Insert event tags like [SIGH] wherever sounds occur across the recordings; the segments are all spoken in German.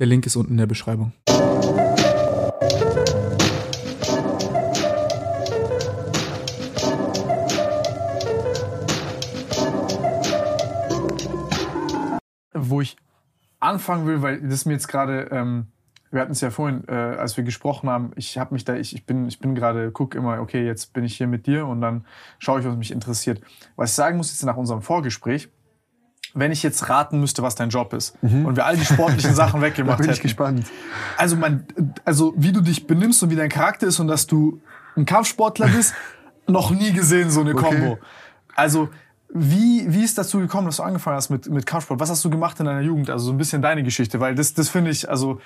Der Link ist unten in der Beschreibung. Wo ich anfangen will, weil das mir jetzt gerade, ähm, wir hatten es ja vorhin, äh, als wir gesprochen haben, ich habe mich da, ich, ich bin, ich bin gerade, guck immer, okay, jetzt bin ich hier mit dir und dann schaue ich, was mich interessiert. Was ich sagen muss jetzt nach unserem Vorgespräch, wenn ich jetzt raten müsste, was dein Job ist mhm. und wir all die sportlichen Sachen [LAUGHS] weggemacht da bin ich hätten. gespannt. Also man, also wie du dich benimmst und wie dein Charakter ist und dass du ein Kampfsportler bist, [LAUGHS] noch nie gesehen so eine. Okay. Also wie, wie ist dazu gekommen, dass du angefangen hast mit, mit Kampfsport? Was hast du gemacht in deiner Jugend? Also so ein bisschen deine Geschichte, weil das, das finde ich, also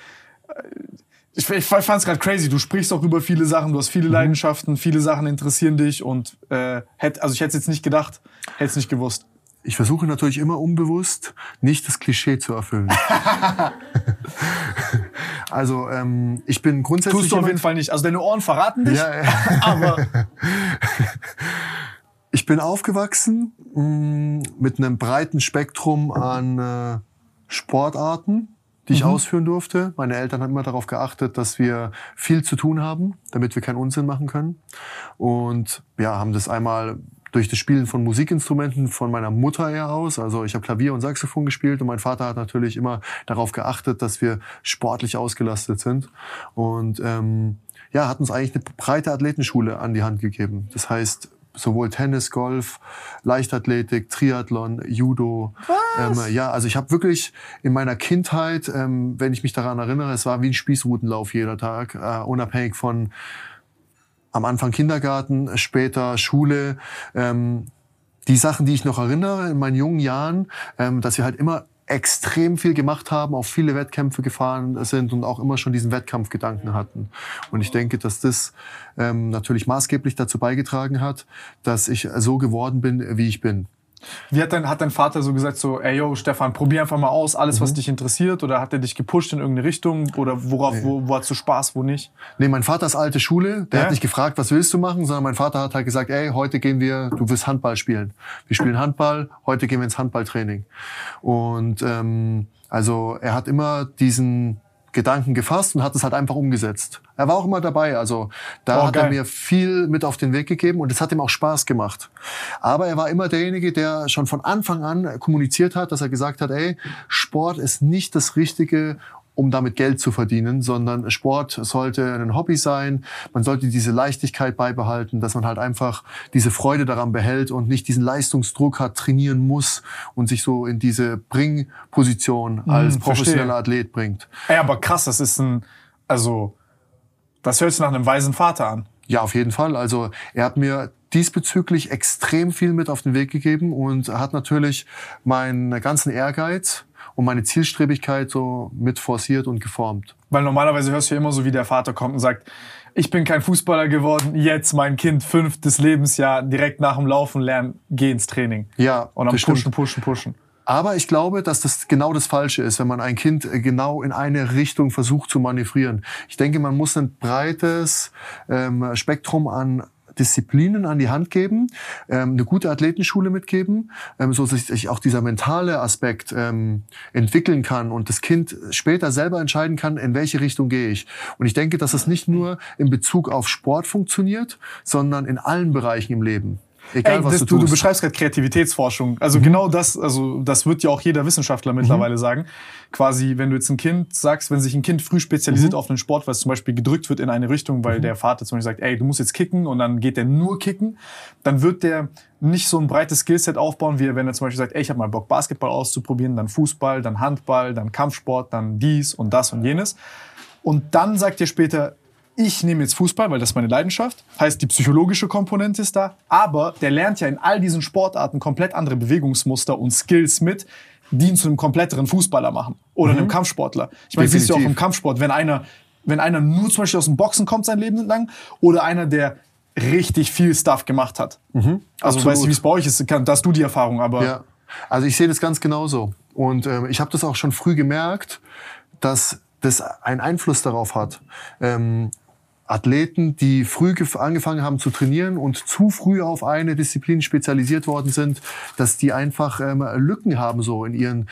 ich, ich fand es gerade crazy. Du sprichst auch über viele Sachen, du hast viele mhm. Leidenschaften, viele Sachen interessieren dich und äh, hätt, also ich hätte es jetzt nicht gedacht, hätte es nicht gewusst. Ich versuche natürlich immer unbewusst nicht das Klischee zu erfüllen. [LAUGHS] also ähm, ich bin grundsätzlich. Tust du auf jeden Fall nicht. Also deine Ohren verraten dich. Ja, ja. [LAUGHS] aber [LAUGHS] ich bin aufgewachsen mh, mm, mit einem breiten Spektrum an äh, Sportarten, die ich mhm. ausführen durfte. Meine Eltern haben immer darauf geachtet, dass wir viel zu tun haben, damit wir keinen Unsinn machen können. Und ja, haben das einmal durch das Spielen von Musikinstrumenten von meiner Mutter eher aus. Also ich habe Klavier und Saxophon gespielt und mein Vater hat natürlich immer darauf geachtet, dass wir sportlich ausgelastet sind. Und ähm, ja, hat uns eigentlich eine breite Athletenschule an die Hand gegeben. Das heißt, sowohl Tennis, Golf, Leichtathletik, Triathlon, Judo. Ähm, ja, also ich habe wirklich in meiner Kindheit, ähm, wenn ich mich daran erinnere, es war wie ein Spießrutenlauf jeder Tag, äh, unabhängig von am Anfang Kindergarten, später Schule. Ähm, die Sachen, die ich noch erinnere in meinen jungen Jahren, ähm, dass wir halt immer extrem viel gemacht haben, auf viele Wettkämpfe gefahren sind und auch immer schon diesen Wettkampfgedanken hatten. Und ich denke, dass das ähm, natürlich maßgeblich dazu beigetragen hat, dass ich so geworden bin, wie ich bin. Wie hat dein, hat dein Vater so gesagt, so, ey, yo, Stefan, probier einfach mal aus, alles, mhm. was dich interessiert? Oder hat er dich gepusht in irgendeine Richtung? Oder worauf, nee. wo, wo hast du Spaß, wo nicht? Nee, mein Vater ist alte Schule. Der ja? hat nicht gefragt, was willst du machen, sondern mein Vater hat halt gesagt, ey, heute gehen wir, du willst Handball spielen. Wir spielen Handball, heute gehen wir ins Handballtraining. Und ähm, also er hat immer diesen Gedanken gefasst und hat es halt einfach umgesetzt. Er war auch immer dabei, also da oh, hat geil. er mir viel mit auf den Weg gegeben und es hat ihm auch Spaß gemacht. Aber er war immer derjenige, der schon von Anfang an kommuniziert hat, dass er gesagt hat, ey, Sport ist nicht das Richtige, um damit Geld zu verdienen, sondern Sport sollte ein Hobby sein. Man sollte diese Leichtigkeit beibehalten, dass man halt einfach diese Freude daran behält und nicht diesen Leistungsdruck hat, trainieren muss und sich so in diese Bringposition hm, als hm, professioneller Athlet bringt. Ey, aber krass, das ist ein, also, das hört sich nach einem weisen Vater an. Ja, auf jeden Fall. Also er hat mir diesbezüglich extrem viel mit auf den Weg gegeben und hat natürlich meinen ganzen Ehrgeiz und meine Zielstrebigkeit so mit forciert und geformt. Weil normalerweise hörst du ja immer so, wie der Vater kommt und sagt, ich bin kein Fußballer geworden, jetzt mein Kind fünftes Lebensjahr, direkt nach dem Laufen lernen, geh ins Training. Ja, Und dann pushen, pushen, pushen. Aber ich glaube, dass das genau das Falsche ist, wenn man ein Kind äh, genau in eine Richtung versucht zu manövrieren. Ich denke, man muss ein breites ähm, Spektrum an Disziplinen an die Hand geben, ähm, eine gute Athletenschule mitgeben, ähm, so dass sich auch dieser mentale Aspekt ähm, entwickeln kann und das Kind später selber entscheiden kann, in welche Richtung gehe ich. Und ich denke, dass es nicht nur in Bezug auf Sport funktioniert, sondern in allen Bereichen im Leben. Egal, Ey, was das, du, du, du beschreibst gerade Kreativitätsforschung. Also mhm. genau das, also das wird ja auch jeder Wissenschaftler mittlerweile mhm. sagen. Quasi, wenn du jetzt ein Kind sagst, wenn sich ein Kind früh spezialisiert mhm. auf einen Sport, weil es zum Beispiel gedrückt wird in eine Richtung, weil mhm. der Vater zum Beispiel sagt, ey, du musst jetzt kicken und dann geht der nur kicken, dann wird der nicht so ein breites Skillset aufbauen, wie wenn er zum Beispiel sagt, ey, ich habe mal Bock, Basketball auszuprobieren, dann Fußball, dann Handball, dann Kampfsport, dann dies und das und jenes. Und dann sagt er später, ich nehme jetzt Fußball, weil das ist meine Leidenschaft. Heißt, die psychologische Komponente ist da. Aber der lernt ja in all diesen Sportarten komplett andere Bewegungsmuster und Skills mit, die ihn zu einem kompletteren Fußballer machen. Oder mhm. einem Kampfsportler. Ich meine, siehst du auch im Kampfsport, wenn einer, wenn einer nur zum Beispiel aus dem Boxen kommt sein Leben lang oder einer, der richtig viel Stuff gemacht hat. Mhm. Also, weißt du, wie es bei euch ist? Da hast du die Erfahrung, aber. Ja. Also, ich sehe das ganz genauso. Und ähm, ich habe das auch schon früh gemerkt, dass das einen Einfluss darauf hat. Ähm, Athleten, die früh angefangen haben zu trainieren und zu früh auf eine Disziplin spezialisiert worden sind, dass die einfach ähm, Lücken haben so in ihren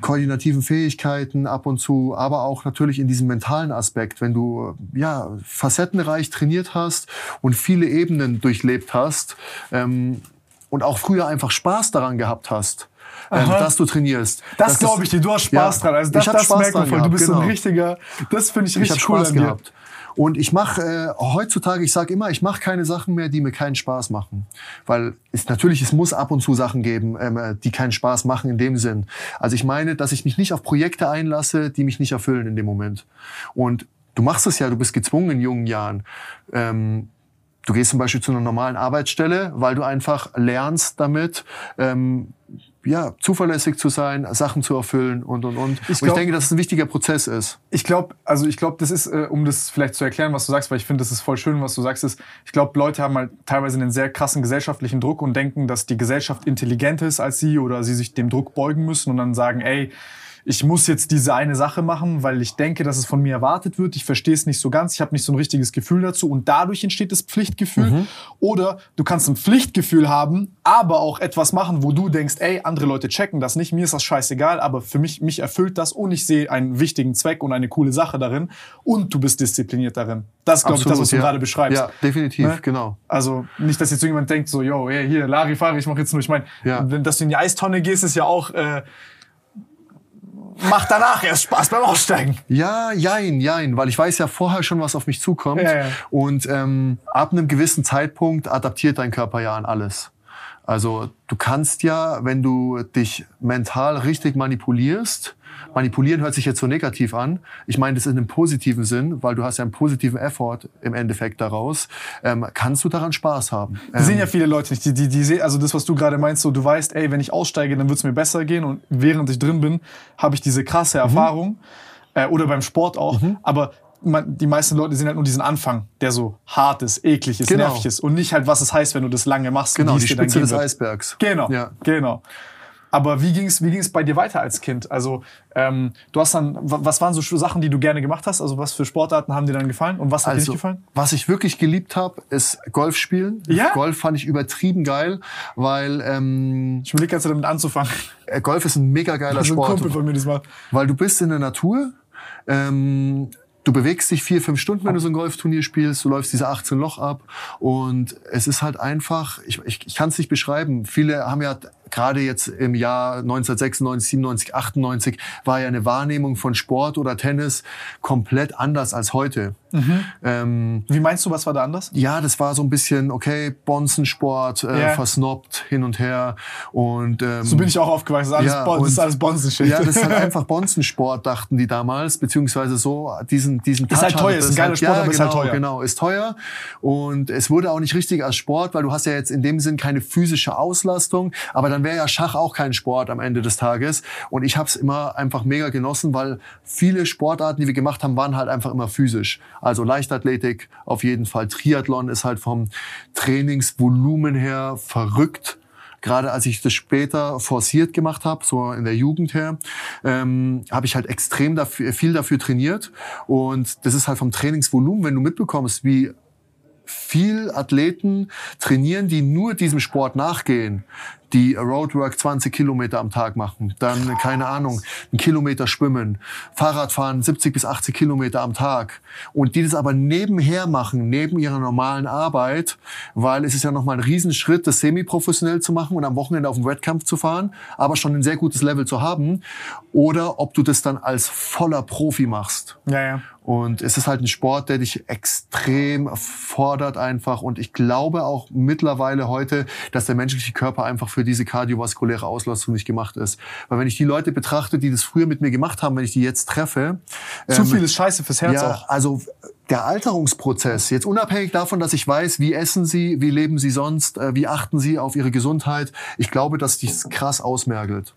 koordinativen Fähigkeiten ab und zu, aber auch natürlich in diesem mentalen Aspekt, wenn du ja facettenreich trainiert hast und viele Ebenen durchlebt hast ähm, und auch früher einfach Spaß daran gehabt hast. Ähm, dass du trainierst. Das glaube ich dir, du hast Spaß ja, dran. Also das, das merkt man voll. Du bist genau. ein richtiger, das finde ich richtig ich cool Spaß an dir. gehabt. Und ich mache äh, heutzutage, ich sage immer, ich mache keine Sachen mehr, die mir keinen Spaß machen. Weil es natürlich, es muss ab und zu Sachen geben, ähm, die keinen Spaß machen in dem Sinn. Also ich meine, dass ich mich nicht auf Projekte einlasse, die mich nicht erfüllen in dem Moment. Und du machst es ja, du bist gezwungen in jungen Jahren. Ähm, du gehst zum Beispiel zu einer normalen Arbeitsstelle, weil du einfach lernst damit, ähm, ja, zuverlässig zu sein, Sachen zu erfüllen und und und. Ich, glaub, und ich denke, dass es ein wichtiger Prozess ist. Ich glaube, also ich glaube, das ist, äh, um das vielleicht zu erklären, was du sagst, weil ich finde, das ist voll schön, was du sagst, ist, ich glaube, Leute haben halt teilweise einen sehr krassen gesellschaftlichen Druck und denken, dass die Gesellschaft intelligenter ist als sie oder sie sich dem Druck beugen müssen und dann sagen, ey, ich muss jetzt diese eine Sache machen, weil ich denke, dass es von mir erwartet wird. Ich verstehe es nicht so ganz, ich habe nicht so ein richtiges Gefühl dazu und dadurch entsteht das Pflichtgefühl. Mhm. Oder du kannst ein Pflichtgefühl haben, aber auch etwas machen, wo du denkst, ey, andere Leute checken das nicht, mir ist das scheißegal, aber für mich, mich erfüllt das und ich sehe einen wichtigen Zweck und eine coole Sache darin und du bist diszipliniert darin. Das glaube ich, das, was du ja. gerade beschreibst. Ja, definitiv, ne? genau. Also nicht, dass jetzt irgendjemand denkt, so, yo, hey, hier, Larifari, ich mach jetzt nur, ich meine, ja. dass du in die Eistonne gehst, ist ja auch... Äh, macht danach erst Spaß beim Aussteigen. Ja, jein, jein, weil ich weiß ja vorher schon, was auf mich zukommt. Ja, ja. Und ähm, ab einem gewissen Zeitpunkt adaptiert dein Körper ja an alles. Also du kannst ja, wenn du dich mental richtig manipulierst, manipulieren hört sich jetzt so negativ an. Ich meine das in einem positiven Sinn, weil du hast ja einen positiven Effort im Endeffekt daraus. Ähm, kannst du daran Spaß haben? Die sehen ja viele Leute nicht. Die, die, die sehen, also das, was du gerade meinst, so du weißt, ey, wenn ich aussteige, dann wird es mir besser gehen und während ich drin bin, habe ich diese krasse mhm. Erfahrung. Mhm. Äh, oder beim Sport auch. Mhm. Aber man, die meisten Leute sehen halt nur diesen Anfang, der so hart ist, eklig ist, genau. nervig ist und nicht halt, was es heißt, wenn du das lange machst. Genau, die Spitze des Eisbergs. Genau, ja. genau. Aber wie ging's, wie ging's bei dir weiter als Kind? Also ähm, du hast dann, was waren so Sachen, die du gerne gemacht hast? Also was für Sportarten haben dir dann gefallen und was hat also, dir nicht gefallen? Was ich wirklich geliebt habe, ist Golf spielen. Ja? Golf fand ich übertrieben geil, weil ähm, ich überlege, damit anzufangen. Äh, Golf ist ein mega geiler Sport. Ein Kumpel von mir diesmal. Weil du bist in der Natur. Ähm, du bewegst dich vier, fünf Stunden, wenn du so ein Golfturnier spielst, du läufst diese 18 Loch ab und es ist halt einfach, ich, ich, ich kann es nicht beschreiben. Viele haben ja gerade jetzt im Jahr 1996, 97, 98 war ja eine Wahrnehmung von Sport oder Tennis komplett anders als heute. Mhm. Ähm, Wie meinst du, was war da anders? Ja, das war so ein bisschen, okay, Bonzensport, äh, yeah. versnobbt hin und her. Und, ähm, so bin ich auch aufgewachsen, alles ja, bon, das ist alles Bonzenshit. Ja, das ist halt [LAUGHS] einfach Bonzensport, dachten die damals, beziehungsweise so diesen, diesen Ist halt teuer, ist ein geiler Sport, ja, aber genau, ist halt teuer. Genau, ist teuer. Und es wurde auch nicht richtig als Sport, weil du hast ja jetzt in dem Sinn keine physische Auslastung, aber dann wäre ja Schach auch kein Sport am Ende des Tages. Und ich habe es immer einfach mega genossen, weil viele Sportarten, die wir gemacht haben, waren halt einfach immer physisch. Also Leichtathletik auf jeden Fall. Triathlon ist halt vom Trainingsvolumen her verrückt. Gerade als ich das später forciert gemacht habe, so in der Jugend her, ähm, habe ich halt extrem dafür, viel dafür trainiert. Und das ist halt vom Trainingsvolumen, wenn du mitbekommst, wie viel Athleten trainieren, die nur diesem Sport nachgehen, die Roadwork 20 Kilometer am Tag machen, dann, keine Ahnung, einen Kilometer schwimmen, Fahrradfahren 70 bis 80 Kilometer am Tag und die das aber nebenher machen, neben ihrer normalen Arbeit, weil es ist ja nochmal ein Riesenschritt, das semi-professionell zu machen und am Wochenende auf den Wettkampf zu fahren, aber schon ein sehr gutes Level zu haben oder ob du das dann als voller Profi machst. Ja, ja. Und es ist halt ein Sport, der dich extrem fordert einfach. Und ich glaube auch mittlerweile heute, dass der menschliche Körper einfach für diese kardiovaskuläre Auslastung nicht gemacht ist. Weil wenn ich die Leute betrachte, die das früher mit mir gemacht haben, wenn ich die jetzt treffe. Zu ähm, viel ist scheiße fürs Herz ja, auch. Also der Alterungsprozess, jetzt unabhängig davon, dass ich weiß, wie essen sie, wie leben sie sonst, äh, wie achten sie auf ihre Gesundheit, ich glaube, dass dies krass ausmergelt.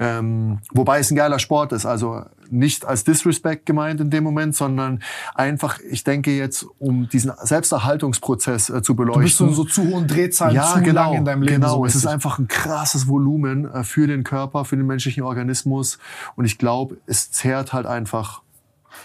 Ähm, wobei es ein geiler Sport ist. Also nicht als Disrespect gemeint in dem Moment, sondern einfach, ich denke jetzt, um diesen Selbsterhaltungsprozess äh, zu beleuchten. Du bist so, so zu hohen Drehzahlen ja, zu genau, lang in deinem Leben. Genau, so es ist einfach ein krasses Volumen äh, für den Körper, für den menschlichen Organismus. Und ich glaube, es zehrt halt einfach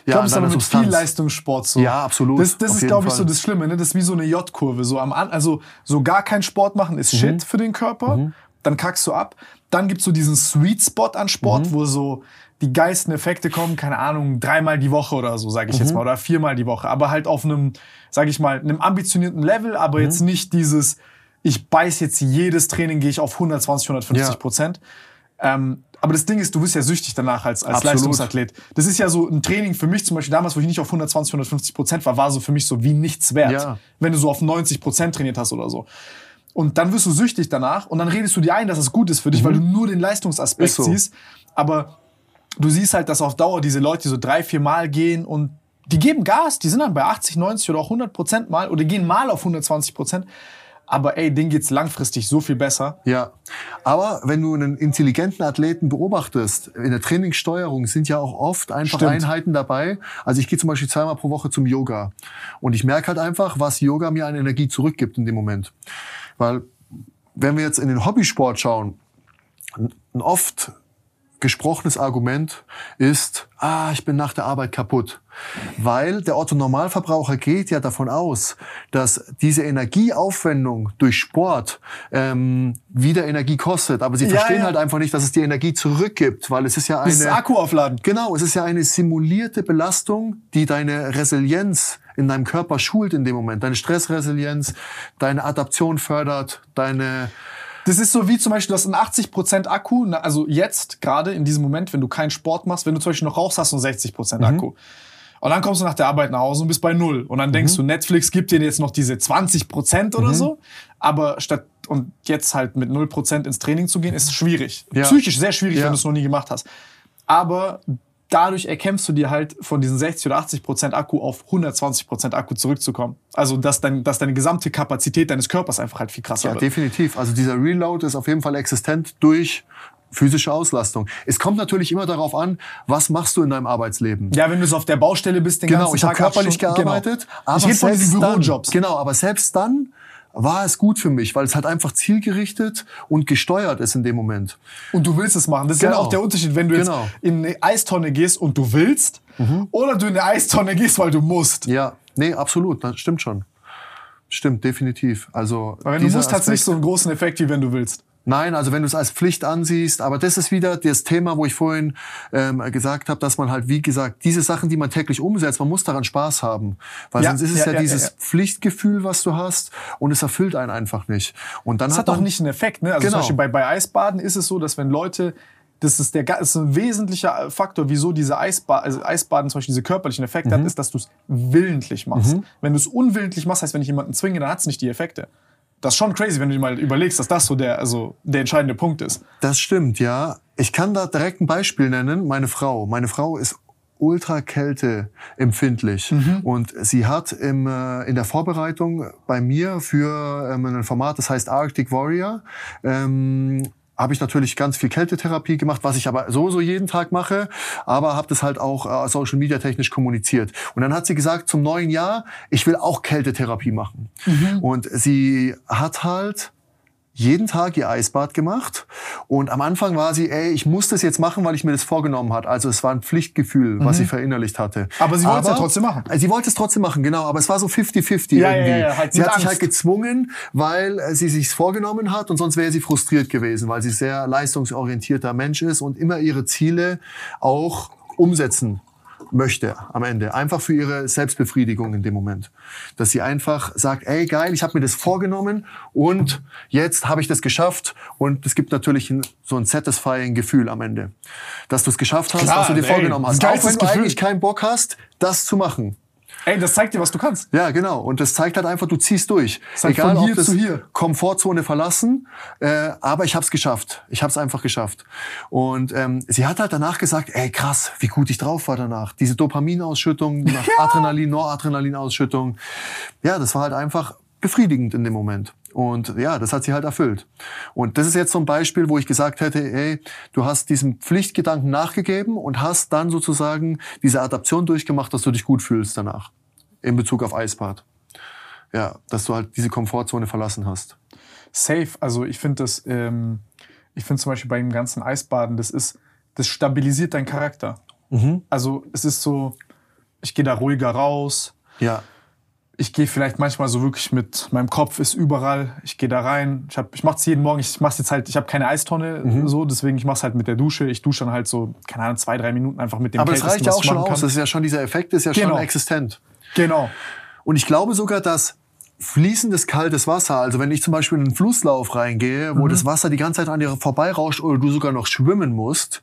ich glaube, es ist aber mit viel Leistungssport so. Ja, absolut. Das, das ist, glaube ich, so das Schlimme. Ne? Das ist wie so eine J-Kurve. So am An also so gar kein Sport machen ist mhm. Shit für den Körper. Mhm. Dann kackst du ab. Dann gibt's so diesen Sweet Spot an Sport, mhm. wo so die geilsten Effekte kommen, keine Ahnung, dreimal die Woche oder so, sage ich mhm. jetzt mal, oder viermal die Woche, aber halt auf einem, sage ich mal, einem ambitionierten Level, aber mhm. jetzt nicht dieses, ich beiß jetzt jedes Training, gehe ich auf 120, 150 Prozent. Ja. Ähm, aber das Ding ist, du bist ja süchtig danach als, als Leistungsathlet. Das ist ja so ein Training für mich zum Beispiel damals, wo ich nicht auf 120, 150 Prozent war, war so für mich so wie nichts wert. Ja. Wenn du so auf 90 Prozent trainiert hast oder so. Und dann wirst du süchtig danach und dann redest du dir ein, dass es gut ist für dich, mhm. weil du nur den Leistungsaspekt so. siehst. Aber du siehst halt, dass auf Dauer diese Leute so drei, vier Mal gehen und die geben Gas, die sind dann bei 80, 90 oder auch 100 Prozent mal oder gehen mal auf 120 Prozent. Aber ey, denen geht's langfristig so viel besser. Ja, aber wenn du einen intelligenten Athleten beobachtest, in der Trainingssteuerung sind ja auch oft einfach Stimmt. Einheiten dabei. Also ich gehe zum Beispiel zweimal pro Woche zum Yoga und ich merke halt einfach, was Yoga mir an Energie zurückgibt in dem Moment. Weil wenn wir jetzt in den Hobbysport schauen, oft gesprochenes Argument ist, ah, ich bin nach der Arbeit kaputt. Weil der Otto Normalverbraucher geht ja davon aus, dass diese Energieaufwendung durch Sport ähm, wieder Energie kostet. Aber sie ja, verstehen ja. halt einfach nicht, dass es die Energie zurückgibt, weil es ist ja eine... Das ist Akku aufladen. Genau, es ist ja eine simulierte Belastung, die deine Resilienz in deinem Körper schult in dem Moment. Deine Stressresilienz, deine Adaption fördert, deine das ist so wie zum Beispiel, du hast einen 80% Akku, also jetzt gerade in diesem Moment, wenn du keinen Sport machst, wenn du zum Beispiel noch rauchst, hast du einen 60% mhm. Akku. Und dann kommst du nach der Arbeit nach Hause und bist bei null. Und dann denkst mhm. du, Netflix gibt dir jetzt noch diese 20 Prozent oder mhm. so. Aber statt und jetzt halt mit null Prozent ins Training zu gehen, ist schwierig. Ja. Psychisch sehr schwierig, ja. wenn du es noch nie gemacht hast. Aber dadurch erkämpfst du dir halt von diesen 60 oder 80 Prozent Akku auf 120 Prozent Akku zurückzukommen. Also, dass, dein, dass deine gesamte Kapazität deines Körpers einfach halt viel krasser ja, wird. Ja, definitiv. Also dieser Reload ist auf jeden Fall existent durch physische Auslastung. Es kommt natürlich immer darauf an, was machst du in deinem Arbeitsleben. Ja, wenn du so auf der Baustelle bist, den genau, ganzen Tag. Genau, ich habe körperlich schon, gearbeitet. Genau. Aber ich rede von diesen Bürojobs. Genau, aber selbst dann war es gut für mich, weil es halt einfach zielgerichtet und gesteuert ist in dem Moment. Und du willst es machen. Das ist genau. ja auch der Unterschied, wenn du genau. jetzt in eine Eistonne gehst und du willst mhm. oder du in eine Eistonne gehst, weil du musst. Ja, nee, absolut, das stimmt schon. Stimmt, definitiv. Also, weil wenn du musst, hat es nicht so einen großen Effekt, wie wenn du willst. Nein, also wenn du es als Pflicht ansiehst, aber das ist wieder das Thema, wo ich vorhin ähm, gesagt habe, dass man halt, wie gesagt, diese Sachen, die man täglich umsetzt, man muss daran Spaß haben. Weil ja, sonst ist es ja, ja, ja dieses Pflichtgefühl, was du hast und es erfüllt einen einfach nicht. Und dann das hat hat auch nicht einen Effekt. Ne? Also genau. zum Beispiel bei, bei Eisbaden ist es so, dass wenn Leute das ist, der, das ist ein wesentlicher Faktor, wieso diese Eisba also Eisbaden zum Beispiel diese körperlichen Effekte mhm. hat, ist, dass du es willentlich machst. Mhm. Wenn du es unwillentlich machst, heißt, wenn ich jemanden zwinge, dann hat es nicht die Effekte. Das ist schon crazy, wenn du dir mal überlegst, dass das so der, also der entscheidende Punkt ist. Das stimmt, ja. Ich kann da direkt ein Beispiel nennen. Meine Frau. Meine Frau ist ultra Kälte empfindlich mhm. und sie hat im, äh, in der Vorbereitung bei mir für ähm, ein Format, das heißt Arctic Warrior, ähm, habe ich natürlich ganz viel Kältetherapie gemacht, was ich aber sowieso jeden Tag mache, aber habe das halt auch äh, Social Media technisch kommuniziert. Und dann hat sie gesagt, zum neuen Jahr, ich will auch Kältetherapie machen. Mhm. Und sie hat halt jeden Tag ihr Eisbad gemacht. Und am Anfang war sie, ey, ich muss das jetzt machen, weil ich mir das vorgenommen hat. Also es war ein Pflichtgefühl, was sie verinnerlicht hatte. Aber sie wollte es ja trotzdem machen. Sie wollte es trotzdem machen, genau. Aber es war so 50-50 Ja, ja, irgendwie. ja, halt sie hat sich Angst. halt gezwungen, weil äh, sie sich's vorgenommen hat und sonst wäre sie frustriert gewesen, weil sie sehr leistungsorientierter Mensch ist und immer ihre Ziele auch umsetzen möchte am Ende. Einfach für ihre Selbstbefriedigung in dem Moment. Dass sie einfach sagt, ey geil, ich habe mir das vorgenommen und jetzt habe ich das geschafft. Und es gibt natürlich ein, so ein satisfying Gefühl am Ende. Dass du es geschafft hast, Klar, was du dir ey, vorgenommen hast. Auch wenn du Gefühl. eigentlich keinen Bock hast, das zu machen. Ey, das zeigt dir, was du kannst. Ja, genau. Und das zeigt halt einfach, du ziehst durch. halt von hier ob das zu hier. Komfortzone verlassen, äh, aber ich habe es geschafft. Ich habe es einfach geschafft. Und ähm, sie hat halt danach gesagt, ey krass, wie gut ich drauf war danach. Diese Dopaminausschüttung, nach [LAUGHS] Adrenalin, Noradrenalinausschüttung. Ja, das war halt einfach befriedigend in dem Moment. Und ja, das hat sie halt erfüllt. Und das ist jetzt so ein Beispiel, wo ich gesagt hätte, ey, du hast diesem Pflichtgedanken nachgegeben und hast dann sozusagen diese Adaption durchgemacht, dass du dich gut fühlst danach. In Bezug auf Eisbad. Ja, dass du halt diese Komfortzone verlassen hast. Safe. Also ich finde das, ähm, ich finde zum Beispiel bei dem ganzen Eisbaden, das ist, das stabilisiert deinen Charakter. Also es ist so, ich gehe da ruhiger raus. Ja, Ich gehe vielleicht manchmal so wirklich mit meinem Kopf ist überall. Ich gehe da rein. Ich, hab- ich mache es jeden Morgen. Ich mache jetzt halt. Ich habe keine Eistonne Mhm. so, deswegen ich mache es halt mit der Dusche. Ich dusche dann halt so keine Ahnung zwei drei Minuten einfach mit dem. aber es Kältesten, reicht ja auch schon aus. kann. Das ist ja schon, dieser Effekt ist ja Genau. schon existent. Genau. Und ich glaube sogar, dass fließendes kaltes Wasser, also wenn ich zum Beispiel in einen Flusslauf reingehe, wo das Wasser die ganze Zeit an dir vorbeirauscht oder du sogar noch schwimmen musst,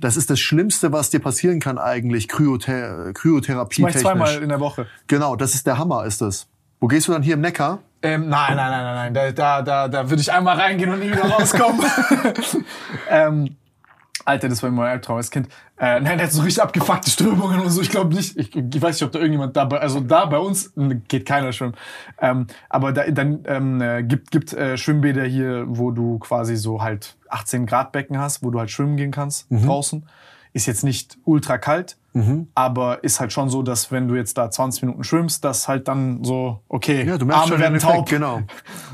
das ist das Schlimmste, was dir passieren kann eigentlich, Kryothe Kryotherapie Mach ich zweimal technisch. in der Woche. Genau, das ist der Hammer, ist das. Wo gehst du dann hier im Neckar? Ähm, nein, nein, nein, nein, nein. Da, da, da, da würde ich einmal reingehen und nie wieder rauskommen. [LAUGHS] [LAUGHS] ähm, Alter, das war immer mein Albtraum als Kind. Äh, nein, der hat so richtig abgefuckte Strömungen und so. Ich glaube nicht, ich, ich weiß nicht, ob da irgendjemand da bei, also da bei uns geht keiner schwimmen. Ähm, aber da, dann ähm, äh, gibt, gibt äh, Schwimmbäder hier, wo du quasi so halt 18 Grad Becken hast, wo du halt schwimmen gehen kannst Mhm. draußen. Ist jetzt nicht ultra kalt, aber ist halt schon so, dass wenn du jetzt da 20 Minuten schwimmst, dass halt dann so, okay, Ja, du merkst Arme schon den werden Effekt, taub. genau.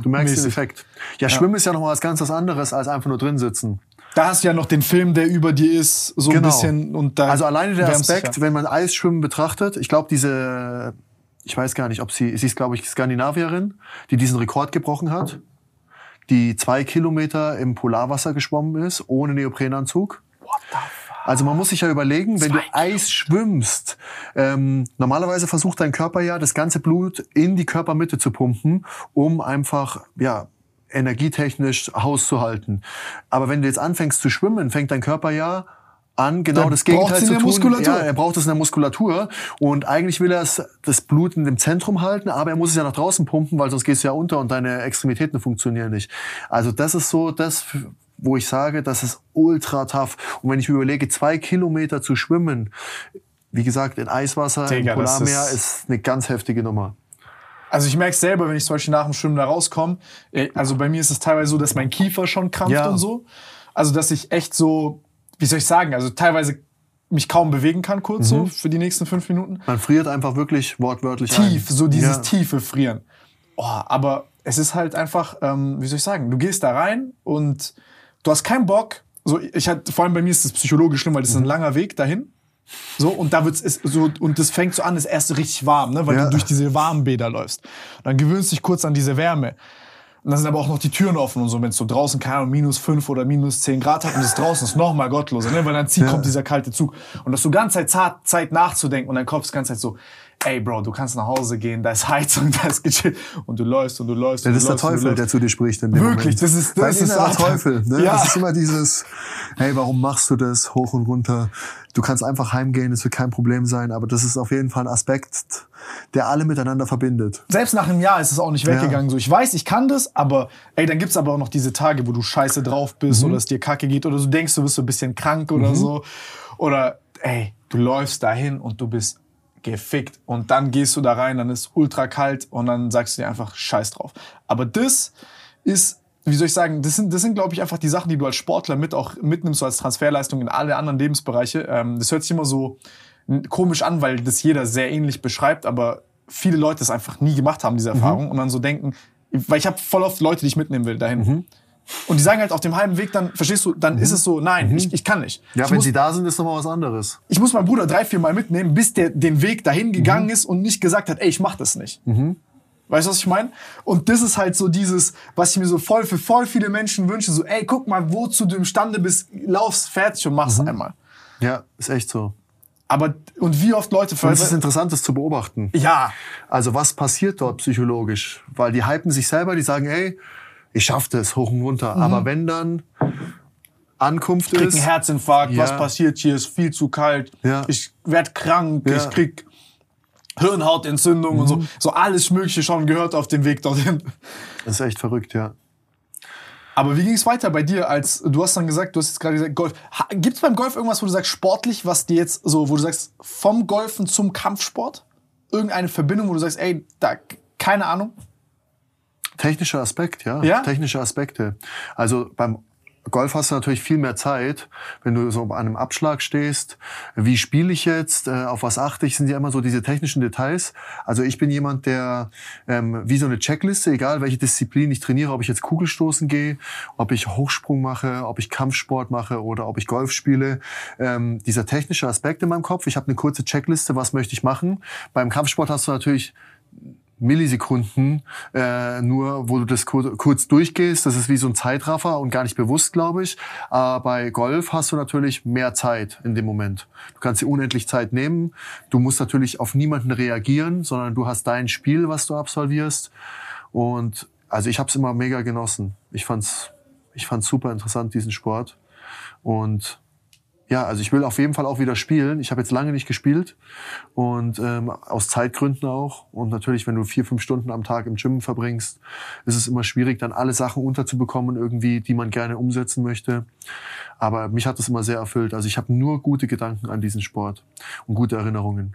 Du merkst den. Effekt. Ja, Schwimmen ist ja noch mal was ganz was anderes, als einfach nur drin sitzen. Da hast du ja noch den Film, der über dir ist, so ein Genau. bisschen. Und da Also alleine der Aspekt, ja. wenn man Eisschwimmen betrachtet, ich glaube, diese, ich weiß gar nicht, ob sie, sie ist, glaube ich, Skandinavierin, die diesen Rekord gebrochen hat, die zwei Kilometer im Polarwasser geschwommen ist, ohne Neoprenanzug. What the fuck? Also man muss sich ja überlegen, wenn du Zwei Eis schwimmst, ähm, normalerweise versucht dein Körper ja, das ganze Blut in die Körpermitte zu pumpen, um einfach, ja, energietechnisch Haus zu halten. Aber wenn du jetzt anfängst zu schwimmen, fängt dein Körper ja an, genau Der das Gegenteil zu der tun. Muskulatur. Ja, er braucht es in der Muskulatur und eigentlich will er das Blut in dem Zentrum halten, aber er muss es ja nach draußen pumpen, weil sonst gehst du ja unter und deine Extremitäten funktionieren nicht. Also das ist so das, wo ich sage, das ist ultra tough. Und wenn ich mir überlege, zwei Kilometer zu schwimmen, wie gesagt, in Eiswasser, Digga, im Polarmeer, ist- ist eine ganz heftige Nummer. Also ich merke selber, wenn ich zum Beispiel nach dem Schwimmen da rauskomme. äh, Also bei mir ist es teilweise so, dass mein Kiefer schon krampft Ja. und so. Also dass ich echt so, wie soll ich sagen, also teilweise mich kaum bewegen kann, kurz so für die nächsten fünf Minuten. Man friert einfach wirklich wortwörtlich Tief, ein. so dieses ja. tiefe Frieren. Oh, aber es ist halt einfach, ähm, wie soll ich sagen, du gehst da rein und du hast keinen Bock. So, ich hatte, vor allem bei mir ist das psychologisch schlimm, weil das ist ein langer Weg dahin. So, und da wird's ist so, und das fängt so an, ist erst richtig warm, ne, weil Ja. du durch diese warmen Bäder läufst. Dann gewöhnst du dich kurz an diese Wärme. Und dann sind aber auch noch die Türen offen und so, wenn es so draußen, keine Ahnung, minus fünf oder minus zehn Grad hat und es draußen ist noch mal gottloser, ne? weil dann zieht, kommt dieser kalte Zug. Und hast du ganze Zeit Zeit, Zeit nachzudenken und dein Kopf ist ganze Zeit so, ey Bro, du kannst nach Hause gehen, da ist Heizung, da ist gechillt. Und du läufst und du läufst und Das ist der Teufel, der zu dir spricht in dem Wirklich, Moment. das ist- das Dein ist Satan. Teufel. Ne? Ja. Das ist immer dieses, hey, warum machst du das hoch und runter? Du kannst einfach heimgehen, es wird kein Problem sein. Aber das ist auf jeden Fall ein Aspekt, der alle miteinander verbindet. Selbst nach einem Jahr ist es auch nicht weggegangen. So, ich weiß, ich kann das, aber ey, dann gibt's aber auch noch diese Tage, wo du scheiße drauf bist oder es dir kacke geht oder du denkst, du bist so ein bisschen krank oder so. Oder ey, du läufst dahin und du bist gefickt und dann gehst du da rein, dann ist ultra kalt und dann sagst du dir einfach scheiß drauf. Aber das ist, wie soll ich sagen, das sind, das sind glaube ich einfach die Sachen, die du als Sportler mit auch mitnimmst so als Transferleistung in alle anderen Lebensbereiche. Ähm, das hört sich immer so komisch an, weil das jeder sehr ähnlich beschreibt, aber viele Leute es einfach nie gemacht haben, diese Erfahrung und dann so denken, weil ich habe voll oft Leute, die ich mitnehmen will dahin. Und die sagen halt auf dem halben Weg dann, verstehst du, dann ist es so, nein, ich, ich kann nicht. Ja, ich wenn muss, sie da sind, ist nochmal was anderes. ich muss meinen Bruder drei, vier Mal mitnehmen, bis der den Weg dahin gegangen ist und nicht gesagt hat, ey, ich mach das nicht. Weißt du, was ich meine? Und das ist halt so dieses, was ich mir so voll für voll viele Menschen wünsche, so, ey, guck mal, wozu du imstande bist, laufst fertig und mach's einmal. Ja, ist echt so. Aber, und wie oft Leute Und es ist interessant, das zu beobachten. Ja, Also was passiert dort psychologisch? Weil die hypen sich selber, die sagen, ey, ich schaff das hoch und runter. Aber wenn dann Ankunft krieg ist, einen Herzinfarkt, Ja. was passiert hier, ist viel zu kalt, Ja. ich werd krank, Ja. ich krieg Hirnhautentzündung und so. So alles Mögliche schon gehört auf dem Weg dorthin. das ist echt verrückt, ja. Aber wie ging es weiter bei dir, als du hast dann gesagt, du hast jetzt gerade gesagt, Golf. Gibt es beim Golf irgendwas, wo du sagst, sportlich, was dir jetzt so, wo du sagst, vom Golfen zum Kampfsport? Irgendeine Verbindung, wo du sagst, ey, da, keine Ahnung. Technischer Aspekt, ja. Ja? Technische Aspekte. Also beim Golf hast du natürlich viel mehr Zeit, wenn du so an einem Abschlag stehst. Wie spiele ich jetzt? Äh, auf was achte ich? Sind ja immer so diese technischen Details. Also ich bin jemand, der ähm, wie so eine Checkliste, egal welche Disziplin ich trainiere, ob ich jetzt Kugelstoßen gehe, ob ich Hochsprung mache, ob ich Kampfsport mache oder ob ich Golf spiele. Ähm, dieser technische Aspekt in meinem Kopf. Ich habe eine kurze Checkliste, was möchte ich machen. Beim Kampfsport hast du natürlich Millisekunden äh, nur, wo du das kur kurz durchgehst. Das ist wie so ein Zeitraffer und gar nicht bewusst, glaube ich. Aber bei Golf hast du natürlich mehr Zeit in dem Moment. Du kannst dir unendlich Zeit nehmen. Du musst natürlich auf niemanden reagieren, sondern du hast dein Spiel, was du absolvierst. Und also ich habe es immer mega genossen. Ich fand's, ich fand's super interessant diesen Sport. Und ja, also ich will auf jeden Fall auch wieder spielen. Ich habe jetzt lange nicht gespielt und ähm, aus Zeitgründen auch. Und natürlich, wenn du vier, fünf Stunden am Tag im Gym verbringst, ist es immer schwierig, dann alle Sachen unterzubekommen irgendwie, die man gerne umsetzen möchte. Aber mich hat das immer sehr erfüllt. Also ich habe nur gute Gedanken an diesen Sport und gute Erinnerungen.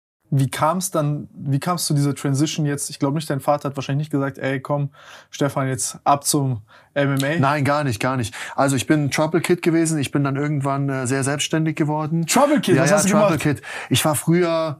Wie kam es dann, wie kam es zu dieser Transition jetzt? Ich glaube nicht, dein Vater hat wahrscheinlich nicht gesagt, ey, komm, Stefan, jetzt ab zum MMA. Nein, gar nicht, gar nicht. Also ich bin Trouble Kid gewesen. Ich bin dann irgendwann äh, sehr selbstständig geworden. Trouble Kid, ja, was ja, hast du Trouble gemacht? Kid. Ich war früher.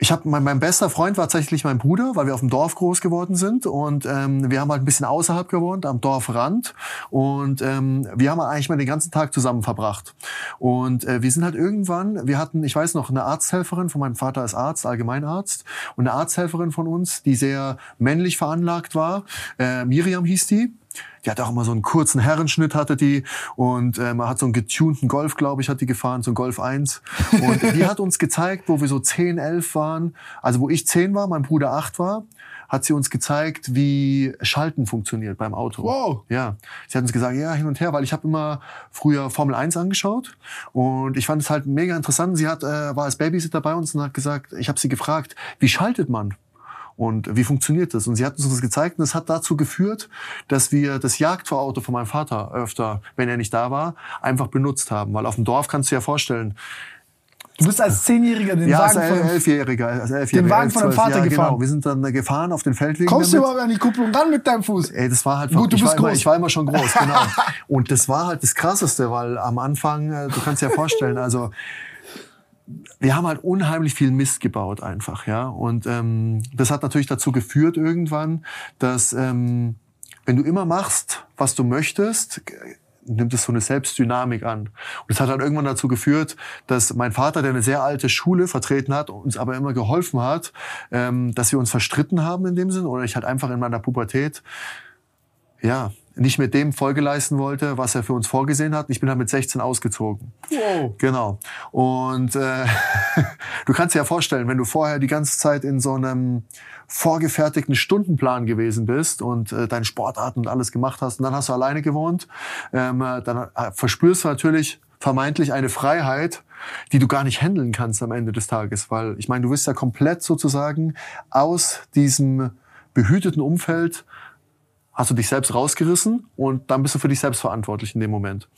Ich habe mein, mein bester Freund war tatsächlich mein Bruder, weil wir auf dem Dorf groß geworden sind. Und ähm, wir haben halt ein bisschen außerhalb gewohnt, am Dorfrand. Und ähm, wir haben eigentlich mal den ganzen Tag zusammen verbracht. Und äh, wir sind halt irgendwann, wir hatten, ich weiß noch, eine Arzthelferin von meinem Vater ist Arzt, Allgemeinarzt. Und eine Arzthelferin von uns, die sehr männlich veranlagt war, äh, Miriam hieß die. Die hat auch immer so einen kurzen Herrenschnitt, hatte die. Und äh, man hat so einen getunten Golf, glaube ich, hat die gefahren, so ein Golf 1. Und die hat uns gezeigt, wo wir so 10, 11 waren, also wo ich 10 war, mein Bruder 8 war, hat sie uns gezeigt, wie Schalten funktioniert beim Auto. Wow. Ja, sie hat uns gesagt, ja, hin und her, weil ich habe immer früher Formel 1 angeschaut und ich fand es halt mega interessant. Sie hat, äh, war als Babysitter bei uns und hat gesagt, ich habe sie gefragt, wie schaltet man? Und wie funktioniert das? Und sie hat uns das gezeigt und das hat dazu geführt, dass wir das Jagdfahrauto von meinem Vater öfter, wenn er nicht da war, einfach benutzt haben. Weil auf dem Dorf kannst du dir ja vorstellen, Du bist als Zehnjähriger den ja, Wagen von... Elfjähriger, als Elfjähriger, Den Wagen von deinem Vater ja, gefahren. Genau. Wir sind dann gefahren auf den Feldwegen Kommst du damit. überhaupt an die Kupplung ran mit deinem Fuß? Ey, das war halt Gut, du ich, bist war immer, groß. ich war immer schon groß, [LAUGHS] genau. Und das war halt das Krasseste, weil am Anfang, äh, du kannst dir ja vorstellen, also wir haben halt unheimlich viel Mist gebaut einfach, ja. Und ähm, das hat natürlich dazu geführt irgendwann, dass ähm, wenn du immer machst, was du möchtest, nimmt es so eine Selbstdynamik an. Und das hat dann irgendwann dazu geführt, dass mein Vater, der eine sehr alte Schule vertreten hat, uns aber immer geholfen hat, ähm, dass wir uns verstritten haben in dem Sinn oder ich halt einfach in meiner Pubertät, ja, nicht mit dem Folge leisten wollte, was er für uns vorgesehen hat. Ich bin dann mit 16 ausgezogen. Wow. Genau. Und äh, [LAUGHS] du kannst dir ja vorstellen, wenn du vorher die ganze Zeit in so einem vorgefertigten Stundenplan gewesen bist und äh, deine Sportarten und alles gemacht hast und dann hast du alleine gewohnt, ähm, äh, dann äh, verspürst du natürlich vermeintlich eine Freiheit, die du gar nicht handeln kannst am Ende des Tages, weil ich meine, du wirst ja komplett sozusagen aus diesem behüteten Umfeld hast du dich selbst rausgerissen und dann bist du für dich selbst verantwortlich in dem Moment.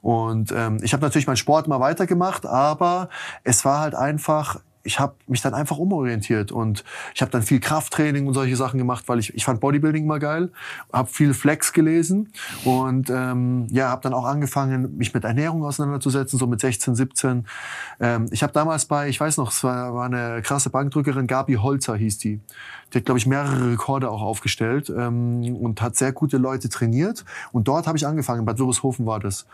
Und ähm, ich habe natürlich meinen Sport mal weitergemacht, aber es war halt einfach ich habe mich dann einfach umorientiert und ich habe dann viel Krafttraining und solche Sachen gemacht, weil ich, ich fand Bodybuilding immer geil, habe viel Flex gelesen und ähm, ja, habe dann auch angefangen, mich mit Ernährung auseinanderzusetzen, so mit 16, 17. Ähm, ich habe damals bei, ich weiß noch, es war, war eine krasse Bankdrückerin, Gabi Holzer hieß die. Die hat, glaube ich, mehrere Rekorde auch aufgestellt ähm, und hat sehr gute Leute trainiert. Und dort habe ich angefangen, Bad Würreshofen war das.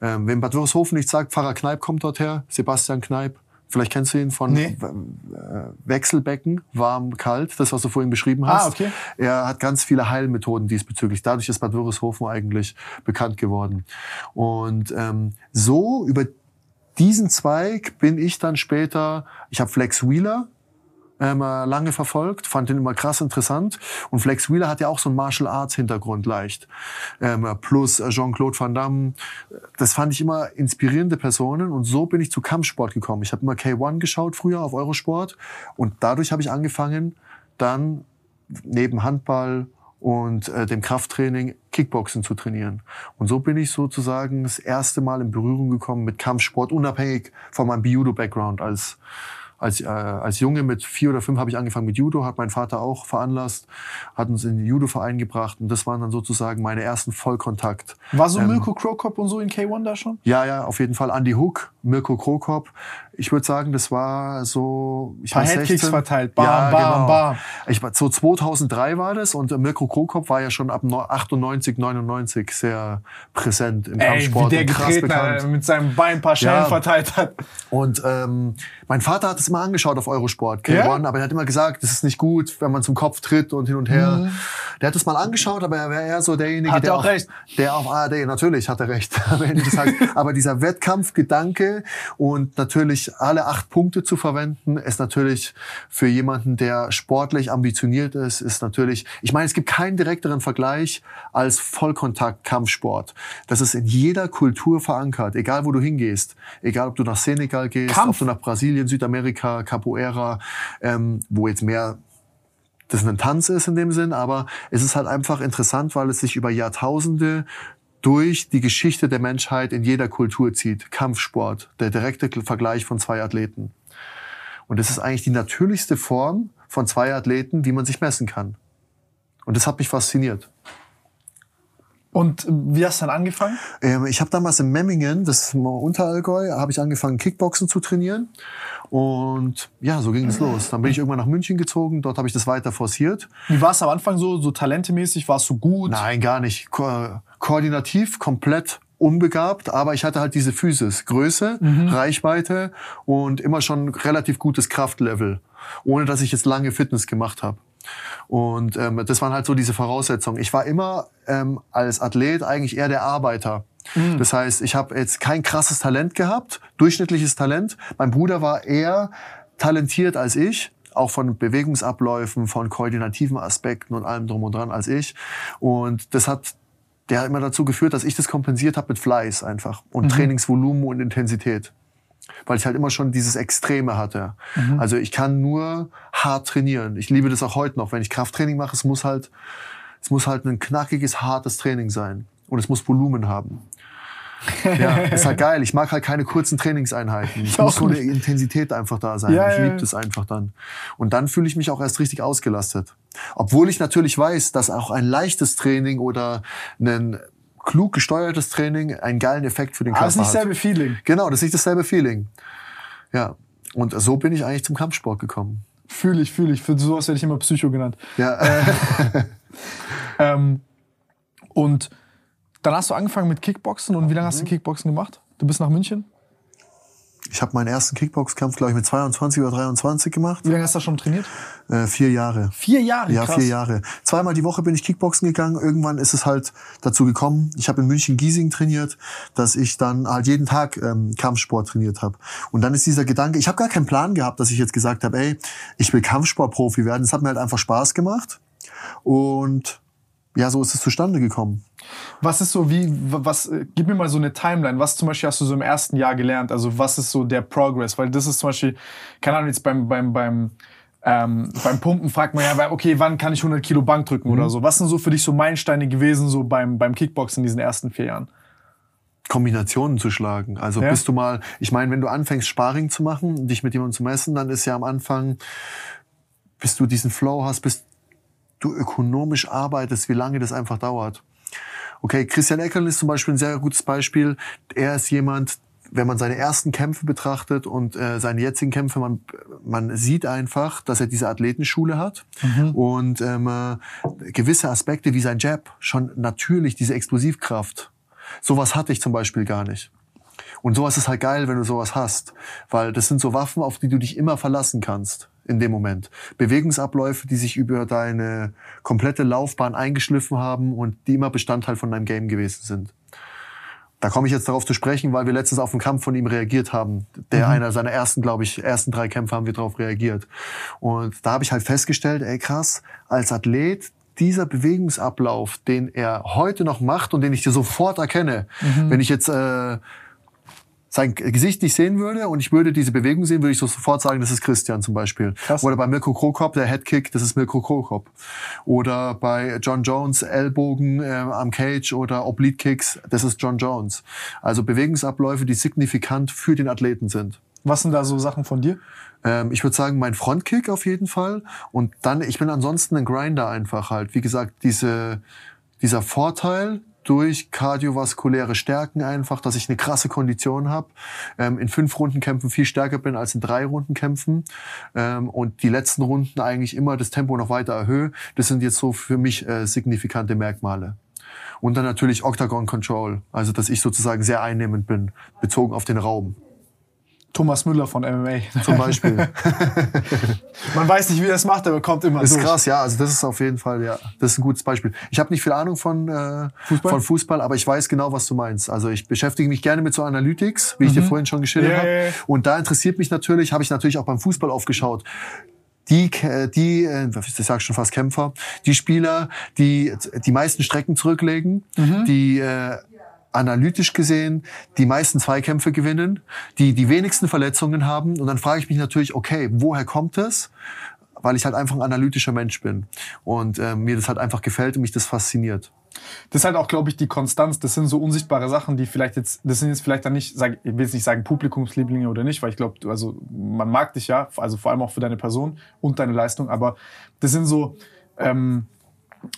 Ähm, wenn Bad Würreshofen nicht sagt, Pfarrer Kneip kommt dort her, Sebastian Kneip, Vielleicht kennst du ihn von Nee. äh, Wechselbecken, warm, kalt, das, was du vorhin beschrieben hast. Ah, okay. Er hat ganz viele Heilmethoden diesbezüglich. Dadurch ist Bad Würreshofen eigentlich bekannt geworden. Und ähm, so über diesen Zweig bin ich dann später, ich habe Flex Wheeler ähm, äh, lange verfolgt, fand den immer krass interessant. Und Flex Wheeler hat ja auch so einen Martial Arts Hintergrund leicht. Ähm, äh, plus äh, Jean-Claude Van Damme. Das fand ich immer inspirierende Personen. Und so bin ich zu Kampfsport gekommen. Ich habe immer K1 geschaut früher auf Eurosport. Und dadurch habe ich angefangen, dann neben Handball und äh, dem Krafttraining Kickboxen zu trainieren. Und so bin ich sozusagen das erste Mal in Berührung gekommen mit Kampfsport, unabhängig von meinem Judo-Background als als, äh, als Junge mit vier oder fünf habe ich angefangen mit Judo, hat mein Vater auch veranlasst, hat uns in den Judo-Verein gebracht und das waren dann sozusagen meine ersten Vollkontakt. War so Ähm, Mirko Krokop und so in K1 da schon? Ja, ja, auf jeden Fall. Andy Hook, Mirko Krokop. Ich würde sagen, das war so... Ich Paar Headkicks 16. verteilt. Bam, ja, bam, genau. bam. Ich war, so 2003 war das und Mirko Krokop war ja schon ab neu- 98, 99 sehr präsent im Ey, Kampfsport. wie der getreten hat, mit seinem Bein ein paar Schellen Ja. verteilt hat. Und ähm, mein Vater hat es immer angeschaut auf Eurosport, K1, Ja? aber er hat immer gesagt, das ist nicht gut, wenn man zum Kopf tritt und hin und her. Der hat es mal angeschaut, aber er wäre eher so derjenige, Mhm. Hat der er auch recht. Der auf ARD, natürlich hat er recht. [LAUGHS] am Ende des Tages. [LAUGHS] aber dieser Wettkampfgedanke und natürlich alle acht Punkte zu verwenden, ist natürlich für jemanden, der sportlich ambitioniert ist, ist natürlich, ich meine, es gibt keinen direkteren Vergleich als Vollkontakt-Kampfsport. Das ist in jeder Kultur verankert, egal wo du hingehst. Egal, ob du nach Senegal gehst, Kampf. ob du nach Brasilien, Südamerika, Capoeira, ähm, wo jetzt mehr das ein Tanz ist in dem Sinn, aber es ist halt einfach interessant, weil es sich über Jahrtausende durch die Geschichte der Menschheit in jeder Kultur zieht. Kampfsport, der direkte Vergleich von zwei Athleten. Und das ist eigentlich die natürlichste Form von zwei Athleten, wie man sich messen kann. Und das hat mich fasziniert. Und äh, wie hast du dann angefangen? Ähm, ich habe damals in Memmingen, das ist Unterallgäu, habe ich angefangen Kickboxen zu trainieren. Und ja, so ging es los. Dann bin ich irgendwann nach München gezogen, dort habe ich das weiter forciert. Wie war es am Anfang so, so talentemäßig? Warst du gut? Nein, gar nicht. Ko koordinativ komplett unbegabt, aber ich hatte halt diese Physis, Größe, Reichweite und immer schon relativ gutes Kraftlevel, ohne dass ich jetzt lange Fitness gemacht habe. Und ähm, das waren halt so diese Voraussetzungen. Ich war immer ähm, als Athlet eigentlich eher der Arbeiter. Das heißt, ich habe jetzt kein krasses Talent gehabt, durchschnittliches Talent. Mein Bruder war eher talentiert als ich, auch von Bewegungsabläufen, von koordinativen Aspekten und allem drum und dran als ich. Und das hat der hat immer dazu geführt, dass ich das kompensiert habe mit Fleiß einfach und Trainingsvolumen und Intensität. Weil ich halt immer schon dieses Extreme hatte. Also ich kann nur hart trainieren. Ich liebe das auch heute noch. Wenn ich Krafttraining mache, es muss halt, es muss halt ein knackiges, hartes Training sein. Und es muss Volumen haben. Ja, [LAUGHS] ist halt geil. Ich mag halt keine kurzen Trainingseinheiten. Es auch muss so eine. Intensität einfach da sein. Ja, ich liebe das einfach dann. Und dann fühle ich mich auch erst richtig ausgelastet. Obwohl ich natürlich weiß, dass auch ein leichtes Training oder ein klug gesteuertes Training einen geilen Effekt für den Körper es ist nicht hat. selbe Feeling. Genau, das ist nicht dasselbe Feeling. Ja. Und so bin ich eigentlich zum Kampfsport gekommen. Fühle ich, fühle ich. Für sowas werde ich immer Psycho genannt. Ja. [LAUGHS] Ähm, und dann hast du angefangen mit Kickboxen und wie lange Mhm. hast du Kickboxen gemacht? Du bist nach München? Ich habe meinen ersten Kickboxkampf, glaube ich, mit 22 oder 23 gemacht. Wie lange hast du da schon trainiert? Äh, vier Jahre. Vier Jahre, Ja, krass. vier Jahre. Zweimal die Woche bin ich Kickboxen gegangen. Irgendwann ist es halt dazu gekommen. Ich habe in München Giesing trainiert, dass ich dann halt jeden Tag ähm, Kampfsport trainiert habe. Und dann ist dieser Gedanke, ich habe gar keinen Plan gehabt, dass ich jetzt gesagt habe, ey, ich will Kampfsportprofi werden. Es hat mir halt einfach Spaß gemacht. Und ja, so ist es zustande gekommen. Was ist so wie, was, äh, gib mir mal so eine Timeline. Was zum Beispiel hast du so im ersten Jahr gelernt? Also was ist so der Progress? Weil das ist zum Beispiel, keine Ahnung, jetzt beim, beim, beim, ähm, beim Pumpen fragt man ja, okay, wann kann ich 100 Kilo Bank drücken Mhm. oder so? Was sind so für dich so Meilensteine gewesen, so beim, beim Kickboxen in diesen ersten vier Jahren? Kombinationen zu schlagen. Also Ja. bist du mal, ich meine, wenn du anfängst Sparring zu machen, dich mit jemandem zu messen, dann ist ja am Anfang, bis du diesen Flow hast, bis du ökonomisch arbeitest, wie lange das einfach dauert. Okay, Christian Eckerl ist zum Beispiel ein sehr gutes Beispiel. Er ist jemand, wenn man seine ersten Kämpfe betrachtet und äh, seine jetzigen Kämpfe, man, man sieht einfach, dass er diese Athletenschule hat und ähm, äh, gewisse Aspekte wie sein Jab schon natürlich diese Explosivkraft. Sowas hatte ich zum Beispiel gar nicht. Und sowas ist halt geil, wenn du sowas hast, weil das sind so Waffen, auf die du dich immer verlassen kannst in dem Moment. Bewegungsabläufe, die sich über deine komplette Laufbahn eingeschliffen haben und die immer Bestandteil von deinem Game gewesen sind. Da komme ich jetzt darauf zu sprechen, weil wir letztens auf einen Kampf von ihm reagiert haben. Der einer seiner ersten, glaube ich, ersten drei Kämpfe haben wir darauf reagiert. Und da habe ich halt festgestellt, ey krass, als Athlet dieser Bewegungsablauf, den er heute noch macht und den ich dir sofort erkenne, wenn ich jetzt äh, sein Gesicht nicht sehen würde und ich würde diese Bewegung sehen, würde ich so sofort sagen, das ist Christian zum Beispiel. Krass. Oder bei Mirko Krokop, der Headkick, das ist Mirko Krokop. Oder bei John Jones, Ellbogen äh, am Cage oder Oblique Kicks, das ist John Jones. Also Bewegungsabläufe, die signifikant für den Athleten sind. Was sind da so Sachen von dir? Ähm, ich würde sagen, mein Frontkick auf jeden Fall. Und dann, ich bin ansonsten ein Grinder einfach halt. Wie gesagt, diese, dieser Vorteil durch kardiovaskuläre Stärken einfach, dass ich eine krasse Kondition habe, ähm, in fünf Rundenkämpfen viel stärker bin als in drei Rundenkämpfen ähm, und die letzten Runden eigentlich immer das Tempo noch weiter erhöhe. Das sind jetzt so für mich äh, signifikante Merkmale. Und dann natürlich Octagon Control, also dass ich sozusagen sehr einnehmend bin, bezogen auf den Raum Thomas Müller von MMA. zum Beispiel. [LAUGHS] Man weiß nicht, wie er es macht, aber kommt immer Ist durch. krass, ja. Also das ist auf jeden Fall, ja, das ist ein gutes Beispiel. Ich habe nicht viel Ahnung von äh, Fußball? von Fußball, aber ich weiß genau, was du meinst. Also ich beschäftige mich gerne mit so Analytics, wie ich dir vorhin schon geschildert Ja, habe. ja, ja. Und da interessiert mich natürlich, habe ich natürlich auch beim Fußball aufgeschaut. Die, die, äh, ich sag schon fast Kämpfer, die Spieler, die die meisten Strecken zurücklegen, Mhm. die äh, analytisch gesehen die meisten Zweikämpfe gewinnen, die die wenigsten Verletzungen haben. Und dann frage ich mich natürlich, okay, woher kommt es? Weil ich halt einfach ein analytischer Mensch bin und äh, mir das halt einfach gefällt und mich das fasziniert. Das ist halt auch, glaube ich, die Konstanz. Das sind so unsichtbare Sachen, die vielleicht jetzt, das sind jetzt vielleicht dann nicht, sag, ich will jetzt nicht sagen Publikumslieblinge oder nicht, weil ich glaube, also man mag dich ja, also vor allem auch für deine Person und deine Leistung, aber das sind so, ähm,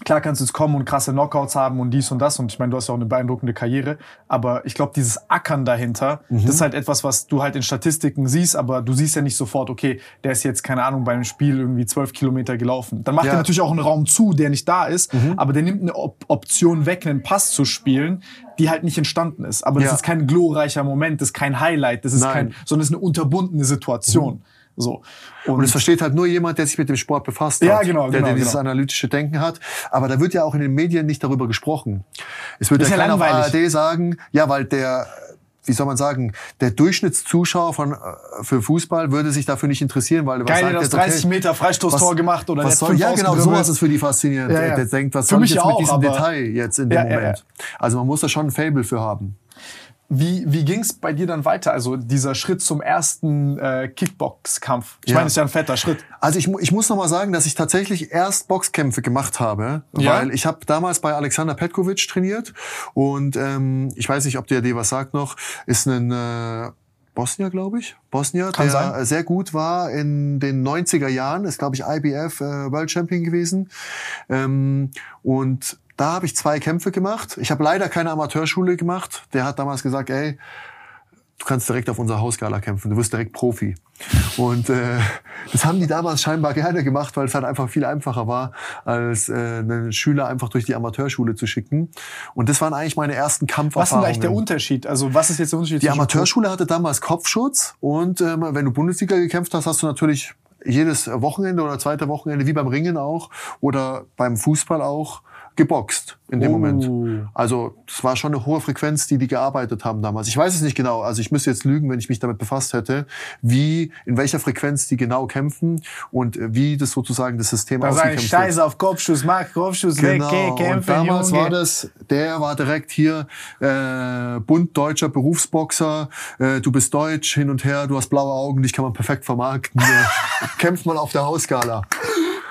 klar kannst du jetzt kommen und krasse Knockouts haben und dies und das und ich meine, du hast ja auch eine beeindruckende Karriere, aber ich glaube, dieses Ackern dahinter, Mhm. das ist halt etwas, was du halt in Statistiken siehst, aber du siehst ja nicht sofort, okay, der ist jetzt, keine Ahnung, beim Spiel irgendwie zwölf Kilometer gelaufen. Dann macht Ja. er natürlich auch einen Raum zu, der nicht da ist, aber der nimmt eine Op Option weg, einen Pass zu spielen, die halt nicht entstanden ist. Aber das Ja. ist kein glorreicher Moment, das ist kein Highlight, das ist Nein. kein, sondern es ist eine unterbundene Situation. So. Und es versteht halt nur jemand, der sich mit dem Sport befasst Ja, hat, genau, der, genau, der dieses genau. analytische Denken hat. Aber da wird ja auch in den Medien nicht darüber gesprochen. Es wird ja ja keiner auf. ARD sagen, ja, weil der, wie soll man sagen, der Durchschnittszuschauer von, äh, für Fußball würde sich dafür nicht interessieren, weil was Geil, sagt der hat aus jetzt, okay, 30 Meter Freistoßtor was- gemacht oder der was soll, ja, genau, sowas ist für die faszinierend. Ja, ja. Der, der denkt, was Für soll ich mich jetzt auch, mit diesem Detail jetzt in dem ja, Moment? Also man muss da schon ein Fable für haben. Wie, wie ging es bei dir dann weiter? Also dieser Schritt zum ersten äh, Kickbox-Kampf. Ich Ja. meine, das ist ja ein fetter Schritt. Also ich, ich muss noch mal sagen, dass ich tatsächlich erst Boxkämpfe gemacht habe, Ja? weil ich habe damals bei Alexander Petkovic trainiert und ähm, ich weiß nicht, ob der dir was sagt noch, ist ein äh, Bosnier, glaube ich. Bosnier, Kann der sein. sehr gut war in den 90er Jahren, ist, glaube ich, IBF äh, World Champion gewesen. Ähm, und da habe ich zwei Kämpfe gemacht. Ich habe leider keine Amateurschule gemacht. Der hat damals gesagt, ey, du kannst direkt auf unserer Hausgala kämpfen, du wirst direkt Profi. Und äh, das haben die damals scheinbar gerne gemacht, weil es halt einfach viel einfacher war, als äh, einen Schüler einfach durch die Amateurschule zu schicken. Und das waren eigentlich meine ersten Was ist Kampferfahrungen. denn eigentlich der Unterschied? Also was ist jetzt der Unterschied? Die Amateurschule hatte damals Kopfschutz und ähm, wenn du Bundesliga gekämpft hast, hast du natürlich jedes Wochenende oder zweite Wochenende, wie beim Ringen auch oder beim Fußball auch, geboxt in dem Oh. Moment. Also das war schon eine hohe Frequenz, die die gearbeitet haben damals. Ich weiß es nicht genau, also ich müsste jetzt lügen, wenn ich mich damit befasst hätte, wie, in welcher Frequenz die genau kämpfen und äh, wie das sozusagen das System Da ich ausgekämpft wird. Scheiße auf Kopfschuss, mach Kopfschuss Genau. weg, geh, und kämpfen, damals Junge. war das, der war direkt hier äh, bunt deutscher Berufsboxer. Äh, du bist deutsch hin und her, du hast blaue Augen, dich kann man perfekt vermarkten. [LAUGHS] Äh, Kämpft mal auf der Hausgala.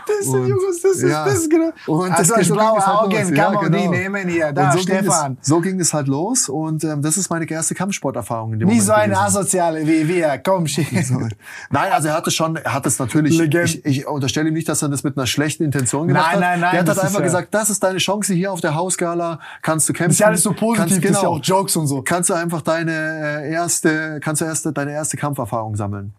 Das sind Und- Jungs, das ist, ja. das ist genau. Und Hast das du so blaue ging halt Augen, los. kann Ja, man die genau. nehmen hier. Da, Und so ging, Stefan. es, so ging es halt los und ähm, das ist meine erste Kampfsporterfahrung in dem Nicht Moment so eine gewesen. Asoziale wie wir. Komm, schick. Nein, also er hatte schon, er hat es natürlich, ich, ich unterstelle ihm nicht, dass er das mit einer schlechten Intention gemacht Nein, hat. nein, nein, Der hat das halt ist einfach ja- gesagt, das ist deine Chance hier auf der Hausgala, kannst du kämpfen. Das ist ja alles so positiv, kannst, das ist ja genau, auch Jokes und so. kannst du einfach deine äh, erste, kannst du erste, deine erste Kampferfahrung sammeln.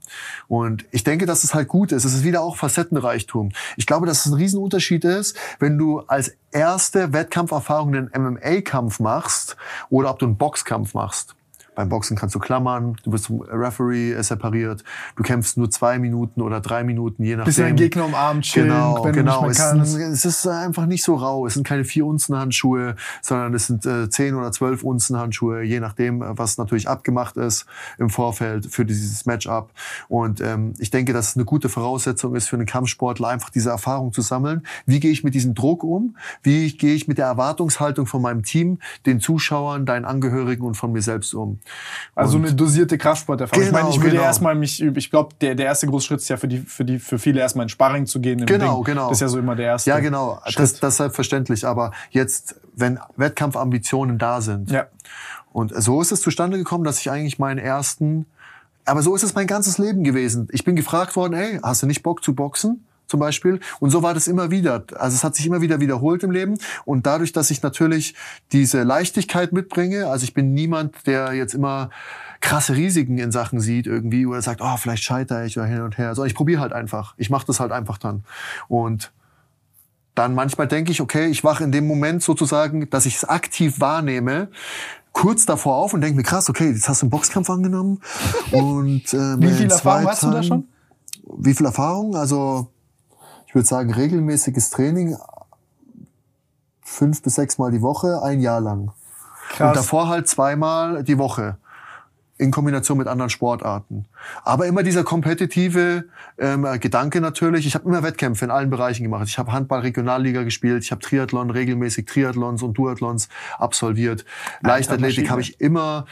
Und ich denke, dass es halt gut ist. Es ist wieder auch Facettenreichtum. Ich glaube, dass es ein Riesenunterschied ist, wenn du als erste Wettkampferfahrung einen MMA-Kampf machst oder ob du einen Boxkampf machst. Beim Boxen kannst du klammern, du bist zum Referee äh, separiert, du kämpfst nur zwei Minuten oder drei Minuten, je nachdem. Bisschen den Gegner umarmen, chillen, Genau, wenn genau. du Es, nicht mehr kannst. ist- es ist einfach nicht so rau. Es sind keine vier Unzen Handschuhe, sondern es sind äh, 10 oder 12 Unzen Handschuhe, je nachdem, äh, was natürlich abgemacht ist im Vorfeld für dieses Matchup. Und ähm, ich denke, dass es eine gute Voraussetzung ist für einen Kampfsportler, einfach diese Erfahrung zu sammeln. Wie gehe ich mit diesem Druck um? Wie gehe ich mit der Erwartungshaltung von meinem Team, den Zuschauern, deinen Angehörigen und von mir selbst um? Also Und- eine dosierte Kraftsporterfahrung. ich Genau, meine, ich würde genau. erstmal mich, üben. ich glaube, der, der erste große Schritt ist ja für die, für die, für viele erstmal in Sparring zu gehen. Genau, Ring. genau. Das ist ja so immer der erste. Ja, genau. Schritt. Das, das ist selbstverständlich. Aber jetzt, wenn Wettkampfambitionen da sind, Ja. und so ist es zustande gekommen, dass ich eigentlich meinen ersten, aber so ist es mein ganzes Leben gewesen. Ich bin gefragt worden, ey, hast du nicht Bock zu boxen? Zum Beispiel. Und so war das immer wieder. Also es hat sich immer wieder wiederholt im Leben. Und dadurch, dass ich natürlich diese Leichtigkeit mitbringe, also ich bin niemand, der jetzt immer krasse Risiken in Sachen sieht irgendwie oder sagt, oh, vielleicht scheitere ich oder hin und her. So, ich probiere halt einfach. Ich mache das halt einfach dann. Und dann manchmal denke ich, okay, ich wache in dem Moment sozusagen, dass ich es aktiv wahrnehme, kurz davor auf und denke mir, krass, okay, jetzt hast du einen Boxkampf angenommen. [LAUGHS] Und, ähm, Wie viel Erfahrung hast du da schon? Wie viel Erfahrung? Also ich würde sagen, regelmäßiges Training, fünf bis sechs Mal die Woche, ein Jahr lang. Krass. Und davor halt zweimal die Woche in Kombination mit anderen Sportarten. Aber immer dieser kompetitive ähm, Gedanke natürlich. Ich habe immer Wettkämpfe in allen Bereichen gemacht. Ich habe Handball Regionalliga gespielt, ich habe Triathlon regelmäßig Triathlons und Duathlons absolviert. Leichtathletik habe ich immer,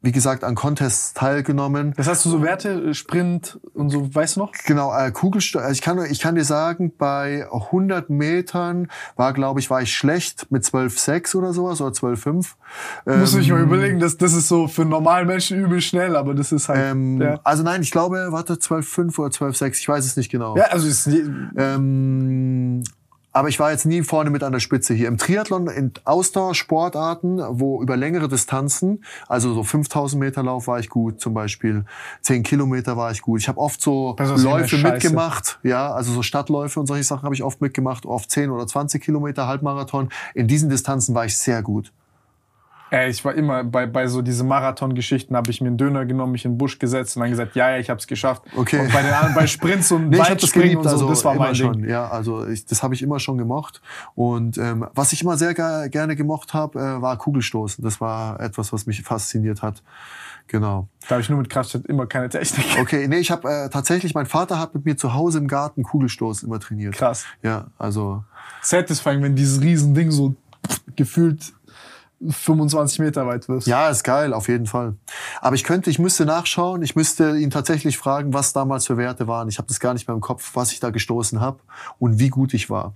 wie gesagt, an Contests teilgenommen. Das hast du so Werte, äh, Sprint und so, weißt du noch? Genau, äh, Kugelstoß. Also ich kann, ich kann dir sagen, bei 100 Metern war, glaube ich, war ich schlecht mit 12,6 oder sowas oder 12,5. Ähm, Musst du dich mal überlegen, das, das ist so für normalen Menschen übel schnell, aber das ist halt. ähm, ja. Also nein, ich glaube, warte, 12,5 oder 12,6, ich weiß es nicht genau. ja, also ist, Ähm, aber ich war jetzt nie vorne mit an der Spitze hier. Im Triathlon, in Ausdauersportarten, wo über längere Distanzen, also so 5000 Meter Lauf war ich gut zum Beispiel, 10 Kilometer war ich gut. Ich habe oft so Läufe mitgemacht, ja, also so Stadtläufe und solche Sachen habe ich oft mitgemacht, oft 10 oder 20 Kilometer Halbmarathon. In diesen Distanzen war ich sehr gut. Ey, ich war immer bei, bei so diese Marathon-Geschichten, habe ich mir einen Döner genommen, mich in den Busch gesetzt und dann gesagt, ja, ja, ich habe es geschafft. Okay. Und bei, den, anderen- bei Sprints und [LAUGHS] Nee, Weitspringen und so, also das war immer mein schon. Ding. Ja, also ich, das habe ich immer schon gemocht. Und ähm, was ich immer sehr ge gerne gemocht habe, äh, war Kugelstoßen. Das war etwas, was mich fasziniert hat. Genau. Da habe ich nur mit Kraftstadt immer keine Technik. [LAUGHS] Okay, nee, ich habe äh, tatsächlich, mein Vater hat mit mir zu Hause im Garten Kugelstoßen immer trainiert. Krass. Ja, also Satisfying, wenn dieses Riesending so gefühlt 25 Meter weit wirst. ja, ist geil, auf jeden Fall. Aber ich könnte, ich müsste nachschauen, ich müsste ihn tatsächlich fragen, was damals für Werte waren. Ich habe das gar nicht mehr im Kopf, was ich da gestoßen habe und wie gut ich war.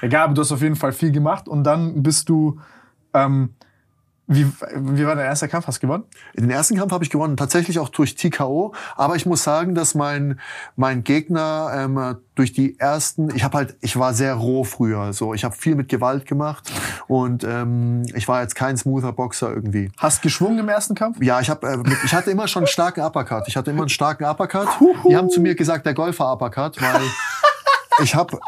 Egal, aber du hast auf jeden Fall viel gemacht und dann bist du, ähm, Wie, wie war der erste Kampf? Hast du gewonnen? Den ersten Kampf habe ich gewonnen, tatsächlich auch durch TKO. Aber ich muss sagen, dass mein mein Gegner ähm, durch die ersten, ich habe halt, ich war sehr roh früher. So, ich habe viel mit Gewalt gemacht und ähm, ich war jetzt kein smoother Boxer irgendwie. Hast geschwungen im ersten Kampf? Ja, ich habe, äh, mit- ich hatte immer schon einen starken Uppercut. Ich hatte immer einen starken Uppercut. Die haben zu mir gesagt, der Golfer Uppercut, weil [LAUGHS] ich habe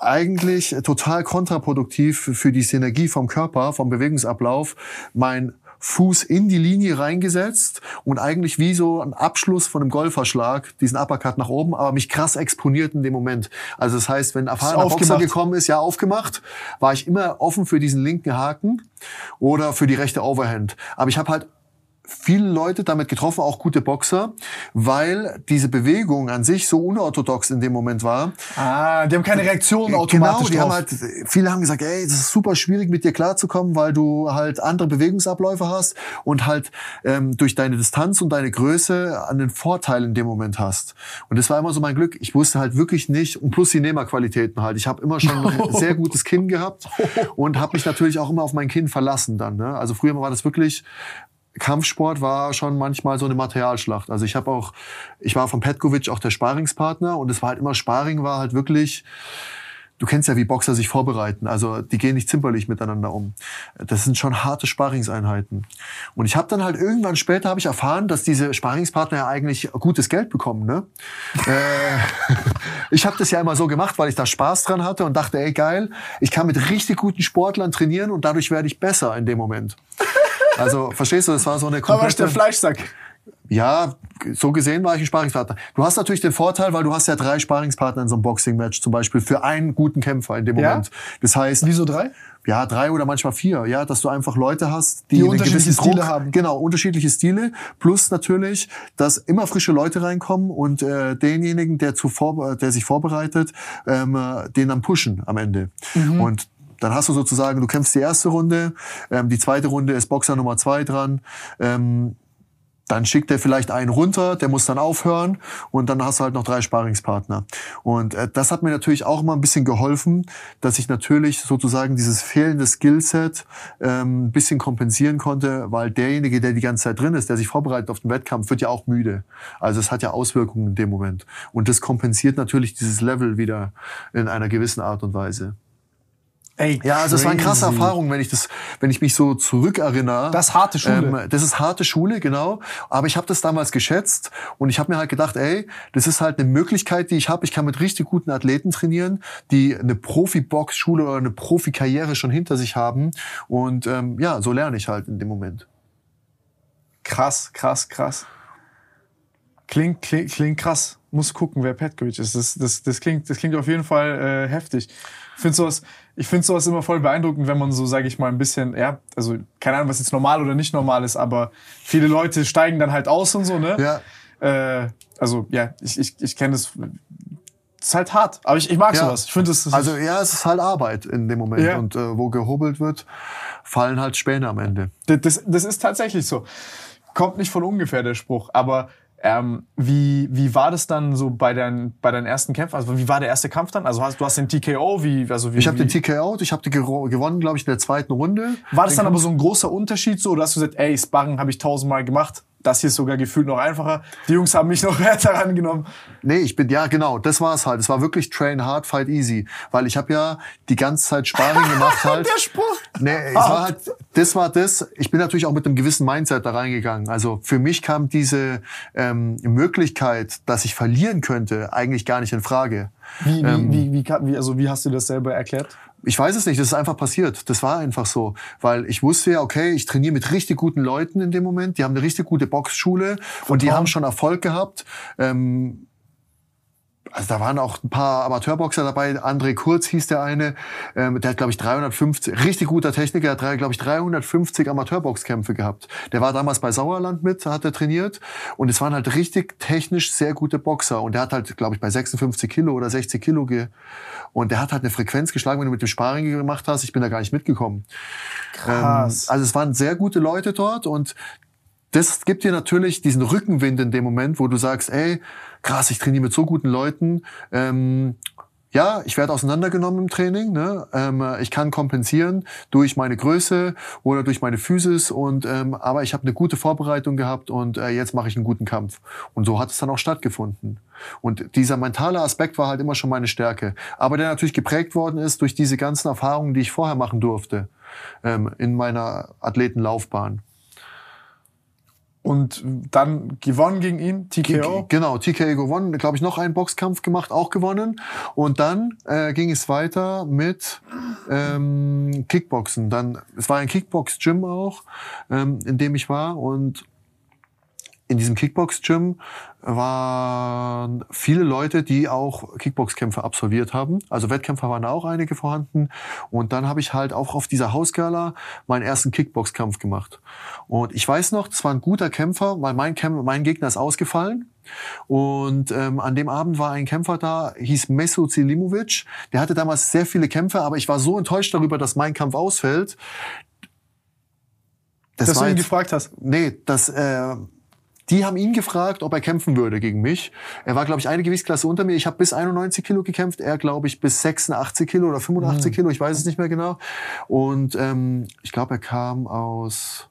eigentlich total kontraproduktiv für die Synergie vom Körper, vom Bewegungsablauf, mein Fuß in die Linie reingesetzt und eigentlich wie so ein Abschluss von einem Golferschlag, diesen Uppercut nach oben, aber mich krass exponiert in dem Moment. Also das heißt, wenn ein erfahrener Boxer gekommen ist, ja aufgemacht, war ich immer offen für diesen linken Haken oder für die rechte Overhand. Aber ich habe halt viele Leute damit getroffen, auch gute Boxer, weil diese Bewegung an sich so unorthodox in dem Moment war. Ah, die haben keine Reaktion Genau, automatisch die drauf. haben halt, viele haben gesagt, ey, es ist super schwierig mit dir klarzukommen, weil du halt andere Bewegungsabläufe hast und halt ähm, durch deine Distanz und deine Größe einen Vorteil in dem Moment hast. Und das war immer so mein Glück. Ich wusste halt wirklich nicht, und plus die Nehmerqualitäten halt. Ich habe immer schon [LAUGHS] ein sehr gutes Kinn gehabt und habe mich natürlich auch immer auf mein Kinn verlassen dann. Ne? Also früher war das wirklich Kampfsport war schon manchmal so eine Materialschlacht. Also ich habe auch, ich war von Petkovic auch der Sparingspartner und es war halt immer Sparing war halt wirklich, du kennst ja, wie Boxer sich vorbereiten. Also die gehen nicht zimperlich miteinander um. Das sind schon harte Sparingseinheiten. Und ich habe dann halt irgendwann später habe ich erfahren, dass diese Sparingspartner ja eigentlich gutes Geld bekommen. Ne? äh, [LAUGHS] ich habe das ja immer so gemacht, weil ich da Spaß dran hatte und dachte, ey geil, ich kann mit richtig guten Sportlern trainieren und dadurch werde ich besser in dem Moment. Also verstehst du, das war so eine Aber ist der komplette... Fleischsack. Ja, so gesehen war ich ein Sparingspartner. Du hast natürlich den Vorteil, weil du hast ja drei Sparingspartner in so einem Boxing-Match zum Beispiel für einen guten Kämpfer in dem Ja? Moment. Das heißt, Wieso drei? ja, drei oder manchmal vier, ja, dass du einfach Leute hast, die, Die unterschiedliche Stile Druck, haben. Genau, unterschiedliche Stile. Plus natürlich, dass immer frische Leute reinkommen und äh, denjenigen, der, zuvor, der sich vorbereitet, ähm, äh, den dann pushen am Ende. Mhm. Und dann hast du sozusagen, du kämpfst die erste Runde, ähm, die zweite Runde ist Boxer Nummer zwei dran. Ähm, dann schickt er vielleicht einen runter, der muss dann aufhören und dann hast du halt noch drei Sparingspartner. Und äh, das hat mir natürlich auch mal ein bisschen geholfen, dass ich natürlich sozusagen dieses fehlende Skillset ähm, ein bisschen kompensieren konnte, weil derjenige, der die ganze Zeit drin ist, der sich vorbereitet auf den Wettkampf, wird ja auch müde. Also es hat ja Auswirkungen in dem Moment. Und das kompensiert natürlich dieses Level wieder in einer gewissen Art und Weise. Ey, Ja, also es war eine krasse. Erfahrung, wenn ich das, wenn ich mich so zurückerinnere. Das ist harte Schule. Ähm, das ist harte Schule, genau. Aber ich habe das damals geschätzt und ich habe mir halt gedacht, ey, das ist halt eine Möglichkeit, die ich habe. Ich kann mit richtig guten Athleten trainieren, die eine Profi-Box-Schule oder eine Profikarriere schon hinter sich haben. Und ähm, ja, so lerne ich halt in dem Moment. Krass, krass, krass. Klingt, klingt, klingt krass. Muss gucken, wer Petkovic ist. Das, das, das, klingt, das klingt auf jeden Fall äh, heftig. Ich finde sowas, ich finde sowas immer voll beeindruckend, wenn man so, sage ich mal, ein bisschen, ja, also keine Ahnung, was jetzt normal oder nicht normal ist, aber viele Leute steigen dann halt aus und so, ne? Ja. Äh, also ja, ich, ich, ich kenne das. Das ist halt hart, aber ich, ich mag Ja. sowas. Ich finde das, Also ja, es ist halt Arbeit in dem Moment. Ja. Und äh, wo gehobelt wird, fallen halt Späne am Ende. Das, das, das ist tatsächlich so. Kommt nicht von ungefähr der Spruch, aber ähm, wie, wie war das dann so bei deinen, bei deinen ersten Kämpfen? Also wie war der erste Kampf dann? Also hast, du hast den TKO, wie, also wie, Ich habe den TKO, ich habe gero- gewonnen, glaube ich, in der zweiten Runde. War das Den dann aber so ein großer Unterschied so, oder hast du gesagt, ey, Sparring habe ich tausendmal gemacht, das hier ist sogar gefühlt noch einfacher. Die Jungs haben mich noch [LAUGHS] härter rangenommen. Nee, ich bin, ja genau, das war es halt. Es war wirklich train hard, fight easy. Weil ich habe ja die ganze Zeit Sparring gemacht [LAUGHS] halt. Der Spruch. Nee, es war halt, das war das. Ich bin natürlich auch mit einem gewissen Mindset da reingegangen. Also für mich kam diese ähm, Möglichkeit, dass ich verlieren könnte, eigentlich gar nicht in Frage. Wie, wie, Ähm. wie, wie, wie, also wie hast du das selber erklärt? Ich weiß es nicht, das ist einfach passiert. Das war einfach so. Weil ich wusste ja, okay, ich trainiere mit richtig guten Leuten in dem Moment. Die haben eine richtig gute Boxschule und die Vertrauen. haben schon Erfolg gehabt. Ähm, also da waren auch ein paar Amateurboxer dabei. André Kurz hieß der eine. Ähm, der hat, glaube ich, 350, richtig guter Techniker, hat, glaube ich, 350 Amateurboxkämpfe gehabt. Der war damals bei Sauerland mit, hat er trainiert. Und es waren halt richtig technisch sehr gute Boxer. Und der hat halt, glaube ich, bei 56 Kilo oder 60 Kilo ge und der hat halt eine Frequenz geschlagen, wenn du mit dem Sparring gemacht hast. Ich bin da gar nicht mitgekommen. Krass. Ähm, also es waren sehr gute Leute dort und das gibt dir natürlich diesen Rückenwind in dem Moment, wo du sagst, ey, krass, ich trainiere mit so guten Leuten. Ähm, ja, ich werde auseinandergenommen im Training. Ne? Ähm, ich kann kompensieren durch meine Größe oder durch meine Physis. Und ähm, aber ich habe eine gute Vorbereitung gehabt und äh, jetzt mache ich einen guten Kampf. Und so hat es dann auch stattgefunden. Und dieser mentale Aspekt war halt immer schon meine Stärke. Aber der natürlich geprägt worden ist durch diese ganzen Erfahrungen, die ich vorher machen durfte ähm, in meiner Athletenlaufbahn. Und dann gewonnen gegen ihn, TKO. Genau, TKO gewonnen. Glaube ich, noch einen Boxkampf gemacht, auch gewonnen. Und dann äh, ging es weiter mit ähm, Kickboxen. Dann, es war ein Kickbox-Gym auch, ähm, in dem ich war. Und in diesem Kickbox-Gym waren viele Leute, die auch Kickboxkämpfe absolviert haben. Also Wettkämpfer waren auch einige vorhanden. Und dann habe ich halt auch auf dieser Hausgala meinen ersten Kickboxkampf gemacht. Und ich weiß noch, das war ein guter Kämpfer, weil mein, Kämpfer, mein Gegner ist ausgefallen. Und ähm, an dem Abend war ein Kämpfer da, hieß Mesut Selimovic. Der hatte damals sehr viele Kämpfe, aber ich war so enttäuscht darüber, dass mein Kampf ausfällt. Das dass du ihn jetzt, gefragt hast? Nee, das... Äh, die haben ihn gefragt, ob er kämpfen würde gegen mich. Er war, glaube ich, eine Gewichtsklasse unter mir. Ich habe bis 91 Kilo gekämpft. Er, glaube ich, bis 86 Kilo oder 85 mhm. Kilo. Ich weiß es nicht mehr genau. Und ähm, ich glaube, er kam aus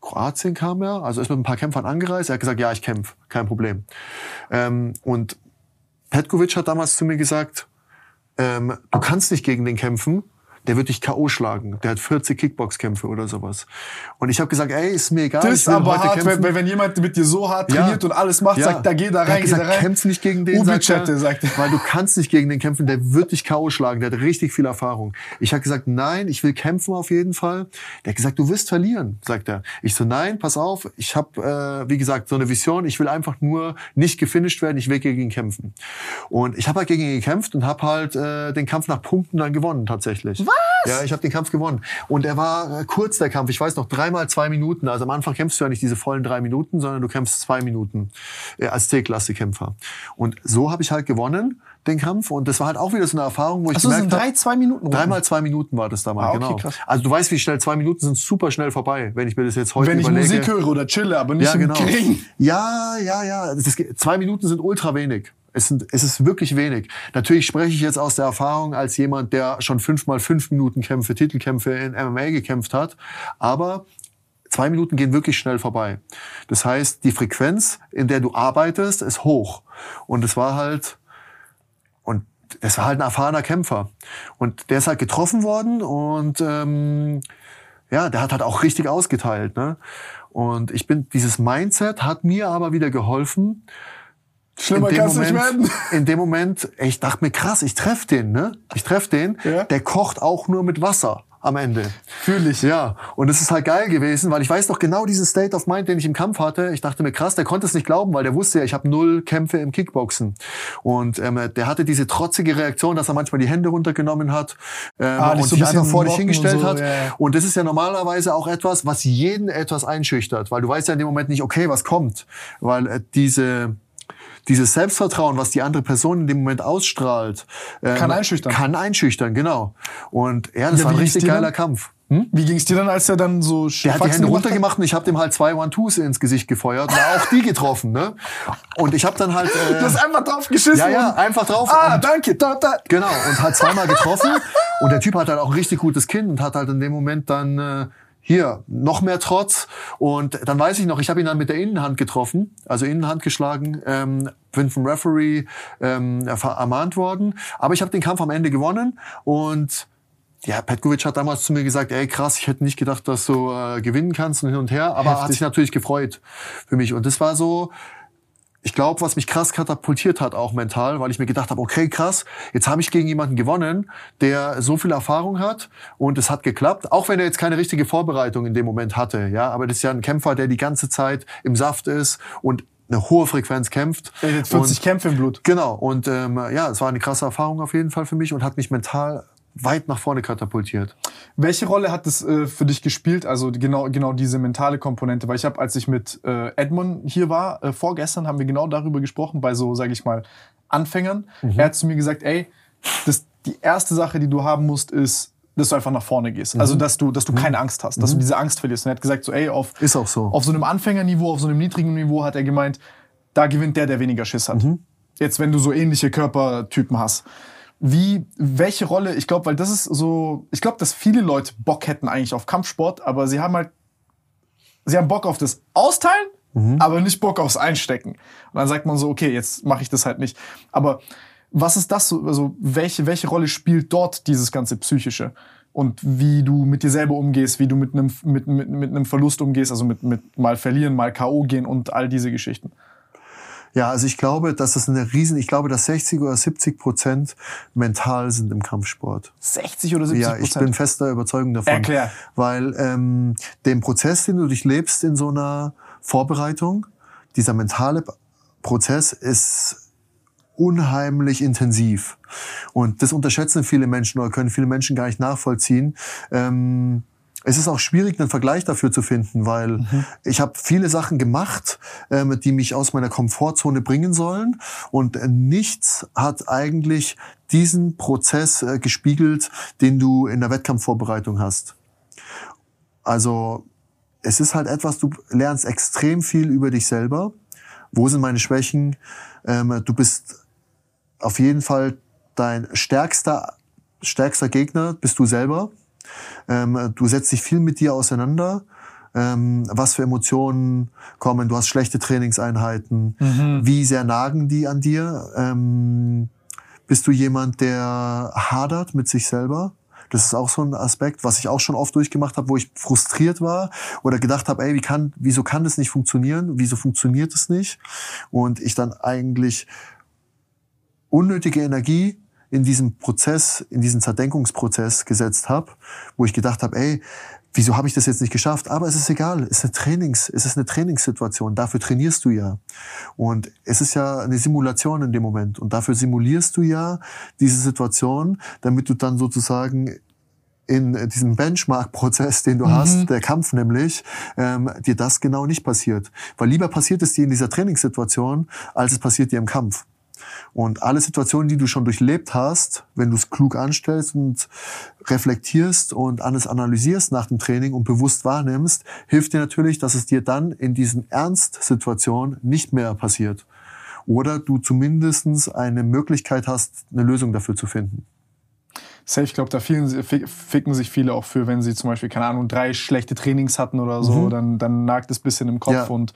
Kroatien kam er. Also ist mit ein paar Kämpfern angereist. Er hat gesagt, ja, ich kämpfe, kein Problem. Ähm, und Petkovic hat damals zu mir gesagt, ähm, du kannst nicht gegen den kämpfen, der wird dich K.O. schlagen. Der hat 40 Kickboxkämpfe oder sowas. Und ich habe gesagt, ey, ist mir egal. Das ist aber hart, wenn, wenn, jemand mit dir so hart trainiert ja. und alles macht, ja. sagt, da geh da rein, geh da rein. Kämpf nicht gegen den, sagt er, sagt er. Weil du kannst nicht gegen den kämpfen, der wird dich K.O. schlagen. Der hat richtig viel Erfahrung. Ich habe gesagt, nein, ich will kämpfen auf jeden Fall. Der hat gesagt, du wirst verlieren, sagt er. Ich so, nein, pass auf, ich habe, äh, wie gesagt, so eine Vision. Ich will einfach nur nicht gefinisht werden, ich will gegen ihn kämpfen. Und ich habe halt gegen ihn gekämpft und habe halt äh, den Kampf nach Punkten dann gewonnen, tatsächlich. Was? Ja, ich habe den Kampf gewonnen. Und er war äh, kurz, der Kampf. Ich weiß noch, dreimal zwei Minuten. Also am Anfang kämpfst du ja nicht diese vollen drei Minuten, sondern du kämpfst zwei Minuten äh, als C-Klasse-Kämpfer. Und so habe ich halt gewonnen den Kampf und das war halt auch wieder so eine Erfahrung, wo ich also gemerkt habe, drei zwei Minuten dreimal zwei Minuten war das damals, ah, okay, genau. Krass. Also du weißt, wie schnell zwei Minuten sind super schnell vorbei, wenn ich mir das jetzt heute wenn überlege. Wenn ich Musik höre oder chille, aber nicht ja, genau. im Kriegen. Ja, ja, ja. Das, zwei Minuten sind ultra wenig. Es, sind, es ist wirklich wenig. Natürlich spreche ich jetzt aus der Erfahrung als jemand, der schon fünfmal fünf Minuten Kämpfe, Titelkämpfe in MMA gekämpft hat. Aber zwei Minuten gehen wirklich schnell vorbei. Das heißt, die Frequenz, in der du arbeitest, ist hoch. Und es war halt, und das war halt ein erfahrener Kämpfer. Und der ist halt getroffen worden und ähm, ja, der hat halt auch richtig ausgeteilt. Ne? Und ich bin, dieses Mindset hat mir aber wieder geholfen, Schlimmer kann es nicht werden. In dem Moment, ich dachte mir, krass, ich treffe den, ne? Ich treffe den, ja. der kocht auch nur mit Wasser am Ende. Fühl ich. Ja, und es ist halt geil gewesen, weil ich weiß doch genau diesen State of Mind, den ich im Kampf hatte. Ich dachte mir, krass, der konnte es nicht glauben, weil der wusste ja, ich habe null Kämpfe im Kickboxen. Und ähm, der hatte diese trotzige Reaktion, dass er manchmal die Hände runtergenommen hat ähm, ah, und so sich einfach vor dich hingestellt so, hat. Ja, ja. Und das ist ja normalerweise auch etwas, was jeden etwas einschüchtert, weil du weißt ja in dem Moment nicht, okay, was kommt, weil äh, diese dieses Selbstvertrauen, was die andere Person in dem Moment ausstrahlt, ähm, kann einschüchtern. Kann einschüchtern, genau. Und ja, das ja, war ein richtig geiler Kampf. Hm? Wie ging es dir dann, als er dann so Der hat die Hände runtergemacht und ich habe dem halt zwei One-Twos ins Gesicht gefeuert und auch die getroffen. Ne? Und ich habe dann halt... [LAUGHS] Äh, du hast einfach drauf geschissen. Ja, ja, einfach drauf. Ah, und, danke. Da, da. Genau, und hat zweimal getroffen. und der Typ hat halt auch ein richtig gutes Kinn und hat halt in dem Moment dann... Äh, hier noch mehr Trotz. Und dann weiß ich noch, ich habe ihn dann mit der Innenhand getroffen, also Innenhand geschlagen, ähm, bin vom Referee ähm, ermahnt worden, aber ich habe den Kampf am Ende gewonnen. Und ja, Petkovic hat damals zu mir gesagt, ey krass, ich hätte nicht gedacht, dass du äh, gewinnen kannst und hin und her, aber Heftig. hat sich natürlich gefreut für mich. Und das war so ich glaube, was mich krass katapultiert hat, auch mental, weil ich mir gedacht habe, okay, krass, jetzt habe ich gegen jemanden gewonnen, der so viel Erfahrung hat und es hat geklappt, auch wenn er jetzt keine richtige Vorbereitung in dem Moment hatte, ja, aber das ist ja ein Kämpfer, der die ganze Zeit im Saft ist und eine hohe Frequenz kämpft. Hat 40 und, Kämpfe im Blut. Genau. Und ähm, ja, es war eine krasse Erfahrung auf jeden Fall für mich und hat mich mental weit nach vorne katapultiert. Welche Rolle hat es äh, für dich gespielt? Also genau, genau diese mentale Komponente. Weil ich habe, als ich mit äh, Edmund hier war, äh, vorgestern haben wir genau darüber gesprochen, bei so, sage ich mal, Anfängern. Mhm. Er hat zu mir gesagt, ey, das, die erste Sache, die du haben musst, ist, dass du einfach nach vorne gehst. Mhm. Also, dass du, dass du mhm. keine Angst hast, dass du mhm. diese Angst verlierst. Und er hat gesagt, so, ey, auf, ist auch so. auf so einem Anfängerniveau, auf so einem niedrigen Niveau hat er gemeint, da gewinnt der, der weniger Schiss hat. Mhm. Jetzt, wenn du so ähnliche Körpertypen hast. Wie, welche Rolle, ich glaube, weil das ist so, ich glaube, dass viele Leute Bock hätten eigentlich auf Kampfsport, aber sie haben halt, sie haben Bock auf das Austeilen, mhm. aber nicht Bock aufs Einstecken. Und dann sagt man so, okay, jetzt mache ich das halt nicht. Aber was ist das so, also welche, welche Rolle spielt dort dieses ganze Psychische? Und wie du mit dir selber umgehst, wie du mit einem, mit, mit, mit einem Verlust umgehst, also mit, mit mal verlieren, mal K.O. gehen und all diese Geschichten. Ja, also ich glaube, dass es eine riesen, ich glaube, dass 60 oder 70 Prozent mental sind im Kampfsport. 60 oder 70 Prozent? Ja, ich bin fester Überzeugung davon. Erklär. Weil ähm, den Prozess, den du durchlebst in so einer Vorbereitung, dieser mentale Prozess ist unheimlich intensiv. Und das unterschätzen viele Menschen oder können viele Menschen gar nicht nachvollziehen. Ähm, es ist auch schwierig, einen Vergleich dafür zu finden, weil mhm. ich habe viele Sachen gemacht, ähm, die mich aus meiner Komfortzone bringen sollen. Und äh, nichts hat eigentlich diesen Prozess äh, gespiegelt, den du in der Wettkampfvorbereitung hast. Also es ist halt etwas, du lernst extrem viel über dich selber. Wo sind meine Schwächen? Ähm, du bist auf jeden Fall dein stärkster, stärkster Gegner bist du selber. Ähm, du setzt dich viel mit dir auseinander. Ähm, was für Emotionen kommen. Du hast schlechte Trainingseinheiten. Mhm. Wie sehr nagen die an dir? Ähm, bist du jemand, der hadert mit sich selber? Das ist auch so ein Aspekt, was ich auch schon oft durchgemacht habe, wo ich frustriert war oder gedacht habe, ey, wie kann, wieso kann das nicht funktionieren? Wieso funktioniert es nicht? Und ich dann eigentlich unnötige Energie in diesem Prozess, in diesen Zerdenkungsprozess gesetzt habe, wo ich gedacht habe, ey, wieso habe ich das jetzt nicht geschafft? Aber es ist egal, es ist eine Trainings, es ist eine Trainingssituation, dafür trainierst du ja. Und es ist ja eine Simulation in dem Moment und dafür simulierst du ja diese Situation, damit du dann sozusagen in diesem Benchmark-Prozess, den du mhm. hast, der Kampf nämlich, ähm, dir das genau nicht passiert. Weil lieber passiert es dir in dieser Trainingssituation, als es passiert dir im Kampf. Und alle Situationen, die du schon durchlebt hast, wenn du es klug anstellst und reflektierst und alles analysierst nach dem Training und bewusst wahrnimmst, hilft dir natürlich, dass es dir dann in diesen Ernstsituationen nicht mehr passiert. Oder du zumindestens eine Möglichkeit hast, eine Lösung dafür zu finden. Safe, ich glaube, da ficken sich viele auch für, wenn sie zum Beispiel, keine Ahnung, drei schlechte Trainings hatten oder so, mhm. dann, dann nagt es bisschen im Kopf ja. und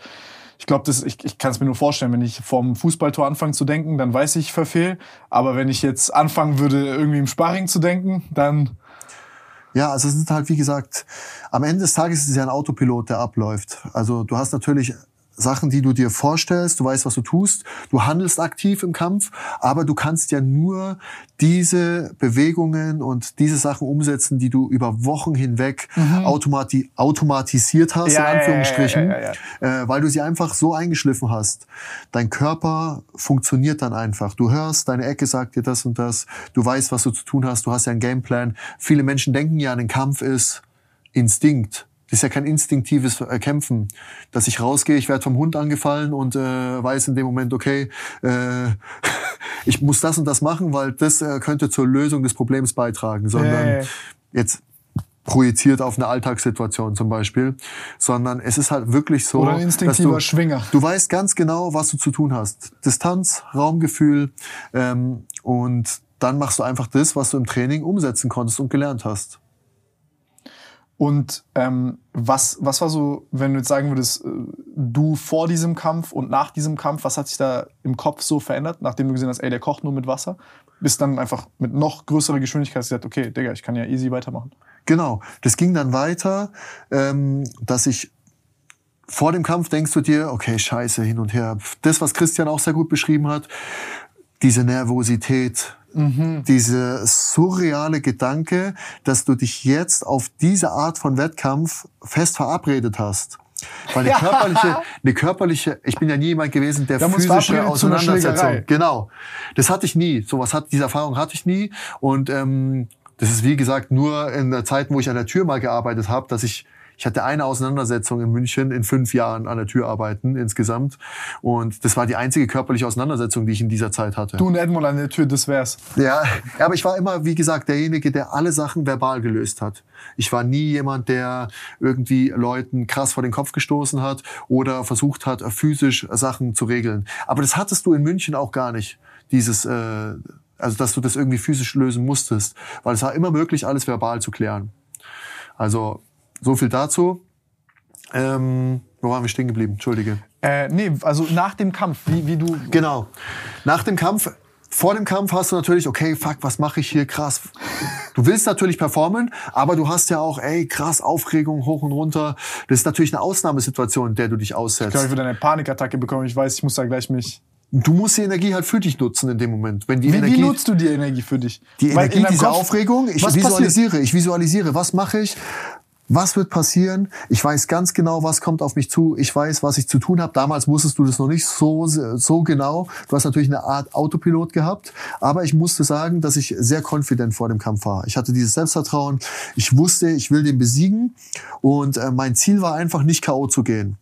ich glaube, ich, ich kann es mir nur vorstellen, wenn ich vom Fußballtor anfange zu denken, dann weiß ich, ich verfehl. Aber wenn ich jetzt anfangen würde, irgendwie im Sparring zu denken, dann... Ja, also es sind halt, wie gesagt, am Ende des Tages ist es ja ein Autopilot, der abläuft. Also du hast natürlich Sachen, die du dir vorstellst, du weißt, was du tust, du handelst aktiv im Kampf, aber du kannst ja nur diese Bewegungen und diese Sachen umsetzen, die du über Wochen hinweg mhm. automati automatisiert hast, ja, in Anführungsstrichen, ja, ja, äh, weil du sie einfach so eingeschliffen hast. Dein Körper funktioniert dann einfach. Du hörst, deine Ecke sagt dir das und das, du weißt, was du zu tun hast, du hast ja einen Gameplan. Viele Menschen denken ja, ein Kampf ist Instinkt. Das ist ja kein instinktives Kämpfen, dass ich rausgehe, ich werde vom Hund angefallen und äh, weiß in dem Moment, okay, äh, [LAUGHS] ich muss das und das machen, weil das äh, könnte zur Lösung des Problems beitragen, sondern hey. jetzt projiziert auf eine Alltagssituation zum Beispiel, sondern es ist halt wirklich so, Oder instinktiver du, Schwinger. Du weißt ganz genau, was du zu tun hast. Distanz, Raumgefühl ähm, und dann machst du einfach das, was du im Training umsetzen konntest und gelernt hast. Und ähm, was, was war so, wenn du jetzt sagen würdest, äh, du vor diesem Kampf und nach diesem Kampf, was hat sich da im Kopf so verändert, nachdem du gesehen hast, ey, der kocht nur mit Wasser? Bist dann einfach mit noch größerer Geschwindigkeit gesagt, okay, Digga, ich kann ja easy weitermachen. Genau, das ging dann weiter, ähm, dass ich vor dem Kampf denkst du dir, okay, scheiße, hin und her. Das, was Christian auch sehr gut beschrieben hat, diese Nervosität, Mhm. Diese surreale Gedanke, dass du dich jetzt auf diese Art von Wettkampf fest verabredet hast. Weil eine körperliche, eine körperliche, ich bin ja nie jemand gewesen, der physische Auseinandersetzung. Genau. Das hatte ich nie. Sowas hat, diese Erfahrung hatte ich nie. Und ähm, das ist wie gesagt nur in der Zeit, wo ich an der Tür mal gearbeitet habe, dass ich ich hatte eine Auseinandersetzung in München in fünf Jahren an der Tür arbeiten insgesamt. Und das war die einzige körperliche Auseinandersetzung, die ich in dieser Zeit hatte. Du und Edmund an der Tür, das wär's. Ja, aber ich war immer, wie gesagt, derjenige, der alle Sachen verbal gelöst hat. Ich war nie jemand, der irgendwie Leuten krass vor den Kopf gestoßen hat oder versucht hat, physisch Sachen zu regeln. Aber das hattest du in München auch gar nicht. Dieses äh, Also, dass du das irgendwie physisch lösen musstest. Weil es war immer möglich, alles verbal zu klären. Also, so viel dazu. Ähm, wo waren wir stehen geblieben? Entschuldige. Äh, nee, also nach dem Kampf, wie, wie du. Genau. Nach dem Kampf, vor dem Kampf hast du natürlich, okay, fuck, was mache ich hier? Krass. Du willst natürlich performen, aber du hast ja auch, ey, krass, Aufregung hoch und runter. Das ist natürlich eine Ausnahmesituation, in der du dich aussetzt. Ich würde eine Panikattacke bekommen. Ich weiß, ich muss da gleich mich. Du musst die Energie halt für dich nutzen in dem Moment. Wenn die Wie, Energie, wie nutzt du die Energie für dich? die Weil Energie diese Kopf- Aufregung, ich visualisiere, ich visualisiere, was mache ich? Was wird passieren? Ich weiß ganz genau, was kommt auf mich zu. Ich weiß, was ich zu tun habe. Damals wusstest du das noch nicht so, so genau. Du hast natürlich eine Art Autopilot gehabt. Aber ich musste sagen, dass ich sehr confident vor dem Kampf war. Ich hatte dieses Selbstvertrauen. Ich wusste, ich will den besiegen. Und äh, mein Ziel war einfach, nicht K.O. zu gehen.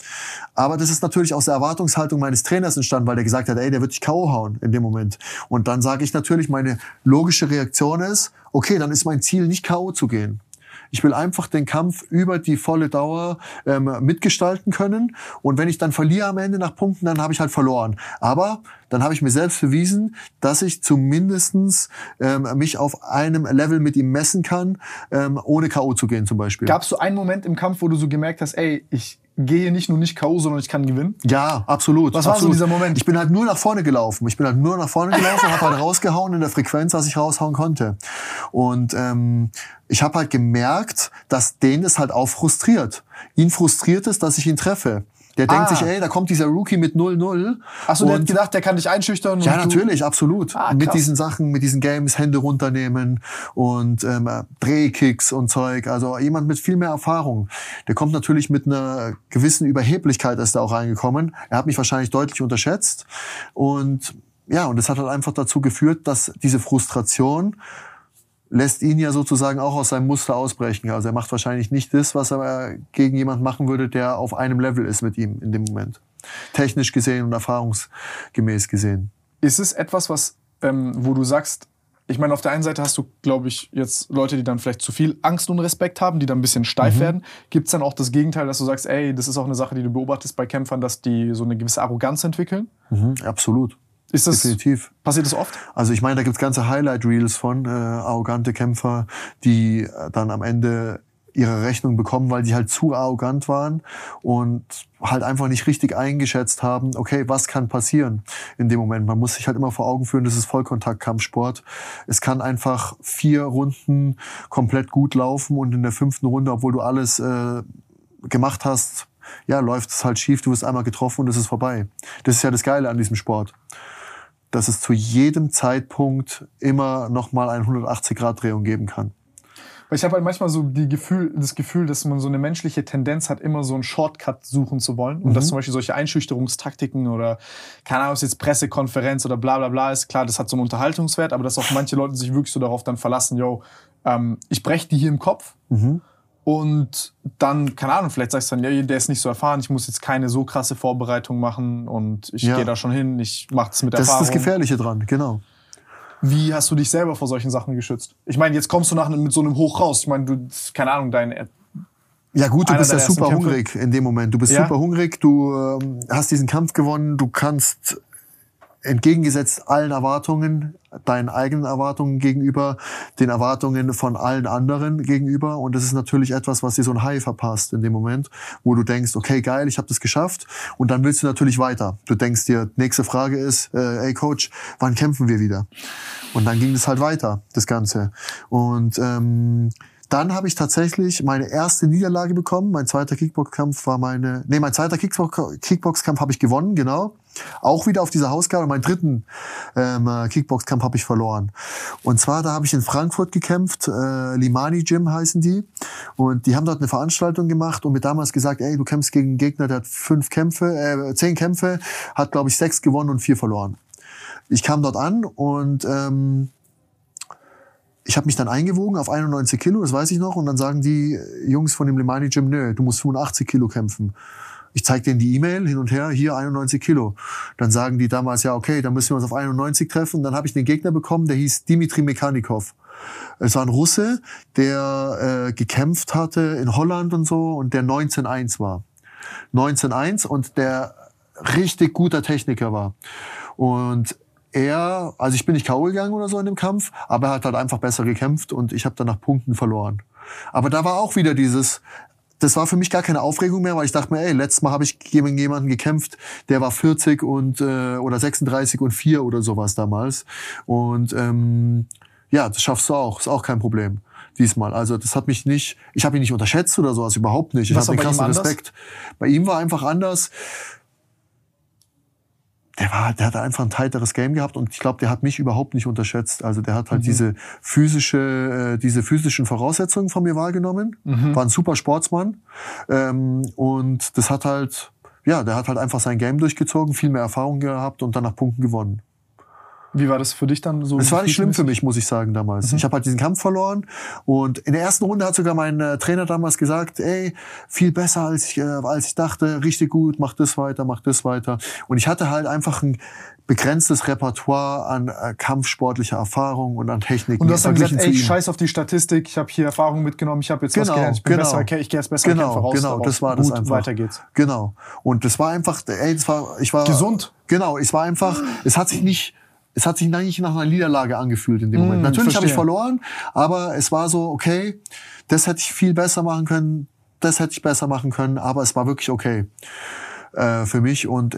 Aber das ist natürlich aus der Erwartungshaltung meines Trainers entstanden, weil der gesagt hat, ey, der wird dich K.O. hauen in dem Moment. Und dann sage ich natürlich, meine logische Reaktion ist, okay, dann ist mein Ziel, nicht K.O. zu gehen. Ich will einfach den Kampf über die volle Dauer ähm, mitgestalten können. Und wenn ich dann verliere am Ende nach Punkten, dann habe ich halt verloren. Aber dann habe ich mir selbst bewiesen, dass ich zumindestens ähm, mich auf einem Level mit ihm messen kann, ähm, ohne K.O. zu gehen zum Beispiel. Gab es so einen Moment im Kampf, wo du so gemerkt hast, ey, ich gehe nicht nur nicht K.O., sondern ich kann gewinnen? Ja, absolut. Was war so absolut. dieser Moment? Ich bin halt nur nach vorne gelaufen. Ich bin halt nur nach vorne gelaufen und habe halt rausgehauen in der Frequenz, was ich raushauen konnte. Und ähm, ich habe halt gemerkt, dass den es halt auch frustriert. Ihn frustriert es, dass ich ihn treffe. Der denkt Ah. sich, ey, da kommt dieser Rookie mit 0-0. Achso, der hat gedacht, der kann dich einschüchtern. ja, natürlich, absolut. Ah, mit diesen Sachen, mit diesen Games, Hände runternehmen und ähm, Drehkicks und Zeug. Also jemand mit viel mehr Erfahrung. Der kommt natürlich mit einer gewissen Überheblichkeit ist da auch reingekommen. Er hat mich wahrscheinlich deutlich unterschätzt. Und ja, und das hat halt einfach dazu geführt, dass diese Frustration lässt ihn ja sozusagen auch aus seinem Muster ausbrechen. Also er macht wahrscheinlich nicht das, was er gegen jemand machen würde, der auf einem Level ist mit ihm in dem Moment. Technisch gesehen und erfahrungsgemäß gesehen. Ist es etwas, was, ähm, wo du sagst, ich meine, auf der einen Seite hast du, glaube ich, jetzt Leute, die dann vielleicht zu viel Angst und Respekt haben, die dann ein bisschen steif Mhm. werden. Gibt es dann auch das Gegenteil, dass du sagst, ey, das ist auch eine Sache, die du beobachtest bei Kämpfern, dass die so eine gewisse Arroganz entwickeln? Mhm, absolut. Ist das, Definitiv. passiert das oft? Also ich meine, da gibt's ganze Highlight-Reels von äh, arrogante Kämpfer, die äh, dann am Ende ihre Rechnung bekommen, weil die halt zu arrogant waren und halt einfach nicht richtig eingeschätzt haben, okay, was kann passieren in dem Moment. Man muss sich halt immer vor Augen führen, das ist Vollkontakt-Kampfsport. Es kann einfach vier Runden komplett gut laufen und in der fünften Runde, obwohl du alles äh, gemacht hast, ja, läuft es halt schief, du wirst einmal getroffen und es ist vorbei. Das ist ja das Geile an diesem Sport dass es zu jedem Zeitpunkt immer noch mal eine 180-Grad-Drehung geben kann. Weil ich habe halt manchmal so die Gefühl, das Gefühl, dass man so eine menschliche Tendenz hat, immer so einen Shortcut suchen zu wollen. Und Mhm. dass zum Beispiel solche Einschüchterungstaktiken oder, keine Ahnung, jetzt Pressekonferenz oder bla bla bla ist, klar, das hat so einen Unterhaltungswert, aber dass auch manche Leute sich wirklich so darauf dann verlassen, yo, ähm, ich brech die hier im Kopf Mhm. Und dann, keine Ahnung, vielleicht sagst du dann, ja, der ist nicht so erfahren, ich muss jetzt keine so krasse Vorbereitung machen und ich Ja. gehe da schon hin, ich mach das mit Das ist Erfahrung. das Gefährliche dran, genau. Wie hast du dich selber vor solchen Sachen geschützt? Ich meine, jetzt kommst du nach, mit so einem Hoch raus. Ich meine, du, keine Ahnung, dein Ja gut, du bist ja super hungrig in dem Moment. Du bist Ja. super hungrig, du ähm, hast diesen Kampf gewonnen, du kannst entgegengesetzt allen Erwartungen, deinen eigenen Erwartungen gegenüber, den Erwartungen von allen anderen gegenüber. Und das ist natürlich etwas, was dir so ein High verpasst in dem Moment, wo du denkst, okay, geil, ich habe das geschafft. Und dann willst du natürlich weiter. Du denkst dir, nächste Frage ist, äh, ey Coach, wann kämpfen wir wieder? Und dann ging es halt weiter, das Ganze. Und ähm, dann habe ich tatsächlich meine erste Niederlage bekommen. Mein zweiter Kickboxkampf war meine, nee, mein zweiter Kickbox- Kickboxkampf habe ich gewonnen, genau. Auch wieder auf dieser Hauskarte. Meinen dritten ähm, äh, Kickboxkampf habe ich verloren. Und zwar, da habe ich in Frankfurt gekämpft, äh, Limani Gym heißen die. Und die haben dort eine Veranstaltung gemacht und mir damals gesagt, ey, du kämpfst gegen einen Gegner, der hat fünf Kämpfe, äh, zehn Kämpfe, hat, glaube ich, sechs gewonnen und vier verloren. Ich kam dort an und ähm, ich habe mich dann eingewogen auf 91 Kilo, das weiß ich noch. Und dann sagen die Jungs von dem Lemani Gym, nö, du musst 85 Kilo kämpfen. Ich zeige denen die E-Mail hin und her, hier 91 Kilo. Dann sagen die damals, ja, okay, dann müssen wir uns auf 91 treffen. Dann habe ich den Gegner bekommen, der hieß Dimitri Mekanikov. Es war ein Russe, der äh, gekämpft hatte in Holland und so und der 19-1 war. 19-1 und der richtig guter Techniker war. Und er, also ich bin nicht K.O. gegangen oder so in dem Kampf, aber er hat halt einfach besser gekämpft und ich habe dann nach Punkten verloren. Aber da war auch wieder dieses, das war für mich gar keine Aufregung mehr, weil ich dachte mir, ey, letztes Mal habe ich gegen jemanden gekämpft, der war 40 und äh, oder 36 und 4 oder sowas damals. Und ähm, ja, das schaffst du auch, ist auch kein Problem diesmal. Also das hat mich nicht, ich habe ihn nicht unterschätzt oder sowas, überhaupt nicht. Ich habe einen krassen Respekt. Bei ihm war einfach anders der war, der hat einfach ein tighteres Game gehabt und ich glaube, der hat mich überhaupt nicht unterschätzt. Also der hat halt mhm. diese physische, äh, diese physischen Voraussetzungen von mir wahrgenommen. Mhm. War ein super Sportsmann ähm, und das hat halt, ja, der hat halt einfach sein Game durchgezogen, viel mehr Erfahrung gehabt und dann nach Punkten gewonnen. Wie war das für dich dann so? Es war nicht schlimm für mich, muss ich sagen, damals. Mhm. Ich habe halt diesen Kampf verloren und in der ersten Runde hat sogar mein äh, Trainer damals gesagt, ey, viel besser als ich, äh, als ich dachte, richtig gut, mach das weiter, mach das weiter. Und ich hatte halt einfach ein begrenztes Repertoire an äh, kampfsportlicher Erfahrung und an Techniken. Und du hast dann gesagt, ey, scheiß auf die Statistik, ich habe hier Erfahrung mitgenommen, ich habe jetzt genau, was gelernt, ich bin genau, besser, ich gehe jetzt besser genau, voraus. Genau, das war das einfach. Weiter geht's. Genau. Und das war einfach, ey, das war, ich war gesund. Genau, es war einfach, es hat sich nicht es hat sich eigentlich nach einer Niederlage angefühlt in dem Moment. Mm, Natürlich habe ich verloren, aber es war so, okay, das hätte ich viel besser machen können, das hätte ich besser machen können, aber es war wirklich okay äh, für mich und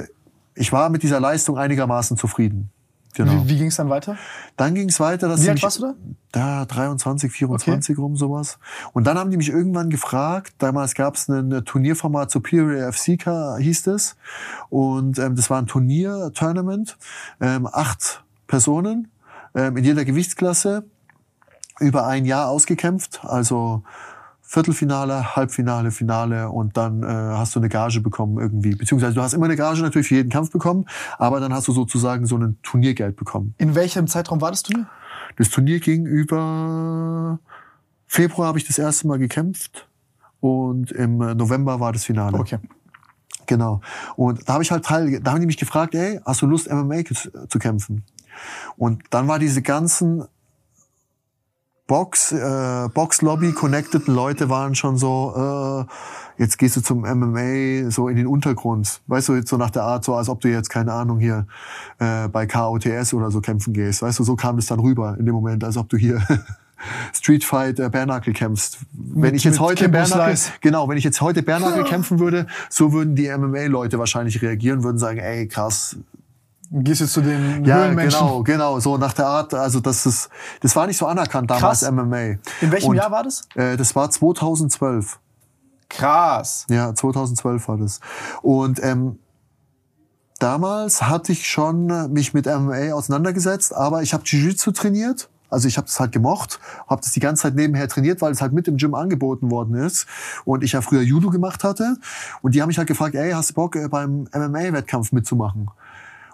ich war mit dieser Leistung einigermaßen zufrieden. Genau. Wie, wie ging es dann weiter? Dann ging es weiter. Dass wie alt warst du da? Da 23, 24 okay. rum sowas. Und dann haben die mich irgendwann gefragt. Damals gab es ein Turnierformat Superior FC hieß es. Und ähm, das war ein Turnier-Tournament. Ähm, acht Personen ähm, in jeder Gewichtsklasse über ein Jahr ausgekämpft. Also Viertelfinale, Halbfinale, Finale und dann äh, hast du eine Gage bekommen irgendwie. Beziehungsweise du hast immer eine Gage natürlich für jeden Kampf bekommen, aber dann hast du sozusagen so ein Turniergeld bekommen. In welchem Zeitraum war das Turnier? Das Turnier ging über Februar habe ich das erste Mal gekämpft und im November war das Finale. Okay. Genau. Und da habe ich halt teil, da haben die mich gefragt, ey, hast du Lust MMA zu kämpfen? Und dann war diese ganzen Box, äh, Box-Lobby connected Leute waren schon so, äh, jetzt gehst du zum MMA so in den Untergrund. Weißt du, jetzt so nach der Art, so als ob du jetzt, keine Ahnung, hier äh, bei KOTS oder so kämpfen gehst. Weißt du, so kam das dann rüber in dem Moment, als ob du hier [LAUGHS] Street Fight äh, Bärnackel kämpfst. Wenn mit, ich jetzt heute Bärnackel, genau, wenn ich jetzt heute Bärnackel [LAUGHS] kämpfen würde, so würden die MMA-Leute wahrscheinlich reagieren, würden sagen, ey, krass, Gehst du zu den ja, Höhlenmenschen? genau, genau, so nach der Art, also das ist, das war nicht so anerkannt damals Krass. MMA. In welchem Und, Jahr war das? Äh, das war 2012. Krass. Ja, 2012 war das. Und ähm, damals hatte ich schon mich mit MMA auseinandergesetzt, aber ich habe Jiu-Jitsu trainiert. Also ich habe das halt gemocht, habe das die ganze Zeit nebenher trainiert, weil es halt mit im Gym angeboten worden ist und ich ja früher Judo gemacht hatte und die haben mich halt gefragt, ey, hast du Bock äh, beim MMA-Wettkampf mitzumachen?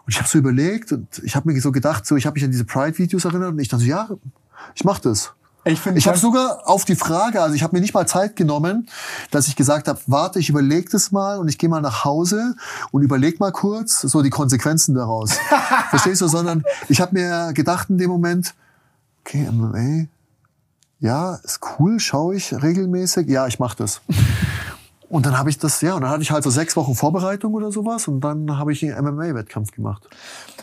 Und ich habe so überlegt und ich habe mir so gedacht, so ich habe mich an diese Pride-Videos erinnert und ich dachte so, ja, ich mach das. Ich, find, ich habe sogar auf die Frage, also ich habe mir nicht mal Zeit genommen, dass ich gesagt habe, warte, ich überlege das mal und ich gehe mal nach Hause und überleg mal kurz so die Konsequenzen daraus. [LAUGHS] Verstehst du? Sondern ich habe mir gedacht in dem Moment, okay, MMA, ja, ist cool, schaue ich regelmäßig, ja, ich mache das. Und dann habe ich das, ja, und dann hatte ich halt so sechs Wochen Vorbereitung oder sowas und dann habe ich einen MMA-Wettkampf gemacht.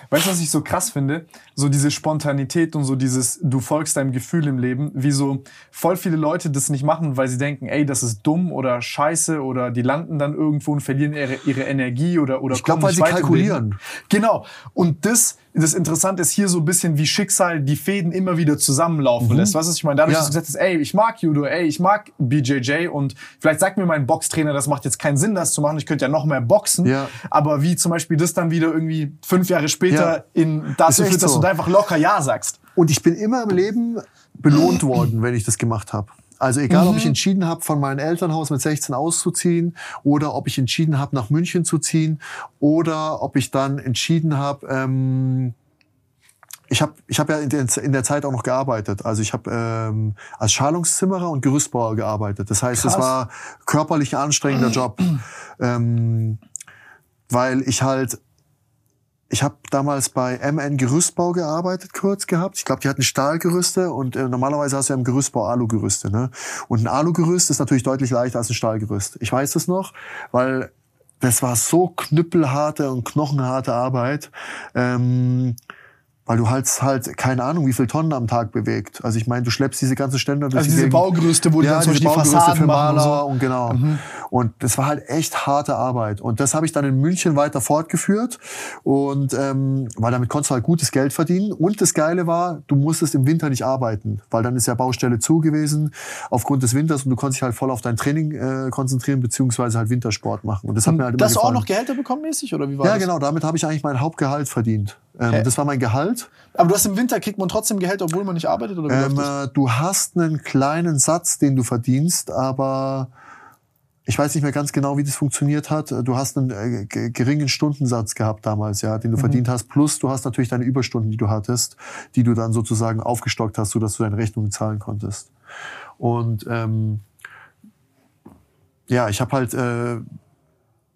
Weißt du, was ich so krass finde? So diese Spontanität und so dieses, du folgst deinem Gefühl im Leben, wie so voll viele Leute das nicht machen, weil sie denken, ey, das ist dumm oder scheiße oder die landen dann irgendwo und verlieren ihre, ihre Energie oder, oder Ich glaube, weil sie kalkulieren. Genau. Und das, das Interessante ist hier so ein bisschen wie Schicksal die Fäden immer wieder zusammenlaufen mhm. lässt. Was ist, ich meine, dadurch, ja. dass du gesagt hast, ey, ich mag Judo, ey, ich mag BJJ und vielleicht sagt mir mein Boxtrainer, das macht jetzt keinen Sinn, das zu machen, ich könnte ja noch mehr boxen. Ja. Aber wie zum Beispiel das dann wieder irgendwie fünf Jahre später ja. in dazu führt, dass so. du da einfach locker Ja sagst. Und ich bin immer im Leben belohnt worden, wenn ich das gemacht habe. Also egal, mhm. ob ich mhm. entschieden habe, von meinem Elternhaus mit 16 auszuziehen oder ob ich entschieden habe, nach München zu ziehen oder ob ich dann entschieden habe, ähm, ich habe ich hab ja in der, in der Zeit auch noch gearbeitet. Also ich habe ähm, als Schalungszimmerer und Gerüstbauer gearbeitet. Das heißt, es war körperlich anstrengender [CLEARS THROAT] Job, ähm, weil ich halt ich habe damals bei MN Gerüstbau gearbeitet, kurz gehabt. Ich glaube, die hatten Stahlgerüste und äh, normalerweise hast du ja im Gerüstbau Alugerüste. Ne? Und ein Alugerüst ist natürlich deutlich leichter als ein Stahlgerüst. Ich weiß das noch, weil das war so knüppelharte und knochenharte Arbeit. Ähm, weil du halt halt keine Ahnung, wie viel Tonnen am Tag bewegt. Also ich meine, du schleppst diese ganzen Ständer durch Also die diese Gegend. Baugerüste, wo die ja, dann zum diese Beispiel die Baugerüste für machen und Maler so. und genau. Und das war halt echt harte Arbeit. Und das habe ich dann in München weiter fortgeführt. Und ähm, weil damit konntest du halt gutes Geld verdienen. Und das Geile war, du musstest im Winter nicht arbeiten, weil dann ist ja Baustelle zu gewesen aufgrund des Winters und du konntest dich halt voll auf dein Training äh, konzentrieren, beziehungsweise halt Wintersport machen. Und das hat mir halt immer das auch gefallen. noch Gehälter bekommen mäßig oder wie war Ja, das? genau, damit habe ich eigentlich mein Hauptgehalt verdient. Ähm? Das war mein Gehalt. Aber du hast im Winter kriegt man trotzdem Gehalt, obwohl man nicht arbeitet oder wie Ähm, äh, du hast einen kleinen Satz, den du verdienst, aber ich weiß nicht mehr ganz genau, wie das funktioniert hat. Du hast einen äh, ge- geringen Stundensatz gehabt damals, ja, Mhm. den du verdient hast. Plus du hast natürlich deine Überstunden, die du hattest, die du dann sozusagen aufgestockt hast, sodass du deine Rechnungen zahlen konntest. Und ähm, ja, ich habe halt äh,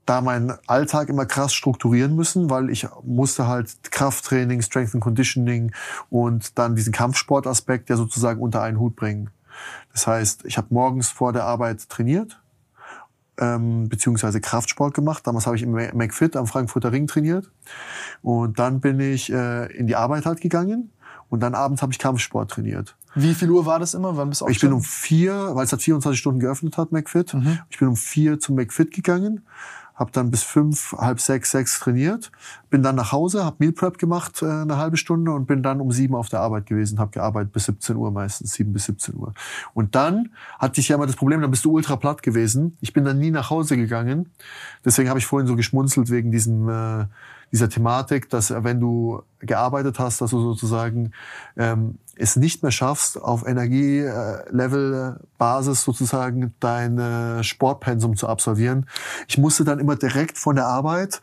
da meinen Alltag immer krass strukturieren müssen, weil ich musste halt Krafttraining, Strength and Conditioning und dann diesen Kampfsportaspekt ja sozusagen unter einen Hut bringen. Das heißt, ich habe morgens vor der Arbeit trainiert, ähm, beziehungsweise Kraftsport gemacht. Damals habe ich im McFit am Frankfurter Ring trainiert. Und dann bin ich äh, in die Arbeit halt gegangen und dann abends habe ich Kampfsport trainiert. Wie viel Uhr war das immer? Wann bist du Ich bin um vier, weil es hat 24 Stunden geöffnet hat, McFit. Mhm. Ich bin um vier zum McFit gegangen, habe dann bis fünf, halb sechs, sechs trainiert, bin dann nach Hause, habe Meal Prep gemacht äh, eine halbe Stunde und bin dann um sieben auf der Arbeit gewesen, habe gearbeitet bis 17 Uhr meistens, sieben bis 17 Uhr. Und dann hatte ich ja immer das Problem, dann bist du ultra platt gewesen. Ich bin dann nie nach Hause gegangen. Deswegen habe ich vorhin so geschmunzelt wegen diesem äh, dieser Thematik, dass äh, wenn du gearbeitet hast, dass du sozusagen ähm, es nicht mehr schaffst, auf Energielevel-Basis sozusagen dein äh, Sportpensum zu absolvieren. Ich musste dann immer direkt von der Arbeit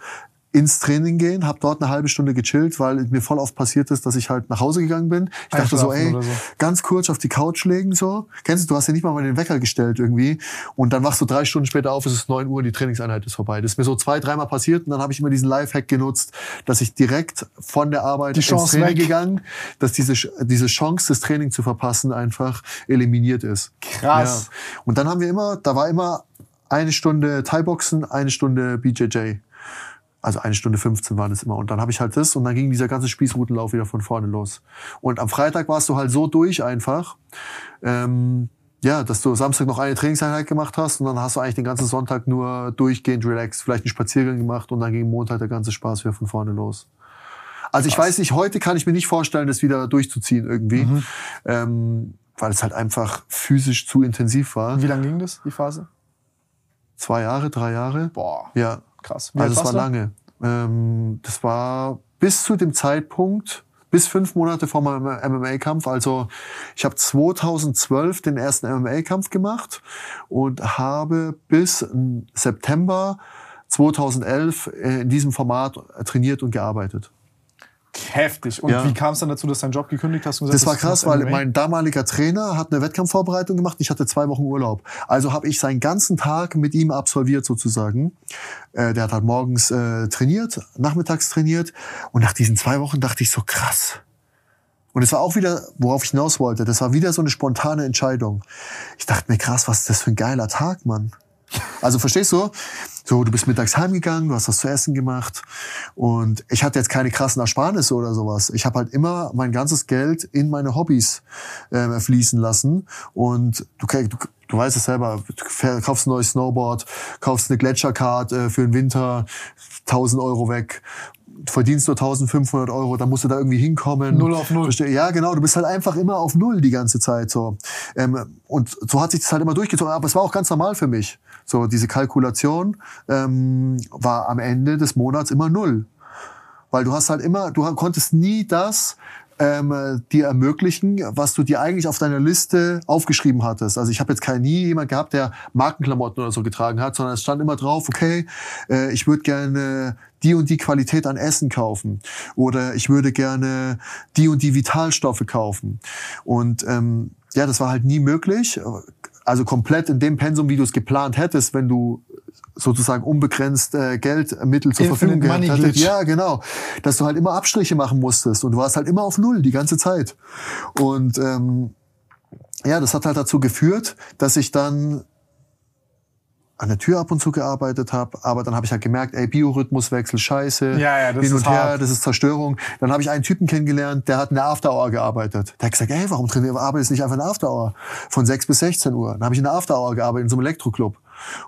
ins Training gehen, habe dort eine halbe Stunde gechillt, weil mir voll oft passiert ist, dass ich halt nach Hause gegangen bin. Ich dachte so, ey, so. ganz kurz auf die Couch legen so. Kennst du, du hast ja nicht mal mal den Wecker gestellt irgendwie und dann wachst du drei Stunden später auf, es ist neun Uhr, die Trainingseinheit ist vorbei. Das ist mir so zwei, dreimal passiert und dann habe ich immer diesen Lifehack genutzt, dass ich direkt von der Arbeit Die ins Chance Training weg. gegangen, dass diese, diese Chance, das Training zu verpassen, einfach eliminiert ist. Krass. Ja. Und dann haben wir immer, da war immer eine Stunde Thai-Boxen, eine Stunde BJJ. Also eine Stunde 15 waren es immer. Und dann habe ich halt das und dann ging dieser ganze Spießrutenlauf wieder von vorne los. Und am Freitag warst du halt so durch einfach, ähm, ja, dass du Samstag noch eine Trainingseinheit gemacht hast und dann hast du eigentlich den ganzen Sonntag nur durchgehend relaxed, vielleicht einen Spaziergang gemacht und dann ging Montag der ganze Spaß wieder von vorne los. Also ich weiß nicht, heute kann ich mir nicht vorstellen, das wieder durchzuziehen irgendwie, ähm, weil es halt einfach physisch zu intensiv war. Wie lange ging das, die Phase? Zwei Jahre, drei Jahre. Boah, Ja, krass. Wie also es war lange. Ähm, das war bis zu dem Zeitpunkt, bis fünf Monate vor meinem MMA-Kampf. Also ich habe 2012 den ersten MMA-Kampf gemacht und habe bis September 2011 äh, in diesem Format trainiert und gearbeitet. Heftig. Und Ja. wie kam es dann dazu, dass du deinen Job gekündigt hast? Und gesagt Das war krass, weil MMA? mein damaliger Trainer hat eine Wettkampfvorbereitung gemacht. Ich hatte zwei Wochen Urlaub. Also habe ich seinen ganzen Tag mit ihm absolviert sozusagen. Äh, der hat halt morgens äh, trainiert, nachmittags trainiert. Und nach diesen zwei Wochen dachte ich so krass. Und es war auch wieder, worauf ich hinaus wollte, das war wieder so eine spontane Entscheidung. Ich dachte mir, krass, was ist das für ein geiler Tag, Mann. Also verstehst du? So, du bist mittags heimgegangen, du hast was zu essen gemacht. Und ich hatte jetzt keine krassen Ersparnisse oder sowas. Ich habe halt immer mein ganzes Geld in meine Hobbys ähm, fließen lassen. Und du, du, du weißt es selber, du kaufst ein neues Snowboard, kaufst eine Gletschercard äh, für den Winter, 1000 Euro weg, verdienst nur 1500 Euro, dann musst du da irgendwie hinkommen. Null auf null. Ja, genau, du bist halt einfach immer auf Null die ganze Zeit so. Ähm, und so hat sich das halt immer durchgezogen, aber es war auch ganz normal für mich. So, diese Kalkulation ähm, war am Ende des Monats immer Null. Weil du hast halt immer, du konntest nie das ähm, dir ermöglichen, was du dir eigentlich auf deiner Liste aufgeschrieben hattest. Also ich habe jetzt kein nie jemand gehabt, der Markenklamotten oder so getragen hat, sondern es stand immer drauf, okay, äh, ich würde gerne die und die Qualität an Essen kaufen oder ich würde gerne die und die Vitalstoffe kaufen. Und ähm, ja, das war halt nie möglich. Also komplett in dem Pensum, wie du es geplant hättest, wenn du sozusagen unbegrenzt äh, Geldmittel zur Infinite Verfügung gehabt. Glitch. Ja, genau. Dass du halt immer Abstriche machen musstest und du warst halt immer auf Null die ganze Zeit. Und ähm, ja, das hat halt dazu geführt, dass ich dann an der Tür ab und zu gearbeitet habe, aber dann habe ich halt gemerkt, ey, Biorhythmuswechsel, scheiße, Ja, ja, das hin und ist her, hart. das ist Zerstörung. Dann habe ich einen Typen kennengelernt, der hat in der After Hour gearbeitet. Der hat gesagt, ey, warum trainier- arbeitest nicht einfach in der After Hour? Von 6 bis 16 Uhr. Dann habe ich in der After Hour gearbeitet, in so einem Elektroclub.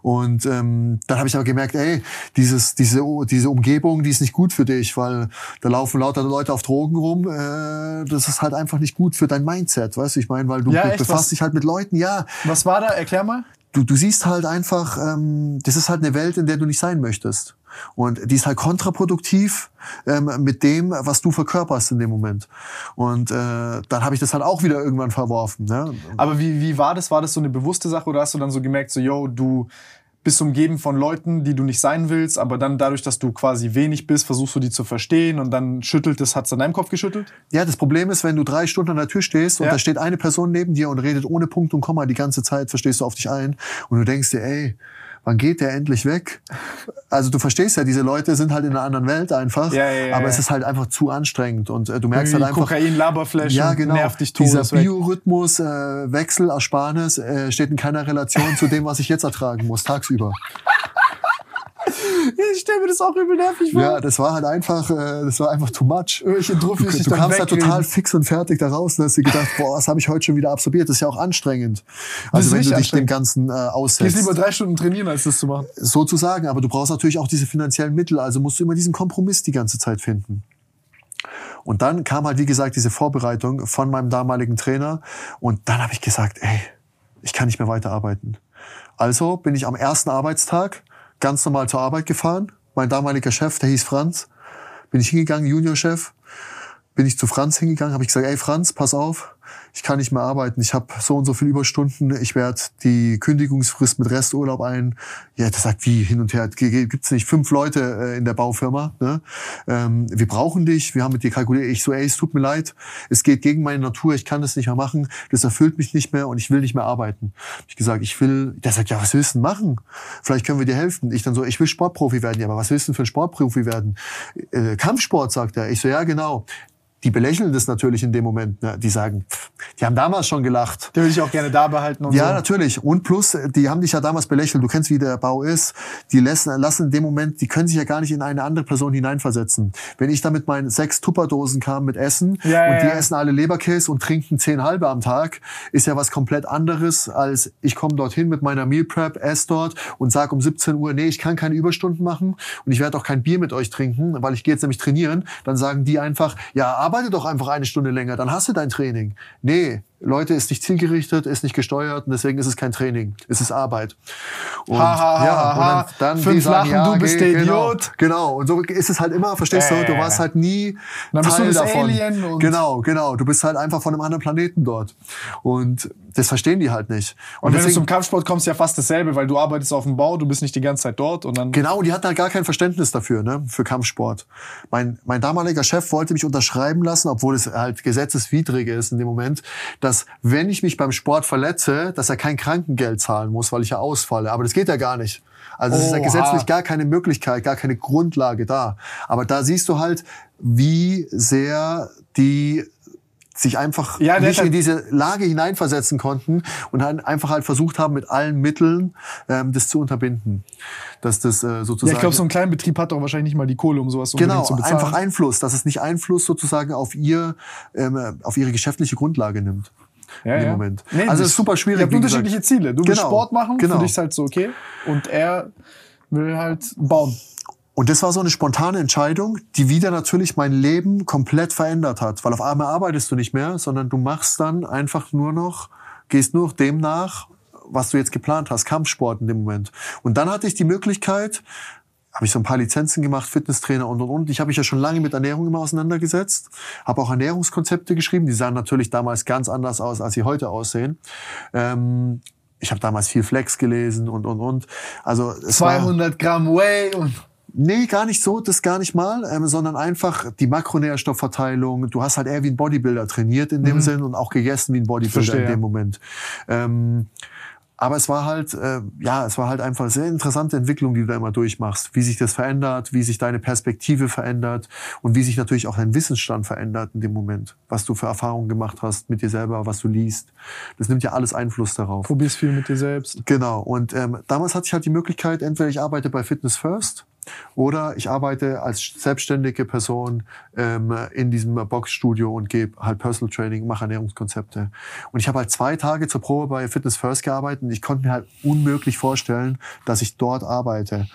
Und ähm, dann habe ich aber gemerkt, ey, dieses, diese, diese Umgebung, die ist nicht gut für dich, weil da laufen lauter Leute auf Drogen rum. Äh, das ist halt einfach nicht gut für dein Mindset, weißt du? Ich meine, weil du Ja, echt? befasst Was- dich halt mit Leuten, ja. Was war da? Erklär mal. Du, du siehst halt einfach, ähm, das ist halt eine Welt, in der du nicht sein möchtest. Und die ist halt kontraproduktiv ähm, mit dem, was du verkörperst in dem Moment. Und äh, dann habe ich das halt auch wieder irgendwann verworfen. Ne? Aber wie, wie war das? War das so eine bewusste Sache oder hast du dann so gemerkt, so, yo, du bist umgeben von Leuten, die du nicht sein willst, aber dann dadurch, dass du quasi wenig bist, versuchst du die zu verstehen und dann schüttelt es, hat's an deinem Kopf geschüttelt? Ja, das Problem ist, wenn du drei Stunden an der Tür stehst und Ja. da steht eine Person neben dir und redet ohne Punkt und Komma die ganze Zeit, verstehst du auf dich ein und du denkst dir, ey, wann geht der endlich weg? Also du verstehst ja, diese Leute sind halt in einer anderen Welt einfach, Ja, ja, ja, aber es ist halt einfach zu anstrengend und äh, du merkst halt Wie einfach, Kokain, Laberflash ja genau, nervt dich dieser. Biorhythmus, äh, Wechsel, Ersparnis äh, steht in keiner Relation zu dem, was ich jetzt ertragen muss tagsüber. Ich stelle mir das auch übel nervig vor. Ja, das war halt einfach, äh, das war einfach too much. Irgendwelche Druck, Du, du dann kamst da wegreden. total fix und fertig da raus und hast dir gedacht, boah, was habe ich heute schon wieder absorbiert? Das ist ja auch anstrengend. Also wenn du dich dem. Ganzen äh, Gehst aussetzt. lieber drei Stunden trainieren, als das zu machen. Sozusagen, aber du brauchst natürlich auch diese finanziellen Mittel, also musst du immer diesen Kompromiss die ganze Zeit finden. Und dann kam halt, wie gesagt, diese Vorbereitung von meinem damaligen Trainer und dann habe ich gesagt, ey, ich kann nicht mehr weiterarbeiten. Also bin ich am ersten Arbeitstag ganz normal zur Arbeit gefahren. Mein damaliger Chef, der hieß Franz, bin ich hingegangen, Juniorchef, bin ich zu Franz hingegangen, habe ich gesagt, ey Franz, pass auf, ich kann nicht mehr arbeiten, ich habe so und so viele Überstunden, ich werde die Kündigungsfrist mit Resturlaub ein. Ja, der sagt, wie hin und her, gibt's nicht fünf Leute äh, in der Baufirma, ne? ähm, wir brauchen dich, wir haben mit dir kalkuliert. Ich so, ey, es tut mir leid, es geht gegen meine Natur, ich kann das nicht mehr machen, das erfüllt mich nicht mehr und ich will nicht mehr arbeiten. Ich gesagt, ich will, der sagt, ja, was willst du denn machen? Vielleicht können wir dir helfen. Ich dann so, ich will Sportprofi werden. Ja, aber was willst du denn für ein Sportprofi werden? Äh, Kampfsport, sagt er. Ich so, ja, genau. Die belächeln das natürlich in dem Moment. Ne? Die sagen, die haben damals schon gelacht. Den würde ich auch gerne da behalten und Ja, so. natürlich. Und plus, die haben dich ja damals belächelt. Du kennst, wie der Bau ist. Die lassen, lassen in dem Moment, die können sich ja gar nicht in eine andere Person hineinversetzen. Wenn ich da mit meinen sechs Tupperdosen kam mit Essen Ja, und ja, die ja. essen alle Leberkäse und trinken zehn halbe am Tag, ist ja was komplett anderes, als ich komme dorthin mit meiner Meal Prep, esse dort und sag um 17 Uhr, nee, ich kann keine Überstunden machen und ich werde auch kein Bier mit euch trinken, weil ich gehe jetzt nämlich trainieren. Dann sagen die einfach, ja, arbeite doch einfach eine Stunde länger, dann hast du dein Training. Nee, Leute, ist nicht zielgerichtet, ist nicht gesteuert und deswegen ist es kein Training. Es ist Arbeit. Und, Ha, ha, ja, ha. und dann, dann Fünf sagen, Lachen, ja, du bist geh, der genau, Idiot. Genau. Und so ist es halt immer, verstehst du? Äh. Du warst halt nie Dann bist Teil du das davon. Alien und- genau, genau. Du bist halt einfach von einem anderen Planeten dort. Und das verstehen die halt nicht. Und, wenn du deswegen- zum Kampfsport kommst, ja fast dasselbe, weil du arbeitest auf dem Bau, du bist nicht die ganze Zeit dort und dann. Genau, die hatten halt gar kein Verständnis dafür, ne, für Kampfsport. Mein, mein damaliger Chef wollte mich unterschreiben lassen, obwohl es halt gesetzeswidrig ist in dem Moment, dass wenn ich mich beim Sport verletze, dass er kein Krankengeld zahlen muss, weil ich ja ausfalle. Aber das geht ja gar nicht. Also es ist ja gesetzlich gar keine Möglichkeit, gar keine Grundlage da. Aber da siehst du halt, wie sehr die sich einfach Ja, nicht in halt- diese Lage hineinversetzen konnten und halt einfach halt versucht haben, mit allen Mitteln ähm, das zu unterbinden. Dass das äh, sozusagen Ja, ich glaube, so ein kleiner Betrieb hat doch wahrscheinlich nicht mal die Kohle, um sowas Genau, zu bezahlen. einfach Einfluss, dass es nicht Einfluss sozusagen auf ihr, ähm, auf ihre geschäftliche Grundlage nimmt. Ja, dem ja. Moment. Nee, also es ist super schwierig. Ihr habt wie gesagt. unterschiedliche Ziele. Du willst Genau, Sport machen, genau. für dich ist halt so okay. Und er will halt bauen. Und das war so eine spontane Entscheidung, die wieder natürlich mein Leben komplett verändert hat. Weil auf einmal arbeitest du nicht mehr, sondern du machst dann einfach nur noch, gehst nur noch dem nach, was du jetzt geplant hast, Kampfsport in dem Moment. Und dann hatte ich die Möglichkeit, habe ich so ein paar Lizenzen gemacht, Fitnesstrainer und und und. Ich habe mich ja schon lange mit Ernährung immer auseinandergesetzt, habe auch Ernährungskonzepte geschrieben. Die sahen natürlich damals ganz anders aus, als sie heute aussehen. Ähm, ich habe damals viel Flex gelesen und und und. Also es war 200 Gramm Whey und Nee, gar nicht so, das gar nicht mal, ähm, sondern einfach die Makronährstoffverteilung. Du hast halt eher wie ein Bodybuilder trainiert in dem Sinn und auch gegessen wie ein Bodybuilder Verstehe, in dem. Moment. Ähm, aber es war halt, äh, ja, es war halt einfach eine sehr interessante Entwicklung, die du da immer durchmachst. Wie sich das verändert, wie sich deine Perspektive verändert und wie sich natürlich auch dein Wissensstand verändert in dem Moment. Was du für Erfahrungen gemacht hast mit dir selber, was du liest. Das nimmt ja alles Einfluss darauf. Probierst viel mit dir selbst. Genau. Und ähm, damals hatte ich halt die Möglichkeit, entweder ich arbeite bei Fitness First oder ich arbeite als selbstständige Person ähm, in diesem Boxstudio und gebe halt Personal Training, mache Ernährungskonzepte. Und ich habe halt zwei Tage zur Probe bei Fitness First gearbeitet und ich konnte mir halt unmöglich vorstellen, dass ich dort arbeite.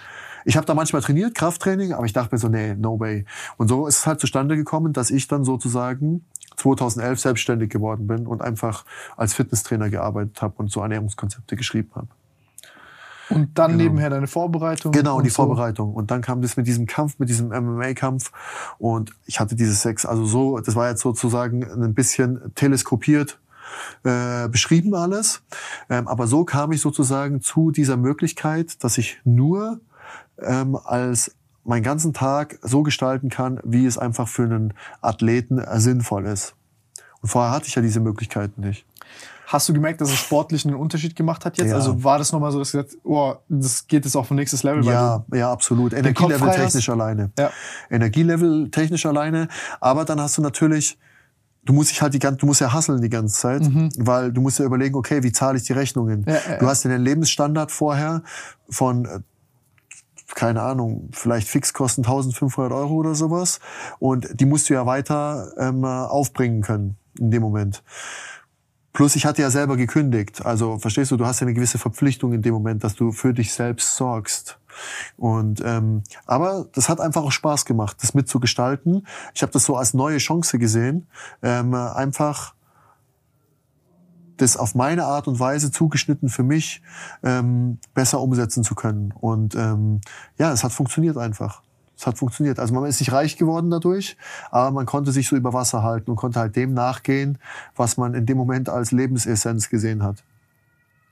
Ich habe da manchmal trainiert, Krafttraining, aber ich dachte mir so, nee, no way. Und so ist es halt zustande gekommen, dass ich dann sozusagen 2011 selbstständig geworden bin und einfach als Fitnesstrainer gearbeitet habe und so Ernährungskonzepte geschrieben habe. Und dann Genau. nebenher deine Vorbereitung. Genau, und die so. Vorbereitung. Und dann kam das mit diesem Kampf, mit diesem MMA-Kampf. Und ich hatte dieses Sex, also so, das war jetzt sozusagen ein bisschen teleskopiert äh, beschrieben alles. Ähm, aber so kam ich sozusagen zu dieser Möglichkeit, dass ich nur ähm, als meinen ganzen Tag so gestalten kann, wie es einfach für einen Athleten äh, sinnvoll ist. Und vorher hatte ich ja diese Möglichkeiten nicht. Hast du gemerkt, dass es sportlich einen Unterschied gemacht hat jetzt? Ja. Also war das nochmal so, dass du gesagt oh, das geht jetzt auf ein nächstes Level? Ja, ja, absolut. Energielevel technisch hast. alleine. Ja. Energielevel technisch alleine. Aber dann hast du natürlich, du musst dich halt die ganze, du musst ja hasseln die ganze Zeit, weil du musst ja überlegen, okay, wie zahle ich die Rechnungen? Mhm. Ja, ja, du hast ja den Lebensstandard vorher von äh, keine Ahnung, vielleicht Fixkosten 1500 Euro oder sowas. Und die musst du ja weiter ähm, aufbringen können in dem Moment. Plus ich hatte ja selber gekündigt. Also verstehst du, du hast ja eine gewisse Verpflichtung in dem Moment, dass du für dich selbst sorgst. Und ähm, aber das hat einfach auch Spaß gemacht, das mitzugestalten. Ich habe das so als neue Chance gesehen, ähm, einfach das auf meine Art und Weise zugeschnitten für mich ähm, besser umsetzen zu können. Und ähm, ja, es hat funktioniert einfach. Es hat funktioniert. Also man ist nicht reich geworden dadurch, aber man konnte sich so über Wasser halten und konnte halt dem nachgehen, was man in dem Moment als Lebensessenz gesehen hat.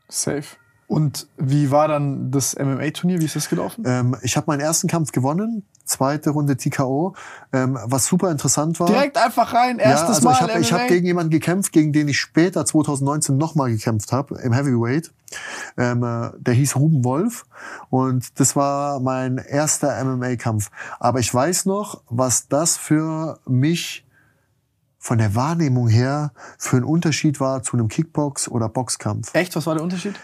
Safe. Und wie war dann das MMA-Turnier? Wie ist das gelaufen? Ähm, ich habe meinen ersten Kampf gewonnen, zweite Runde TKO, ähm, was super interessant war. Direkt einfach rein, erstes ja, also Mal ich habe hab gegen jemanden gekämpft, gegen den ich später 2019 nochmal gekämpft habe im Heavyweight. Ähm, äh, der hieß Ruben Wolf und das war mein erster MMA-Kampf. Aber ich weiß noch, was das für mich von der Wahrnehmung her für ein Unterschied war zu einem Kickbox- oder Boxkampf. Echt? Was war der Unterschied?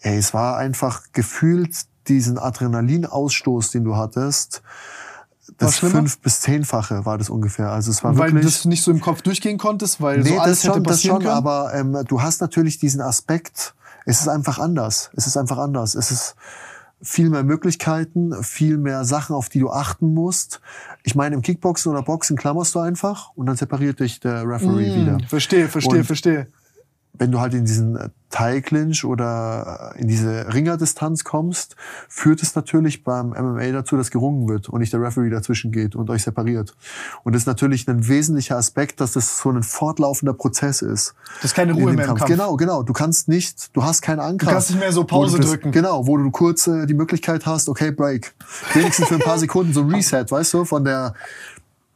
Ey, es war einfach gefühlt diesen Adrenalinausstoß, den du hattest. Das fünf bis zehnfache war das ungefähr. Also es war Weil wirklich. du nicht so im Kopf durchgehen konntest, weil nee, so alles das schon, hätte das passieren schon, können. aber ähm, du hast natürlich diesen Aspekt. Es ist einfach anders. Es ist einfach anders. Es ist viel mehr Möglichkeiten, viel mehr Sachen, auf die du achten musst. Ich meine, im Kickboxen oder Boxen klammerst du einfach und dann separiert dich der Referee wieder. Hm, Verstehe, verstehe, Und- verstehe. Wenn du halt in diesen äh, Thai-Clinch oder äh, in diese Ringerdistanz kommst, führt es natürlich beim MMA dazu, dass gerungen wird und nicht der Referee dazwischen geht und euch separiert. Und das ist natürlich ein wesentlicher Aspekt, dass das so ein fortlaufender Prozess ist. Das ist keine in Ruhe mehr im Kampf. Genau, genau. Du kannst nicht, du hast keinen Anker. Du kannst nicht mehr so Pause das, drücken. Genau, wo du kurz äh, die Möglichkeit hast, okay, Break. Wenigstens für ein paar [LAUGHS] Sekunden so ein Reset, weißt du, von der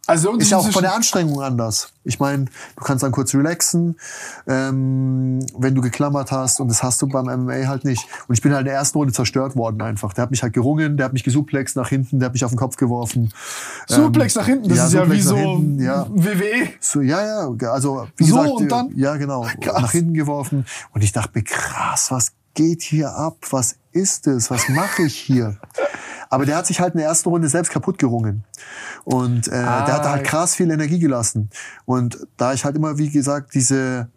Also ist ja auch von der Anstrengung anders. Ich meine, du kannst dann kurz relaxen, ähm, wenn du geklammert hast und das hast du beim MMA halt nicht. Und ich bin halt in der ersten Runde zerstört worden einfach. Der hat mich halt gerungen, der hat mich gesuplext nach hinten, der hat mich auf den Kopf geworfen. Suplex nach hinten, das ja, ist ja wie so hinten, ja. WWE. So, ja, ja, also wie So gesagt, und dann? ja genau, [LAUGHS] Krass. nach hinten geworfen und ich dachte mir krass, was geht hier ab? Was ist es? Was mache ich hier? Aber der hat sich halt in der ersten Runde selbst kaputt gerungen und äh, Ah. der hat halt krass viel Energie gelassen und da ich halt immer wie gesagt diese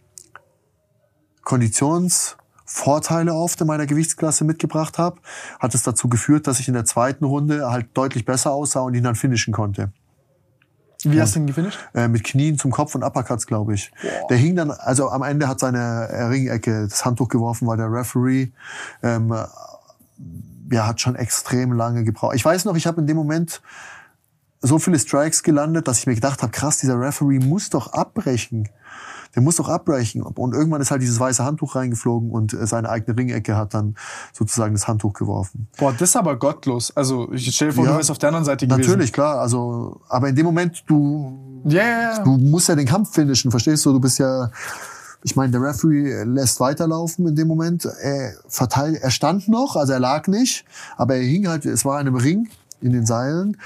Konditionsvorteile oft in meiner Gewichtsklasse mitgebracht habe, hat es dazu geführt, dass ich in der zweiten Runde halt deutlich besser aussah und ihn dann finishen konnte Wie hast du ihn gefinisht? äh, mit Knien zum Kopf und Uppercuts, glaube ich. Der hing dann, also am Ende hat seine äh, Ringecke das Handtuch geworfen, war der Referee. Ähm, äh, ja, hat schon extrem lange gebraucht. Ich weiß noch, ich habe in dem Moment so viele Strikes gelandet, dass ich mir gedacht habe, krass, dieser Referee muss doch abbrechen. Der muss doch abbrechen. Und irgendwann ist halt dieses weiße Handtuch reingeflogen und äh, seine eigene Ringecke hat dann sozusagen das Handtuch geworfen. Boah, das ist aber gottlos. Also ich stell dir vor, Ja, du wärst auf der anderen Seite gewesen. Natürlich, klar. Also, aber in dem Moment, du ja. du musst ja den Kampf finishen, verstehst du? Du bist ja, Ich meine, der Referee lässt weiterlaufen in dem Moment. Er, verteilt, er stand noch, also er lag nicht, aber er hing halt, es war in einem Ring in den Seilen.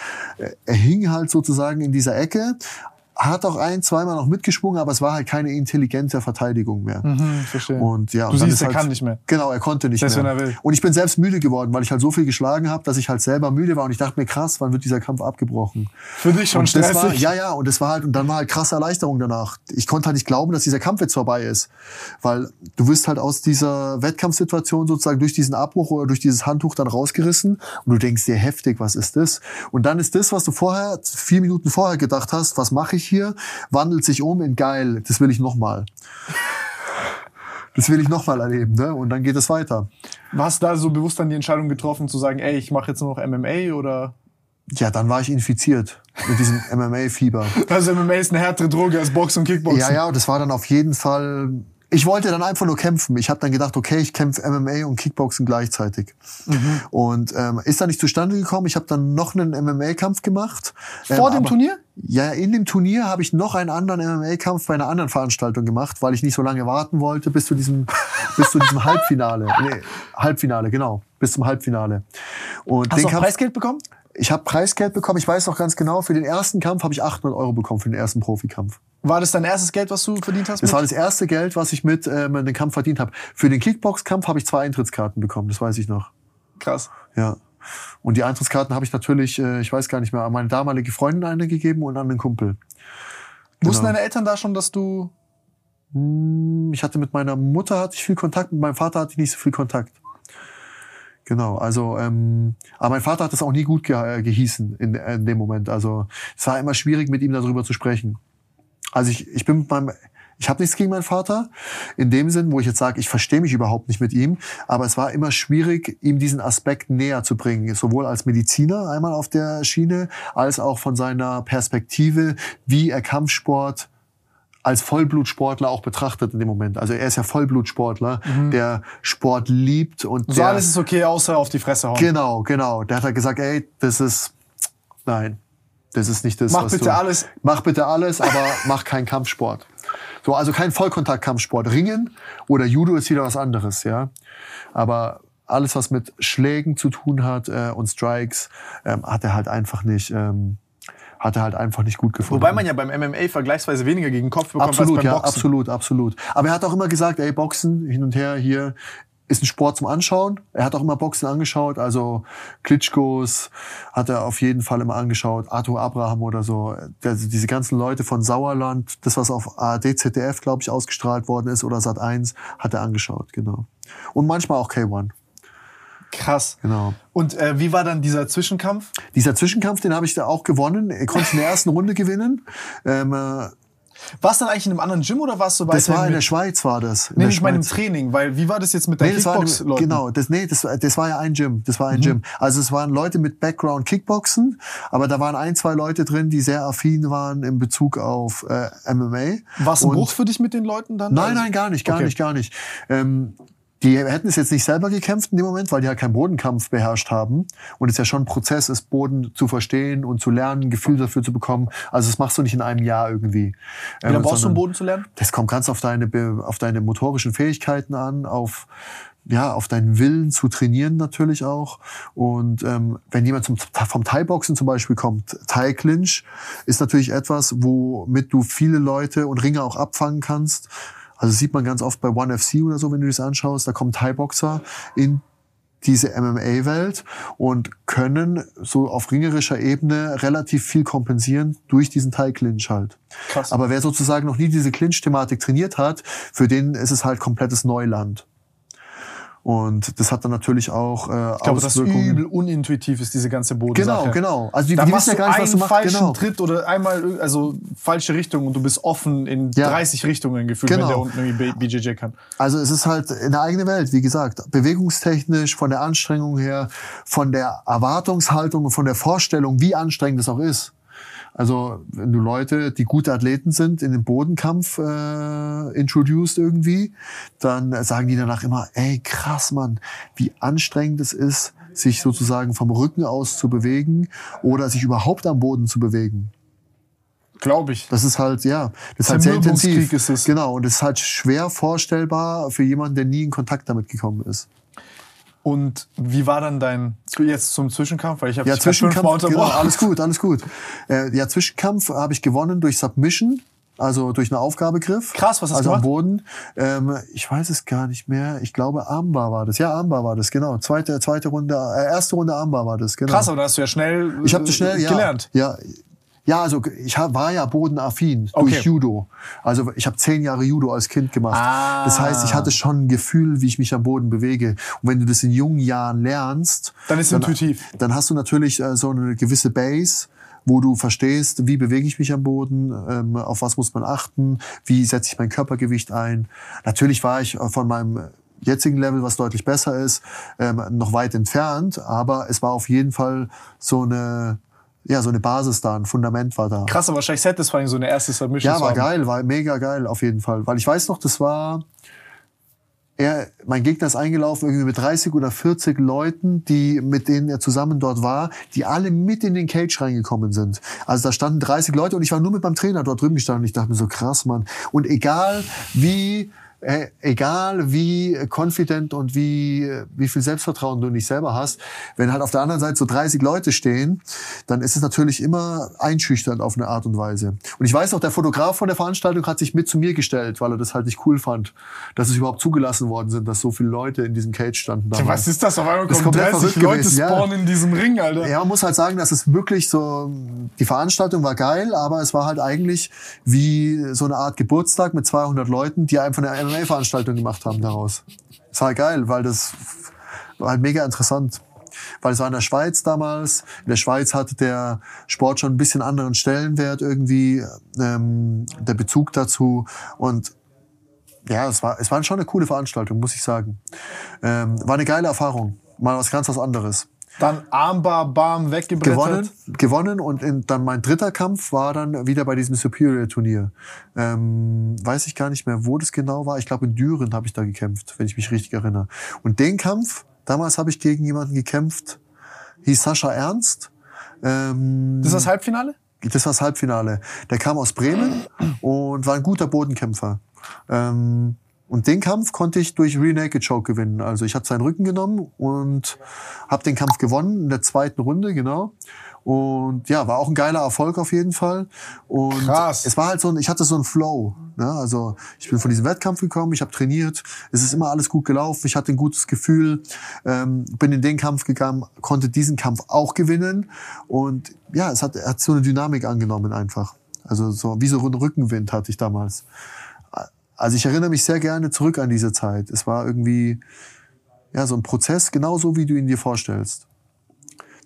Er hing halt sozusagen in dieser Ecke, hat auch ein, zweimal noch mitgeschwungen, aber es war halt keine intelligente Verteidigung mehr. Mhm, verstehe. Und ja, Du und siehst, ist er halt, kann nicht mehr. Genau, er konnte nicht Selbst mehr. wenn er will. Und ich bin selbst müde geworden, weil ich halt so viel geschlagen habe, dass ich halt selber müde war und ich dachte mir krass, wann wird dieser Kampf abgebrochen? Für dich schon Und das war, stressig. ja, ja, und das war halt, und dann war halt krasse Erleichterung danach. Ich konnte halt nicht glauben, dass dieser Kampf jetzt vorbei ist. Weil du wirst halt aus dieser Wettkampfsituation sozusagen durch diesen Abbruch oder durch dieses Handtuch dann rausgerissen und du denkst dir heftig, was ist das? Und dann ist das, was du vorher, vier Minuten vorher gedacht hast, was mache ich hier, wandelt sich um in geil, das will ich nochmal. Das will ich nochmal erleben, ne? Und dann geht es weiter. Hast du da so bewusst dann die Entscheidung getroffen, zu sagen, ey, ich mache jetzt nur noch MMA oder? Ja, dann war ich infiziert mit diesem MMA-Fieber. [LAUGHS] Also MMA ist eine härtere Droge als Boxen und Kickboxen. Ja, ja, und das war dann auf jeden Fall. Ich wollte dann einfach nur kämpfen. Ich habe dann gedacht, okay, ich kämpfe MMA und Kickboxen gleichzeitig. Mhm. Und ähm, ist dann nicht zustande gekommen. Ich habe dann noch einen MMA-Kampf gemacht. Vor ähm, dem aber- Turnier? Ja, in dem Turnier habe ich noch einen anderen MMA-Kampf bei einer anderen Veranstaltung gemacht, weil ich nicht so lange warten wollte bis zu diesem, [LAUGHS] bis zu diesem Halbfinale. Nee, Halbfinale, genau, bis zum Halbfinale. Und Hast den du auch Kampf, Preisgeld bekommen? ich habe Preisgeld bekommen. Ich weiß noch ganz genau, für den ersten Kampf habe ich 800 Euro bekommen für den ersten Profikampf. War das dein erstes Geld, was du verdient hast? Das war das erste Geld, was ich mit ähm, den Kampf verdient habe. Für den Kickbox-Kampf habe ich zwei Eintrittskarten bekommen, das weiß ich noch. Krass. Ja. Und die Eintrittskarten habe ich natürlich, äh, ich weiß gar nicht mehr, an meine damalige Freundin eine gegeben und an einen Kumpel. Wussten Genau. deine Eltern da schon, dass du Hm, Ich hatte mit meiner Mutter hatte ich viel Kontakt, mit meinem Vater hatte ich nicht so viel Kontakt. Genau, also, ähm, aber mein Vater hat das auch nie gut ge äh, gehießen in, in dem Moment. Also es war immer schwierig, mit ihm darüber zu sprechen. Also ich, ich bin mit meinem, ich habe nichts gegen meinen Vater, in dem Sinn, wo ich jetzt sage, ich verstehe mich überhaupt nicht mit ihm, aber es war immer schwierig, ihm diesen Aspekt näher zu bringen, sowohl als Mediziner einmal auf der Schiene, als auch von seiner Perspektive, wie er Kampfsport als Vollblutsportler auch betrachtet in dem Moment. Also er ist ja Vollblutsportler, der Sport liebt und so der, alles ist okay, außer auf die Fresse hauen? Genau, genau. Der hat halt gesagt, ey, das ist, nein, das ist nicht das, Mach was bitte du, alles. Mach bitte alles, aber [LAUGHS] mach keinen Kampfsport. So, also kein Vollkontakt-Kampfsport. Ringen oder Judo ist wieder was anderes, ja. Aber alles, was mit Schlägen zu tun hat äh, und Strikes, ähm, hat er halt einfach nicht, ähm, hat er halt einfach nicht gut gefunden. Wobei man ja beim MMA vergleichsweise weniger gegen den Kopf bekommt Absolut, als beim ja, Boxen. absolut, absolut. Aber er hat auch immer gesagt, ey, Boxen hin und her hier ist ein Sport zum Anschauen. Er hat auch immer Boxen angeschaut, also Klitschkos hat er auf jeden Fall immer angeschaut, Arthur Abraham oder so. Also diese ganzen Leute von Sauerland, das was auf ARD, ZDF, glaube ich, ausgestrahlt worden ist oder Sat 1, hat er angeschaut, genau. Und manchmal auch K1, Krass. genau. Und äh, wie war dann dieser Zwischenkampf? Dieser Zwischenkampf, den habe ich da auch gewonnen. Er konnte in der ersten Runde gewinnen. Ähm, äh, Warst du dann eigentlich in einem anderen Gym oder warst du bei das war in der Schweiz, war das. In Nee, nicht mal im. Training, weil wie war das jetzt mit deinen Nee, Kickbox-Leuten? genau, das, nee, das, das war ja ein Gym, das war ein Mhm. Gym. Also es waren Leute mit Background Kickboxen, aber da waren ein, zwei Leute drin, die sehr affin waren in Bezug auf äh, MMA. War es ein Bruch für dich mit den Leuten dann? Nein, Also- nein, gar nicht, gar Okay. nicht, gar nicht. Ähm, die hätten es jetzt nicht selber gekämpft in dem Moment, weil die halt keinen Bodenkampf beherrscht haben. Und es ja schon ein Prozess ist, Boden zu verstehen und zu lernen, ein Gefühl dafür zu bekommen. Also das machst du nicht in einem Jahr irgendwie. Wie lange Ähm, brauchst du, um sondern- Boden zu lernen? das kommt ganz auf deine, auf deine motorischen Fähigkeiten an, auf, ja, auf deinen Willen zu trainieren natürlich auch. Und ähm, wenn jemand zum, vom Thai-Boxen zum Beispiel kommt, Thai-Clinch ist natürlich etwas, womit du viele Leute und Ringe auch abfangen kannst. Also sieht man ganz oft bei One FC oder so, wenn du das anschaust. Da kommen Thai-Boxer in diese MMA-Welt und können so auf ringerischer Ebene relativ viel kompensieren durch diesen Thai-Clinch halt. Krass. Aber wer sozusagen noch nie diese Clinch-Thematik trainiert hat, für den ist es halt komplettes Neuland. Und das hat dann natürlich auch äh, ich glaube, das Auswirkungen. übel unintuitiv ist, diese ganze Genau, Bodensache. genau. Also die, Da die machst wissen ja du gar nicht, einen was du machst. falschen Genau. Tritt oder einmal, also falsche Richtung und du bist offen in Ja. 30 Richtungen gefühlt, Genau. wenn der unten irgendwie BJJ kann. Also es ist halt eine eigene Welt, wie gesagt, bewegungstechnisch, von der Anstrengung her, von der Erwartungshaltung und von der Vorstellung, wie anstrengend es auch ist. Also wenn du Leute, die gute Athleten sind, in den Bodenkampf äh, introduced irgendwie, dann sagen die danach immer, ey krass Mann, wie anstrengend es ist, sich sozusagen vom Rücken aus zu bewegen oder sich überhaupt am Boden zu bewegen. Glaube ich. Das ist halt, ja, das ist halt sehr intensiv. ist es. Genau, und es ist halt schwer vorstellbar für jemanden, der nie in Kontakt damit gekommen ist. Und wie war dann dein jetzt zum Zwischenkampf? Weil ich habe Ja, Zwischenkampf, genau, alles gut, alles gut. Äh, ja, Zwischenkampf habe ich gewonnen durch Submission, also durch einen Aufgabegriff. Krass, was hast du Also am? Boden. Ähm, ich weiß es gar nicht mehr. Ich glaube, Armbar war das. Ja, Armbar war das, genau. Zweite, zweite Runde, äh, erste Runde Armbar war das, genau. Krass, aber da hast du ja schnell Ich habe das äh, schnell gelernt. Ja, ja, also ich war ja bodenaffin Okay. durch Judo. Also ich habe zehn Jahre Judo als Kind gemacht. Ah. Das heißt, ich hatte schon ein Gefühl, wie ich mich am Boden bewege. Und wenn du das in jungen Jahren lernst, Dann ist es intuitiv. Dann hast du natürlich äh, so eine gewisse Base wo du verstehst, wie bewege ich mich am Boden, ähm, auf was muss man achten, wie setze ich mein Körpergewicht ein. Natürlich war ich äh, von meinem jetzigen Level, was deutlich besser ist, ähm, noch weit entfernt, aber es war auf jeden Fall so eine, ja, so eine Basis da, ein Fundament war da. Krass, aber wahrscheinlich satisfying, so eine erste Submission Ja, war geil, war mega geil auf jeden Fall. Weil ich weiß noch, das war, er, mein Gegner ist eingelaufen irgendwie mit 30 oder 40 Leuten, die, mit denen er zusammen dort war, die alle mit in den Cage reingekommen sind. Also da standen 30 Leute und ich war nur mit meinem Trainer dort drüben gestanden. Ich dachte mir so, krass, Mann. Und egal wie, egal wie confident und wie, wie viel Selbstvertrauen du nicht selber hast, wenn halt auf der anderen Seite so 30 Leute stehen, dann ist es natürlich immer einschüchternd auf eine Art und Weise. Und ich weiß noch, der Fotograf von der Veranstaltung hat sich mit zu mir gestellt, weil er das halt nicht cool fand, dass es überhaupt zugelassen worden sind, dass so viele Leute in diesem Cage standen. Ja, damals. was ist das? Auf einmal kommen komplett 30 verrückt Leute gewesen, ja. spawnen in diesem Ring, Alter. Ja, man muss halt sagen, dass es wirklich so, die Veranstaltung war geil, aber es war halt eigentlich wie so eine Art Geburtstag mit 200 Leuten, die einfach eine MMA-Veranstaltung gemacht haben daraus. Es war geil, weil das war halt mega interessant. Weil es war in der Schweiz damals. In der Schweiz hatte der Sport schon ein bisschen anderen Stellenwert irgendwie, ähm, der Bezug dazu. Und ja, es war, es war schon eine coole Veranstaltung, muss ich sagen. Ähm, war eine geile Erfahrung. Mal was ganz was anderes Dann Armbar, Bam, weggebrettert. gewonnen, gewonnen und in, dann mein dritter Kampf war dann wieder bei diesem Superior-Turnier. Ähm, weiß ich gar nicht mehr, wo das genau war. Ich glaube, in Düren habe ich da gekämpft, wenn ich mich richtig erinnere. Und den Kampf, damals habe ich gegen jemanden gekämpft, hieß Sascha Ernst. Ähm, Das ist das Halbfinale? das war das Halbfinale. Der kam aus Bremen und war ein guter Bodenkämpfer. Ähm, und den Kampf konnte ich durch Rear Naked Choke gewinnen. Also ich hatte seinen Rücken genommen und habe den Kampf gewonnen in der zweiten Runde, genau. Und ja, war auch ein geiler Erfolg auf jeden Fall. Und Krass. es war halt so ein, ich hatte so einen Flow. Ne? Also ich bin von diesem Wettkampf gekommen, ich habe trainiert, es ist immer alles gut gelaufen, ich hatte ein gutes Gefühl, ähm, bin in den Kampf gegangen, konnte diesen Kampf auch gewinnen. Und ja, es hat, hat so eine Dynamik angenommen einfach. Also so wie so einen Rückenwind hatte ich damals. Also ich erinnere mich sehr gerne zurück an diese Zeit. Es war irgendwie ja so ein Prozess, genauso wie du ihn dir vorstellst.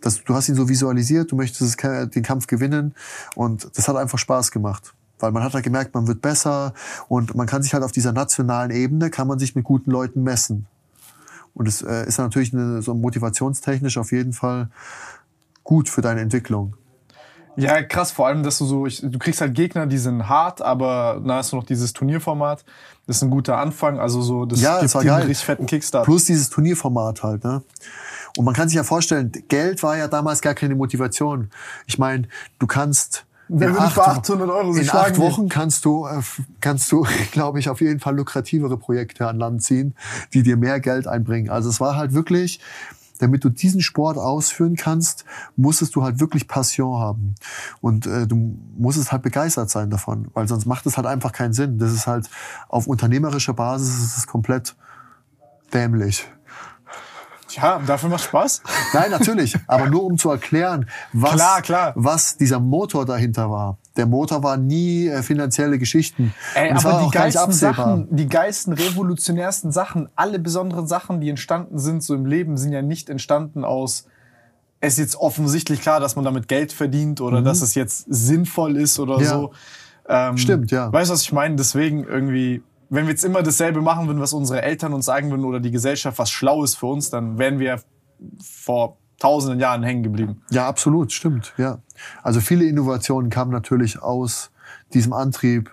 Das, du hast ihn so visualisiert, du möchtest es- den Kampf gewinnen und das hat einfach Spaß gemacht. Weil man hat halt gemerkt, man wird besser und man kann sich halt auf dieser nationalen Ebene, kann man sich mit guten Leuten messen. Und es äh, ist natürlich eine, so motivationstechnisch auf jeden Fall gut für deine Entwicklung. Ja, krass, vor allem, dass du so, ich, du kriegst halt Gegner, die sind hart, aber dann hast du noch dieses Turnierformat. Das ist ein guter Anfang, also so, das Ja, gibt es war dir einen geil. richtig fetten Kickstart. Plus dieses Turnierformat halt, ne? Und man kann sich ja vorstellen, Geld war ja damals gar keine Motivation. Ich meine, du kannst Wer will für 800 Euro in acht? Wochen kannst du, äh, kannst du, [LAUGHS] glaube ich, auf jeden Fall lukrativere Projekte an Land ziehen, die dir mehr Geld einbringen. Also es war halt wirklich, damit du diesen Sport ausführen kannst, musstest du halt wirklich Passion haben. Und äh, du musstest halt begeistert sein davon, weil sonst macht es halt einfach keinen Sinn. Das ist halt auf unternehmerischer Basis ist es komplett dämlich. Ja, dafür macht Spaß. Nein, natürlich, aber nur um zu erklären, was, Klar, klar. was dieser Motor dahinter war. Der Motor war nie äh, finanzielle Geschichten. Ey, Und aber die geilsten. Sachen, die geilsten, revolutionärsten Sachen, alle besonderen Sachen, die entstanden sind so im Leben, sind ja nicht entstanden aus, es ist jetzt offensichtlich klar, dass man damit Geld verdient oder dass es jetzt sinnvoll ist oder Mhm. Ja. so. Ähm, Stimmt, ja. Weißt du, was ich meine? Deswegen irgendwie, wenn wir jetzt immer dasselbe machen würden, was unsere Eltern uns sagen würden oder die Gesellschaft was schlau ist für uns, dann wären wir vor tausenden Jahren hängen geblieben. Ja, absolut, stimmt, ja. Also viele Innovationen kamen natürlich aus diesem Antrieb,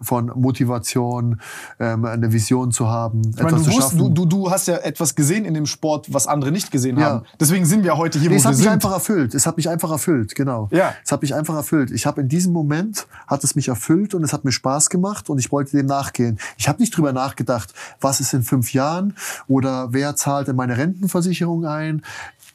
von Motivation, ähm, eine Vision zu haben, Ich meine, du, wusst, du, du, du hast ja etwas gesehen in dem Sport, was andere nicht gesehen Ja. haben. Deswegen sind wir heute hier, Nee, wo es wir hat mich sind. einfach erfüllt. Es hat mich einfach erfüllt, genau. Ja. Es hat mich einfach erfüllt. Ich habe in diesem Moment hat es mich erfüllt und es hat mir Spaß gemacht und ich wollte dem nachgehen. Ich habe nicht drüber nachgedacht, was ist in fünf Jahren oder wer zahlt in meine Rentenversicherung ein.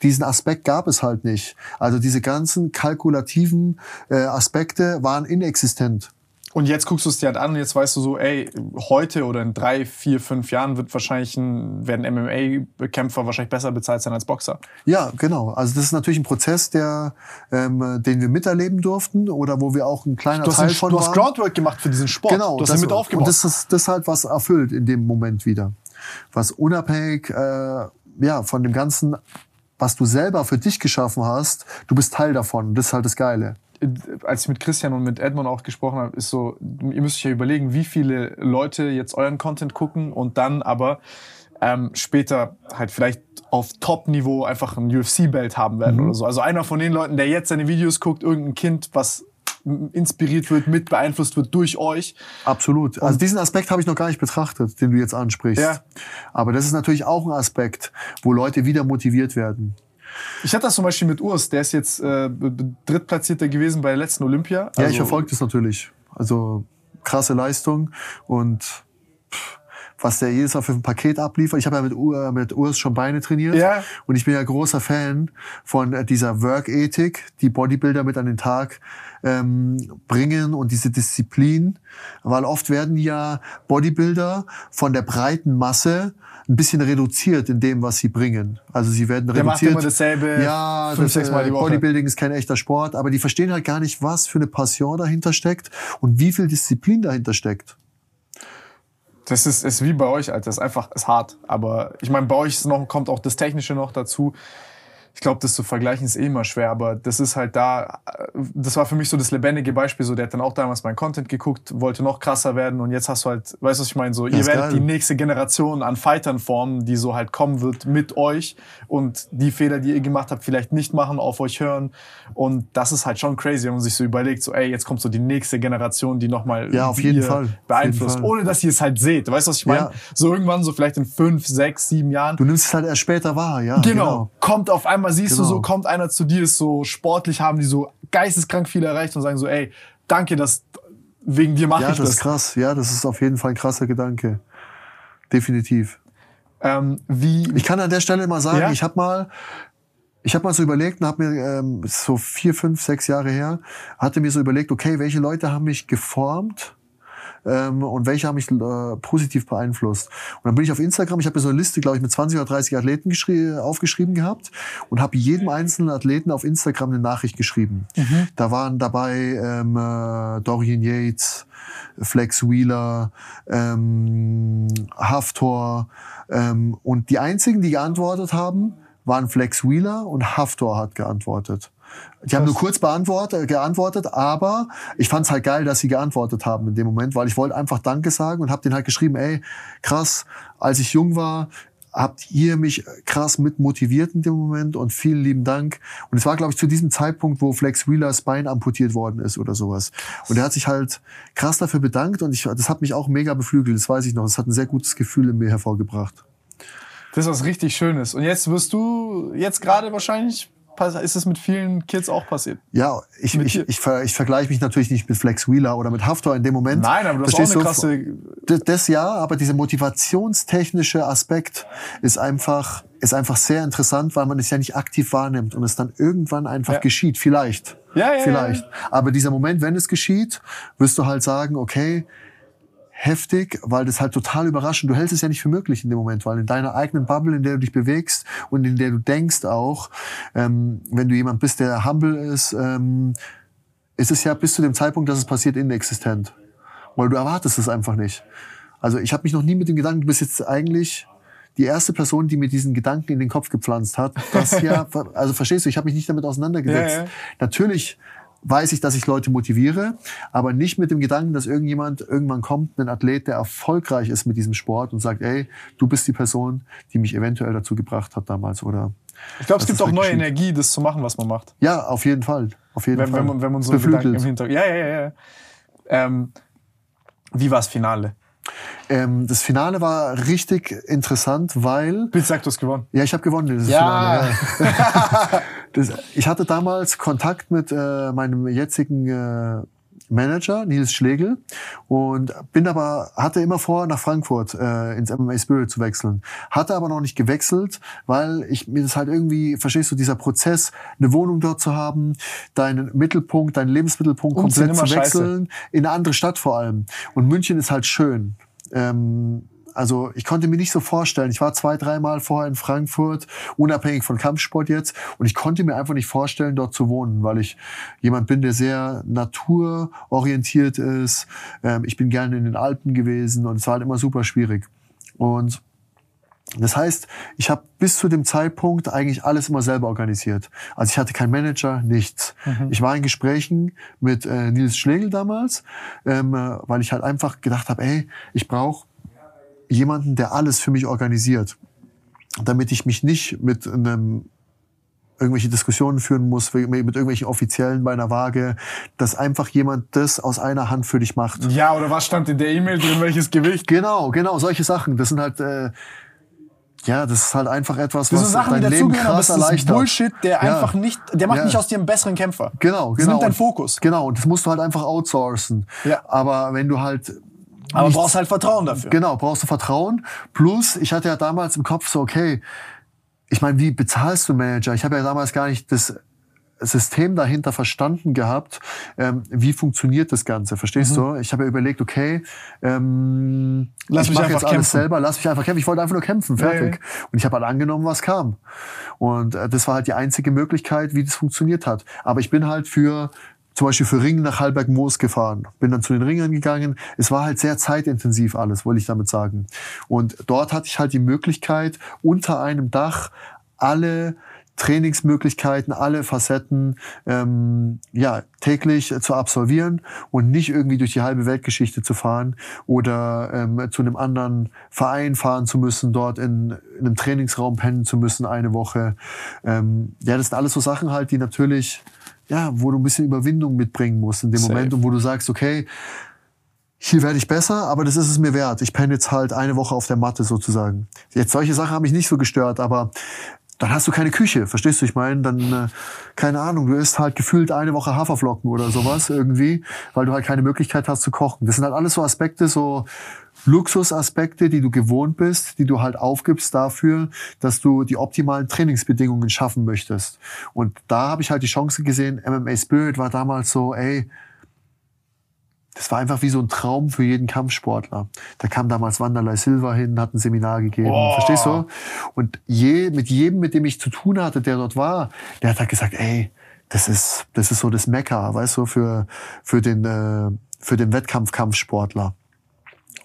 Diesen Aspekt gab es halt nicht. Also diese ganzen kalkulativen äh, Aspekte waren inexistent. Und jetzt guckst du es dir halt an und jetzt weißt du so, ey, heute oder in drei, vier, fünf Jahren wird wahrscheinlich ein, werden MMA-Kämpfer wahrscheinlich besser bezahlt sein als Boxer. Ja, genau. Also das ist natürlich ein Prozess, der, ähm, den wir miterleben durften oder wo wir auch ein kleiner Du hast, Teil den, von du hast waren. Groundwork gemacht für diesen Sport. Genau, du hast das, mit aufgebaut. Und das ist das ist halt was erfüllt in dem Moment wieder. Was unabhängig äh, ja, von dem Ganzen, was du selber für dich geschaffen hast, du bist Teil davon. Das ist halt das Geile. als ich mit Christian und mit Edmund auch gesprochen habe, ist so, ihr müsst euch ja überlegen, wie viele Leute jetzt euren Content gucken und dann aber ähm, später halt vielleicht auf Top-Niveau einfach ein UFC-Belt haben werden oder so. Also einer von den Leuten, der jetzt seine Videos guckt, irgendein Kind, was inspiriert wird, mit beeinflusst wird durch euch. Absolut. Also diesen Aspekt habe ich noch gar nicht betrachtet, den du jetzt ansprichst. Ja. Aber das ist natürlich auch ein Aspekt, wo Leute wieder motiviert werden. Ich hatte das zum Beispiel mit Urs, der ist jetzt äh, Drittplatzierter gewesen bei der letzten Olympia. Ja, Also- ich verfolge das natürlich. Also krasse Leistung und pff, was der jedes Mal für ein Paket abliefert. Ich habe ja mit, Ur, mit Urs schon Beine trainiert Ja. und ich bin ja großer Fan von äh, dieser Work-Ethik, die Bodybuilder mit an den Tag ähm, bringen und diese Disziplin, weil oft werden ja Bodybuilder von der breiten Masse ein bisschen reduziert in dem, was sie bringen. Also sie werden Der macht reduziert. immer dasselbe Ja, fünf, das, sechs Mal äh, die Woche. Bodybuilding ist kein echter Sport, aber die verstehen halt gar nicht, was für eine Passion dahinter steckt und wie viel Disziplin dahinter steckt. Das ist, ist wie bei euch, Alter. Das ist einfach ist hart. Aber ich meine, bei euch noch, kommt auch das Technische noch dazu. Ich glaube, das zu vergleichen ist eh immer schwer, aber das ist halt da, äh, das war für mich so das lebendige Beispiel. So, der hat dann auch damals meinen Content geguckt, wollte noch krasser werden und jetzt hast du halt, weißt du, was ich meine? So, ihr werdet geil. die nächste Generation an Fightern formen, die so halt kommen wird mit euch und die Fehler, die ihr gemacht habt, vielleicht nicht machen, auf euch hören. Und das ist halt schon crazy, wenn man sich so überlegt, so, ey, jetzt kommt so die nächste Generation, die nochmal Ja, auf jeden Fall. Beeinflusst, jeden Fall. ohne dass ihr es halt seht. Weißt du, was ich meine? Ja. So irgendwann, so vielleicht in fünf, sechs, sieben Jahren. Du nimmst es halt erst später wahr, ja. Genau. Kommt auf einmal, siehst du Genau. so, kommt einer zu dir, ist so sportlich, haben die so geisteskrank viel erreicht und sagen so, ey, danke, dass wegen dir mache Ja, ich das das. ist krass. Ja, das ist auf jeden Fall ein krasser Gedanke. Definitiv. Ähm, wie, Ich kann an der Stelle mal sagen, Ja? ich habe mal, ich habe mal so überlegt und habe mir ähm, so vier, fünf, sechs Jahre her, hatte mir so überlegt, okay, welche Leute haben mich geformt ähm, und welche haben mich äh, positiv beeinflusst. Und dann bin ich auf Instagram, ich habe mir so eine Liste, glaube ich, mit 20 oder 30 Athleten geschrie- aufgeschrieben gehabt und habe jedem einzelnen Athleten auf Instagram eine Nachricht geschrieben. Da waren dabei ähm, äh, Dorian Yates, Flex Wheeler, ähm, Haftor ähm, und die einzigen, die geantwortet haben, waren Flex Wheeler und Haftor hat geantwortet. Die haben nur kurz beantwortet, geantwortet, aber ich fand's halt geil, dass sie geantwortet haben in dem Moment, weil ich wollte einfach Danke sagen und habe denen halt geschrieben, ey, krass, als ich jung war, habt ihr mich krass mit motiviert in dem Moment und vielen lieben Dank. Und es war, glaube ich, zu diesem Zeitpunkt, wo Flex Wheelers Bein amputiert worden ist oder sowas. Und er hat sich halt krass dafür bedankt und ich, das hat mich auch mega beflügelt, das weiß ich noch. Das hat ein sehr gutes Gefühl in mir hervorgebracht. das ist was richtig Schönes. Und jetzt wirst du, jetzt gerade wahrscheinlich, ist es mit vielen Kids auch passiert. Ja, ich, Mit ich, ich, ver, ich vergleiche mich natürlich nicht mit Flex Wheeler oder mit Haftor in dem Moment. Nein, aber du hast auch eine krasse, Das, das ja, aber dieser motivationstechnische Aspekt ist einfach, ist einfach sehr interessant, weil man es ja nicht aktiv wahrnimmt und es dann irgendwann einfach Ja. geschieht. Vielleicht. Ja, ja, Vielleicht. ja, Aber dieser Moment, wenn es geschieht, wirst du halt sagen, okay, heftig, weil das halt total überraschend. Du hältst es ja nicht für möglich in dem Moment, weil in deiner eigenen Bubble, in der du dich bewegst und in der du denkst auch, ähm, wenn du jemand bist, der humble ist, ähm, ist es ja bis zu dem Zeitpunkt, dass es passiert, inexistent. Weil du erwartest es einfach nicht. Also ich habe mich noch nie mit dem Gedanken, du bist jetzt eigentlich die erste Person, die mir diesen Gedanken in den Kopf gepflanzt hat. Das [LAUGHS] ja, also verstehst du, ich habe mich nicht damit auseinandergesetzt. Ja, ja. Natürlich weiß ich, dass ich Leute motiviere, aber nicht mit dem Gedanken, dass irgendjemand irgendwann kommt, ein Athlet, der erfolgreich ist mit diesem Sport und sagt, ey, du bist die Person, die mich eventuell dazu gebracht hat damals oder ich glaube, es Das gibt auch neue wirklich Energie, das zu machen, was man macht. ja, auf jeden Fall, auf jeden wenn, Fall. wenn, man, wenn man so. Gedanken im Hintergrund. Ja, ja, ja, ja. Ähm, Wie war's Finale? Ähm, das Finale war richtig interessant, weil Bitte sag, du hast gewonnen. ja, ich habe gewonnen dieses Ja. Finale. Ja. [LAUGHS] das, ich hatte damals Kontakt mit äh, meinem jetzigen äh, Manager Nils Schlegel und bin aber hatte immer vor nach Frankfurt äh, ins MMA Spirit zu wechseln. Hatte aber noch nicht gewechselt, weil ich mir das halt irgendwie verstehst du dieser Prozess eine Wohnung dort zu haben, deinen Mittelpunkt, deinen Lebensmittelpunkt Umziehen komplett zu immer scheiße. wechseln in eine andere Stadt vor allem. Und München ist halt schön. Ähm, also ich konnte mir nicht so vorstellen. Ich war zwei, dreimal vorher in Frankfurt, unabhängig von Kampfsport jetzt, und ich konnte mir einfach nicht vorstellen, dort zu wohnen, weil ich jemand bin, der sehr naturorientiert ist. Ähm, ich bin gerne in den Alpen gewesen und es war halt immer super schwierig. Und das heißt, ich habe bis zu dem Zeitpunkt eigentlich alles immer selber organisiert. Also ich hatte keinen Manager, nichts. Ich war in Gesprächen mit äh, Nils Schlegel damals, ähm, äh, weil ich halt einfach gedacht habe, ey, ich brauche jemanden, der alles für mich organisiert, damit ich mich nicht mit einem irgendwelche Diskussionen führen muss mit irgendwelchen Offiziellen bei einer Waage, dass einfach jemand das aus einer Hand für dich macht. Ja, oder was stand in der E-Mail drin, welches Gewicht? Genau, genau, solche Sachen. Das sind halt, äh, ja, das ist halt einfach etwas, Das was Sachen, die dein Leben dazugehören, aber krass das ist erleichtert. Bullshit, der Ja. einfach nicht, der macht Ja. nicht aus dir einen besseren Kämpfer. Genau, Das genau. nimmt deinen Und- Fokus. Genau, und das musst du halt einfach outsourcen. Ja. Aber wenn du halt Aber nichts- brauchst halt Vertrauen dafür. Genau, brauchst du Vertrauen. Plus, ich hatte ja damals im Kopf so, okay, ich meine, wie bezahlst du Manager? Ich habe ja damals gar nicht das System dahinter verstanden gehabt, ähm, wie funktioniert das Ganze, verstehst du? Ich habe ja überlegt, okay, ähm, Mhm. Lass ich mich mache jetzt alles kämpfen. selber, lass mich einfach kämpfen. Ich wollte einfach nur kämpfen, fertig. Ja, Und ich habe halt angenommen, was kam. Und äh, das war halt die einzige Möglichkeit, wie das funktioniert hat. Aber ich bin halt für zum Beispiel für Ringen nach Halberg-Moos gefahren. Bin dann zu den Ringern gegangen. Es war halt sehr zeitintensiv alles, wollte ich damit sagen. Und dort hatte ich halt die Möglichkeit, unter einem Dach alle Trainingsmöglichkeiten, alle Facetten ähm, ja, täglich äh, zu absolvieren und nicht irgendwie durch die halbe Weltgeschichte zu fahren oder ähm, zu einem anderen Verein fahren zu müssen, dort in, in einem Trainingsraum pennen zu müssen eine Woche. Ähm, ja, das sind alles so Sachen halt, die natürlich, ja, wo du ein bisschen Überwindung mitbringen musst in dem Safe. Moment und wo du sagst, okay, hier werde ich besser, aber das ist es mir wert. Ich penne jetzt halt eine Woche auf der Matte sozusagen. Jetzt solche Sachen haben mich nicht so gestört, aber dann hast du keine Küche, verstehst du? Ich meine, dann, äh, keine Ahnung, du isst halt gefühlt eine Woche Haferflocken oder sowas irgendwie, weil du halt keine Möglichkeit hast zu kochen. Das sind halt alles so Aspekte, so Luxusaspekte, die du gewohnt bist, die du halt aufgibst dafür, dass du die optimalen Trainingsbedingungen schaffen möchtest. Und da habe ich halt die Chance gesehen, MMA Spirit war damals so, ey, das war einfach wie so ein Traum für jeden Kampfsportler. Da kam damals Wanderlei Silva hin, hat ein Seminar gegeben. Oh. Verstehst du? Und je, mit jedem, mit dem ich zu tun hatte, der dort war, der hat halt gesagt, ey, das ist, das ist so das Mekka, weißt du, für, für den, äh, für den Wettkampf-Kampfsportler.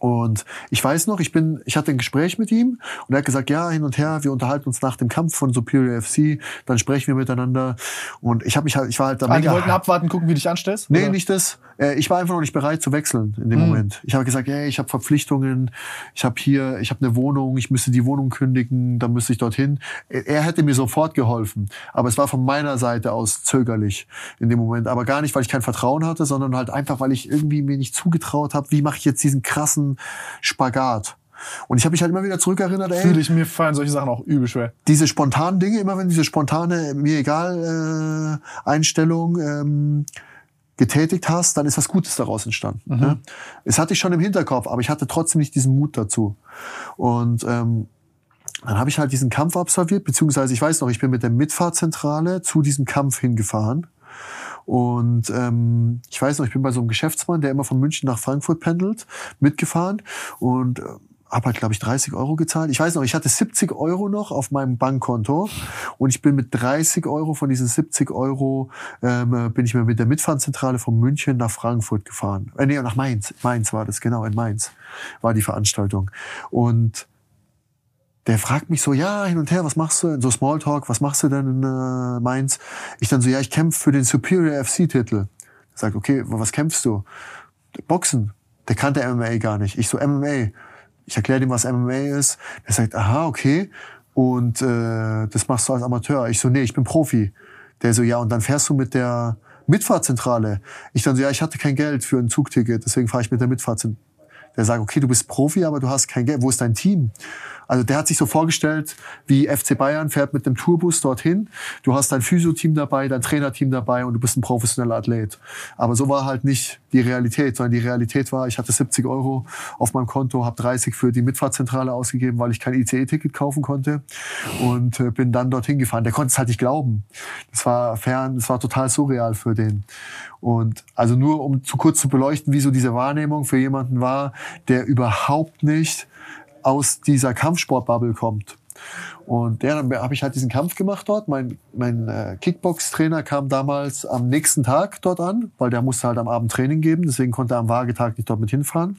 Und ich weiß noch, ich bin, ich hatte ein Gespräch mit ihm und er hat gesagt, ja, hin und her, wir unterhalten uns nach dem Kampf von Superior FC, dann sprechen wir miteinander. Und ich habe mich halt, ich war halt da Ah, die mega wollten abwarten, gucken, wie du dich anstellst? Nee, Oder? nicht das. Äh, Ich war einfach noch nicht bereit zu wechseln in dem Mhm. Moment. Ich habe gesagt, ey, ich habe Verpflichtungen, ich habe hier, ich habe eine Wohnung, ich müsste die Wohnung kündigen, dann müsste ich dorthin. Er er hätte mir sofort geholfen, aber es war von meiner Seite aus zögerlich in dem Moment. Aber gar nicht, weil ich kein Vertrauen hatte, sondern halt einfach, weil ich irgendwie mir nicht zugetraut habe, wie mache ich jetzt diesen krassen Spagat. Und ich habe mich halt immer wieder zurückerinnert, ey, Fühle ich, mir fallen solche Sachen auch übel schwer. diese spontanen Dinge, immer wenn diese spontane, mir egal äh, Einstellung ähm, getätigt hast, dann ist was Gutes daraus entstanden. Ne? Es hatte ich schon im Hinterkopf, aber ich hatte trotzdem nicht diesen Mut dazu. Und ähm, dann habe ich halt diesen Kampf absolviert, beziehungsweise ich weiß noch, ich bin mit der Mitfahrzentrale zu diesem Kampf hingefahren. Und ähm, ich weiß noch, ich bin bei so einem Geschäftsmann, der immer von München nach Frankfurt pendelt, mitgefahren und äh, habe halt, glaube ich, 30 Euro gezahlt. Ich weiß noch, ich hatte 70 Euro noch auf meinem Bankkonto und ich bin mit 30 Euro von diesen 70 Euro ähm, äh, bin ich mir mit der Mitfahrzentrale von München nach Frankfurt gefahren. Äh, nee, nach Mainz. Mainz war das, genau, in Mainz war die Veranstaltung. Und der fragt mich so, ja, hin und her, was machst du? So Smalltalk, was machst du denn in äh, Mainz? Ich dann so, ja, ich kämpfe für den Superior FC-Titel. Sagt, okay, was kämpfst du? Boxen. Der kannte MMA gar nicht. Ich so, MMA. Ich erkläre ihm, was MMA ist. Er sagt, aha, okay. Und äh, das machst du als Amateur. Ich so, nee, ich bin Profi. Der so, ja, und dann fährst du mit der Mitfahrzentrale. Ich dann so, ja, ich hatte kein Geld für ein Zugticket, deswegen fahre ich mit der Mitfahrzentrale. Der sagt, okay, du bist Profi, aber du hast kein Geld. Wo ist dein Team? Also der hat sich so vorgestellt, wie FC Bayern fährt mit dem Tourbus dorthin. Du hast dein Physio-Team dabei, dein Trainerteam dabei und du bist ein professioneller Athlet. Aber so war halt nicht die Realität, sondern die Realität war, ich hatte 70 Euro auf meinem Konto, habe 30 für die Mitfahrzentrale ausgegeben, weil ich kein ICE-Ticket kaufen konnte und äh, bin dann dorthin gefahren. Der konnte es halt nicht glauben. Das war fern, das war total surreal für den. Und also nur um zu kurz zu beleuchten, wie so diese Wahrnehmung für jemanden war, der überhaupt nicht aus dieser Kampfsportbubble kommt. Und ja, dann habe ich halt diesen Kampf gemacht dort. Mein, mein äh, Kickbox-Trainer kam damals am nächsten Tag dort an, weil der musste halt am Abend Training geben. Deswegen konnte er am Wagetag nicht dort mit hinfahren.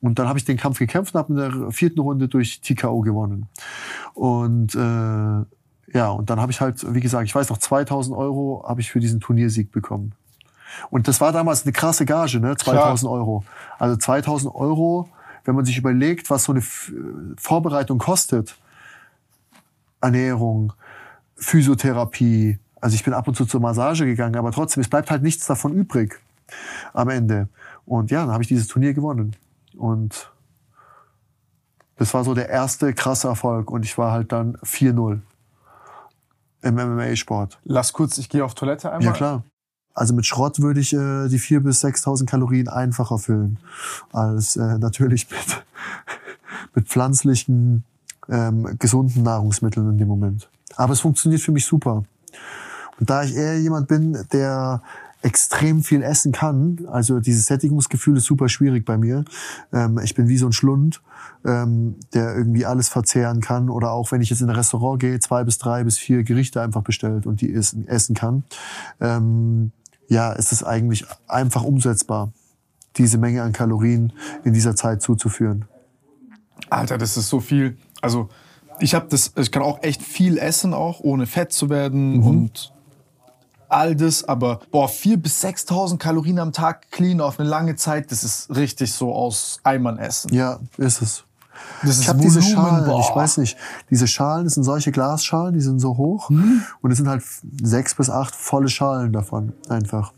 Und dann habe ich den Kampf gekämpft und habe in der vierten Runde durch TKO gewonnen. Und äh, ja, und dann habe ich halt, wie gesagt, ich weiß noch, 2000 Euro habe ich für diesen Turniersieg bekommen. Und das war damals eine krasse Gage, ne? 2000 Klar. Euro. Also 2000 Euro wenn man sich überlegt, was so eine Vorbereitung kostet, Ernährung, Physiotherapie, also ich bin ab und zu zur Massage gegangen, aber trotzdem, es bleibt halt nichts davon übrig am Ende. Und ja, dann habe ich dieses Turnier gewonnen. Und das war so der erste krasse Erfolg. Und ich war halt dann 4-0 im MMA-Sport. Lass kurz, ich gehe auf Toilette einmal. Ja, klar. Also mit Schrott würde ich äh, die 4.000 bis 6.000 Kalorien einfacher füllen als äh, natürlich mit, [LAUGHS] mit pflanzlichen, ähm, gesunden Nahrungsmitteln in dem Moment. Aber es funktioniert für mich super. Und da ich eher jemand bin, der extrem viel essen kann, also dieses Sättigungsgefühl ist super schwierig bei mir. Ähm, ich bin wie so ein Schlund, ähm, der irgendwie alles verzehren kann. Oder auch wenn ich jetzt in ein Restaurant gehe, zwei bis drei bis vier Gerichte einfach bestellt und die essen, essen kann. Ähm, ja, ist es eigentlich einfach umsetzbar, diese Menge an Kalorien in dieser Zeit zuzuführen. Alter, das ist so viel. Also ich habe das, ich kann auch echt viel essen, auch ohne fett zu werden mhm. und all das, aber boah, 4.000 bis 6.000 Kalorien am Tag clean auf eine lange Zeit, das ist richtig so aus Eimern essen. Ja, ist es. Das ich habe diese Schalen, boah. ich weiß nicht, diese Schalen, das sind solche Glasschalen, die sind so hoch mhm. und es sind halt sechs bis acht volle Schalen davon einfach.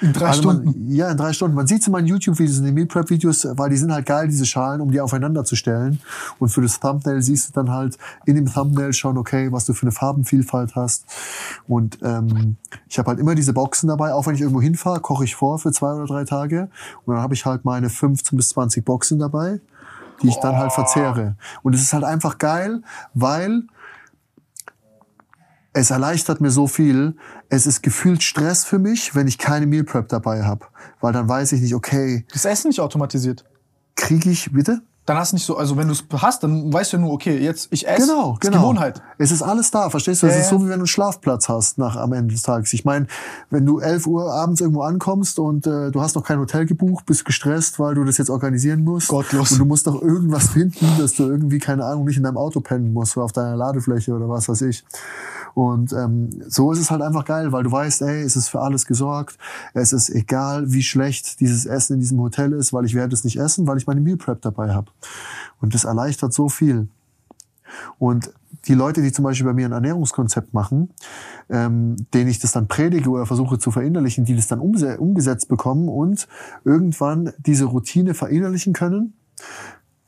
In drei also man, Stunden? ja, in drei Stunden. Man sieht es in meinen YouTube-Videos, in den Meal Prep-Videos, weil die sind halt geil, diese Schalen, um die aufeinander zu stellen. Und für das Thumbnail siehst du dann halt in dem Thumbnail schon, okay, was du für eine Farbenvielfalt hast. Und ähm, ich habe halt immer diese Boxen dabei. Auch wenn ich irgendwo hinfahre, koche ich vor für zwei oder drei Tage. Und dann habe ich halt meine 15 bis 20 Boxen dabei die ich dann halt verzehre. Und es ist halt einfach geil, weil es erleichtert mir so viel. Es ist gefühlt Stress für mich, wenn ich keine Meal Prep dabei habe, weil dann weiß ich nicht, okay. Das Essen nicht automatisiert. Kriege ich bitte? Dann hast du nicht so, also wenn du es hast, dann weißt du ja nur, okay, jetzt ich esse. Genau, genau. Gewohnheit. Es ist alles da, verstehst du? Es ja, ist so, wie wenn du einen Schlafplatz hast nach am Ende des Tages. Ich meine, wenn du 11 Uhr abends irgendwo ankommst und äh, du hast noch kein Hotel gebucht, bist gestresst, weil du das jetzt organisieren musst. Gottlos. Und du musst doch irgendwas finden, dass du irgendwie, keine Ahnung, nicht in deinem Auto pennen musst oder auf deiner Ladefläche oder was weiß ich. Und ähm, so ist es halt einfach geil, weil du weißt, ey, es ist für alles gesorgt. Es ist egal, wie schlecht dieses Essen in diesem Hotel ist, weil ich werde es nicht essen, weil ich meine Meal Prep dabei habe. Und das erleichtert so viel. Und die Leute, die zum Beispiel bei mir ein Ernährungskonzept machen, ähm, denen ich das dann predige oder versuche zu verinnerlichen, die das dann umgesetzt bekommen und irgendwann diese Routine verinnerlichen können,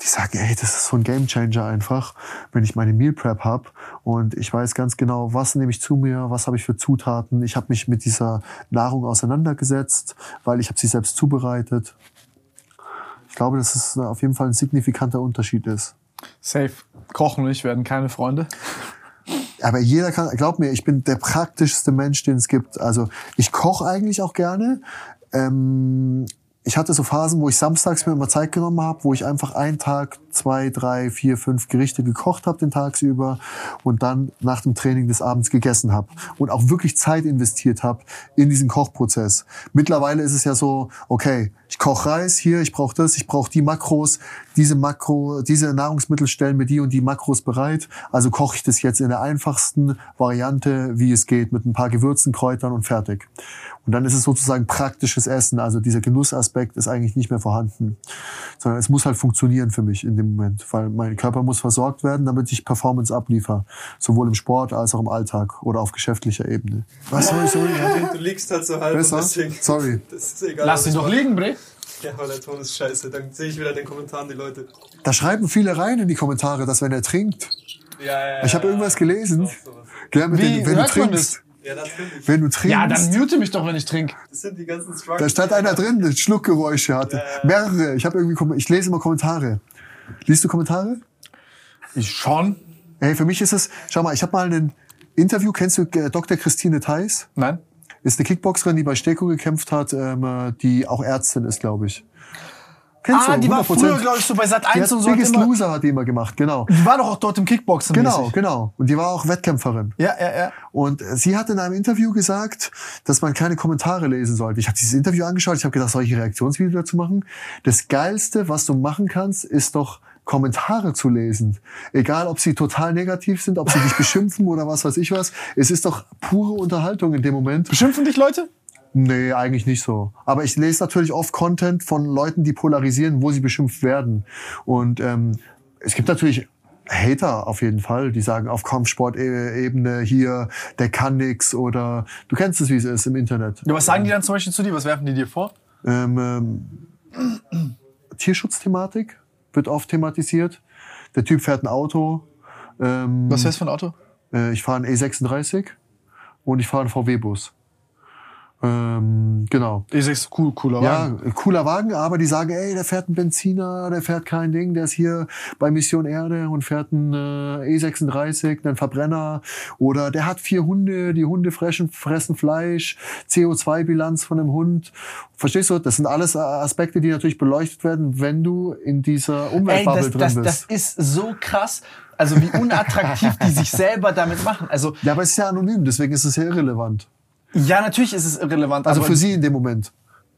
die sagen, ey, das ist so ein Gamechanger einfach, wenn ich meine Meal Prep habe und ich weiß ganz genau, was nehme ich zu mir, was habe ich für Zutaten. Ich habe mich mit dieser Nahrung auseinandergesetzt, weil ich habe sie selbst zubereitet. Ich glaube, dass es auf jeden Fall ein signifikanter Unterschied ist. Safe. Kochen und ich werden keine Freunde. Aber jeder kann, glaub mir, ich bin der praktischste Mensch, den es gibt. Also ich koche eigentlich auch gerne. Ähm, ich hatte so Phasen, wo ich samstags mir immer Zeit genommen habe, wo ich einfach einen Tag zwei, drei, vier, fünf Gerichte gekocht habe den Tagsüber und dann nach dem Training des Abends gegessen habe und auch wirklich Zeit investiert habe in diesen Kochprozess. Mittlerweile ist es ja so, okay, ich koche Reis hier, ich brauche das, ich brauche die Makros, diese Makro, diese Nahrungsmittel stellen mir die und die Makros bereit. Also koche ich das jetzt in der einfachsten Variante, wie es geht, mit ein paar Gewürzen, Kräutern und fertig. Und dann ist es sozusagen praktisches Essen. Also dieser Genussaspekt ist eigentlich nicht mehr vorhanden, sondern es muss halt funktionieren für mich in dem Moment, weil mein Körper muss versorgt werden, damit ich Performance abliefer, sowohl im Sport als auch im Alltag oder auf geschäftlicher Ebene. Was soll ich so? Du liegst halt so halb Besser? Deswegen, Sorry. [LAUGHS] Lass dich doch liegen, Bre. Ja, aber der Ton ist scheiße. Dann sehe ich wieder in den Kommentaren die Leute. Da schreiben viele rein in die Kommentare, dass wenn er trinkt. Ja, ja, ja. Ich habe irgendwas gelesen. Gell, mit Wie den, wenn du trinkst. Ja, natürlich. Wenn du trinkst. Ja, dann mute mich doch, wenn ich trinke. Das sind die ganzen Da Struggles. stand einer drin, der Schluckgeräusche hatte. Mehrere. Ich habe irgendwie, ich lese immer Kommentare. Liest du Kommentare? Ich schon. Ey, für mich ist es, schau mal, ich habe mal ein Interview, kennst du äh, Dr. Christine Theis? Nein? Ist eine Kickboxerin, die bei Steko gekämpft hat, ähm, äh, die auch Ärztin ist, glaube ich. Kennst Ah, du? die war 100%. früher, glaube ich, so bei Sat Die 1 hat und so. Biggest immer- Loser hat die immer gemacht, genau. Die war doch auch dort im Kickboxen. Genau, mäßig. genau. Und die war auch Wettkämpferin. Ja, ja, ja. Und sie hat in einem Interview gesagt, dass man keine Kommentare lesen sollte. Ich habe dieses Interview angeschaut, ich habe gedacht, soll ich ein Reaktionsvideo dazu machen? Das Geilste, was du machen kannst, ist doch Kommentare zu lesen. Egal, ob sie total negativ sind, ob sie dich [LAUGHS] beschimpfen oder was weiß ich was. Es ist doch pure Unterhaltung in dem Moment. Beschimpfen dich Leute? Nee, eigentlich nicht so. Aber ich lese natürlich oft Content von Leuten, die polarisieren, wo sie beschimpft werden. Und ähm, es gibt natürlich Hater auf jeden Fall, die sagen auf Kampfsport-Ebene hier, der kann nix oder du kennst es, wie es ist im Internet. Ja, was sagen die dann zum Beispiel zu dir? Was werfen die dir vor? Ähm, ähm, Tierschutzthematik wird oft thematisiert. Der Typ fährt ein Auto. Ähm, Was wär's für ein Auto? äh, ich fahre einen E36 und ich fahre einen VW-Bus. Ähm, genau. E6, cool, cooler Ja, cooler Wagen, aber die sagen, ey, der fährt einen Benziner, der fährt kein Ding, der ist hier bei Mission Erde und fährt einen äh, E36, einen Verbrenner. Oder der hat vier Hunde, die Hunde fressen, fressen Fleisch, CO2-Bilanz von einem Hund. Verstehst du? Das sind alles äh, Aspekte, die natürlich beleuchtet werden, wenn du in dieser Ey, Umweltbubble das, drin das, bist. das ist so krass. Also wie unattraktiv die sich [LAUGHS] selber damit machen. Also ja, aber es ist ja anonym, deswegen ist es ja irrelevant. Ja, natürlich ist es irrelevant. Also für sie in dem Moment.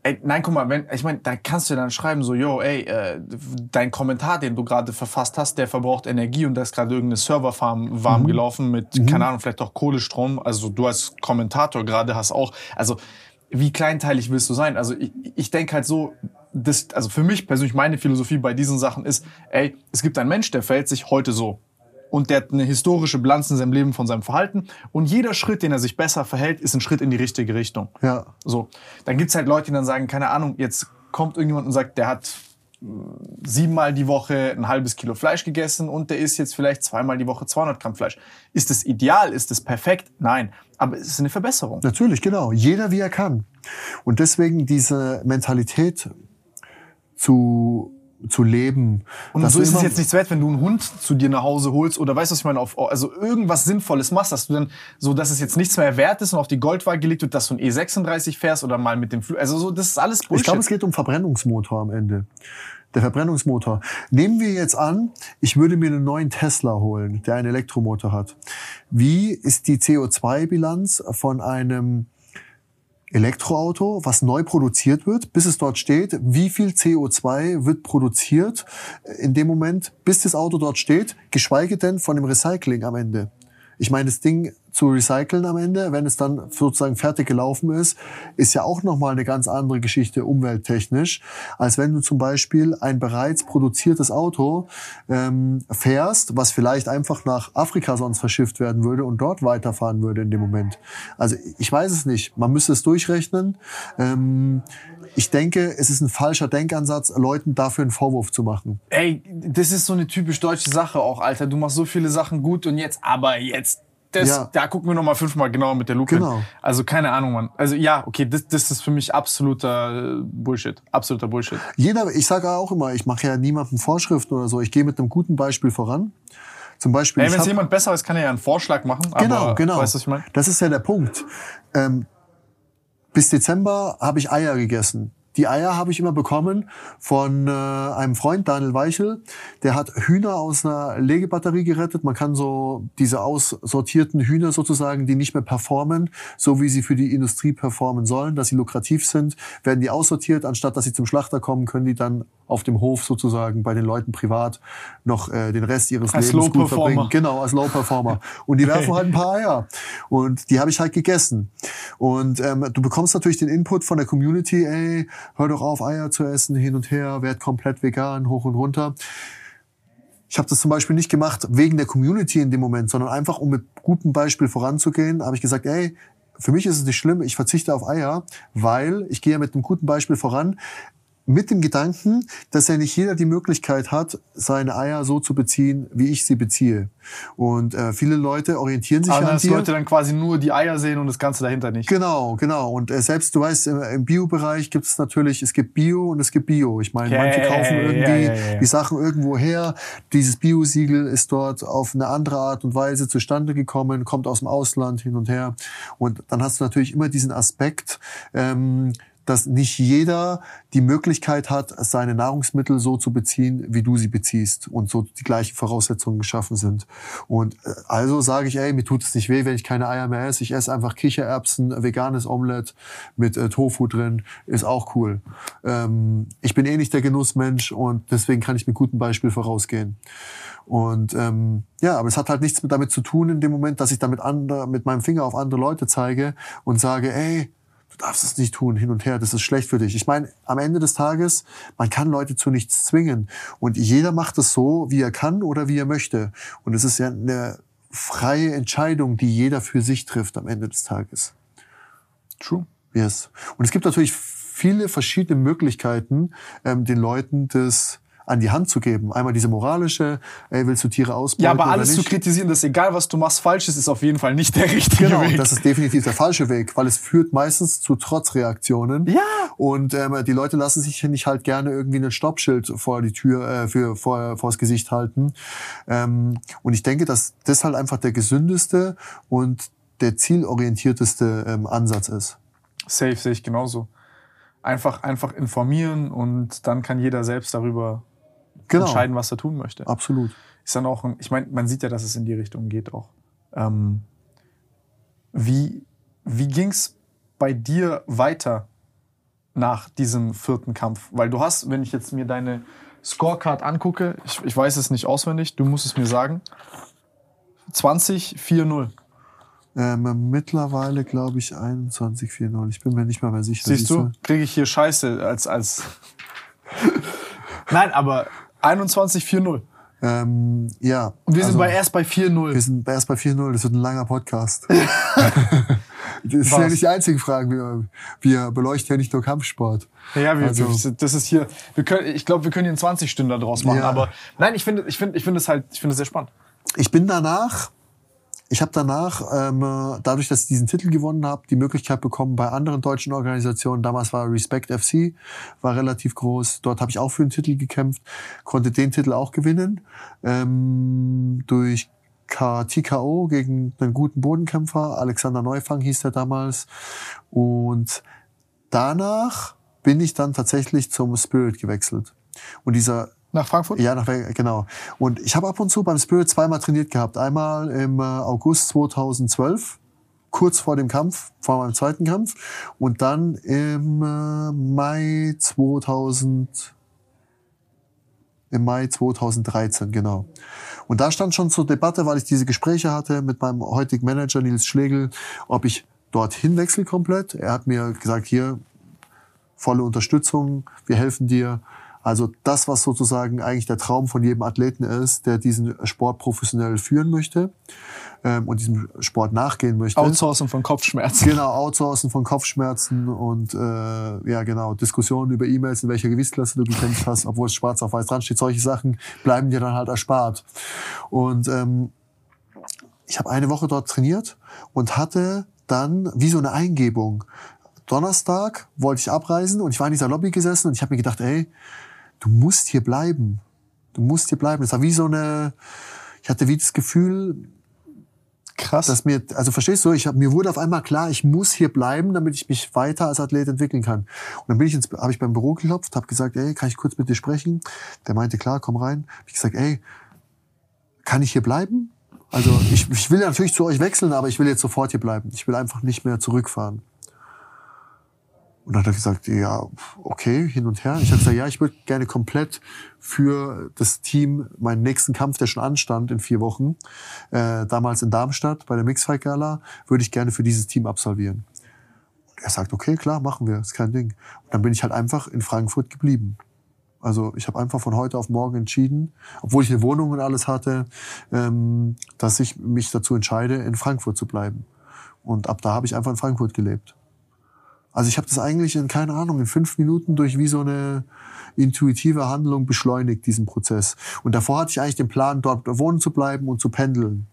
Ey, nein, guck mal, wenn, ich meine, da kannst du dann schreiben so, yo, ey, äh, dein Kommentar, den du gerade verfasst hast, der verbraucht Energie und da ist gerade irgendeine Serverfarm warm Mhm. gelaufen mit, keine Ahnung, vielleicht auch Kohlestrom. Also du als Kommentator gerade hast auch, also wie kleinteilig willst du sein? Also ich, ich denke halt so, das, also für mich persönlich, meine Philosophie bei diesen Sachen ist, ey, es gibt einen Mensch, der verhält sich heute so. Und der hat eine historische Bilanz in seinem Leben von seinem Verhalten. Und jeder Schritt, den er sich besser verhält, ist ein Schritt in die richtige Richtung. Ja. So, dann gibt's halt Leute, die dann sagen, keine Ahnung, jetzt kommt irgendjemand und sagt, der hat äh, siebenmal die Woche ein halbes Kilo Fleisch gegessen und der isst jetzt vielleicht zweimal die Woche 200 Gramm Fleisch. Ist das ideal? Ist das perfekt? Nein. Aber es ist eine Verbesserung. Natürlich, genau. Jeder wie er kann. Und deswegen diese Mentalität zu, zu leben. Und so ist es jetzt nichts wert, wenn du einen Hund zu dir nach Hause holst oder weißt du, was ich meine, auf, also irgendwas Sinnvolles machst, dass du dann so, dass es jetzt nichts mehr wert ist und auf die Goldwaage gelegt wird, dass du ein E36 fährst oder mal mit dem Flug. Also so, das ist alles Bullshit. Ich glaube, es geht um Verbrennungsmotor am Ende. Der Verbrennungsmotor. Nehmen wir jetzt an, ich würde mir einen neuen Tesla holen, der einen Elektromotor hat. Wie ist die CO2-Bilanz von einem Elektroauto, was neu produziert wird, bis es dort steht, wie viel CO2 wird produziert in dem Moment, bis das Auto dort steht, geschweige denn von dem Recycling am Ende. Ich meine, das Ding zu recyceln am Ende, wenn es dann sozusagen fertig gelaufen ist, ist ja auch nochmal eine ganz andere Geschichte umwelttechnisch, als wenn du zum Beispiel ein bereits produziertes Auto ähm, fährst, was vielleicht einfach nach Afrika sonst verschifft werden würde und dort weiterfahren würde in dem Moment. Also ich weiß es nicht. Man müsste es durchrechnen. Ähm, ich denke, es ist ein falscher Denkansatz, Leuten dafür einen Vorwurf zu machen. Ey, das ist so eine typisch deutsche Sache auch, Alter. Du machst so viele Sachen gut und jetzt, aber jetzt, das, Ja. da gucken wir noch mal fünfmal genauer mit der Lupe. Genau. Also keine Ahnung, Mann. Also ja, okay, das, das ist für mich absoluter äh, Bullshit. Absoluter Bullshit. Jeder, ich sage auch immer, ich mache ja niemandem Vorschriften oder so. Ich gehe mit einem guten Beispiel voran. Zum Beispiel. Ey, ich wenn es jemand besser ist, kann er ja einen Vorschlag machen. Genau, aber, genau. Weißt du, was ich meine? Das ist ja der Punkt. Ähm, bis Dezember habe ich Eier gegessen. Die Eier habe ich immer bekommen von äh, einem Freund, Daniel Weichel. Der hat Hühner aus einer Legebatterie gerettet. Man kann so diese aussortierten Hühner sozusagen, die nicht mehr performen, so wie sie für die Industrie performen sollen, dass sie lukrativ sind, werden die aussortiert. Anstatt dass sie zum Schlachter kommen, können die dann auf dem Hof sozusagen bei den Leuten privat noch äh, den Rest ihres Als Lebens gut verbringen. Genau, als Low Performer. [LAUGHS] Und die werfen halt ein paar Eier. Und die habe ich halt gegessen. Und ähm, du bekommst natürlich den Input von der Community, ey, hör doch auf, Eier zu essen, hin und her, werd komplett vegan, hoch und runter. Ich habe das zum Beispiel nicht gemacht wegen der Community in dem Moment, sondern einfach, um mit gutem Beispiel voranzugehen, habe ich gesagt, ey, für mich ist es nicht schlimm, ich verzichte auf Eier, weil ich gehe ja mit einem guten Beispiel voran. Mit dem Gedanken, dass ja nicht jeder die Möglichkeit hat, seine Eier so zu beziehen, wie ich sie beziehe. Und äh, viele Leute orientieren sich Aber an dass dir. Leute dann quasi nur die Eier sehen und das Ganze dahinter nicht. Genau, genau. Und äh, selbst, du weißt, im, im Bio-Bereich gibt es natürlich, es gibt Bio und es gibt Bio. Ich meine, manche kaufen irgendwie ja, ja. die Sachen irgendwo her. Dieses Bio-Siegel ist dort auf eine andere Art und Weise zustande gekommen, kommt aus dem Ausland hin und her. Und dann hast du natürlich immer diesen Aspekt, ähm, dass nicht jeder die Möglichkeit hat, seine Nahrungsmittel so zu beziehen, wie du sie beziehst und so die gleichen Voraussetzungen geschaffen sind. Und äh, also sage ich, ey, mir tut es nicht weh, wenn ich keine Eier mehr esse. Ich esse einfach Kichererbsen, veganes Omelett mit äh, Tofu drin, ist auch cool. Ähm, ich bin eh nicht der Genussmensch und deswegen kann ich mit gutem Beispiel vorausgehen. Und ähm, ja, aber es hat halt nichts mit damit zu tun in dem Moment, dass ich damit andere, mit meinem Finger auf andere Leute zeige und sage, ey, du darfst es nicht tun, hin und her, das ist schlecht für dich. Ich meine, am Ende des Tages, man kann Leute zu nichts zwingen. Und jeder macht es so, wie er kann oder wie er möchte. Und es ist ja eine freie Entscheidung, die jeder für sich trifft am Ende des Tages. True. Yes. Und es gibt natürlich viele verschiedene Möglichkeiten, ähm, den Leuten das an die Hand zu geben. Einmal diese moralische, ey, willst du Tiere ausbeuten Ja, aber alles zu nicht? kritisieren, dass egal was du machst falsch ist, ist auf jeden Fall nicht der richtige Genau, Weg. das ist definitiv der falsche Weg, weil es führt meistens zu Trotzreaktionen. Ja. Und ähm, die Leute lassen sich nicht halt gerne irgendwie ein Stoppschild vor die Tür, äh, für vor vors Gesicht halten. Ähm, und ich denke, dass das halt einfach der gesündeste und der zielorientierteste ähm, Ansatz ist. Safe sehe ich genauso. Einfach, einfach informieren und dann kann jeder selbst darüber Genau, entscheiden, was er tun möchte. absolut. Ist dann auch, ein, ich meine, man sieht ja, dass es in die Richtung geht auch. Ähm, wie wie ging's bei dir weiter nach diesem vierten Kampf? Weil du hast, wenn ich jetzt mir deine Scorecard angucke, ich, ich weiß es nicht auswendig, du musst es mir sagen, 20, 4-0. Ähm, mittlerweile glaube ich 21,40. Ich bin mir nicht mal mehr sicher. Siehst du, kriege ich hier Scheiße als als. [LAUGHS] Nein, aber 21 4-0. Ähm, ja. Und wir sind also, bei erst bei Wir 4-0. sind erst bei 4-0. Das wird ein langer Podcast. [LAUGHS] das sind ja nicht die einzigen Fragen. Wir, wir beleuchten ja nicht nur Kampfsport. Ja, wir, Also- wir, das ist hier. Wir können, ich glaube, wir können hier einen 20 Stunden daraus machen. Ja. Aber nein, ich finde, ich finde, ich finde es halt, ich finde es sehr spannend. Ich bin danach, ich habe danach, ähm, äh, dadurch, dass ich diesen Titel gewonnen habe, die Möglichkeit bekommen, bei anderen deutschen Organisationen, damals war Respect FC, war relativ groß, dort habe ich auch für den Titel gekämpft, konnte den Titel auch gewinnen, ähm, durch TKO gegen einen guten Bodenkämpfer, Alexander Neufang hieß der damals. Und danach bin ich dann tatsächlich zum Spirit gewechselt. Und dieser Nach Frankfurt? ja, nach, genau. Und ich habe ab und zu beim Spirit zweimal trainiert gehabt. Einmal im äh, August 2012, kurz vor dem Kampf, vor meinem zweiten Kampf. Und dann im äh, Mai 2000, im Mai 2013, genau. Und da stand schon zur Debatte, weil ich diese Gespräche hatte mit meinem heutigen Manager Nils Schlegel, ob ich dorthin wechsle komplett. Er hat mir gesagt, hier, volle Unterstützung, wir helfen dir. Also das, was sozusagen eigentlich der Traum von jedem Athleten ist, der diesen Sport professionell führen möchte ähm, und diesem Sport nachgehen möchte. Outsourcen von Kopfschmerzen. Genau, Outsourcen von Kopfschmerzen und äh, ja genau, Diskussionen über E-Mails, in welcher Gewichtsklasse du gekämpft hast, obwohl es schwarz auf weiß dran steht. Solche Sachen bleiben dir dann halt erspart. Und ähm, ich habe eine Woche dort trainiert und hatte dann wie so eine Eingebung. Donnerstag wollte ich abreisen und ich war in dieser Lobby gesessen und ich habe mir gedacht, ey, du musst hier bleiben. Du musst hier bleiben. Es war wie so eine, ich hatte wie das Gefühl, Krass. dass mir, also verstehst du, ich hab, mir wurde auf einmal klar, ich muss hier bleiben, damit ich mich weiter als Athlet entwickeln kann. Und dann bin ich ins, habe ich beim Büro geklopft, habe gesagt, ey, kann ich kurz mit dir sprechen? Der meinte, klar, komm rein. Hab ich gesagt, ey, kann ich hier bleiben? Also ich, ich will natürlich zu euch wechseln, aber ich will jetzt sofort hier bleiben. Ich will einfach nicht mehr zurückfahren. Und dann hat er gesagt, ja, okay, hin und her. Ich habe gesagt, ja, ich würde gerne komplett für das Team meinen nächsten Kampf, der schon anstand in vier Wochen, äh, damals in Darmstadt bei der Mixfight Gala, würde ich gerne für dieses Team absolvieren. Und er sagt, okay, klar, machen wir, ist kein Ding. Und dann bin ich halt einfach in Frankfurt geblieben. Also ich habe einfach von heute auf morgen entschieden, obwohl ich eine Wohnung und alles hatte, ähm, dass ich mich dazu entscheide, in Frankfurt zu bleiben. Und ab da habe ich einfach in Frankfurt gelebt. Also ich habe das eigentlich in, keine Ahnung, in fünf Minuten durch wie so eine intuitive Handlung beschleunigt, diesen Prozess. Und davor hatte ich eigentlich den Plan, dort wohnen zu bleiben und zu pendeln.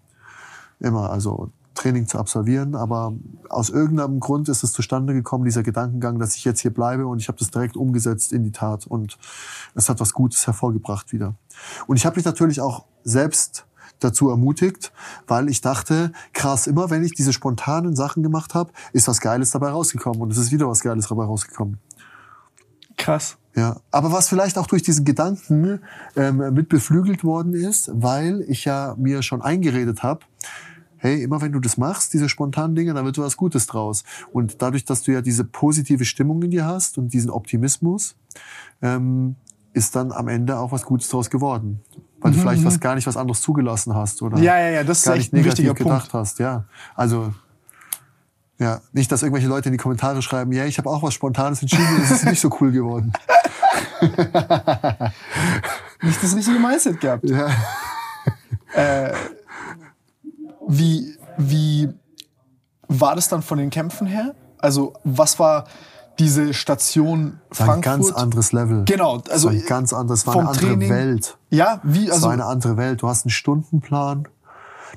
Immer, also Training zu absolvieren. Aber aus irgendeinem Grund ist es zustande gekommen, dieser Gedankengang, dass ich jetzt hier bleibe und ich habe das direkt umgesetzt in die Tat. Und es hat was Gutes hervorgebracht wieder. Und ich habe mich natürlich auch selbst dazu ermutigt, weil ich dachte, krass, immer wenn ich diese spontanen Sachen gemacht habe, ist was Geiles dabei rausgekommen und es ist wieder was Geiles dabei rausgekommen. Krass. Ja, aber was vielleicht auch durch diesen Gedanken ähm, mit beflügelt worden ist, weil ich ja mir schon eingeredet habe, hey, immer wenn du das machst, diese spontanen Dinge, dann wird was Gutes draus. Und dadurch, dass du ja diese positive Stimmung in dir hast und diesen Optimismus, ähm, ist dann am Ende auch was Gutes draus geworden. Weil du vielleicht was gar nicht was anderes zugelassen hast oder Mhm, Ja, ja, ja, das ist gar nicht negativ gedacht Punkt. hast. Ja, also ja, nicht, dass irgendwelche Leute in die Kommentare schreiben, ja, ich habe auch was Spontanes entschieden, es ist nicht so cool geworden. [LAUGHS] Nicht das richtige Mindset gehabt. Ja. Wie, wie war das dann von den Kämpfen her? Also, was war diese Station Das war ein ganz anderes Level. Genau, Das also war ein ganz anderes, war eine andere Training- Welt. Ja, wie, Es also, war eine andere Welt. Du hast einen Stundenplan.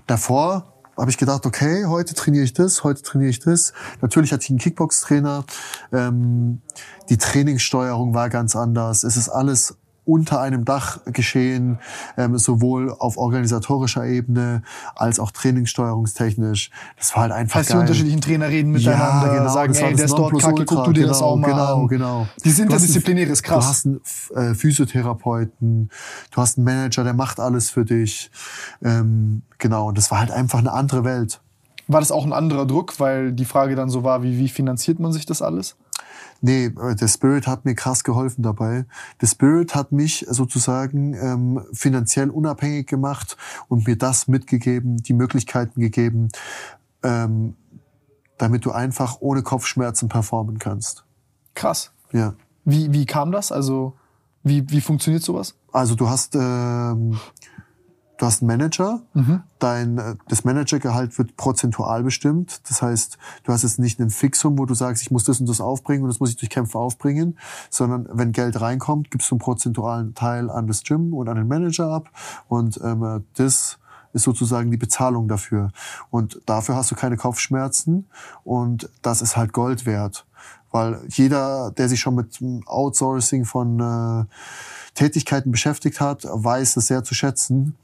Davor habe ich gedacht, okay, heute trainiere ich das, heute trainiere ich das. Natürlich hatte ich einen Kickbox-Trainer. Ähm, die Trainingssteuerung war ganz anders. Es ist alles unter einem Dach geschehen, ähm, sowohl auf organisatorischer Ebene als auch trainingssteuerungstechnisch. Das war halt einfach heißt, die geil. unterschiedlichen Trainer reden miteinander, Ja, genau, sagen, das ey, das der ist dort kacke, guck du dir das genau, auch mal genau, an. Genau, Die einen- Interdisziplinäre ist krass. Du hast einen äh, Physiotherapeuten, du hast einen Manager, der macht alles für dich. Ähm, genau, und das war halt einfach eine andere Welt. War das auch ein anderer Druck, weil die Frage dann so war, wie, wie finanziert man sich das alles? Nee, äh, der Spirit hat mir krass geholfen dabei. Der Spirit hat mich sozusagen ähm, finanziell unabhängig gemacht und mir das mitgegeben, die Möglichkeiten gegeben, ähm, damit du einfach ohne Kopfschmerzen performen kannst. Krass. Ja. Wie, wie kam das? Also, wie, wie funktioniert sowas? Also du hast ähm, du hast einen Manager, dein äh, das Managergehalt wird prozentual bestimmt. Das heißt, du hast jetzt nicht ein Fixum, wo du sagst, ich muss das und das aufbringen und das muss ich durch Kämpfe aufbringen, sondern wenn Geld reinkommt, gibst du einen prozentualen Teil an das Gym und an den Manager ab und ähm, das ist sozusagen die Bezahlung dafür. Und dafür hast du keine Kopfschmerzen und das ist halt Gold wert. Weil jeder, der sich schon mit Outsourcing von äh, Tätigkeiten beschäftigt hat, weiß es sehr zu schätzen,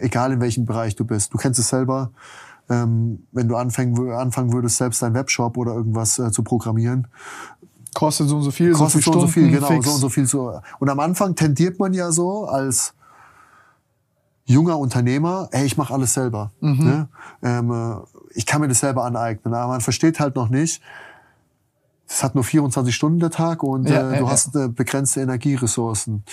egal in welchem Bereich du bist. Du kennst es selber, ähm, wenn du anfangen, anfangen würdest, selbst deinen Webshop oder irgendwas äh, zu programmieren, Kostet so und so viel, kostet so so viel und so Stunden, viel, genau, fix. so und so viel. So. Und am Anfang tendiert man ja so als junger Unternehmer, ey, ich mache alles selber. Mhm. Ne? Ähm, äh, ich kann mir das selber aneignen. Aber man versteht halt noch nicht, es hat nur 24 Stunden der Tag und Ja, äh, ja, du ja. hast äh, begrenzte Energieressourcen.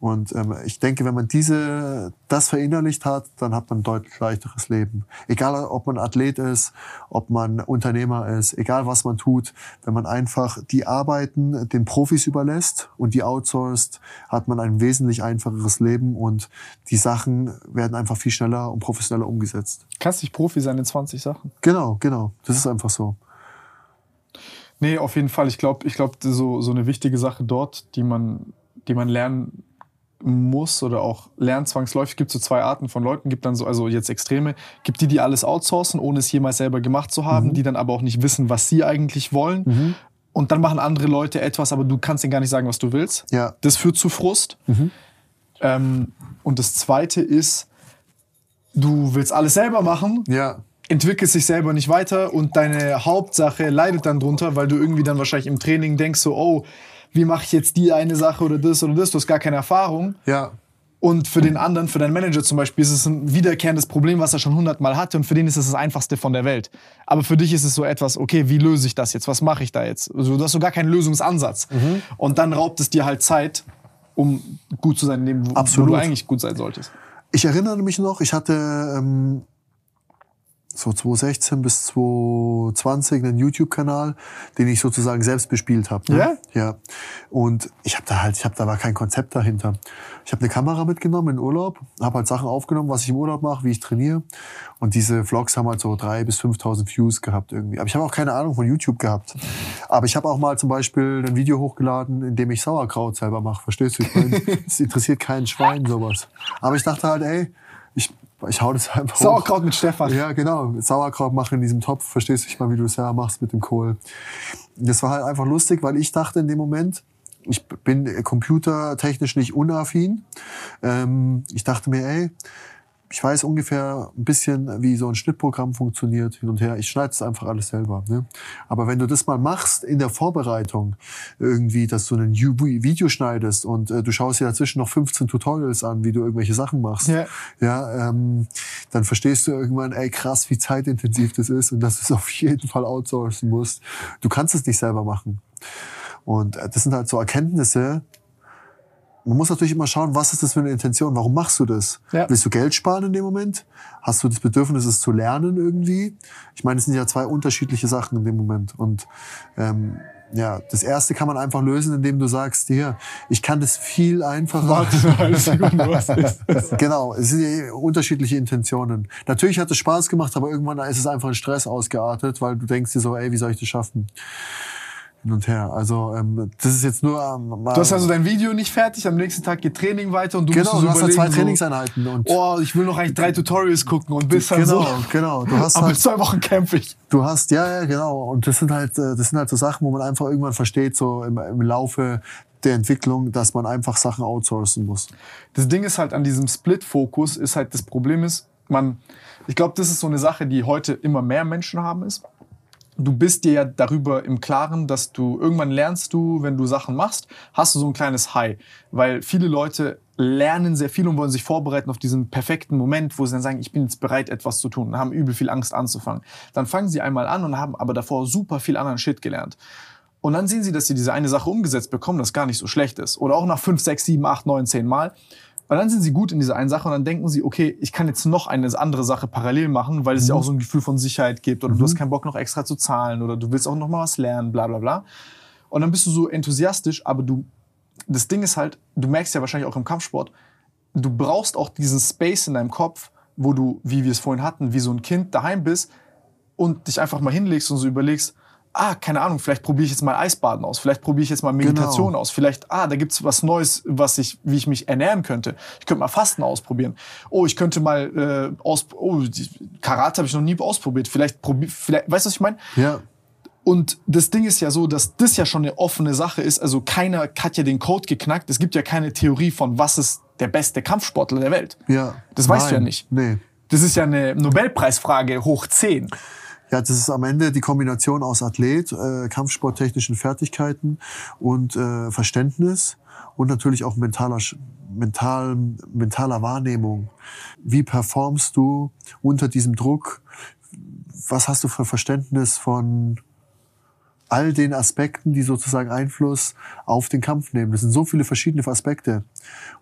Und ähm, ich denke, wenn man diese das verinnerlicht hat, dann hat man ein deutlich leichteres Leben. Egal, ob man Athlet ist, ob man Unternehmer ist, egal was man tut, wenn man einfach die Arbeiten den Profis überlässt und die outsourced, hat man ein wesentlich einfacheres Leben und die Sachen werden einfach viel schneller und professioneller umgesetzt. Kannst nicht Profi sein in 20 Sachen. Genau, genau. Das ist einfach so. Nee, auf jeden Fall. Ich glaube, ich glaube, so, so eine wichtige Sache dort, die man, die man lernen muss oder auch lernt zwangsläufig, gibt so zwei Arten von Leuten, gibt dann so, also jetzt Extreme, gibt die, die alles outsourcen, ohne es jemals selber gemacht zu haben, die dann aber auch nicht wissen, was sie eigentlich wollen. Und dann machen andere Leute etwas, aber du kannst ihnen gar nicht sagen, was du willst. Ja. Das führt zu Frust. Ähm, und das zweite ist, du willst alles selber machen, Ja. Entwickelst dich selber nicht weiter und deine Hauptsache leidet dann drunter, weil du irgendwie dann wahrscheinlich im Training denkst so, oh, wie mache ich jetzt die eine Sache oder das oder das, du hast gar keine Erfahrung. Ja. Und für den anderen, für deinen Manager zum Beispiel, ist es ein wiederkehrendes Problem, was er schon hundertmal hatte und für den ist es das einfachste von der Welt. Aber für dich ist es so etwas, okay, wie löse ich das jetzt? Was mache ich da jetzt? Also, du hast so gar keinen Lösungsansatz. Und dann raubt es dir halt Zeit, um gut zu sein, in dem, wo, wo du eigentlich gut sein solltest. Ich erinnere mich noch, ich hatte ähm, so 2016 bis 2020 einen YouTube-Kanal, den ich sozusagen selbst bespielt habe. Ne? Ja? Ja. Und ich habe da halt, ich habe da war kein Konzept dahinter. Ich habe eine Kamera mitgenommen in Urlaub, habe halt Sachen aufgenommen, was ich im Urlaub mache, wie ich trainiere. Und diese Vlogs haben halt so drei bis 5.000 Views gehabt irgendwie. Aber ich habe auch keine Ahnung von YouTube gehabt. Aber ich habe auch mal zum Beispiel ein Video hochgeladen, in dem ich Sauerkraut selber mache. Verstehst du? Ich meine, es [LAUGHS] interessiert keinen Schwein sowas. Aber ich dachte halt, ey, ich, hau das einfach hoch. Sauerkraut mit Stefan. Ja, genau. Sauerkraut machen in diesem Topf. Verstehst du nicht mal, wie du es ja machst mit dem Kohl. Das war halt einfach lustig, weil ich dachte in dem Moment, ich bin computertechnisch nicht unaffin. Ähm, ich dachte mir, ey, ich weiß ungefähr ein bisschen, wie so ein Schnittprogramm funktioniert, hin und her. Ich schneide es einfach alles selber. Ne? Aber wenn du das mal machst in der Vorbereitung, irgendwie, dass du ein Video schneidest und äh, du schaust dir dazwischen noch 15 Tutorials an, wie du irgendwelche Sachen machst, Ja. ja, ähm, dann verstehst du irgendwann, ey, krass, wie zeitintensiv das ist und dass du es auf jeden Fall outsourcen musst. Du kannst es nicht selber machen. Und äh, das sind halt so Erkenntnisse. Man muss natürlich immer schauen, was ist das für eine Intention? Warum machst du das? Ja. Willst du Geld sparen in dem Moment? Hast du das Bedürfnis, es zu lernen irgendwie? Ich meine, es sind ja zwei unterschiedliche Sachen in dem Moment. Und ähm, ja, das erste kann man einfach lösen, indem du sagst, hier, ich kann das viel einfacher. Warte eine Sekunde, was ist das? [LAUGHS] Genau, es sind ja unterschiedliche Intentionen. Natürlich hat es Spaß gemacht, aber irgendwann ist es einfach in Stress ausgeartet, weil du denkst dir so, ey, wie soll ich das schaffen? Hin und her. Also ähm, das ist jetzt nur ähm, Du hast also dein Video nicht fertig, am nächsten Tag geht Training weiter und du genau, musst du hast halt zwei Trainingseinheiten und oh, ich will noch eigentlich drei Tutorials gucken und bist dann genau, so, genau. Du hast aber halt, zwei Wochen kämpfe ich. du hast ja, ja, genau. Und das sind halt, äh, das sind halt so Sachen, wo man einfach irgendwann versteht, so im, im Laufe der Entwicklung, dass man einfach Sachen outsourcen muss. Das Ding ist halt an diesem Split-Fokus, ist halt das Problem ist, man, ich glaube, das ist so eine Sache, die heute immer mehr Menschen haben ist. Du bist dir ja darüber im Klaren, dass du irgendwann lernst du, wenn du Sachen machst, hast du so ein kleines High. Weil viele Leute lernen sehr viel und wollen sich vorbereiten auf diesen perfekten Moment, wo sie dann sagen, ich bin jetzt bereit, etwas zu tun und haben übel viel Angst anzufangen. Dann fangen sie einmal an und haben aber davor super viel anderen Shit gelernt. Und dann sehen sie, dass sie diese eine Sache umgesetzt bekommen, das gar nicht so schlecht ist. Oder auch nach fünf, sechs, sieben, acht, neun, zehn Mal. Und dann sind sie gut in dieser einen Sache und dann denken sie, okay, ich kann jetzt noch eine andere Sache parallel machen, weil es ja auch so ein Gefühl von Sicherheit gibt oder du hast keinen Bock noch extra zu zahlen oder du willst auch noch mal was lernen, bla bla bla. Und dann bist du so enthusiastisch, aber du, das Ding ist halt, du merkst ja wahrscheinlich auch im Kampfsport, du brauchst auch diesen Space in deinem Kopf, wo du, wie wir es vorhin hatten, wie so ein Kind daheim bist und dich einfach mal hinlegst und so überlegst, ah, keine Ahnung, vielleicht probiere ich jetzt mal Eisbaden aus, vielleicht probiere ich jetzt mal Meditation Genau. aus, vielleicht, ah, da gibt's was Neues, was ich, wie ich mich ernähren könnte. Ich könnte mal Fasten ausprobieren. Oh, ich könnte mal äh, aus, oh, Karate habe ich noch nie ausprobiert. Vielleicht probier, vielleicht, weißt du, was ich meine? Ja, Und das Ding ist ja so, dass das ja schon eine offene Sache ist. Also keiner hat ja den Code geknackt. Es gibt ja keine Theorie von, was ist der beste Kampfsportler der Welt. ja. Das weißt du ja Nein, nicht. Nee. Das ist ja eine Nobelpreisfrage hoch 10. Ja, das ist am Ende die Kombination aus Athlet, äh, kampfsporttechnischen Fertigkeiten und äh, Verständnis und natürlich auch mentaler, mental, mentaler Wahrnehmung. Wie performst du unter diesem Druck? Was hast du für Verständnis von all den Aspekten, die sozusagen Einfluss auf den Kampf nehmen? Das sind so viele verschiedene Aspekte.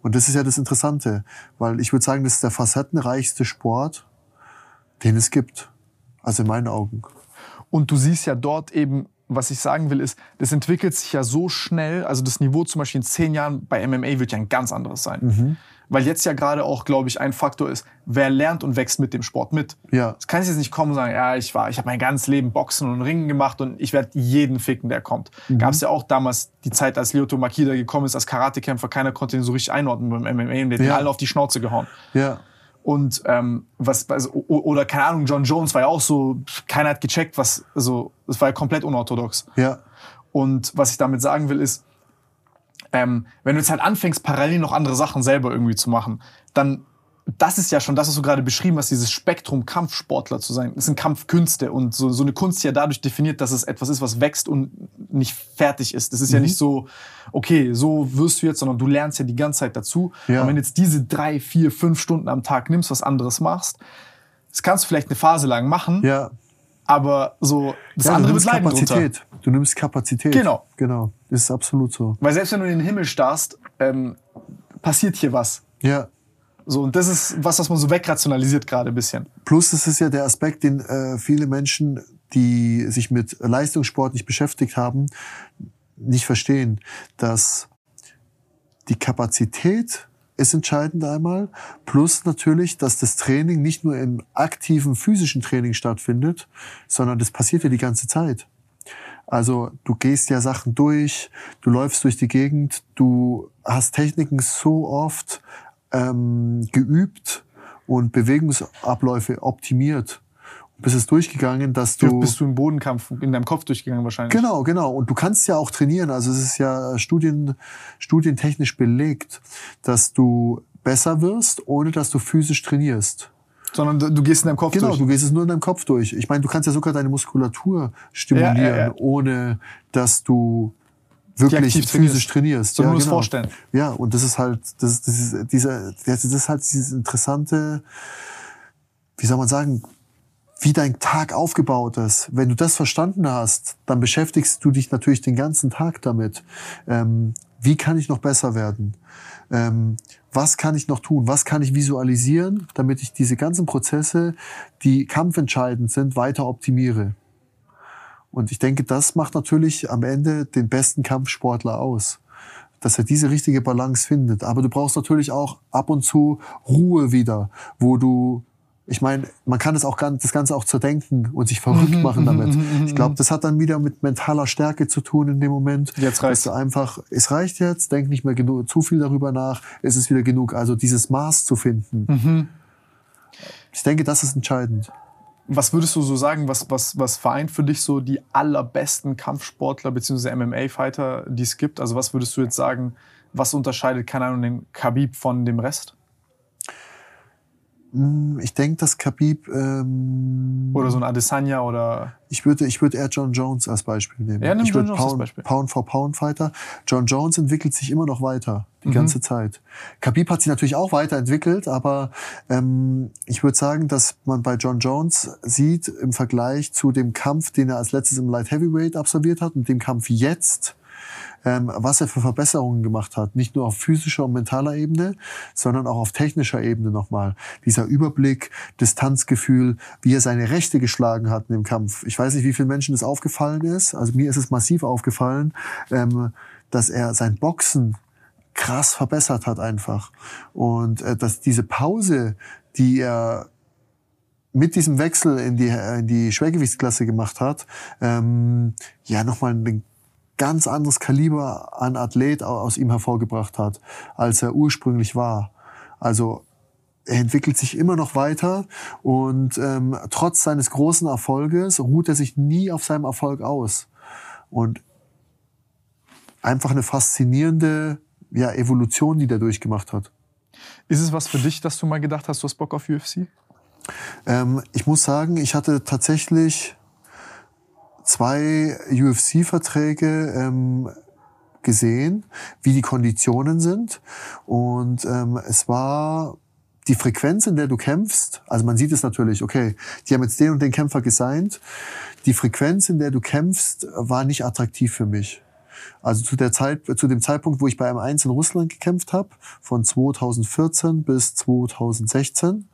Und das ist ja das Interessante, weil ich würde sagen, das ist der facettenreichste Sport, den es gibt. Also in meinen Augen. Und du siehst ja dort eben, was ich sagen will, ist, das entwickelt sich ja so schnell. Also das Niveau zum Beispiel in zehn Jahren bei MMA wird ja ein ganz anderes sein. Weil jetzt ja gerade auch, glaube ich, ein Faktor ist, wer lernt und wächst mit dem Sport mit. Ja. Es kann jetzt nicht kommen und sagen, ja, ich war, ich habe mein ganzes Leben Boxen und Ringen gemacht und ich werde jeden ficken, der kommt. Gab es ja auch damals die Zeit, als Lyoto Makida gekommen ist als Karatekämpfer, keiner konnte ihn so richtig einordnen beim MMA und der hat Ja. alle auf die Schnauze gehauen. Ja. Und ähm, was also, oder keine Ahnung, John Jones war ja auch so, keiner hat gecheckt, was also es war ja komplett unorthodox. Ja. Und was ich damit sagen will ist, ähm, wenn du jetzt halt anfängst, parallel noch andere Sachen selber irgendwie zu machen, dann das ist ja schon das, was du gerade beschrieben hast, dieses Spektrum Kampfsportler zu sein. Das sind Kampfkünste und so, so eine Kunst ist ja dadurch definiert, dass es etwas ist, was wächst und nicht fertig ist. Das ist Mhm. ja nicht so, okay, so wirst du jetzt, sondern du lernst ja die ganze Zeit dazu. Ja. Und wenn jetzt diese drei, vier, fünf Stunden am Tag nimmst, was anderes machst, das kannst du vielleicht eine Phase lang machen, Ja. aber so das ja, andere wird leiden drunter. Kapazität. Du nimmst Kapazität. Genau. Genau. Das ist absolut so. Weil selbst wenn du in den Himmel starrst, ähm, passiert hier was. Ja. So, und das ist was, was man so wegrationalisiert gerade ein bisschen. Plus, es ist ja der Aspekt, den äh, viele Menschen, die sich mit Leistungssport nicht beschäftigt haben, nicht verstehen, dass die Kapazität ist entscheidend einmal, plus natürlich, dass das Training nicht nur im aktiven physischen Training stattfindet, sondern das passiert ja die ganze Zeit. Also du gehst ja Sachen durch, du läufst durch die Gegend, du hast Techniken so oft ähm, geübt und Bewegungsabläufe optimiert. Bist es durchgegangen, dass du bist du im Bodenkampf in deinem Kopf durchgegangen wahrscheinlich? Genau, genau. Und du kannst ja auch trainieren. Also es ist ja studien, studientechnisch belegt, dass du besser wirst, ohne dass du physisch trainierst. Sondern du, du gehst in deinem Kopf Genau, durch. du gehst es nur in deinem Kopf durch. Ich meine, du kannst ja sogar deine Muskulatur stimulieren, ja, ja. ohne dass du wirklich trainierst. physisch trainierst. Sondern nur das genau. Vorstellen. Ja, und das ist halt, das, das ist dieser, das ist halt dieses interessante, wie soll man sagen, wie dein Tag aufgebaut ist. Wenn du das verstanden hast, dann beschäftigst du dich natürlich den ganzen Tag damit. Ähm, wie kann ich noch besser werden? Ähm, was kann ich noch tun? Was kann ich visualisieren, damit ich diese ganzen Prozesse, die kampfentscheidend sind, weiter optimiere? Und ich denke, das macht natürlich am Ende den besten Kampfsportler aus dass er diese richtige Balance findet. Aber du brauchst natürlich auch ab und zu Ruhe wieder, wo du, ich meine, man kann es auch das Ganze auch zerdenken und sich verrückt Mhm, machen damit. Ich glaube, das hat dann wieder mit mentaler Stärke zu tun in dem Moment. Jetzt reicht's. Dass du einfach, es reicht jetzt, denk nicht mehr genug, zu viel darüber nach, es ist wieder genug. Also dieses Maß zu finden. Mhm. Ich denke, das ist entscheidend. Was würdest du so sagen, was, was, was vereint für dich so die allerbesten Kampfsportler bzw. MMA-Fighter, die es gibt? Also was würdest du jetzt sagen, was unterscheidet, keine Ahnung, den Khabib von dem Rest? Hm, Ich denke, dass Khabib, ähm, Oder so ein Adesanya oder... Ich würde, ich würde eher John Jones als Beispiel nehmen. Ja, nimm ich John würde Jones als Pound, Beispiel. Pound for Pound Fighter. John Jones entwickelt sich immer noch weiter, Mhm. die ganze Zeit. Khabib hat sich natürlich auch weiterentwickelt, aber ähm, ich würde sagen, dass man bei John Jones sieht im Vergleich zu dem Kampf, den er als letztes im Light Heavyweight absolviert hat und dem Kampf jetzt, ähm, was er für Verbesserungen gemacht hat. Nicht nur auf physischer und mentaler Ebene, sondern auch auf technischer Ebene nochmal. Dieser Überblick, Distanzgefühl, wie er seine Rechte geschlagen hat in dem Kampf. Ich weiß nicht, wie vielen Menschen das aufgefallen ist. Also mir ist es massiv aufgefallen, ähm, dass er sein Boxen krass verbessert hat einfach. Und äh, dass diese Pause, die er mit diesem Wechsel in die, in die Schwergewichtsklasse gemacht hat, ähm, ja nochmal ein ganz anderes Kaliber an Athlet au- aus ihm hervorgebracht hat, als er ursprünglich war. Also er entwickelt sich immer noch weiter und ähm, trotz seines großen Erfolges ruht er sich nie auf seinem Erfolg aus. Und einfach eine faszinierende ja, Evolution, die der durchgemacht hat. Ist es was für dich, dass du mal gedacht hast, du hast Bock auf UFC? Ähm, ich muss sagen, ich hatte tatsächlich zwei UFC-Verträge ähm, gesehen, wie die Konditionen sind. Und ähm, es war die Frequenz, in der du kämpfst. Also man sieht es natürlich, okay, die haben jetzt den und den Kämpfer gesigned. Die Frequenz, in der du kämpfst, war nicht attraktiv für mich. Also zu der Zeit, zu dem Zeitpunkt, wo ich bei M1 in Russland gekämpft habe, von 2014 bis 2016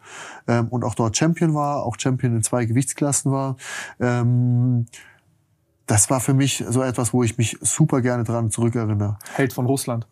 ähm, und auch dort Champion war, auch Champion in zwei Gewichtsklassen war, ähm, das war für mich so etwas, wo ich mich super gerne dran zurückerinnere. Held von Russland.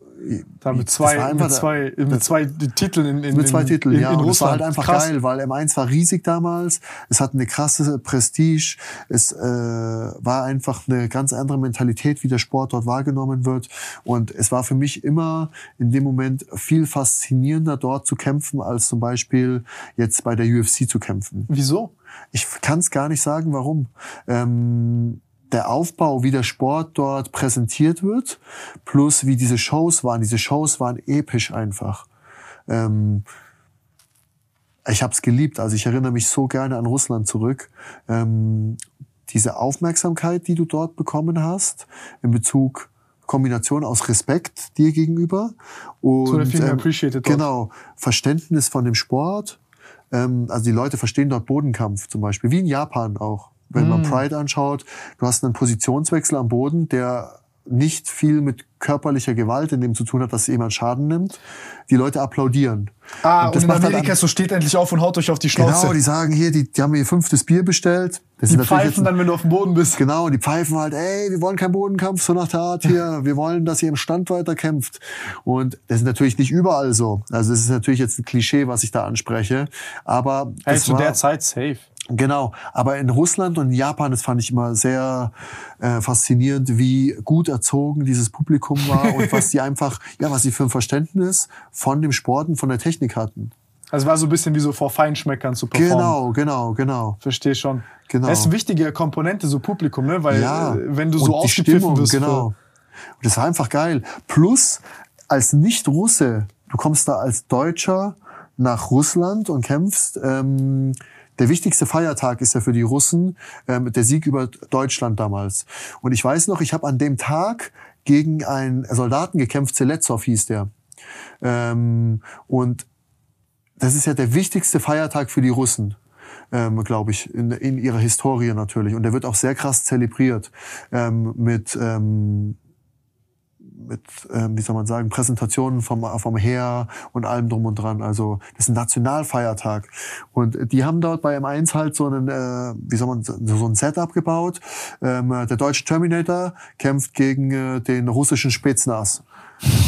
Da mit Das zwei, mit zwei, mit zwei Titeln in, in mit zwei in, Titeln, in, ja. in und es war Russland. halt einfach Krass. geil, weil M1 war riesig damals. Es hatte eine krasse Prestige. Es äh, war einfach eine ganz andere Mentalität, wie der Sport dort wahrgenommen wird. Und es war für mich immer in dem Moment viel faszinierender, dort zu kämpfen, als zum Beispiel jetzt bei der UFC zu kämpfen. Wieso? Ich kann es gar nicht sagen, warum. Ähm, der Aufbau, wie der Sport dort präsentiert wird, plus wie diese Shows waren. Diese Shows waren episch einfach. Ähm, ich habe es geliebt. Also ich erinnere mich so gerne an Russland zurück. Ähm, diese Aufmerksamkeit, die du dort bekommen hast, in Bezug Kombination aus Respekt dir gegenüber und So ähm, genau Verständnis von dem Sport. Ähm, also die Leute verstehen dort Bodenkampf zum Beispiel, wie in Japan auch. Wenn Mm. man Pride anschaut, du hast einen Positionswechsel am Boden, der nicht viel mit körperlicher Gewalt in dem zu tun hat, dass jemand Schaden nimmt. Die Leute applaudieren. Ah, und, das in macht halt Amerika an- so steht endlich auf und haut euch auf die Schnauze. Genau, die sagen hier, die, die haben ihr fünftes Bier bestellt. Das die pfeifen jetzt- dann, wenn du auf dem Boden bist. Genau, die pfeifen halt, ey, wir wollen keinen Bodenkampf, so nach der Art [LAUGHS] hier. Wir wollen, dass ihr im Stand weiter kämpft. Und das ist natürlich nicht überall so. Also es ist natürlich jetzt ein Klischee, was ich da anspreche. Aber Hey, das zu war, der Zeit safe. Genau, aber in Russland und in Japan, das fand ich immer sehr äh, faszinierend, wie gut erzogen dieses Publikum war und was die [LAUGHS] einfach, ja, was sie für ein Verständnis von dem Sport und von der Technik hatten. Also war so ein bisschen wie so vor Feinschmeckern zu performen. Genau, genau, genau. Verstehe schon. Genau. Das ist eine wichtige Komponente, so Publikum, ne? Weil Ja, äh, wenn du so ausgepfiffen wirst. Genau. Und das war einfach geil. Plus, als Nicht-Russe, du kommst da als Deutscher nach Russland und kämpfst. Ähm, der wichtigste Feiertag ist ja für die Russen ähm, der Sieg über Deutschland damals. Und ich weiß noch, ich habe an dem Tag gegen einen Soldaten gekämpft, Seletsov hieß der. Ähm, und das ist ja der wichtigste Feiertag für die Russen, ähm, glaube ich, in, in ihrer Historie natürlich. Und der wird auch sehr krass zelebriert ähm, mit, ähm, mit ähm, wie soll man sagen, Präsentationen vom, vom Heer und allem drum und dran. Also das ist ein Nationalfeiertag. Und die haben dort bei M1 halt so einen, äh, wie soll man, so ein Setup gebaut. Ähm, der deutsche Terminator kämpft gegen äh, den russischen Spetsnaz.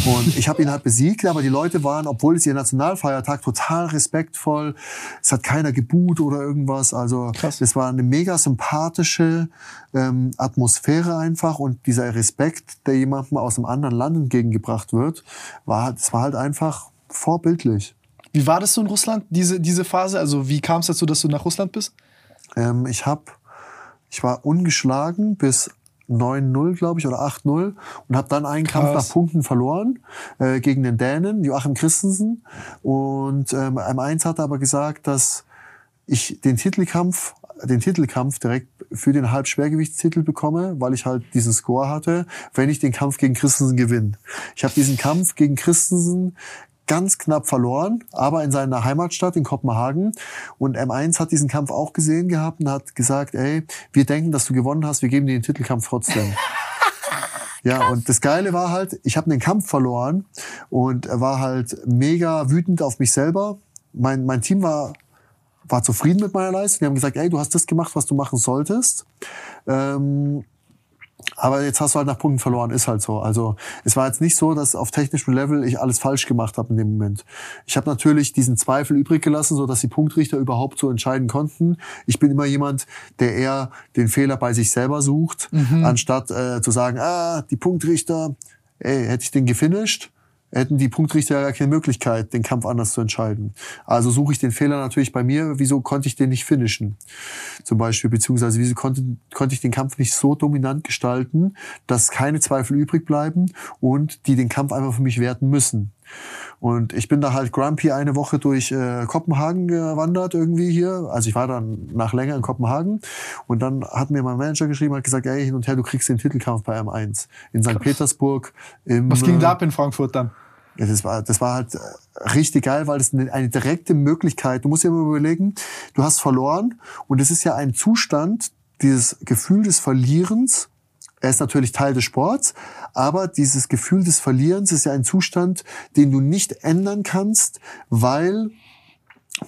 Und ich habe ihn halt besiegt, aber die Leute waren, obwohl es ihr Nationalfeiertag, total respektvoll. Es hat keiner geboot oder irgendwas. Also Krass. es war eine mega sympathische ähm, Atmosphäre einfach und dieser Respekt, der jemandem aus einem anderen Land entgegengebracht wird, war, das war halt einfach vorbildlich. Wie war das so in Russland, diese, diese Phase? Also wie kam es dazu, dass du nach Russland bist? Ähm, ich hab, ich war ungeschlagen bis 9-0, glaube ich, oder 8-0 und habe dann einen Kampf Krass. nach Punkten verloren äh, gegen den Dänen, Joachim Christensen. Und ähm, M1 hat aber gesagt, dass ich den Titelkampf, den Titelkampf direkt für den Halbschwergewichtstitel bekomme, weil ich halt diesen Score hatte, wenn ich den Kampf gegen Christensen gewinne. Ich habe diesen Kampf gegen Christensen ganz knapp verloren, aber in seiner Heimatstadt in Kopenhagen. Und M1 hat diesen Kampf auch gesehen gehabt und hat gesagt, ey, wir denken, dass du gewonnen hast, wir geben dir den Titelkampf trotzdem. [LAUGHS] Ja, und das Geile war halt, ich habe den Kampf verloren und war halt mega wütend auf mich selber. Mein, mein Team war, war zufrieden mit meiner Leistung. Die haben gesagt, ey, du hast das gemacht, was du machen solltest. Ähm, aber jetzt hast du halt nach Punkten verloren, ist halt so. Also es war jetzt nicht so, dass auf technischem Level ich alles falsch gemacht habe in dem Moment. Ich habe natürlich diesen Zweifel übrig gelassen, so dass die Punktrichter überhaupt so entscheiden konnten. Ich bin immer jemand, der eher den Fehler bei sich selber sucht, anstatt äh, zu sagen, ah, die Punktrichter, ey, hätte ich den gefinisht, hätten die Punktrichter ja keine Möglichkeit, den Kampf anders zu entscheiden. Also suche ich den Fehler natürlich bei mir. Wieso konnte ich den nicht finishen? Zum Beispiel, beziehungsweise wieso konnte, konnte ich den Kampf nicht so dominant gestalten, dass keine Zweifel übrig bleiben und die den Kampf einfach für mich werten müssen. Und ich bin da halt grumpy eine Woche durch äh, Kopenhagen gewandert irgendwie hier. Also ich war dann nach länger in Kopenhagen und dann hat mir mein Manager geschrieben, hat gesagt, ey, hin und her, du kriegst den Titelkampf bei M1 in St. Petersburg. Im, Was ging äh, da ab in Frankfurt dann? Ja, das war, das war halt äh, richtig geil, weil das eine, eine direkte Möglichkeit. Du musst dir immer überlegen, du hast verloren und es ist ja ein Zustand, dieses Gefühl des Verlierens. Er ist natürlich Teil des Sports, aber dieses Gefühl des Verlierens ist ja ein Zustand, den du nicht ändern kannst, weil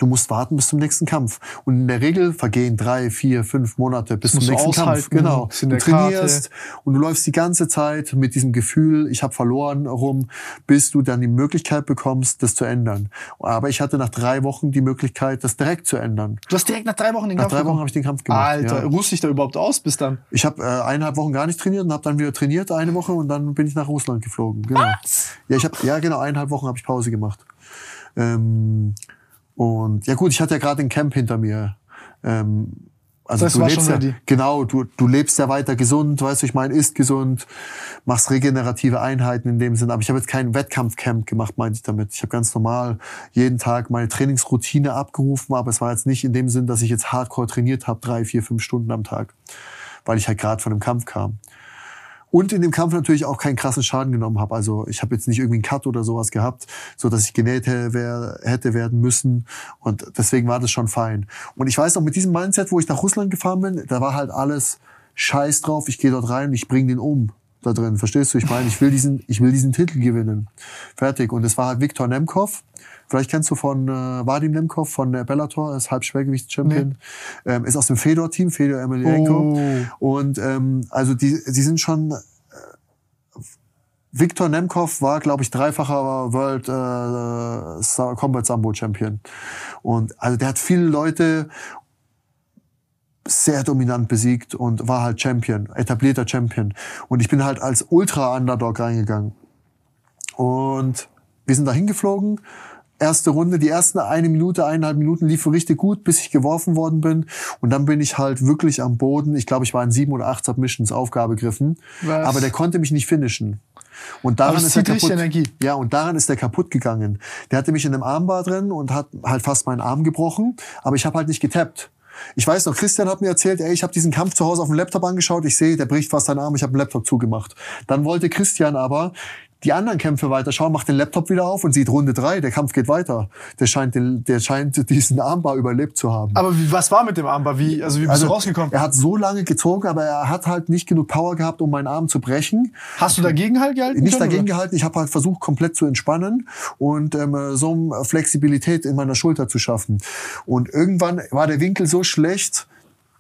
Du musst warten bis zum nächsten Kampf. Und in der Regel vergehen drei, vier, fünf Monate bis zum nächsten Kampf. Genau. Du der Karte. trainierst und du läufst die ganze Zeit mit diesem Gefühl, ich habe verloren rum, bis du dann die Möglichkeit bekommst, das zu ändern. Aber ich hatte nach drei Wochen die Möglichkeit, das direkt zu ändern. Du hast direkt nach drei Wochen den Nach Kampf drei Wochen habe ich den Kampf gemacht. Alter, Ja. ruhst dich da überhaupt aus bis dann? Ich habe äh, eineinhalb Wochen gar nicht trainiert und habe dann wieder trainiert eine Woche und dann bin ich nach Russland geflogen. Genau. Ja, ich habe ja genau eineinhalb Wochen habe ich Pause gemacht. Ähm, und ja gut, ich hatte ja gerade ein Camp hinter mir. Ähm, also Das du lebst ja, genau, du, du lebst ja weiter gesund, weißt du, ich meine, isst gesund, machst regenerative Einheiten in dem Sinn. Aber ich habe jetzt kein Wettkampfcamp gemacht, meinte ich damit. Ich habe ganz normal jeden Tag meine Trainingsroutine abgerufen, aber es war jetzt nicht in dem Sinn, dass ich jetzt hardcore trainiert habe, drei, vier, fünf Stunden am Tag, weil ich halt gerade von einem Kampf kam. Und in dem Kampf natürlich auch keinen krassen Schaden genommen habe. Also ich habe jetzt nicht irgendwie einen Cut oder sowas gehabt, so dass ich genäht hätte, werden müssen. Und deswegen war das schon fein. Und ich weiß noch, mit diesem Mindset, wo ich nach Russland gefahren bin, da war halt alles scheiß drauf, ich gehe dort rein und ich bring den um. da drin. Verstehst du? Ich meine, ich will diesen, ich will diesen Titel gewinnen. Fertig. Und es war halt Viktor Nemkov. Vielleicht kennst du von äh, Vadim Nemkov von der Bellator, ist Halbschwergewichts-Champion. Ähm, ist aus dem Fedor-Team, Fedor Emelianenko. Und ähm, also die, die sind schon Viktor Nemkov war, glaube ich, dreifacher World äh, Combat Sambo Champion. Und also der hat viele Leute sehr dominant besiegt und war halt Champion, etablierter Champion. Und ich bin halt als Ultra-Underdog reingegangen. Und wir sind da hingeflogen. Erste Runde, die ersten eine Minute, eineinhalb Minuten liefen richtig gut, bis ich geworfen worden bin. Und dann bin ich halt wirklich am Boden. Ich glaube, ich war in sieben oder acht Submissions Aufgabegriffen. Was? Aber der konnte mich nicht finishen. Und daran ist er kaputt. Energie. Ja, und daran ist er kaputt gegangen. Der hatte mich in einem Armbar drin und hat halt fast meinen Arm gebrochen, aber ich habe halt nicht getappt. Ich weiß noch, Christian hat mir erzählt, ey, ich habe diesen Kampf zu Hause auf dem Laptop angeschaut, ich sehe, der bricht fast seinen Arm, ich habe den Laptop zugemacht. Dann wollte Christian aber die anderen Kämpfe weiterschauen, macht den Laptop wieder auf und sieht Runde drei, der Kampf geht weiter. Der scheint, den, der scheint [LAUGHS] diesen Armbar überlebt zu haben. Aber wie, was war mit dem Armbar? Wie, also wie bist du rausgekommen? Er hat so lange gezogen, aber er hat halt nicht genug Power gehabt, um meinen Arm zu brechen. Hast du dagegen halt gehalten? Nicht können, dagegen oder? gehalten, ich habe halt versucht, komplett zu entspannen und ähm, so eine Flexibilität in meiner Schulter zu schaffen. Und irgendwann war der Winkel so schlecht,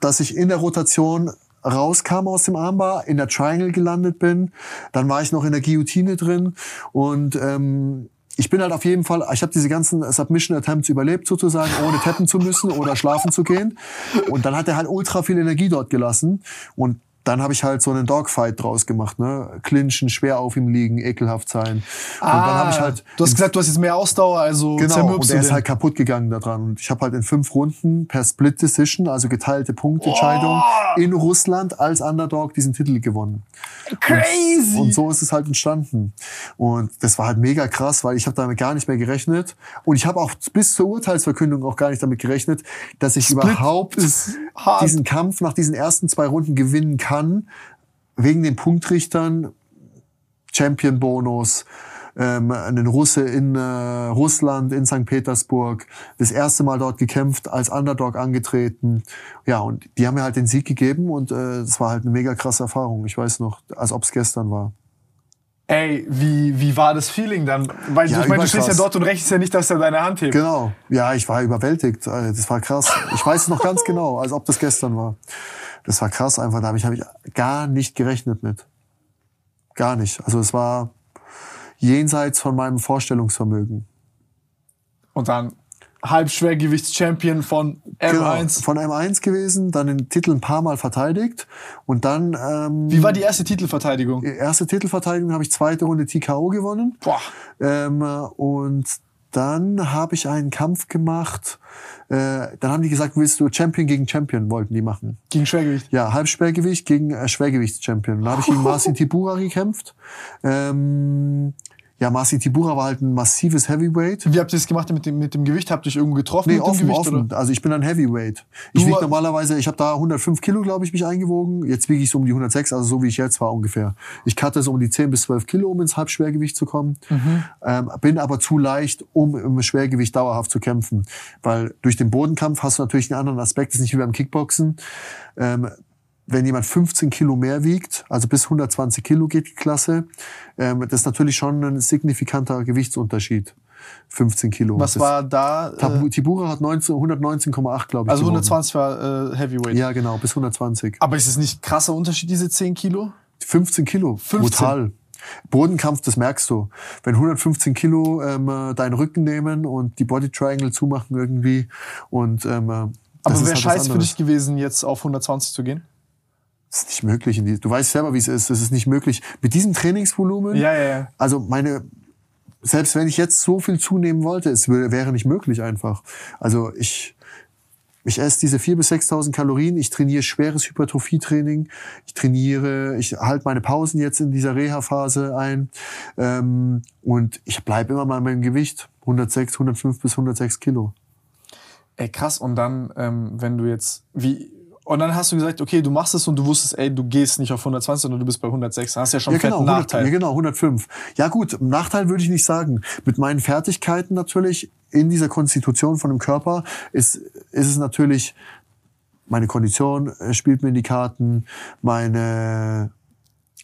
dass ich in der Rotation rauskam aus dem Armbar, in der Triangle gelandet bin. Dann war ich noch in der Guillotine drin und ähm, ich bin halt auf jeden Fall, ich habe diese ganzen Submission Attempts überlebt sozusagen, ohne tappen zu müssen oder schlafen zu gehen. Und dann hat er halt ultra viel Energie dort gelassen und dann habe ich halt so einen Dogfight draus gemacht, ne? Clinchen, schwer auf ihm liegen, ekelhaft sein. und dann habe ich halt Ah, Du hast gesagt, du hast jetzt mehr Ausdauer, also Genau, und du er ist halt kaputt gegangen daran. Und ich habe halt in fünf Runden per Split Decision, also geteilte Punktentscheidung, in Russland als Underdog diesen Titel gewonnen. Crazy! Und so ist es halt entstanden. Und das war halt mega krass, weil ich habe damit gar nicht mehr gerechnet. Und ich habe auch bis zur Urteilsverkündung auch gar nicht damit gerechnet, dass ich überhaupt ist hart. diesen Kampf nach diesen ersten zwei Runden gewinnen kann. Wegen den Punktrichtern, Champion-Bonus, ähm, einen Russe in äh, Russland, in St. Petersburg, das erste Mal dort gekämpft, als Underdog angetreten. Ja, und die haben mir halt den Sieg gegeben und äh, es war halt eine mega krasse Erfahrung. Ich weiß noch, als ob es gestern war. Ey, wie, wie war das Feeling dann? Weil Ja, du, ich meine, du stehst ja dort und rechnest ja nicht, dass er deine Hand hebt. Genau. Ja, ich war überwältigt. Äh, Das war krass. Ich weiß es noch ganz [LAUGHS] genau, als ob das gestern war. Das war krass einfach. Da habe ich, hab ich gar nicht gerechnet mit. Gar nicht. Also es war jenseits von meinem Vorstellungsvermögen. Und dann Halbschwergewichts-Champion von M1. Genau. Von M1 gewesen, dann den Titel ein paar Mal verteidigt und dann ähm, Wie war die erste Titelverteidigung? erste Titelverteidigung habe ich zweite Runde TKO gewonnen. Boah. Ähm, und dann habe ich einen Kampf gemacht. Äh, dann haben die gesagt, willst du Champion gegen Champion, wollten die machen. Gegen Schwergewicht. Ja, Halbschwergewicht gegen äh, Schwergewichtschampion. Da habe ich gegen [LAUGHS] Marcin Tibura gekämpft. Ähm, ja, Marcin Tibura war halt ein massives Heavyweight. Wie habt ihr das gemacht mit dem, mit dem Gewicht? Habt ihr euch irgendwo getroffen Nee, mit offen, Gewicht? offen. Oder? Also ich bin ein Heavyweight. Ich wiege normalerweise, ich habe da 105 Kilo, glaube ich, mich eingewogen. Jetzt wiege ich so um die 106, also so wie ich jetzt war ungefähr. Ich cutte so um die 10 bis 12 Kilo, um ins Halbschwergewicht zu kommen. Mhm. Ähm, bin aber zu leicht, um im Schwergewicht dauerhaft zu kämpfen. Weil durch den Bodenkampf hast du natürlich einen anderen Aspekt. Das ist nicht wie beim Kickboxen. Ähm, wenn jemand 15 Kilo mehr wiegt, also bis 120 Kilo geht die Klasse, ähm, das ist natürlich schon ein signifikanter Gewichtsunterschied. 15 Kilo. Was das, war da? Äh, Tibura hat 19 119,8, glaube ich. also gewogen. 120 war äh, Heavyweight. Ja, genau, bis 120. Aber ist es nicht krasser Unterschied, diese 10 Kilo? 15 Kilo, 15. brutal. Bodenkampf, das merkst du. Wenn 115 Kilo ähm, äh, deinen Rücken nehmen und die Body Triangle zumachen irgendwie und ähm, äh, das Aber wäre halt was scheiße für dich gewesen, jetzt auf 120 zu gehen? Das ist nicht möglich. die- Du weißt selber, wie es ist. Das ist nicht möglich. Mit diesem Trainingsvolumen, Ja, ja, ja. also meine, selbst wenn ich jetzt so viel zunehmen wollte, es wär- wäre nicht möglich einfach. Also ich, ich esse diese 4.000 bis 6.000 Kalorien, ich trainiere schweres Hypertrophietraining, ich trainiere, ich halte meine Pausen jetzt in dieser Reha-Phase ein ähm, und ich bleibe immer mal meinem Gewicht, 106, 105 bis 106 Kilo. Ey, krass. Und dann, ähm, wenn du jetzt, wie, und dann hast du gesagt, okay, du machst es und du wusstest, ey, du gehst nicht auf 120, sondern du bist bei 106. Dann hast du ja schon Ja einen genau, fetten 100, Nachteil. ja, genau, 105. Ja gut, Nachteil würde ich nicht sagen. Mit meinen Fertigkeiten natürlich in dieser Konstitution von dem Körper ist, ist es natürlich, meine Kondition äh, spielt mir in die Karten, meine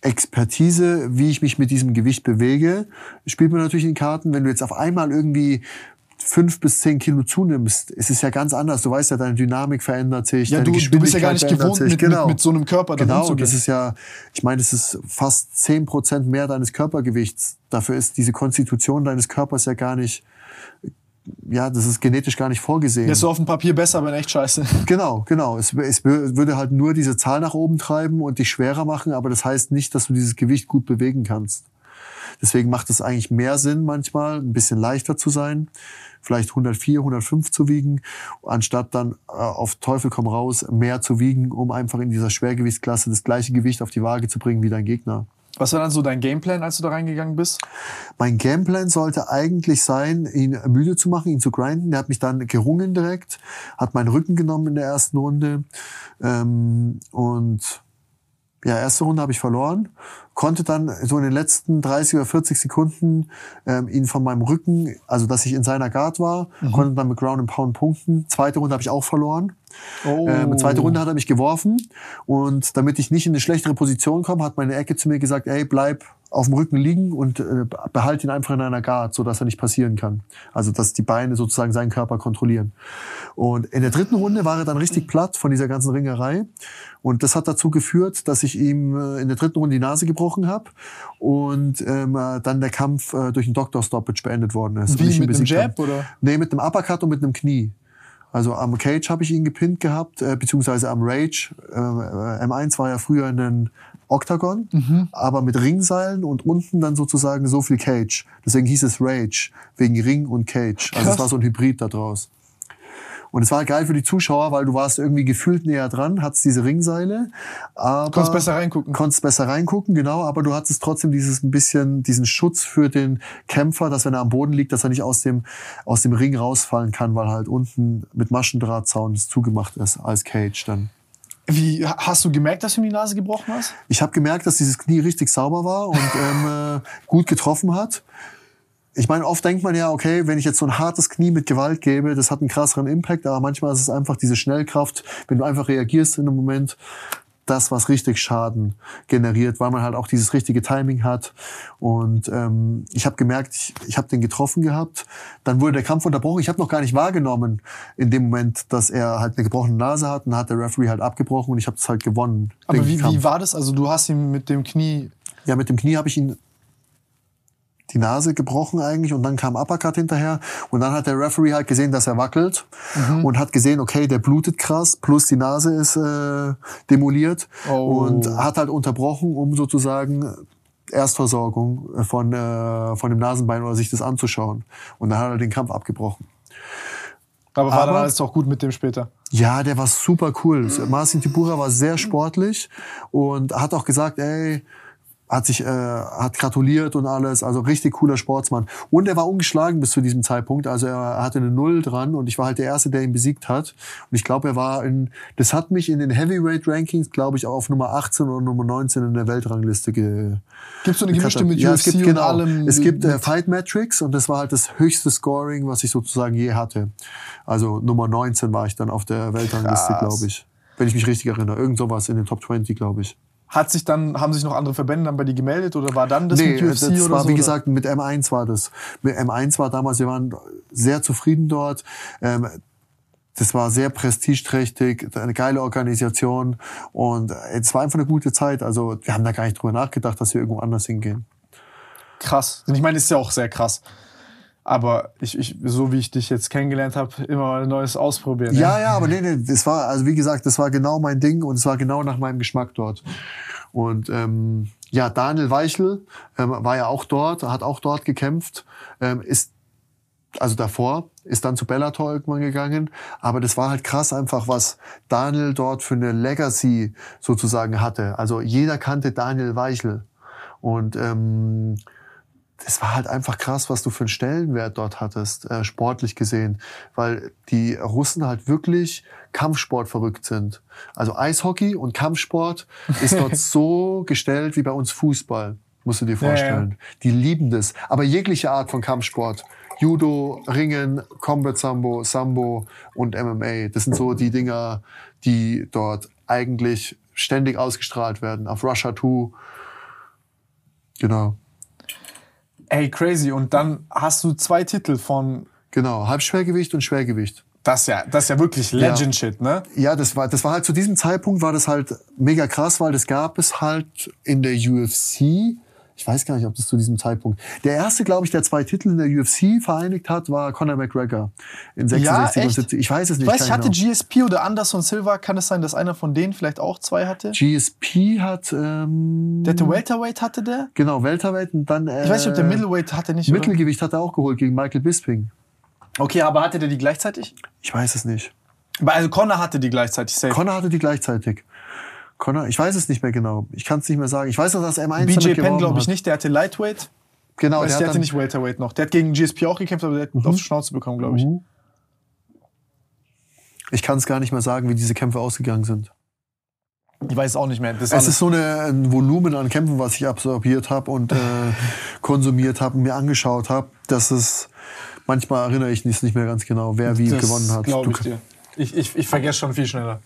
Expertise, wie ich mich mit diesem Gewicht bewege, spielt mir natürlich in die Karten. Wenn du jetzt auf einmal irgendwie fünf bis zehn Kilo zunimmst, ist es ja ganz anders. Du weißt ja, deine Dynamik verändert sich. Ja, du, du bist ja gar nicht gewohnt, mit, sich. mit, mit so einem Körper Genau, umzugehen. das ist ja, ich meine, das ist fast zehn Prozent mehr deines Körpergewichts. Dafür ist diese Konstitution deines Körpers ja gar nicht, ja, das ist genetisch gar nicht vorgesehen. Der ist so auf dem Papier besser, aber in echt scheiße. [LAUGHS] Genau, genau. Es, es wür- würde halt nur diese Zahl nach oben treiben und dich schwerer machen, aber das heißt nicht, dass du dieses Gewicht gut bewegen kannst. Deswegen macht es eigentlich mehr Sinn, manchmal ein bisschen leichter zu sein, vielleicht 104, 105 zu wiegen, anstatt dann äh, auf Teufel komm raus mehr zu wiegen, um einfach in dieser Schwergewichtsklasse das gleiche Gewicht auf die Waage zu bringen wie dein Gegner. Was war dann so dein Gameplan, als du da reingegangen bist? Mein Gameplan sollte eigentlich sein, ihn müde zu machen, ihn zu grinden. Der hat mich dann gerungen direkt, hat meinen Rücken genommen in der ersten Runde. Ähm, und ja, erste Runde habe ich verloren, konnte dann so in den letzten 30 oder 40 Sekunden ähm, ihn von meinem Rücken, also dass ich in seiner Guard war, konnte dann mit Ground and Pound punkten. Zweite Runde habe ich auch verloren. Oh. Ähm, zweite Runde hat er mich geworfen und damit ich nicht in eine schlechtere Position komme, hat meine Ecke zu mir gesagt, ey, bleib auf dem Rücken liegen und äh, behalte ihn einfach in einer Guard, so dass er nicht passieren kann. Also dass die Beine sozusagen seinen Körper kontrollieren. Und in der dritten Runde war er dann richtig platt von dieser ganzen Ringerei und das hat dazu geführt, dass ich ihm äh, in der dritten Runde die Nase gebrochen habe und ähm, äh, dann der Kampf äh, durch einen Doctor Stoppage beendet worden ist. Wie, mit einem Jab, oder? Nee, mit einem Uppercut und mit einem Knie. Also am Cage habe ich ihn gepinnt gehabt, äh, beziehungsweise am Rage. Äh, äh, M1 war ja früher ein Octagon, Mhm. aber mit Ringseilen und unten dann sozusagen so viel Cage. Deswegen hieß es Rage, wegen Ring und Cage. Also Krass. es war so ein Hybrid da draus. Und es war geil für die Zuschauer, weil du warst irgendwie gefühlt näher dran, hattest diese Ringseile, aber Konntest besser reingucken. konntest besser reingucken, genau, aber du hattest trotzdem dieses ein bisschen diesen Schutz für den Kämpfer, dass wenn er am Boden liegt, dass er nicht aus dem aus dem Ring rausfallen kann, weil halt unten mit Maschendrahtzaun zugemacht ist als Cage dann. Wie, ha- hast du gemerkt, dass du ihm die Nase gebrochen hast? Ich habe gemerkt, dass dieses Knie richtig sauber war und [LAUGHS] ähm, äh, gut getroffen hat. Ich meine, oft denkt man ja, okay, wenn ich jetzt so ein hartes Knie mit Gewalt gebe, das hat einen krasseren Impact, aber manchmal ist es einfach diese Schnellkraft, wenn du einfach reagierst in einem Moment, das, was richtig Schaden generiert, weil man halt auch dieses richtige Timing hat. Und ähm, ich habe gemerkt, ich, ich habe den getroffen gehabt. Dann wurde der Kampf unterbrochen. Ich habe noch gar nicht wahrgenommen in dem Moment, dass er halt eine gebrochene Nase hat. Und dann hat der Referee halt abgebrochen und ich habe es halt gewonnen. Aber wie, Kampf. wie war das? Also du hast ihm mit dem Knie... Ja, mit dem Knie habe ich ihn die Nase gebrochen eigentlich und dann kam Uppercut hinterher und dann hat der Referee halt gesehen, dass er wackelt Mhm. und hat gesehen, okay, der blutet krass, plus die Nase ist äh, demoliert Oh. und hat halt unterbrochen, um sozusagen Erstversorgung von, äh, von dem Nasenbein oder sich das anzuschauen. Und dann hat er den Kampf abgebrochen. Aber war dann Aber- alles auch gut mit dem später? Ja, der war super cool. [GASPS] Marcin Tibura war sehr sportlich und hat auch gesagt, ey, hat sich, äh, hat gratuliert und alles. Also richtig cooler Sportsmann. Und er war ungeschlagen bis zu diesem Zeitpunkt. Also er hatte eine Null dran und ich war halt der Erste, der ihn besiegt hat. Und ich glaube, er war in, das hat mich in den Heavyweight Rankings, glaube ich, auf Nummer 18 oder Nummer 19 in der Weltrangliste ge, Gibt so eine gemischte mit ja, UFC es gibt, und genau. allem? Es gibt äh, Fight Metrics und das war halt das höchste Scoring, was ich sozusagen je hatte. Also Nummer 19 war ich dann auf der Weltrangliste, glaube ich. Wenn ich mich richtig erinnere. Irgend sowas in den Top 20, glaube ich. Hat sich dann, haben sich noch andere Verbände dann bei dir gemeldet oder war dann das nee, mit UFC das oder war, so? wie oder? gesagt, mit M1 war das. Mit M1 war damals, wir waren sehr zufrieden dort. Ähm, das war sehr prestigeträchtig, eine geile Organisation und es war einfach eine gute Zeit. Also wir haben da gar nicht drüber nachgedacht, dass wir irgendwo anders hingehen. krass. Ich meine, ist ja auch sehr krass. Aber ich, ich, so wie ich dich jetzt kennengelernt habe, immer mal Neues ausprobieren. Ja, ja, aber nee, nee, das war, also wie gesagt, das war genau mein Ding und es war genau nach meinem Geschmack dort. Und ähm, ja, Daniel Weichel ähm, war ja auch dort, hat auch dort gekämpft, ähm, ist also davor, ist dann zu Bellator irgendwann gegangen. Aber das war halt krass einfach, was Daniel dort für eine Legacy sozusagen hatte. Also jeder kannte Daniel Weichel. Und ähm, das war halt einfach krass, was du für einen Stellenwert dort hattest, äh, sportlich gesehen, weil die Russen halt wirklich Kampfsport verrückt sind. Also Eishockey und Kampfsport [LAUGHS] ist dort so gestellt wie bei uns Fußball, musst du dir Ja, ja. vorstellen. Die lieben das. Aber jegliche Art von Kampfsport. Judo, Ringen, Combat Sambo, Sambo und MMA. Das sind so die Dinger, die dort eigentlich ständig ausgestrahlt werden. Auf Russia 2 Genau. Ey, crazy. Und dann hast du zwei Titel von, Genau. Halbschwergewicht und Schwergewicht. das ist ja, das ist ja wirklich Legend-Shit, ne? Ja, das war, das war halt zu diesem Zeitpunkt war das halt mega krass, weil das gab es halt in der UFC. Ich weiß gar nicht, ob das zu diesem Zeitpunkt. Der erste, glaube ich, der zwei Titel in der UFC vereinigt hat, war Conor McGregor in 66 und echt? 70. Ich weiß es nicht. Ich weiß, ich hatte genau. GSP oder Anderson Silva. Kann es sein, dass einer von denen vielleicht auch zwei hatte? GSP hat ähm, Der hatte Welterweight hatte der? genau Welterweight und dann äh, Ich weiß nicht, ob der Middleweight hatte nicht. oder? Mittelgewicht hat er auch geholt gegen Michael Bisping. Okay, aber hatte der die gleichzeitig? Ich weiß es nicht. Also Connor hatte die gleichzeitig safe. Connor hatte die gleichzeitig. Connor, ich weiß es nicht mehr genau. Ich kann es nicht mehr sagen. Ich weiß noch, dass M1 BJ Penn glaube ich hat. nicht, der hatte Lightweight. Genau, der, der hat hatte dann, nicht Welterweight noch. Der hat gegen GSP auch gekämpft, aber der hat auf die Schnauze bekommen, glaube ich. Mhm. Ich kann es gar nicht mehr sagen, wie diese Kämpfe ausgegangen sind. Ich weiß auch nicht mehr. Ist Es ist so eine, ein Volumen an Kämpfen, was ich absorbiert habe und äh, [LAUGHS] konsumiert habe und mir angeschaut habe, dass es manchmal erinnere ich mich nicht mehr ganz genau, wer wie das gewonnen hat. glaub Du- ich dir. Ich, ich, ich vergesse schon viel schneller.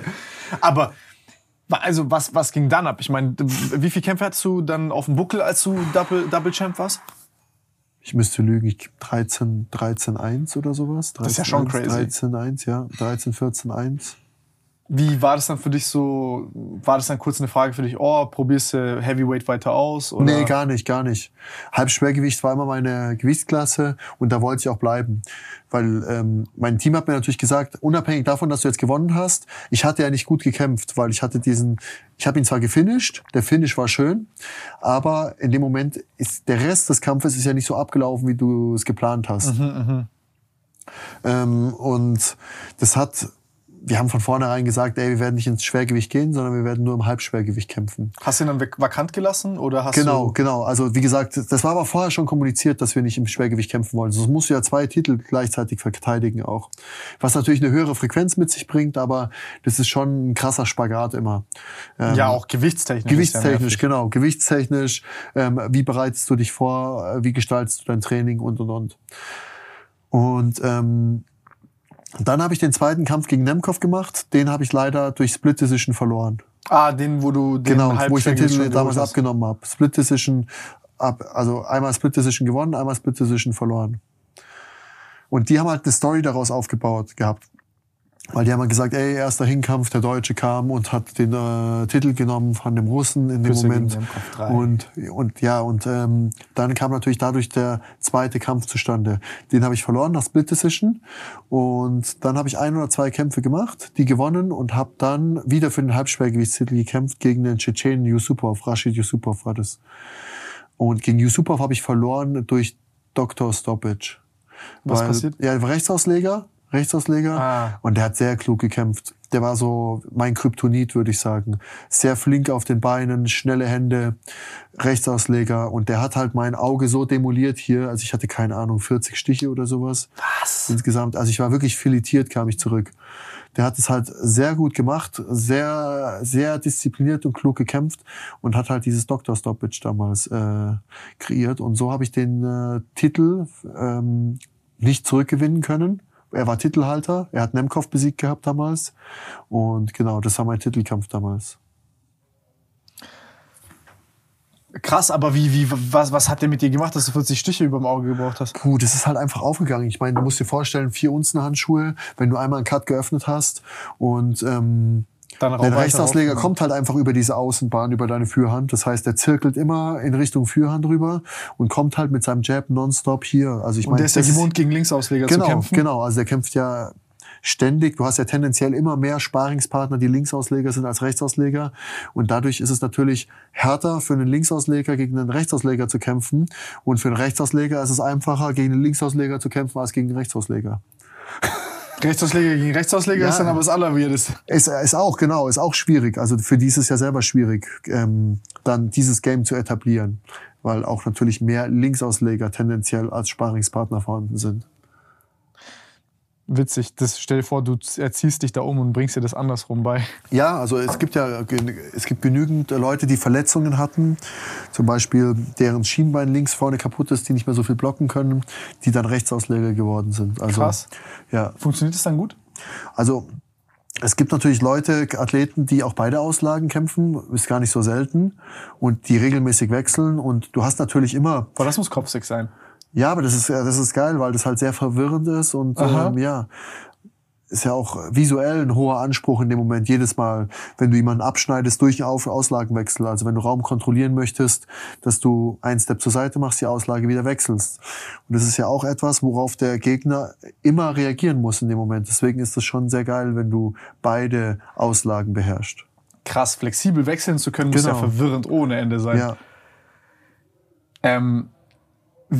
[LAUGHS] aber also was, was ging dann ab? Ich meine, wie viele Kämpfe hattest du dann auf dem Buckel, als du Double, Double Champ warst? Ich müsste lügen, ich 13, 13, 1 oder sowas. 13, ist ja schon crazy. 13, 1, ja. 13, 14, 1. Wie war das dann für dich so? War das dann kurz eine Frage für dich? Oh, probierst du Heavyweight weiter aus? Oder? Nee, gar nicht, gar nicht. Halbschwergewicht war immer meine Gewichtsklasse und da wollte ich auch bleiben. Weil ähm, mein Team hat mir natürlich gesagt, unabhängig davon, dass du jetzt gewonnen hast, ich hatte ja nicht gut gekämpft, weil ich hatte diesen, ich habe ihn zwar gefinisht, der Finish war schön, aber in dem Moment ist der Rest des Kampfes ist ja nicht so abgelaufen, wie du es geplant hast. Ähm, und das hat, wir haben von vornherein gesagt, ey, wir werden nicht ins Schwergewicht gehen, sondern wir werden nur im Halbschwergewicht kämpfen. Hast du ihn dann vak- vakant gelassen oder hast Genau, du genau. Also wie gesagt, das war aber vorher schon kommuniziert, dass wir nicht im Schwergewicht kämpfen wollen. Sonst musst du ja zwei Titel gleichzeitig verteidigen auch. Was natürlich eine höhere Frequenz mit sich bringt, aber das ist schon ein krasser Spagat immer. Ähm, ja auch gewichtstechnisch? Gewichtstechnisch, genau. Gewichtstechnisch. Ähm, wie bereitest du dich vor? äh, Wie gestaltest du dein Training und und und. Und ähm, dann habe ich den zweiten Kampf gegen Nemkov gemacht. Den habe ich leider durch Split Decision verloren. Ah, den, wo du den Genau, wo ich den Titel damals hast. abgenommen habe. Split Decision, ab, also einmal Split Decision gewonnen, einmal Split Decision verloren. Und die haben halt eine Story daraus aufgebaut gehabt. Weil die haben gesagt, ey, erster Hinkampf, der Deutsche kam und hat den äh, Titel genommen von dem Russen in dem Küsse Moment. Und, und ja, und ähm, dann kam natürlich dadurch der zweite Kampf zustande. Den habe ich verloren nach Split Decision. Und dann habe ich ein oder zwei Kämpfe gemacht, die gewonnen und habe dann wieder für den Halbschwergewichtstitel gekämpft gegen den Tschetschenen Yusupov. Rashid Yusupov war das. Und gegen Yusupov habe ich verloren durch Dr. Stoppage. Was Weil, passiert? Ja, er war Rechtsausleger, Rechtsausleger. Ah. Und der hat sehr klug gekämpft. Der war so mein Kryptonit, würde ich sagen. Sehr flink auf den Beinen, schnelle Hände, Rechtsausleger. Und der hat halt mein Auge so demoliert hier. Also ich hatte keine Ahnung, 40 Stiche oder sowas. Was? Insgesamt. Also ich war wirklich filetiert, kam ich zurück. Der hat es halt sehr gut gemacht, sehr, sehr diszipliniert und klug gekämpft und hat halt dieses Dr. Stoppage damals äh, kreiert. Und so habe ich den äh, Titel ähm, nicht zurückgewinnen können. Er war Titelhalter, er hat Nemkov besiegt gehabt damals. Und genau, das war mein Titelkampf damals. Krass, aber wie, wie, was, was hat der mit dir gemacht, dass du 40 Stiche über dem Auge gebraucht hast? Puh, das ist halt einfach aufgegangen. Ich meine, du musst dir vorstellen, vier Unzen Handschuhe, wenn du einmal einen Cut geöffnet hast und ähm, Dann weiter Rechtsausleger kommt halt einfach über diese Außenbahn, über deine Fürhand. Das heißt, der zirkelt immer in Richtung Fürhand rüber und kommt halt mit seinem Jab nonstop hier. Also ich Und meine, der ist ja gewohnt, gegen Linksausleger genau, zu kämpfen. Genau, also der kämpft ja ständig. Du hast ja tendenziell immer mehr Sparingspartner, die Linksausleger sind als Rechtsausleger. Und dadurch ist es natürlich härter für einen Linksausleger gegen einen Rechtsausleger zu kämpfen. Und für einen Rechtsausleger ist es einfacher, gegen einen Linksausleger zu kämpfen als gegen einen Rechtsausleger. Rechtsausleger gegen Rechtsausleger Ja. ist dann aber das Allerweirdeste. Ist, ist auch, genau, ist auch schwierig. Also für die ist es ja selber schwierig, ähm, dann dieses Game zu etablieren. Weil auch natürlich mehr Linksausleger tendenziell als Sparingspartner vorhanden sind. Witzig. Das, stell dir vor, du erziehst dich da um und bringst dir das andersrum bei. Ja, also es gibt ja es gibt genügend Leute, die Verletzungen hatten, zum Beispiel deren Schienbein links vorne kaputt ist, die nicht mehr so viel blocken können, die dann Rechtsausleger geworden sind. Also, Krass. Ja, Funktioniert das dann gut? also Es gibt natürlich Leute, Athleten, die auch beide Auslagen kämpfen, ist gar nicht so selten und die regelmäßig wechseln und du hast natürlich immer Boah, das muss kopfsick sein. Ja, aber das ist, das ist geil, weil das halt sehr verwirrend ist und ähm, ja, ist ja auch visuell ein hoher Anspruch in dem Moment jedes Mal, wenn du jemanden abschneidest durch einen Auslagenwechsel. Also wenn du Raum kontrollieren möchtest, dass du einen Step zur Seite machst, die Auslage wieder wechselst. Und das ist ja auch etwas, worauf der Gegner immer reagieren muss in dem Moment. Deswegen ist das schon sehr geil, wenn du beide Auslagen beherrschst. Krass, flexibel wechseln zu können, muss Genau. ja verwirrend ohne Ende sein. Ja. Ähm,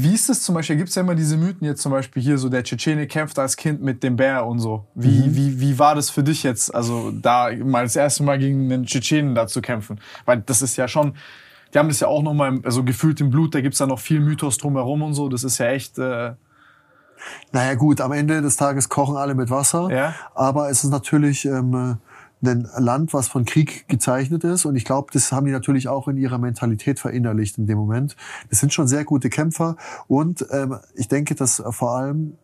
wie ist es zum Beispiel, gibt es ja immer diese Mythen jetzt zum Beispiel hier, so der Tschetschene kämpft als Kind mit dem Bär und so. Wie, Mhm. wie, wie war das für dich jetzt, also da mal das erste Mal gegen einen Tschetschenen da zu kämpfen? Weil das ist ja schon, die haben das ja auch nochmal, also gefühlt im Blut, da gibt's ja noch viel Mythos drumherum und so. Das ist ja echt, äh, Naja gut, am Ende des Tages kochen alle mit Wasser. Ja. Aber es ist natürlich ähm, ein Land, was von Krieg gezeichnet ist. Und ich glaube, das haben die natürlich auch in ihrer Mentalität verinnerlicht in dem Moment. Das sind schon sehr gute Kämpfer. Und ähm, ich denke, dass vor allem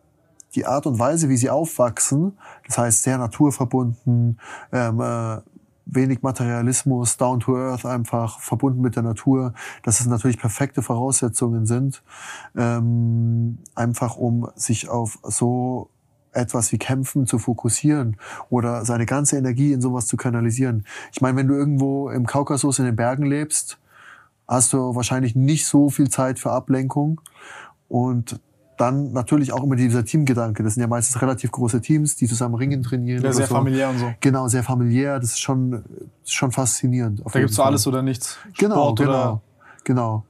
die Art und Weise, wie sie aufwachsen, das heißt sehr naturverbunden, ähm, äh, wenig Materialismus, down to earth einfach, verbunden mit der Natur, dass es natürlich perfekte Voraussetzungen sind, ähm, einfach um sich auf so etwas wie Kämpfen zu fokussieren oder seine ganze Energie in sowas zu kanalisieren. Ich meine, wenn du irgendwo im Kaukasus in den Bergen lebst, hast du wahrscheinlich nicht so viel Zeit für Ablenkung und dann natürlich auch immer dieser Teamgedanke. Das sind ja meistens relativ große Teams, die zusammen Ringen trainieren. ja, sehr so. familiär und so. Genau, sehr familiär. Das ist schon, schon faszinierend. Da gibt's Fall. alles oder nichts. Genau, Sport genau, oder genau.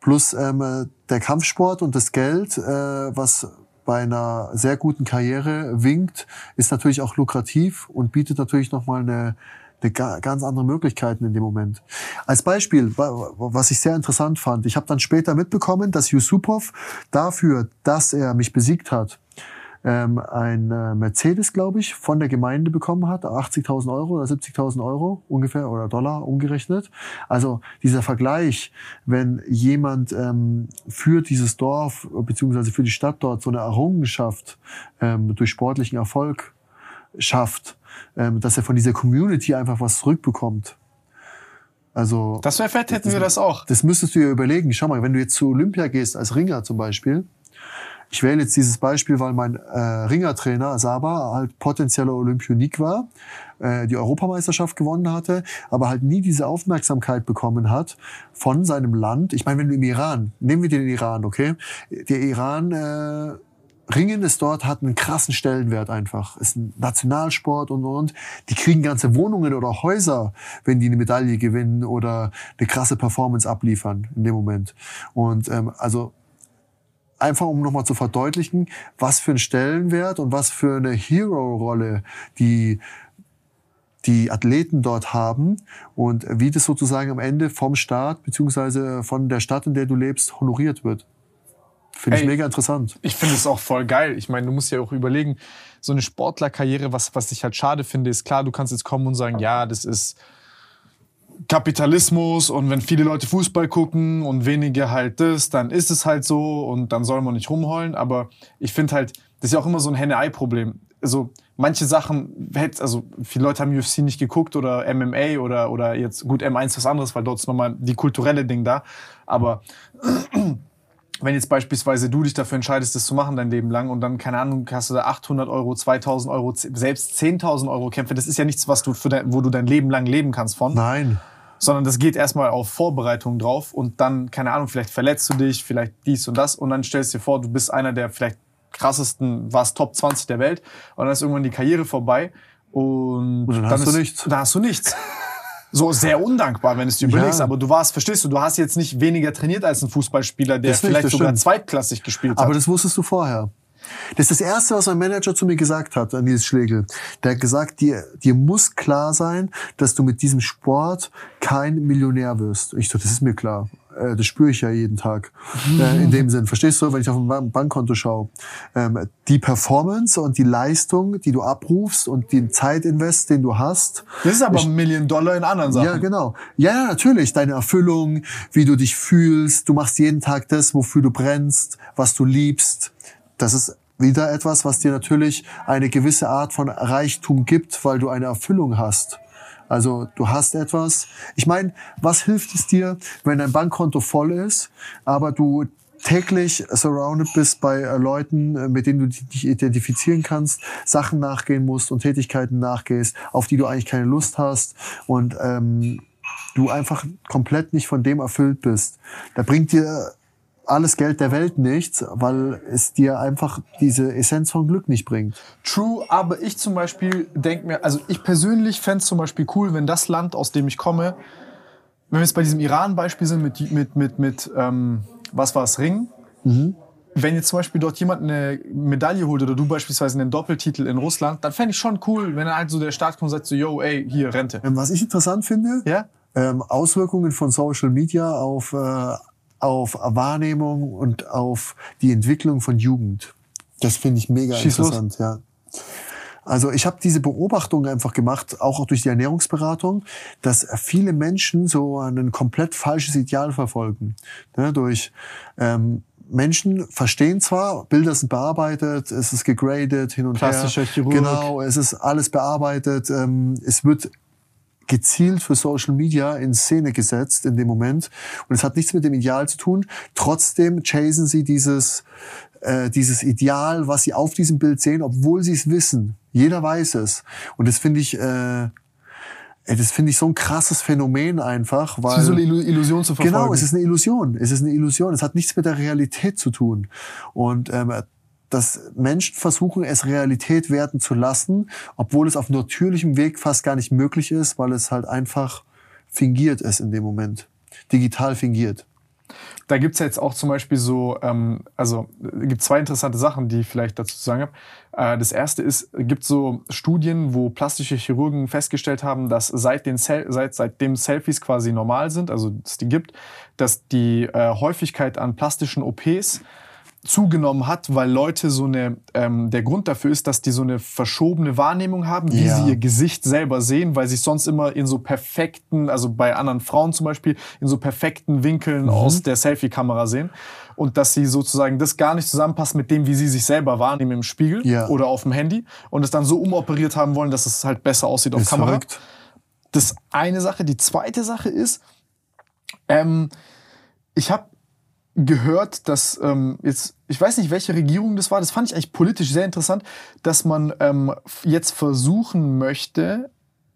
Plus ähm, äh, der Kampfsport und das Geld, äh, was bei einer sehr guten Karriere winkt, ist natürlich auch lukrativ und bietet natürlich nochmal eine, eine ga- ganz andere Möglichkeiten in dem Moment. Als Beispiel, wa- wa- was ich sehr interessant fand, ich habe dann später mitbekommen, dass Yusupov dafür, dass er mich besiegt hat, ähm, ein äh, Mercedes, glaube ich, von der Gemeinde bekommen hat, 80.000 Euro oder 70.000 Euro ungefähr oder Dollar umgerechnet. Also dieser Vergleich, wenn jemand ähm, für dieses Dorf beziehungsweise für die Stadt dort so eine Errungenschaft ähm, durch sportlichen Erfolg schafft, ähm, dass er von dieser Community einfach was zurückbekommt. Also Das wäre fett, hätten wir das auch. das müsstest du dir überlegen. Schau mal, wenn du jetzt zu Olympia gehst als Ringer zum Beispiel. Ich wähle jetzt dieses Beispiel, weil mein äh, Ringertrainer Saba halt potenzieller Olympionik war, äh, die Europameisterschaft gewonnen hatte, aber halt nie diese Aufmerksamkeit bekommen hat von seinem Land. Ich meine, wenn du im Iran, nehmen wir den Iran, okay? Der Iran äh, Ringen ist dort, hat einen krassen Stellenwert einfach. Ist ein Nationalsport und, und, und. Die kriegen ganze Wohnungen oder Häuser, wenn die eine Medaille gewinnen oder eine krasse Performance abliefern in dem Moment. Und ähm, also einfach um nochmal zu verdeutlichen, was für einen Stellenwert und was für eine Hero-Rolle die die Athleten dort haben und wie das sozusagen am Ende vom Staat beziehungsweise von der Stadt, in der du lebst, honoriert wird. Finde ich mega interessant. Ich finde es auch voll geil. Ich meine, du musst ja auch überlegen, so eine Sportlerkarriere, was, was ich halt schade finde, ist klar, du kannst jetzt kommen und sagen, ja, das ist Kapitalismus und wenn viele Leute Fußball gucken und wenige halt das, dann ist es halt so und dann soll man nicht rumheulen. Aber ich finde halt, das ist ja auch immer so ein Henne-Ei-Problem. Also manche Sachen, also viele Leute haben UFC nicht geguckt oder MMA oder, oder jetzt, gut, M1 was anderes, weil dort ist nochmal die kulturelle Ding da. Aber wenn jetzt beispielsweise du dich dafür entscheidest, das zu machen dein Leben lang und dann, keine Ahnung, hast du da 800 Euro, 2000 Euro, selbst 10.000 Euro Kämpfe, das ist ja nichts, was du für dein, wo du dein Leben lang leben kannst von, Nein. sondern das geht erstmal auf Vorbereitung drauf und dann, keine Ahnung, vielleicht verletzt du dich, vielleicht dies und das und dann stellst du dir vor, du bist einer der vielleicht krassesten, warst Top 20 der Welt und dann ist irgendwann die Karriere vorbei und, Und dann hast du ist, nichts. Dann hast du nichts. [LAUGHS] So sehr undankbar, wenn du es dir überlegst. Ja. Aber du warst, verstehst du, du hast jetzt nicht weniger trainiert als ein Fußballspieler, der Das vielleicht sogar stimmt. zweitklassig gespielt hat. Aber das wusstest du vorher. Das ist das Erste, was mein Manager zu mir gesagt hat, an Nils Schlegel. Der hat gesagt, dir, dir muss klar sein, dass du mit diesem Sport kein Millionär wirst. Ich so, das ist mir klar. Äh, Das spüre ich ja jeden Tag. Äh, In dem Sinn. Verstehst du, wenn ich auf ein Ban- Bankkonto schaue? Ähm, Die Performance und die Leistung, die du abrufst und den Zeitinvest, den du hast, das ist aber ein Million Dollar in anderen Sachen. ja, genau. Ja, natürlich. Deine Erfüllung, wie du dich fühlst. Du machst jeden Tag das, wofür du brennst, was du liebst. Das ist wieder etwas, was dir natürlich eine gewisse Art von Reichtum gibt, weil du eine Erfüllung hast. Also du hast etwas. Ich meine, was hilft es dir, wenn dein Bankkonto voll ist, aber du täglich surrounded bist bei äh, Leuten, äh, mit denen du dich identifizieren kannst, Sachen nachgehen musst und Tätigkeiten nachgehst, auf die du eigentlich keine Lust hast und ähm, du einfach komplett nicht von dem erfüllt bist. Da bringt dir alles Geld der Welt nichts, weil es dir einfach diese Essenz von Glück nicht bringt. True, aber ich zum Beispiel denke mir, also ich persönlich fände es zum Beispiel cool, wenn das Land, aus dem ich komme, wenn wir jetzt bei diesem Iran-Beispiel sind mit, mit, mit, mit ähm, was war es, Ring, wenn jetzt zum Beispiel dort jemand eine Medaille holt oder du beispielsweise einen Doppeltitel in Russland, dann fände ich schon cool, wenn halt so der Staat kommt und sagt so, yo, ey, hier, Rente. Ähm, Was ich interessant finde, Ja? ähm, Auswirkungen von Social Media auf, äh, auf Wahrnehmung und auf die Entwicklung von Jugend. Das finde ich mega Schieß los. interessant, ja. Also ich habe diese Beobachtung einfach gemacht, auch durch die Ernährungsberatung, dass viele Menschen so ein komplett falsches Ideal verfolgen. Ne, durch ähm, Menschen verstehen zwar, Bilder sind bearbeitet, es ist gegradet hin und her. Chirurg. Genau, es ist alles bearbeitet. Ähm, es wird gezielt für Social Media in Szene gesetzt in dem Moment. Und es hat nichts mit dem Ideal zu tun. Trotzdem chasen sie dieses, äh, dieses Ideal, was sie auf diesem Bild sehen, obwohl sie es wissen. Jeder weiß es. Und das finde ich, äh, das finde ich so ein krasses Phänomen einfach, Es weil so eine Illu- Illusion zu verfolgen. Genau, es ist eine Illusion. Es ist eine Illusion. Es hat nichts mit der Realität zu tun. Und ähm, dass Menschen versuchen, es Realität werden zu lassen, obwohl es auf natürlichem Weg fast gar nicht möglich ist, weil es halt einfach fingiert ist in dem Moment. Digital fingiert. Da gibt's jetzt auch zum Beispiel so, ähm, also äh, gibt zwei interessante Sachen, die ich vielleicht dazu zu sagen habe. Äh, das erste ist, gibt so Studien, wo plastische Chirurgen festgestellt haben, dass seit den Sel seit seitdem Selfies quasi normal sind, also es die gibt, dass die äh, Häufigkeit an plastischen OPs zugenommen hat, weil Leute so eine, ähm, der Grund dafür ist, dass die so eine verschobene Wahrnehmung haben, wie Ja. sie ihr Gesicht selber sehen, weil sie es sonst immer in so perfekten, also bei anderen Frauen zum Beispiel, in so perfekten Winkeln Mhm. aus der Selfie-Kamera sehen. Und dass sie sozusagen das gar nicht zusammenpasst mit dem, wie sie sich selber wahrnehmen im Spiegel Ja. oder auf dem Handy und es dann so umoperiert haben wollen, dass es halt besser aussieht auf Ist Kamera. verrückt. Das eine Sache. Die zweite Sache ist, ähm, ich habe gehört, dass ähm, jetzt, ich weiß nicht, welche Regierung das war, das fand ich eigentlich politisch sehr interessant, dass man ähm, jetzt versuchen möchte,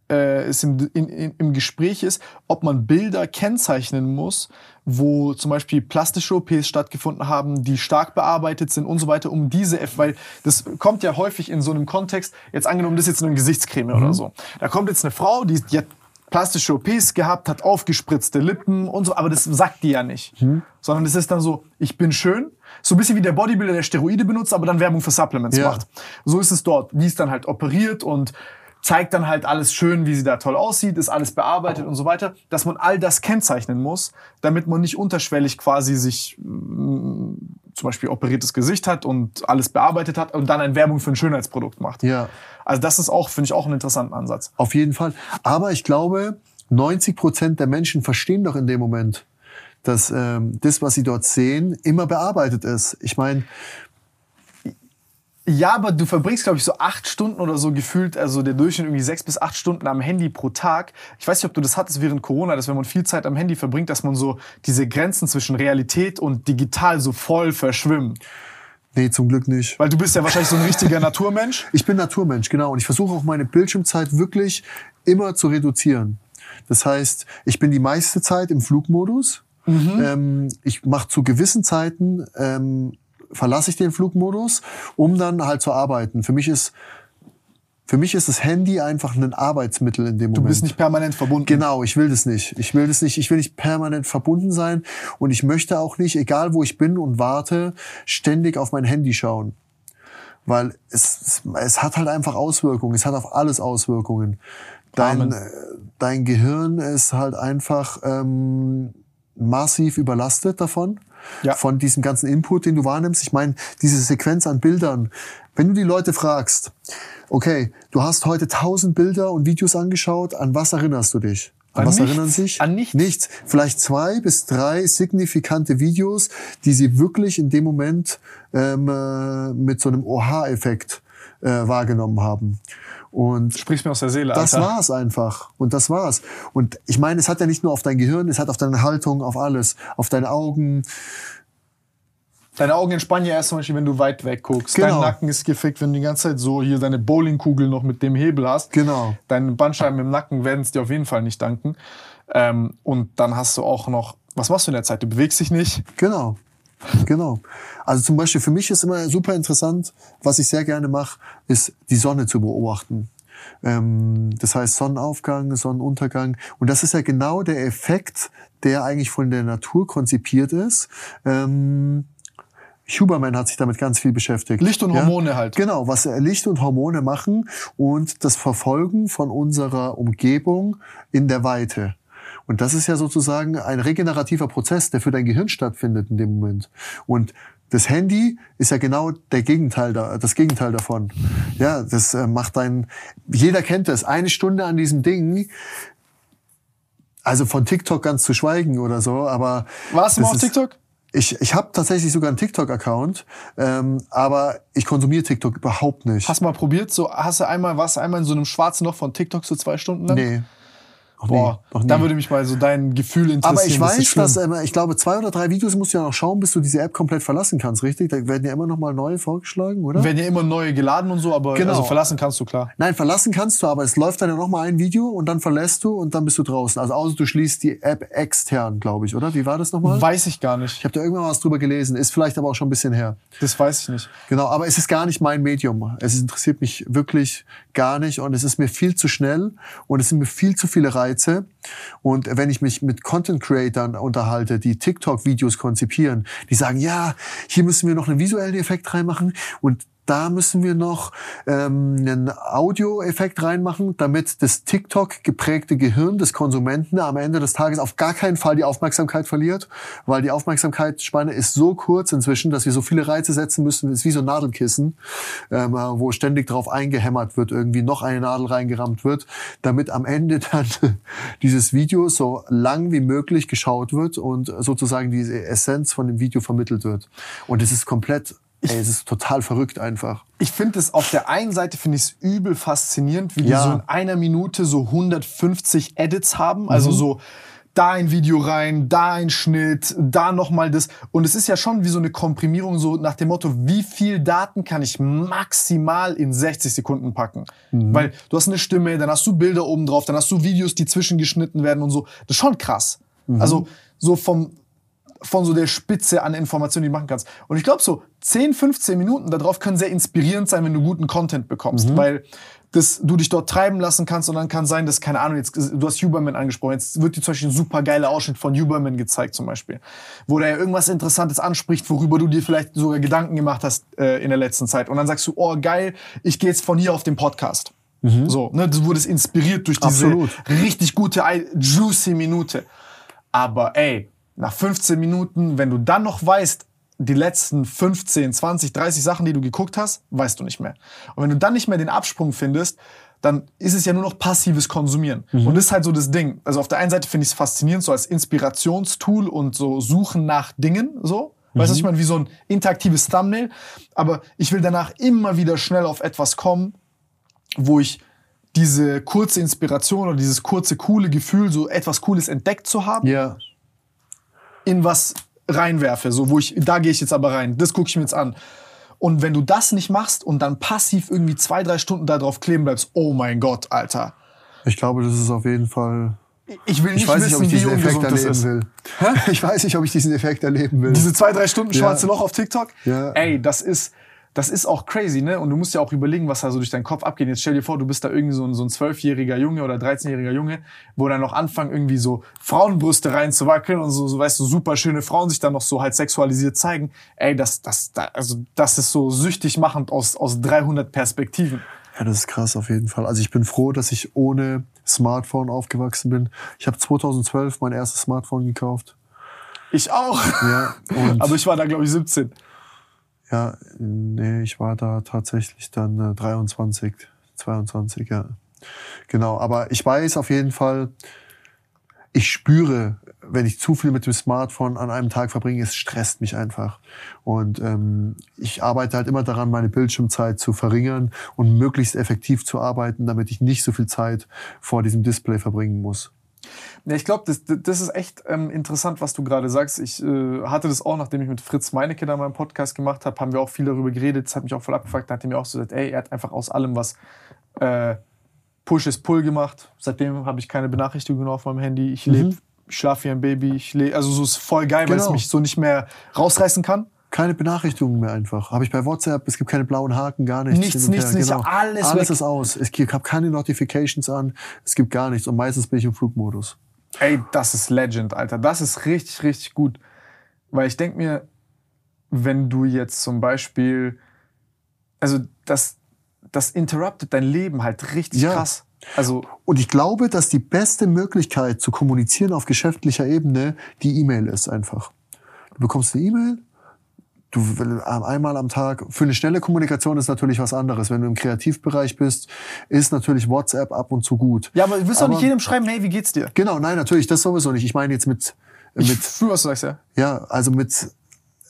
äh, es im, in, in, im Gespräch ist, ob man Bilder kennzeichnen muss, wo zum Beispiel plastische OPs stattgefunden haben, die stark bearbeitet sind und so weiter, um diese, F weil das kommt ja häufig in so einem Kontext, jetzt angenommen, das ist jetzt eine Gesichtscreme oder so. Da kommt jetzt eine Frau, die, die hat plastische OPs gehabt, hat aufgespritzte Lippen und so, aber das sagt die ja nicht. Sondern es ist dann so, ich bin schön, so ein bisschen wie der Bodybuilder, der Steroide benutzt, aber dann Werbung für Supplements Ja. macht. So ist es dort. Die ist dann halt operiert und zeigt dann halt alles schön, wie sie da toll aussieht, ist alles bearbeitet und so weiter, dass man all das kennzeichnen muss, damit man nicht unterschwellig quasi sich mm, zum Beispiel operiertes Gesicht hat und alles bearbeitet hat und dann eine Werbung für ein Schönheitsprodukt macht. Ja. Also das ist auch, finde ich, auch einen interessanten Ansatz. Auf jeden Fall. Aber ich glaube, 90 Prozent der Menschen verstehen doch in dem Moment, dass ähm, das, was sie dort sehen, immer bearbeitet ist. Ich meine, Ja, aber du verbringst, glaube ich, so acht Stunden oder so gefühlt, also der Durchschnitt irgendwie sechs bis acht Stunden am Handy pro Tag. Ich weiß nicht, ob du das hattest während Corona, dass wenn man viel Zeit am Handy verbringt, dass man so diese Grenzen zwischen Realität und digital so voll verschwimmen. nee, zum Glück nicht. Weil du bist ja wahrscheinlich so ein richtiger Naturmensch. [LAUGHS] Ich bin Naturmensch, genau. Und ich versuche auch meine Bildschirmzeit wirklich immer zu reduzieren. Das heißt, ich bin die meiste Zeit im Flugmodus. Ähm, ich mache zu gewissen Zeiten, ähm, verlasse ich den Flugmodus, um dann halt zu arbeiten. Für mich ist, für mich ist das Handy einfach ein Arbeitsmittel in dem Moment. Du bist nicht permanent verbunden. Genau, ich will das nicht. Ich will das nicht. Ich will nicht permanent verbunden sein und ich möchte auch nicht, egal wo ich bin und warte, ständig auf mein Handy schauen. Weil es, es, es hat halt einfach Auswirkungen. Es hat auf alles Auswirkungen. Dein, Amen. äh, dein Gehirn ist halt einfach ähm, massiv überlastet davon. Ja. Von diesem ganzen Input, den du wahrnimmst. Ich meine, diese Sequenz an Bildern. Wenn du die Leute fragst, okay, du hast heute tausend Bilder und Videos angeschaut, an was erinnerst du dich? An An was nichts? erinnern sich? An nichts? Nichts. Vielleicht zwei bis drei signifikante Videos, die Sie wirklich in dem Moment ähm, äh, mit so einem Oha-Effekt äh, wahrgenommen haben. Und Sprichst mir aus der Seele, das Alter. war's einfach. Und das war's. Und ich meine, es hat ja nicht nur auf dein Gehirn, es hat auf deine Haltung, auf alles, auf deine Augen. Deine Augen entspannen ja erst zum Beispiel, wenn du weit weg guckst. Genau. Dein Nacken ist gefickt, wenn du die ganze Zeit so hier deine Bowlingkugel noch mit dem Hebel hast. Genau. Deine Bandscheiben im Nacken werden es dir auf jeden Fall nicht danken. Ähm, und dann hast du auch noch, was machst du in der Zeit? Du bewegst dich nicht. Genau. Genau. Also zum Beispiel für mich ist immer super interessant, was ich sehr gerne mache, ist die Sonne zu beobachten. Ähm, das heißt Sonnenaufgang, Sonnenuntergang. Und das ist ja genau der Effekt, der eigentlich von der Natur konzipiert ist. Ähm, Huberman hat sich damit ganz viel beschäftigt. Licht und Hormone halt. Genau, was Licht und Hormone machen und das Verfolgen von unserer Umgebung in der Weite. Und das ist ja sozusagen ein regenerativer Prozess, der für dein Gehirn stattfindet in dem Moment. Und das Handy ist ja genau der Gegenteil da, das Gegenteil davon. Ja, das äh, macht dein, jeder kennt das, eine Stunde an diesem Ding, also von TikTok ganz zu schweigen oder so, aber. Warst du mal auf ist- TikTok? Ich, ich habe tatsächlich sogar einen TikTok-Account, ähm, aber ich konsumiere TikTok überhaupt nicht. Hast du mal probiert? So, hast du einmal, warst du einmal in so einem schwarzen Loch von TikTok so zwei Stunden lang? nee. Boah, nie. da würde mich mal so dein Gefühl interessieren. aber ich weiß, dass, ähm, ich glaube, zwei oder drei Videos musst du ja noch schauen, bis du diese App komplett verlassen kannst, richtig? Da werden ja immer noch mal neue vorgeschlagen, oder? werden ja immer neue geladen und so, aber Genau. also verlassen kannst du klar. Nein, verlassen kannst du, aber es läuft dann ja noch mal ein Video und dann verlässt du und dann bist du draußen. Also außer du schließt die App extern, glaube ich, oder? Wie war das nochmal? Weiß ich gar Ich nicht. habe da irgendwann was drüber gelesen, ist vielleicht aber auch schon ein bisschen her. Das weiß ich nicht. Genau, aber es ist gar nicht mein Medium. Es interessiert mich wirklich gar nicht und es ist mir viel zu schnell und es sind mir viel zu viele Reize. Und wenn ich mich mit Content Creatern unterhalte, die TikTok-Videos konzipieren, die sagen, ja, hier müssen wir noch einen visuellen Effekt reinmachen und da müssen wir noch ähm, einen Audio-Effekt reinmachen, damit das TikTok geprägte Gehirn des Konsumenten am Ende des Tages auf gar keinen Fall die Aufmerksamkeit verliert, weil die Aufmerksamkeitsspanne ist so kurz inzwischen, dass wir so viele Reize setzen müssen, ist wie so ein Nadelkissen, ähm, äh, wo ständig drauf eingehämmert wird, irgendwie noch eine Nadel reingerammt wird, damit am Ende dann [LAUGHS] dieses Video so lang wie möglich geschaut wird und sozusagen diese Essenz von dem Video vermittelt wird. Und es ist komplett, ey, es ist total verrückt einfach. Ich finde es auf der einen Seite finde ich es übel faszinierend, wie die Ja. so in einer Minute so 150 Edits haben, also so da ein Video rein, da ein Schnitt, da noch mal das und es ist ja schon wie so eine Komprimierung so nach dem Motto, wie viel Daten kann ich maximal in 60 Sekunden packen? Weil du hast eine Stimme, dann hast du Bilder oben drauf, dann hast du Videos, die zwischengeschnitten werden und so. Das ist schon krass. Also so vom von so der Spitze an Informationen, die du machen kannst. Und ich glaube, so 10, 15 Minuten darauf können sehr inspirierend sein, wenn du guten Content bekommst, weil das, du dich dort treiben lassen kannst und dann kann sein, dass, keine Ahnung, jetzt, du hast Huberman angesprochen, jetzt wird dir zum Beispiel ein super geiler Ausschnitt von Huberman gezeigt zum Beispiel, wo der irgendwas Interessantes anspricht, worüber du dir vielleicht sogar Gedanken gemacht hast äh, in der letzten Zeit. Und dann sagst du, oh geil, ich gehe jetzt von hier auf den Podcast. So, ne, du wurdest inspiriert durch diese Absolut. richtig gute, juicy Minute. Aber ey, nach 15 Minuten, wenn du dann noch weißt, die letzten 15, 20, 30 Sachen, die du geguckt hast, weißt du nicht mehr. Und wenn du dann nicht mehr den Absprung findest, dann ist es ja nur noch passives Konsumieren. Und das ist halt so das Ding. Also auf der einen Seite finde ich es faszinierend, so als Inspirationstool und so Suchen nach Dingen, so. Weißt du, was ich meine? Wie so ein interaktives Thumbnail. Aber ich will danach immer wieder schnell auf etwas kommen, wo ich diese kurze Inspiration oder dieses kurze, coole Gefühl, so etwas Cooles entdeckt zu haben, Ja. In was reinwerfe. So, wo ich, da gehe ich jetzt aber rein, das gucke ich mir jetzt an. Und wenn du das nicht machst und dann passiv irgendwie zwei, drei Stunden da drauf kleben bleibst, oh mein Gott, Alter. Ich glaube, das ist auf jeden Fall. Ich will nicht Ich weiß nicht, ob wissen, ich diesen Effekt erleben ist. will. [LAUGHS] Ich weiß nicht, ob ich diesen Effekt erleben will. Diese zwei, drei Stunden Ja. schwarze Loch auf TikTok? Ja. Ey, das ist, das ist auch crazy, ne? Und du musst ja auch überlegen, was da so durch deinen Kopf abgeht. Jetzt stell dir vor, du bist da irgendwie so ein, so ein zwölfjähriger Junge oder 13-jähriger Junge, wo dann noch anfangen, irgendwie so Frauenbrüste reinzuwackeln und so, so, weißt du, super schöne Frauen sich dann noch so halt sexualisiert zeigen. Ey, das, das, da, also, das ist so süchtig machend aus, aus 300 Perspektiven. Ja, das ist krass auf jeden Fall. Also ich bin froh, dass ich ohne Smartphone aufgewachsen bin. Ich habe 2012 mein erstes Smartphone gekauft. Ich auch. Ja, [LAUGHS] Aber ich war da, glaube ich, 17. ja, nee, ich war da tatsächlich dann äh, 23, 22, ja. Genau, aber ich weiß auf jeden Fall, ich spüre, wenn ich zu viel mit dem Smartphone an einem Tag verbringe, es stresst mich einfach. Und ähm, ich arbeite halt immer daran, meine Bildschirmzeit zu verringern und möglichst effektiv zu arbeiten, damit ich nicht so viel Zeit vor diesem Display verbringen muss. Ja, ich glaube, das, das ist echt ähm, interessant, was du gerade sagst. Ich äh, hatte das auch, nachdem ich mit Fritz Meinecke da meinen Podcast gemacht habe, haben wir auch viel darüber geredet. Das hat mich auch voll abgefuckt. Da hat er mir auch so gesagt, ey, er hat einfach aus allem was äh, Push is Pull gemacht. Seitdem habe ich keine Benachrichtigungen auf meinem Handy. Ich lebe, ich schlafe wie ein Baby. Ich lebe, also so ist voll geil, weil es Genau. mich so nicht mehr rausreißen kann. Keine Benachrichtigungen mehr einfach. Habe ich bei WhatsApp, es gibt keine blauen Haken, gar nichts. Nichts, nichts, nichts, Genau. alles Alles weg. ist aus. Ich habe keine Notifications an, es gibt gar nichts. Und meistens bin ich im Flugmodus. Ey, das ist Legend, Alter. Das ist richtig, richtig gut. Weil ich denke mir, wenn du jetzt zum Beispiel, also das, das interruptet dein Leben halt richtig Ja. krass. Also, Und ich glaube, dass die beste Möglichkeit zu kommunizieren auf geschäftlicher Ebene die E-Mail ist einfach. Du bekommst eine E-Mail, du einmal am Tag. Für eine schnelle Kommunikation ist natürlich was anderes. Wenn du im Kreativbereich bist, ist natürlich WhatsApp ab und zu gut. ja, aber du willst doch nicht jedem schreiben, hey, wie geht's dir? Genau, nein, natürlich, das sowieso nicht. Ich meine jetzt mit, Ich mit fühle, was du sagst, ja. Ja, also mit,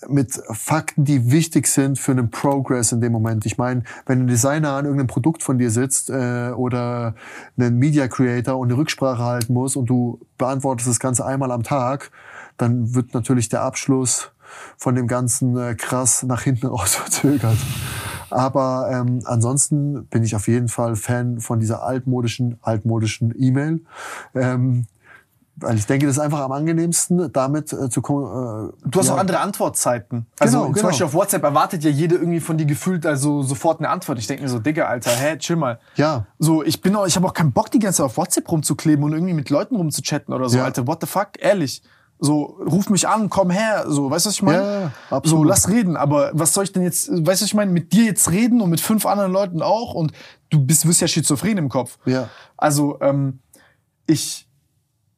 mit Fakten, die wichtig sind für einen Progress in dem Moment. Ich meine, wenn ein Designer an irgendeinem Produkt von dir sitzt äh, oder ein Media Creator und eine Rücksprache halten muss und du beantwortest das Ganze einmal am Tag, dann wird natürlich der Abschluss von dem Ganzen äh, krass nach hinten [LAUGHS] raus verzögert. Aber ähm, ansonsten bin ich auf jeden Fall Fan von dieser altmodischen, altmodischen E-Mail. Ähm, weil ich denke, das ist einfach am angenehmsten, damit äh, zu kommen. Äh, Du hast ja. auch andere Antwortzeiten. Also Genau, zum genau. Beispiel auf WhatsApp erwartet ja jeder irgendwie von dir gefühlt also sofort eine Antwort. Ich denke mir so, Digga, Alter, hä, chill mal. Ja. So, ich bin auch, ich habe auch keinen Bock, die ganze Zeit auf WhatsApp rumzukleben und irgendwie mit Leuten rumzuchatten oder so. Ja. Alter, what the fuck, ehrlich. So, ruf mich an, komm her, so, weißt du, was ich meine? Ja, so, lass reden, aber was soll ich denn jetzt, weißt du, was ich meine, mit dir jetzt reden und mit fünf anderen Leuten auch und du bist, wirst ja schizophren im Kopf. Ja. Also, ähm, ich,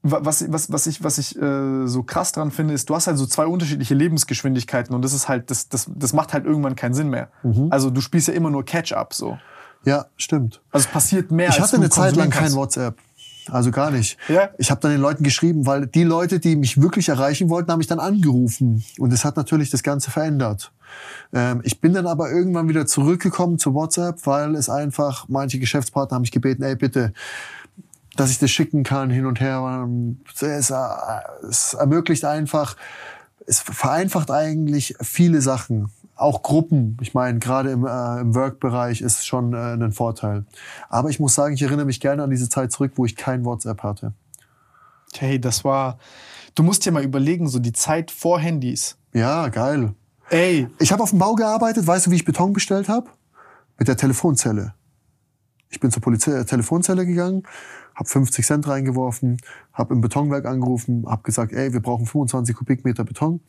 wa- was, was, was ich, was ich äh, so krass dran finde, ist, du hast halt so zwei unterschiedliche Lebensgeschwindigkeiten und das ist halt, das, das, das macht halt irgendwann keinen Sinn mehr. Mhm. Also du spielst ja immer nur Catch-up so. Ja, stimmt. Also es passiert mehr. Ich als hatte eine Zeit lang kein. WhatsApp. Also gar nicht. Ja? Ich habe dann den Leuten geschrieben, weil die Leute, die mich wirklich erreichen wollten, haben mich dann angerufen. Und das hat natürlich das Ganze verändert. Ähm, ich bin dann aber irgendwann wieder zurückgekommen zu WhatsApp, weil es einfach, manche Geschäftspartner haben mich gebeten, ey bitte, dass ich das schicken kann hin und her. Es, äh, es ermöglicht einfach, es vereinfacht eigentlich viele Sachen. Auch Gruppen. Ich meine, gerade im, äh, im Work-Bereich ist schon äh, ein Vorteil. Aber ich muss sagen, ich erinnere mich gerne an diese Zeit zurück, wo ich kein WhatsApp hatte. Hey, das war. Du musst dir mal überlegen, so die Zeit vor Handys. Ja, geil. Ey, Ich habe auf dem Bau gearbeitet. Weißt du, wie ich Beton bestellt habe? Mit der Telefonzelle. Ich bin zur Polizei äh, Telefonzelle gegangen, habe 50 Cent reingeworfen, habe im Betonwerk angerufen, habe gesagt, ey, wir brauchen 25 Kubikmeter Beton,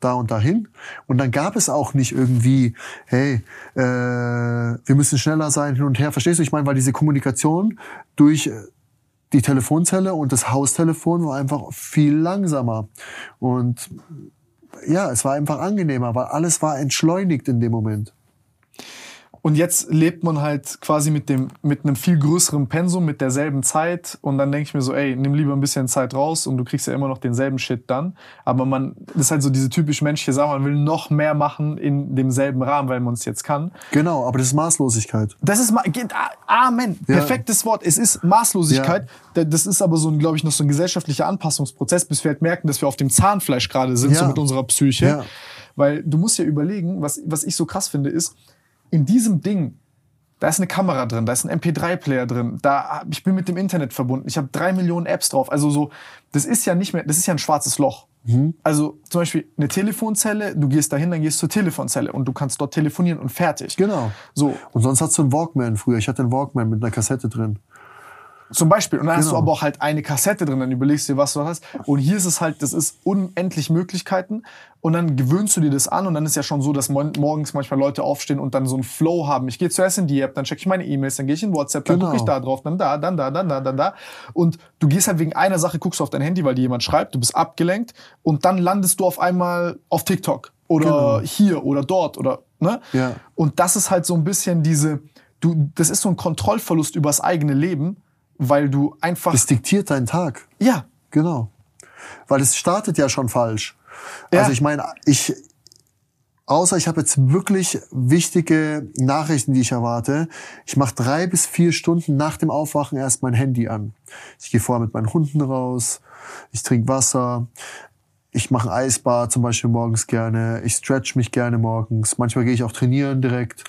da und dahin. Und dann gab es auch nicht irgendwie, hey, äh, wir müssen schneller sein, hin und her. Verstehst du? Ich meine, weil diese Kommunikation durch äh, die Telefonzelle und das Haustelefon war einfach viel langsamer. Und ja, es war einfach angenehmer, weil alles war entschleunigt in dem Moment. Und jetzt lebt man halt quasi mit dem, mit einem viel größeren Pensum, mit derselben Zeit. Und dann denke ich mir so, ey, nimm lieber ein bisschen Zeit raus und du kriegst ja immer noch denselben Shit dann. Aber man, das ist halt so diese typisch menschliche Sache, man will noch mehr machen in demselben Rahmen, weil man es jetzt kann. Genau, aber das ist Maßlosigkeit. Das ist, ma- geht- a- Amen. Ja. Perfektes Wort. Es ist Maßlosigkeit. Da- Das ist aber so ein, glaube ich, noch so ein gesellschaftlicher Anpassungsprozess, bis wir halt merken, dass wir auf dem Zahnfleisch gerade sind, Ja. so mit unserer Psyche. Ja. Weil du musst ja überlegen, was, was ich so krass finde, ist, in diesem Ding, da ist eine Kamera drin, da ist ein MP3-Player drin, da, ich bin mit dem Internet verbunden, ich habe drei Millionen Apps drauf. Also so, das ist ja nicht mehr, das ist ja ein schwarzes Loch. Mhm. Also zum Beispiel eine Telefonzelle, du gehst dahin, dann gehst du zur Telefonzelle und du kannst dort telefonieren und fertig. Genau. So, Und sonst hast du einen Walkman früher. Ich hatte einen Walkman mit einer Kassette drin. Zum Beispiel. Und dann hast du Genau. aber auch halt eine Kassette drin, dann überlegst du dir, was du hast. Und hier ist es halt, das ist unendlich Möglichkeiten. Und dann gewöhnst du dir das an und dann ist ja schon so, dass morgens manchmal Leute aufstehen und dann so einen Flow haben. Ich gehe zuerst in die App, dann checke ich meine E-Mails, dann gehe ich in WhatsApp, dann Genau. gucke ich da drauf, dann da, dann da, dann da, dann da. Und du gehst halt wegen einer Sache, guckst du auf dein Handy, weil dir jemand schreibt, du bist abgelenkt und dann landest du auf einmal auf TikTok oder Genau. hier oder dort oder, ne? Ja. Und das ist halt so ein bisschen diese, du, das ist so ein Kontrollverlust übers eigene Leben, weil du einfach, Das diktiert deinen Tag. ja, Genau. Weil es startet ja schon falsch. Ja. Also ich meine, ich, außer ich habe jetzt wirklich wichtige Nachrichten, die ich erwarte, ich mache drei bis vier Stunden nach dem Aufwachen erst mein Handy an. Ich gehe vorher mit meinen Hunden raus, ich trinke Wasser, ich mache ein Eisbad zum Beispiel morgens gerne, ich stretch mich gerne morgens, manchmal gehe ich auch trainieren direkt.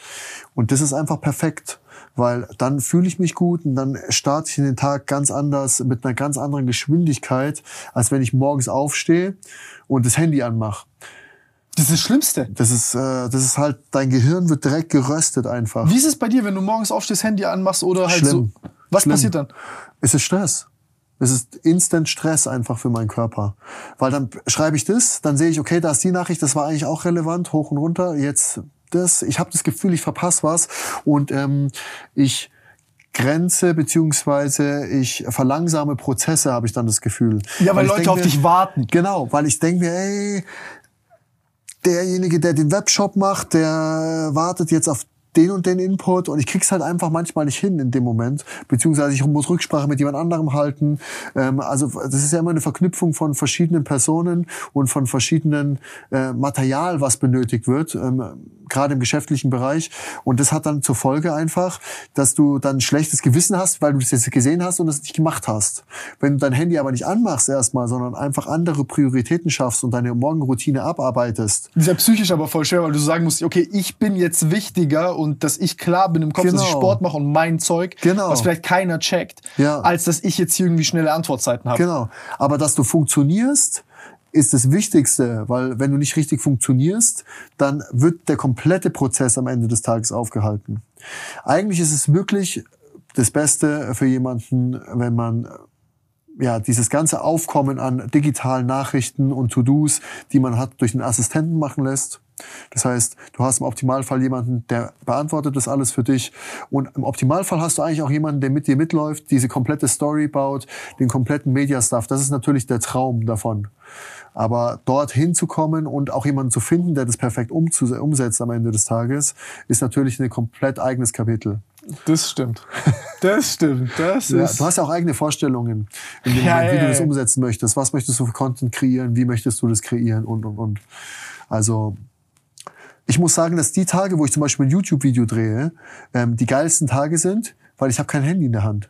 Und das ist einfach perfekt, weil dann fühle ich mich gut und dann starte ich in den Tag ganz anders, mit einer ganz anderen Geschwindigkeit, als wenn ich morgens aufstehe und das Handy anmache. Das ist das Schlimmste. Das ist, äh, das ist halt, dein Gehirn wird direkt geröstet einfach. Wie ist es bei dir, wenn du morgens aufstehst, Handy anmachst oder halt Schlimm. so? Was Schlimm. passiert dann? Es ist Stress. Es ist instant Stress einfach für meinen Körper. Weil dann schreibe ich das, dann sehe ich, okay, da ist die Nachricht, das war eigentlich auch relevant, hoch und runter. Jetzt das, ich habe das Gefühl, ich verpasse was und ähm, ich grenze beziehungsweise ich verlangsame Prozesse, habe ich dann das Gefühl. Ja, weil ich Leute auf dich warten. Genau, weil ich denke mir, ey, derjenige, der den Webshop macht, der wartet jetzt auf den und den Input und ich krieg's halt einfach manchmal nicht hin in dem Moment, beziehungsweise ich muss Rücksprache mit jemand anderem halten. Ähm, also das ist ja immer eine Verknüpfung von verschiedenen Personen und von verschiedenen äh, Material, was benötigt wird, ähm, gerade im geschäftlichen Bereich. Und das hat dann zur Folge einfach, dass du dann schlechtes Gewissen hast, weil du das jetzt gesehen hast und das nicht gemacht hast. Wenn du dein Handy aber nicht anmachst erstmal, sondern einfach andere Prioritäten schaffst und deine Morgenroutine abarbeitest, Das ist ja psychisch aber voll schwer, weil du sagen musst, okay, ich bin jetzt wichtiger und dass ich klar bin im Kopf, dass ich Genau. Sport mache und mein Zeug, Genau. was vielleicht keiner checkt, Ja. als dass ich jetzt hier irgendwie schnelle Antwortzeiten habe. Genau. Aber dass du funktionierst, ist das Wichtigste, weil wenn du nicht richtig funktionierst, dann wird der komplette Prozess am Ende des Tages aufgehalten. Eigentlich ist es wirklich das Beste für jemanden, wenn man ja, dieses ganze Aufkommen an digitalen Nachrichten und To-Dos, die man hat, durch den Assistenten machen lässt. Das heißt, du hast im Optimalfall jemanden, der beantwortet das alles für dich. Und im Optimalfall hast du eigentlich auch jemanden, der mit dir mitläuft, diese komplette Story baut, den kompletten Media-Stuff. Das ist natürlich der Traum davon. Aber dort hinzukommen und auch jemanden zu finden, der das perfekt umsetzt am Ende des Tages, ist natürlich ein komplett eigenes Kapitel. Das stimmt. Das stimmt. Das Ja, ist. du hast ja auch eigene Vorstellungen, in dem Ja, Moment, wie ja, du das umsetzen möchtest. Was möchtest du für Content kreieren? Wie möchtest du das kreieren? Und, und, und. Also, ich muss sagen, dass die Tage, wo ich zum Beispiel ein YouTube-Video drehe, ähm, die geilsten Tage sind, weil ich habe kein Handy in der Hand.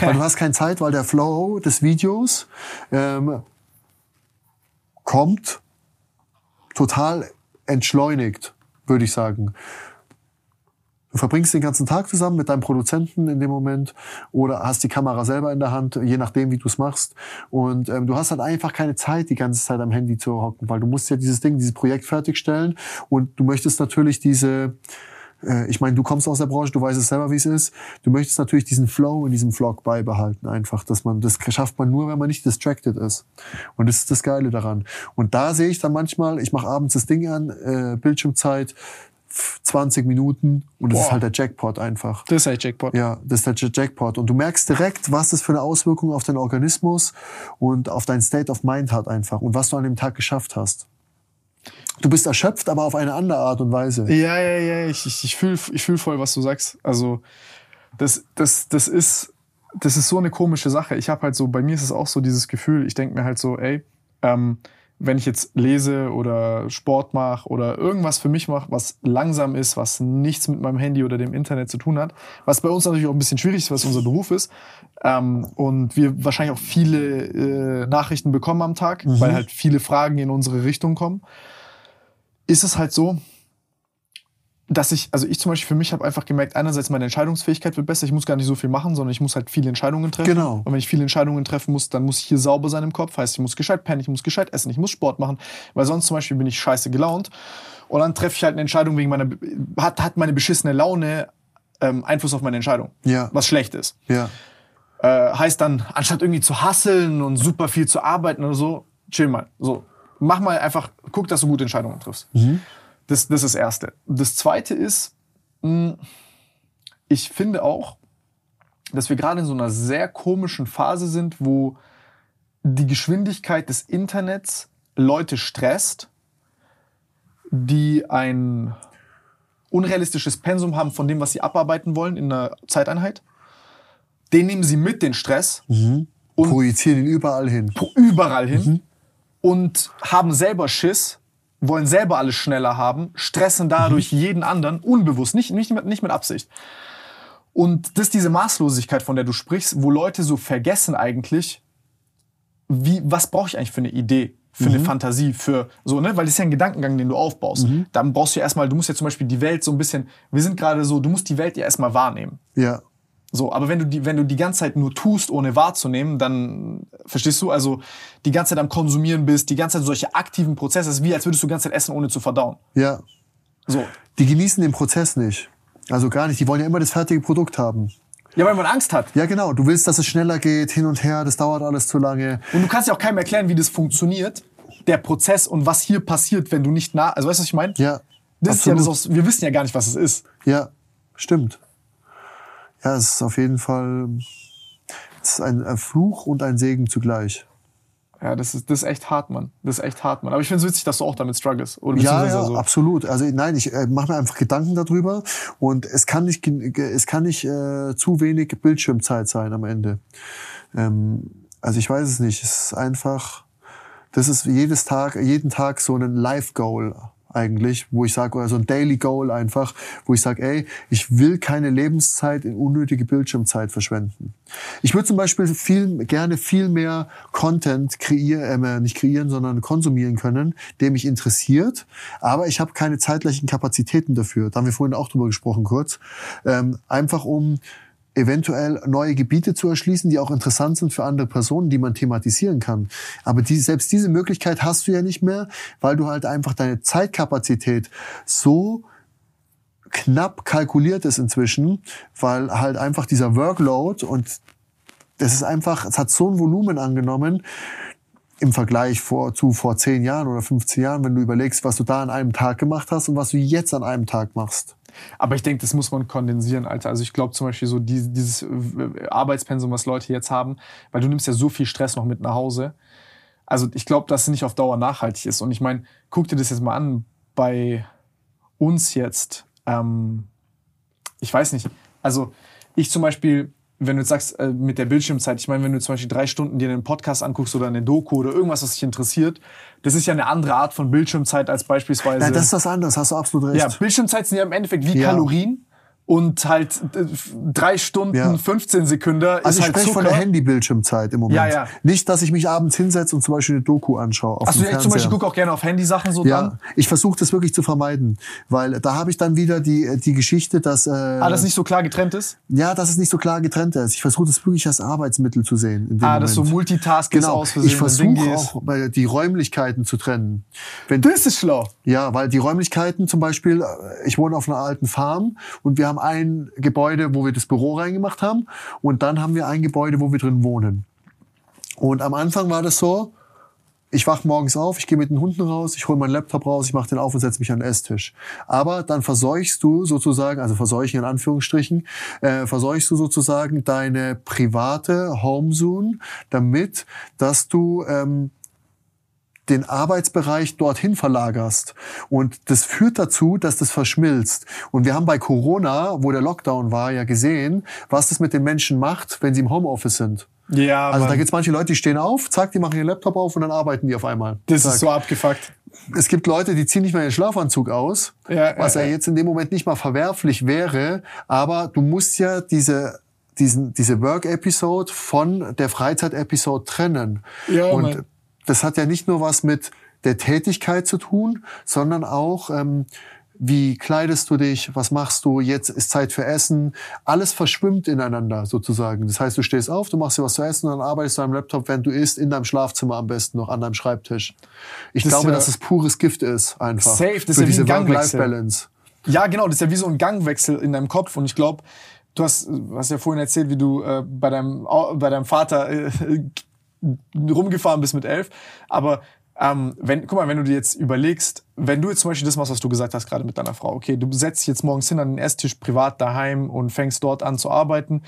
Weil du hast keine Zeit, weil der Flow des Videos ähm, kommt total entschleunigt, würde ich sagen. Du verbringst den ganzen Tag zusammen mit deinem Produzenten in dem Moment oder hast die Kamera selber in der Hand, je nachdem, wie du es machst. Und ähm, du hast halt einfach keine Zeit, die ganze Zeit am Handy zu hocken, weil du musst ja dieses Ding, dieses Projekt fertigstellen und du möchtest natürlich diese, äh, ich meine, du kommst aus der Branche, du weißt es selber, wie es ist. Du möchtest natürlich diesen Flow in diesem Vlog beibehalten, einfach, dass man das schafft man nur, wenn man nicht distracted ist. Und das ist das Geile daran. Und da sehe ich dann manchmal, ich mache abends das Ding an, äh, Bildschirmzeit 20 Minuten und das Boah. ist halt der Jackpot einfach. Das ist halt Jackpot. Ja, das ist der J- Jackpot. Und du merkst direkt, was das für eine Auswirkung auf deinen Organismus und auf dein State of Mind hat einfach und was du an dem Tag geschafft hast. Du bist erschöpft, aber auf eine andere Art und Weise. Ja, ja, ja, ich, ich, ich fühle ich fühl voll, was du sagst. Also, das, das, das ist, das ist so eine komische Sache. Ich habe halt so, bei mir ist es auch so dieses Gefühl, ich denke mir halt so, ey, ähm, wenn ich jetzt lese oder Sport mache oder irgendwas für mich mache, was langsam ist, was nichts mit meinem Handy oder dem Internet zu tun hat, was bei uns natürlich auch ein bisschen schwierig ist, was unser Beruf ist, ähm, und wir wahrscheinlich auch viele äh, Nachrichten bekommen am Tag, weil halt viele Fragen in unsere Richtung kommen, ist es halt so, dass ich, also ich zum Beispiel für mich habe einfach gemerkt, einerseits meine Entscheidungsfähigkeit wird besser, ich muss gar nicht so viel machen, sondern ich muss halt viele Entscheidungen treffen. Genau. Und wenn ich viele Entscheidungen treffen muss, dann muss ich hier sauber sein im Kopf. Heißt, ich muss gescheit pennen, ich muss gescheit essen, ich muss Sport machen, weil sonst zum Beispiel bin ich scheiße gelaunt. Und dann treffe ich halt eine Entscheidung wegen meiner, hat, hat meine beschissene Laune ähm, Einfluss auf meine Entscheidung. Ja. Was schlecht ist. Ja. Äh, heißt dann, anstatt irgendwie zu hasseln und super viel zu arbeiten oder so, chill mal. So, mach mal einfach, guck, dass du gute Entscheidungen triffst. Das, das ist das Erste. Das Zweite ist, mh, ich finde auch, dass wir gerade in so einer sehr komischen Phase sind, wo die Geschwindigkeit des Internets Leute stresst, die ein unrealistisches Pensum haben von dem, was sie abarbeiten wollen in einer Zeiteinheit. Den nehmen sie mit, den Stress, und Projizieren ihn überall hin. überall hin und haben selber Schiss, wollen selber alles schneller haben, stressen dadurch jeden anderen unbewusst, nicht, nicht, mit, nicht mit Absicht. Und das ist diese Maßlosigkeit, von der du sprichst, wo Leute so vergessen eigentlich, wie, was brauche ich eigentlich für eine Idee, für eine Fantasie, für so, ne? Weil das ist ja ein Gedankengang, den du aufbaust. Dann brauchst du ja erstmal, du musst ja zum Beispiel die Welt so ein bisschen, wir sind gerade so, du musst die Welt ja erstmal wahrnehmen. Ja. So, aber wenn du die, wenn du die ganze Zeit nur tust, ohne wahrzunehmen, dann verstehst du, also die ganze Zeit am Konsumieren bist, die ganze Zeit solche aktiven Prozesse, es ist wie als würdest du die ganze Zeit essen, ohne zu verdauen. Ja. So. Die genießen den Prozess nicht. Also gar nicht. Die wollen ja immer das fertige Produkt haben. Ja, weil man Angst hat. Ja, genau. Du willst, dass es schneller geht, hin und her, das dauert alles zu lange. Und du kannst ja auch keinem erklären, wie das funktioniert, der Prozess und was hier passiert, wenn du nicht nah, also weißt du, was ich meine? Ja. Das ist ja das, wir wissen ja gar nicht, was es ist. Ja, stimmt. Ja, es ist auf jeden Fall es ist ein Fluch und ein Segen zugleich. Ja, das ist, das ist echt hart, Mann. Das ist echt hart, Mann. Aber ich finde es witzig, dass du auch damit struggles. Oder Ja, ja, so. absolut. Also nein, ich äh, mache mir einfach Gedanken darüber und es kann nicht, es kann nicht äh, zu wenig Bildschirmzeit sein am Ende. Ähm, also ich weiß es nicht. Es ist einfach, das ist jedes Tag, jeden Tag so ein Life-Goal eigentlich, wo ich sage, oder so ein Daily Goal einfach, wo ich sage, ey, ich will keine Lebenszeit in unnötige Bildschirmzeit verschwenden. Ich würde zum Beispiel viel, gerne viel mehr Content kreieren, äh, nicht kreieren, sondern konsumieren können, der mich interessiert, aber ich habe keine zeitlichen Kapazitäten dafür. Da haben wir vorhin auch drüber gesprochen kurz. Ähm, einfach um eventuell neue Gebiete zu erschließen, die auch interessant sind für andere Personen, die man thematisieren kann. Aber die, selbst diese Möglichkeit hast du ja nicht mehr, weil du halt einfach deine Zeitkapazität so knapp kalkuliert ist inzwischen, weil halt einfach dieser Workload und das ist einfach, es hat so ein Volumen angenommen im Vergleich vor, zu vor 10 Jahren oder 15 Jahren, wenn du überlegst, was du da an einem Tag gemacht hast und was du jetzt an einem Tag machst. Aber ich denke, das muss man kondensieren, Alter. Also ich glaube zum Beispiel so die, dieses äh, Arbeitspensum, was Leute jetzt haben, weil du nimmst ja so viel Stress noch mit nach Hause. Also ich glaube, dass es nicht auf Dauer nachhaltig ist. Und ich meine, guck dir das jetzt mal an bei uns jetzt. Ähm, ich weiß nicht. Also ich zum Beispiel, wenn du jetzt sagst, äh, mit der Bildschirmzeit, ich meine, wenn du zum Beispiel drei Stunden dir einen Podcast anguckst oder eine Doku oder irgendwas, was dich interessiert, das ist ja eine andere Art von Bildschirmzeit als beispielsweise. Ja, das ist was anderes, hast du absolut recht. Ja, Bildschirmzeit sind ja im Endeffekt wie Ja. Kalorien und halt äh, drei Stunden, Ja. 15 Sekunden Also ich halt spreche Zucker. von der Handybildschirmzeit im Moment. Ja, ja. Nicht, dass ich mich abends hinsetze und zum Beispiel eine Doku anschaue. Auf ja, ich zum Beispiel gucke auch gerne auf Handysachen so Ja, dran. ich versuche das wirklich zu vermeiden, weil da habe ich dann wieder die die Geschichte, dass äh, Ah, das nicht so klar getrennt ist? ja, dass es nicht so klar getrennt ist. Ich versuche das wirklich als Arbeitsmittel zu sehen. In dem Ah, dass so. Multitasking genau. aus Versehen Ich versuche auch äh, die Räumlichkeiten zu trennen. Wenn Das ist schlau. ja, weil die Räumlichkeiten zum Beispiel, äh, ich wohne auf einer alten Farm und wir haben ein Gebäude, wo wir das Büro reingemacht haben und dann haben wir ein Gebäude, wo wir drin wohnen. Und am Anfang war das so, ich wach morgens auf, ich gehe mit den Hunden raus, ich hole meinen Laptop raus, ich mache den auf und setze mich an den Esstisch. Aber dann verseuchst du sozusagen, also verseuchen in Anführungsstrichen, äh, verseuchst du sozusagen deine private Homezone damit, dass du ähm, den Arbeitsbereich dorthin verlagerst. Und das führt dazu, dass das verschmilzt. Und wir haben bei Corona, wo der Lockdown war, ja gesehen, was das mit den Menschen macht, wenn sie im Homeoffice sind. Ja, Also Mann. da gibt's manche Leute, die stehen auf, zack, die machen ihren Laptop auf und dann arbeiten die auf einmal. das zack. ist so abgefuckt. Es gibt Leute, die ziehen nicht mehr ihren Schlafanzug aus, Ja, was ja, ja ja. jetzt in dem Moment nicht mal verwerflich wäre. Aber du musst ja diese diesen, diese Work-Episode von der Freizeit-Episode trennen. Ja, und Mann. Das hat ja nicht nur was mit der Tätigkeit zu tun, sondern auch, ähm, wie kleidest du dich, was machst du, jetzt ist Zeit für Essen. Alles verschwimmt ineinander sozusagen. Das heißt, du stehst auf, du machst dir was zu essen und dann arbeitest du am Laptop, während du isst, in deinem Schlafzimmer am besten noch an deinem Schreibtisch. Ich Das glaube, ja- dass es pures Gift ist einfach. Safe, das ist ja wie diese ein Gangwechsel. Work-Life-Balance. Ja, genau, das ist ja wie so ein Gangwechsel in deinem Kopf. Und ich glaube, du hast, hast ja vorhin erzählt, wie du äh, bei, deinem, bei deinem Vater äh, rumgefahren bist mit elf. Aber ähm, wenn, guck mal, wenn du dir jetzt überlegst, wenn du jetzt zum Beispiel das machst, was du gesagt hast gerade mit deiner Frau, okay, du setzt dich jetzt morgens hin an den Esstisch privat daheim und fängst dort an zu arbeiten,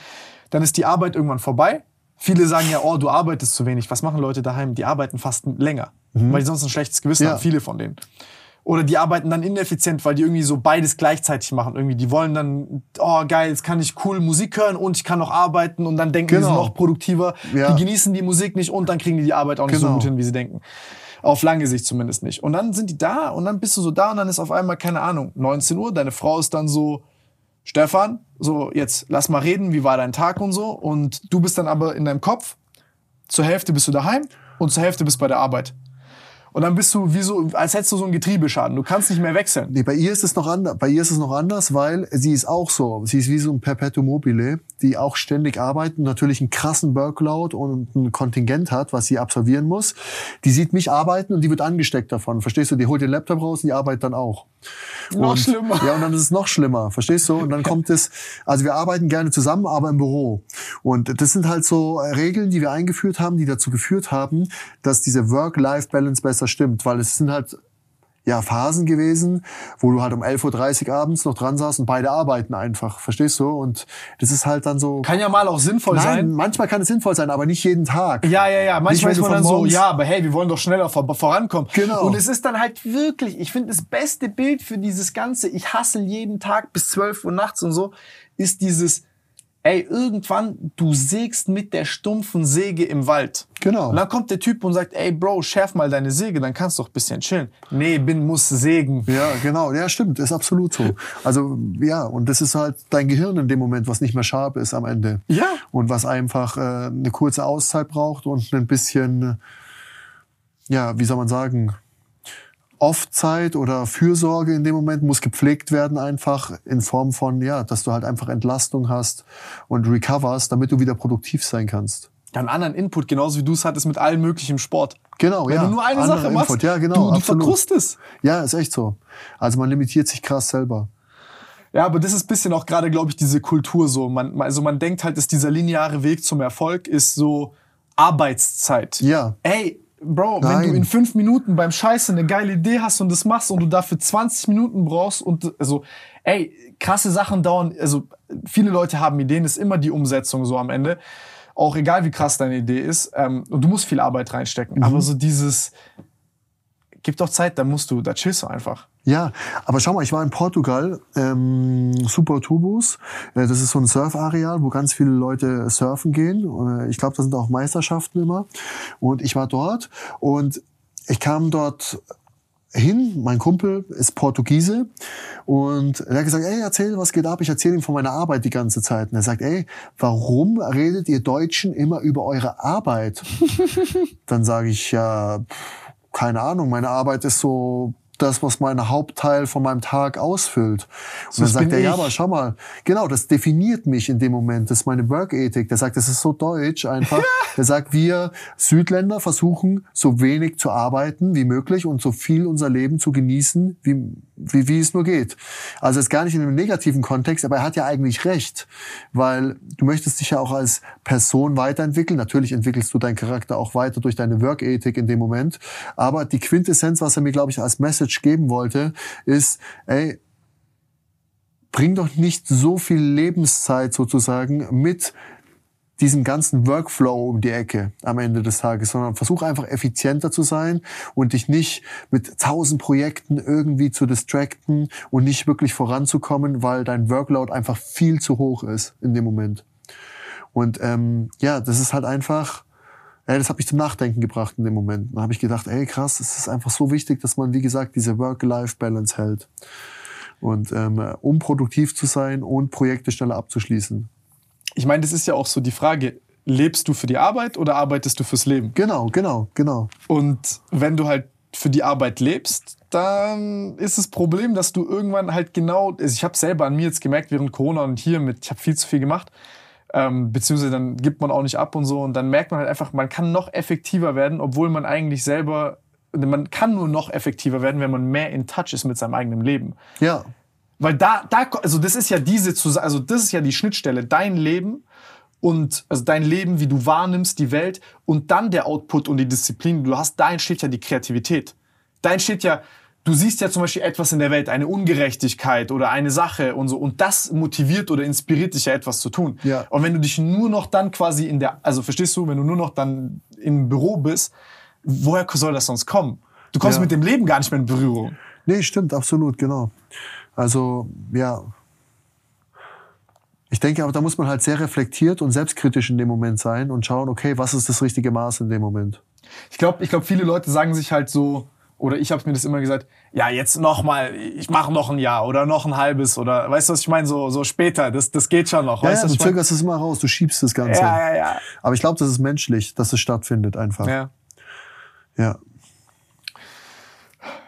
dann ist die Arbeit irgendwann vorbei. Viele sagen ja, oh, du arbeitest zu wenig. Was machen Leute daheim? Die arbeiten fast länger, weil die sonst ein schlechtes Gewissen Ja. haben, viele von denen. Oder die arbeiten dann ineffizient, weil die irgendwie so beides gleichzeitig machen. Irgendwie, die wollen dann, oh geil, jetzt kann ich cool Musik hören und ich kann noch arbeiten und dann denken die, Genau. sind noch produktiver. Ja. Die genießen die Musik nicht und dann kriegen die die Arbeit auch nicht so Genau. gut hin, wie sie denken. Auf lange Sicht zumindest nicht. Und dann sind die da und dann bist du so da und dann ist auf einmal, keine Ahnung, 19 Uhr, deine Frau ist dann so, Stefan, so jetzt lass mal reden, wie war dein Tag und so. Und du bist dann aber in deinem Kopf, zur Hälfte bist du daheim und zur Hälfte bist du bei der Arbeit. Und dann bist du wie so, als hättest du so einen Getriebeschaden. Du kannst nicht mehr wechseln. Nee, bei ihr ist es noch anders. Bei ihr ist es noch anders, weil sie ist auch so. Sie ist wie so ein Perpetuum mobile, die auch ständig arbeitet, natürlich einen krassen Workload und ein Kontingent hat, was sie absolvieren muss. Die sieht mich arbeiten und die wird angesteckt davon. Verstehst du? Die holt den Laptop raus und die arbeitet dann auch. Noch und, schlimmer. Ja, und dann ist es noch schlimmer. Verstehst du? Und dann kommt es, also wir arbeiten gerne zusammen, aber im Büro. Und das sind halt so Regeln, die wir eingeführt haben, die dazu geführt haben, dass diese Work-Life-Balance besser stimmt, weil es sind halt ja, Phasen gewesen, wo du halt um 11.30 Uhr abends noch dran saßt und beide arbeiten einfach, verstehst du? Und das ist halt dann so... Kann ja mal auch sinnvoll Nein, sein. manchmal kann es sinnvoll sein, aber nicht jeden Tag. Ja, ja, ja. Manchmal ist man dann so, ja, aber hey, wir wollen doch schneller vor vorankommen. Genau. Und es ist dann halt wirklich, ich finde, das beste Bild für dieses Ganze, ich hassel jeden Tag bis 12 Uhr nachts und so, ist dieses, ey, irgendwann, du sägst mit der stumpfen Säge im Wald. Genau. Und dann kommt der Typ und sagt, ey, Bro, schärf mal deine Säge, dann kannst du doch ein bisschen chillen. Nee, bin, muss sägen. Ja, genau. Ja, stimmt. Ist absolut so. Also, ja, und das ist halt dein Gehirn in dem Moment, was nicht mehr scharf ist am Ende. Ja. Und was einfach äh, eine kurze Auszeit braucht und ein bisschen, ja, wie soll man sagen, Off-Zeit oder Fürsorge in dem Moment muss gepflegt werden einfach in Form von, ja, dass du halt einfach Entlastung hast und recoverst, damit du wieder produktiv sein kannst. Ja, einen anderen Input, genauso wie du es hattest mit allem möglichen Sport. Genau, Wenn ja. du nur eine Anderer Sache machst, Input. Ja, genau, du, du verkrustest. Ja, ist echt so. Also man limitiert sich krass selber. Ja, aber das ist bisschen auch gerade, glaube ich, diese Kultur so. Man- also man denkt halt, dass dieser lineare Weg zum Erfolg ist so Arbeitszeit. Ja. Ey, Bro, wenn Nein. du in fünf Minuten beim Scheiße eine geile Idee hast und das machst und du dafür 20 Minuten brauchst und also, ey, krasse Sachen dauern, also viele Leute haben Ideen, ist immer die Umsetzung so am Ende. Auch egal wie krass deine Idee ist. Ähm, und du musst viel Arbeit reinstecken. Mhm. Aber so dieses, gib doch Zeit, da musst du, da chillst du einfach. Ja, aber schau mal, ich war in Portugal, ähm, Super Tubos. Äh, das ist so ein Surfareal, wo ganz viele Leute surfen gehen. Äh, ich glaube, da sind auch Meisterschaften immer. Und ich war dort und ich kam dort hin, mein Kumpel ist Portugiese und er hat gesagt, ey, erzähl, was geht ab? Ich erzähle ihm von meiner Arbeit die ganze Zeit. Und er sagt, ey, warum redet ihr Deutschen immer über eure Arbeit? [LAUGHS] Dann sage ich, ja, pff, keine Ahnung, meine Arbeit ist so das, was mein Hauptteil von meinem Tag ausfüllt. Und So, dann sagt er, ja, aber schau mal, genau, das definiert mich in dem Moment. Das ist meine Work-Ethik. Der sagt, das ist so deutsch einfach. [LAUGHS] Der sagt, wir Südländer versuchen, so wenig zu arbeiten wie möglich und so viel unser Leben zu genießen, wie, wie, wie es nur geht. Also jetzt gar nicht in einem negativen Kontext, aber er hat ja eigentlich recht, weil du möchtest dich ja auch als Person weiterentwickeln. Natürlich entwickelst du deinen Charakter auch weiter durch deine Work-Ethik in dem Moment. Aber die Quintessenz, was er mir, glaube ich, als Message geben wollte, ist, ey, bring doch nicht so viel Lebenszeit sozusagen mit diesem ganzen Workflow um die Ecke am Ende des Tages, sondern versuch einfach effizienter zu sein und dich nicht mit tausend Projekten irgendwie zu distracten und nicht wirklich voranzukommen, weil dein Workload einfach viel zu hoch ist in dem Moment. Und ähm, ja, das ist halt einfach, ey, das hat mich zum Nachdenken gebracht in dem Moment. Da habe ich gedacht, ey krass, es ist einfach so wichtig, dass man, wie gesagt, diese Work-Life-Balance hält. Und ähm, um produktiv zu sein und Projekte schneller abzuschließen. Ich meine, das ist ja auch so die Frage, lebst du für die Arbeit oder arbeitest du fürs Leben? Genau, genau, genau. Und wenn du halt für die Arbeit lebst, dann ist das Problem, dass du irgendwann halt genau, also ich habe selber an mir jetzt gemerkt während Corona und hier mit, ich habe viel zu viel gemacht, ähm, beziehungsweise dann gibt man auch nicht ab und so und dann merkt man halt einfach, man kann noch effektiver werden, obwohl man eigentlich selber, man kann nur noch effektiver werden, wenn man mehr in Touch ist mit seinem eigenen Leben. Ja, Weil da, da, also das ist ja diese, also das ist ja die Schnittstelle, dein Leben und also dein Leben, wie du wahrnimmst die Welt und dann der Output und die Disziplin, die du hast, da entsteht ja die Kreativität. Da entsteht ja, du siehst ja zum Beispiel etwas in der Welt, eine Ungerechtigkeit oder eine Sache und so und das motiviert oder inspiriert dich ja etwas zu tun. Ja. Und wenn du dich nur noch dann quasi in der, also verstehst du, wenn du nur noch dann im Büro bist, woher soll das sonst kommen? Du kommst Ja. mit dem Leben gar nicht mehr in Berührung. Nee, stimmt, absolut, genau. Also, ja. Ich denke aber, da muss man halt sehr reflektiert und selbstkritisch in dem Moment sein und schauen, okay, was ist das richtige Maß in dem Moment? Ich glaube, ich glaub, viele Leute sagen sich halt so, oder ich habe mir das immer gesagt, ja, jetzt noch mal, ich mache noch ein Jahr oder noch ein halbes oder weißt du, was ich meine, so, so später, das, das geht schon noch. Ja, weißt ja, du, zögerst es immer raus, du schiebst das Ganze. Ja, ja, ja. Aber ich glaube, das ist menschlich, dass es stattfindet einfach. ja. ja.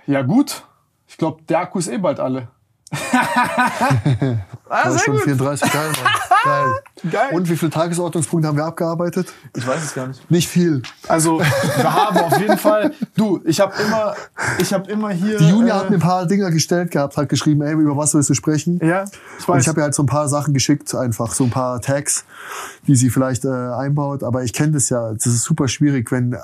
Ja, gut. Ich glaube, der Akku ist eh bald alle. [LAUGHS] ah, Also sehr schon gut. 34, geil, Mann. [LAUGHS] Geil. Geil. Und wie viele Tagesordnungspunkte haben wir abgearbeitet? Ich weiß es gar nicht. Nicht viel. Also, wir haben auf jeden Fall. Du, ich habe immer, ich habe immer hier. Die Julia äh, hat mir ein paar Dinger gestellt gehabt, hat geschrieben, ey, über was willst du sprechen? Ja, ich Und weiß. ich habe ihr halt so ein paar Sachen geschickt, einfach so ein paar Tags, die sie vielleicht äh, einbaut. Aber ich kenne das ja, das ist super schwierig, wenn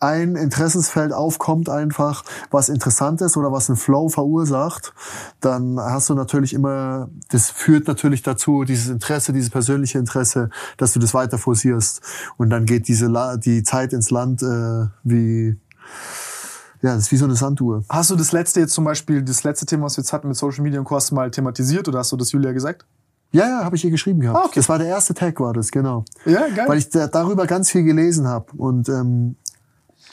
ein Interessensfeld aufkommt einfach, was interessant ist oder was einen Flow verursacht, dann hast du natürlich immer, das führt natürlich dazu, dieses Interesse, dieses persönliche Interesse, dass du das weiter forcierst. Und dann geht diese La die Zeit ins Land äh, wie, ja, das ist wie so eine Sanduhr. Hast du das letzte jetzt zum Beispiel, das letzte Thema, was wir jetzt hatten mit Social Media und Co. hast du mal thematisiert oder hast du das Julia gesagt? Ja, ja, habe ich ihr geschrieben gehabt. Ah, okay. Das war der erste Tag, war das, genau. Ja, geil. Weil ich da, darüber ganz viel gelesen habe. Und ähm,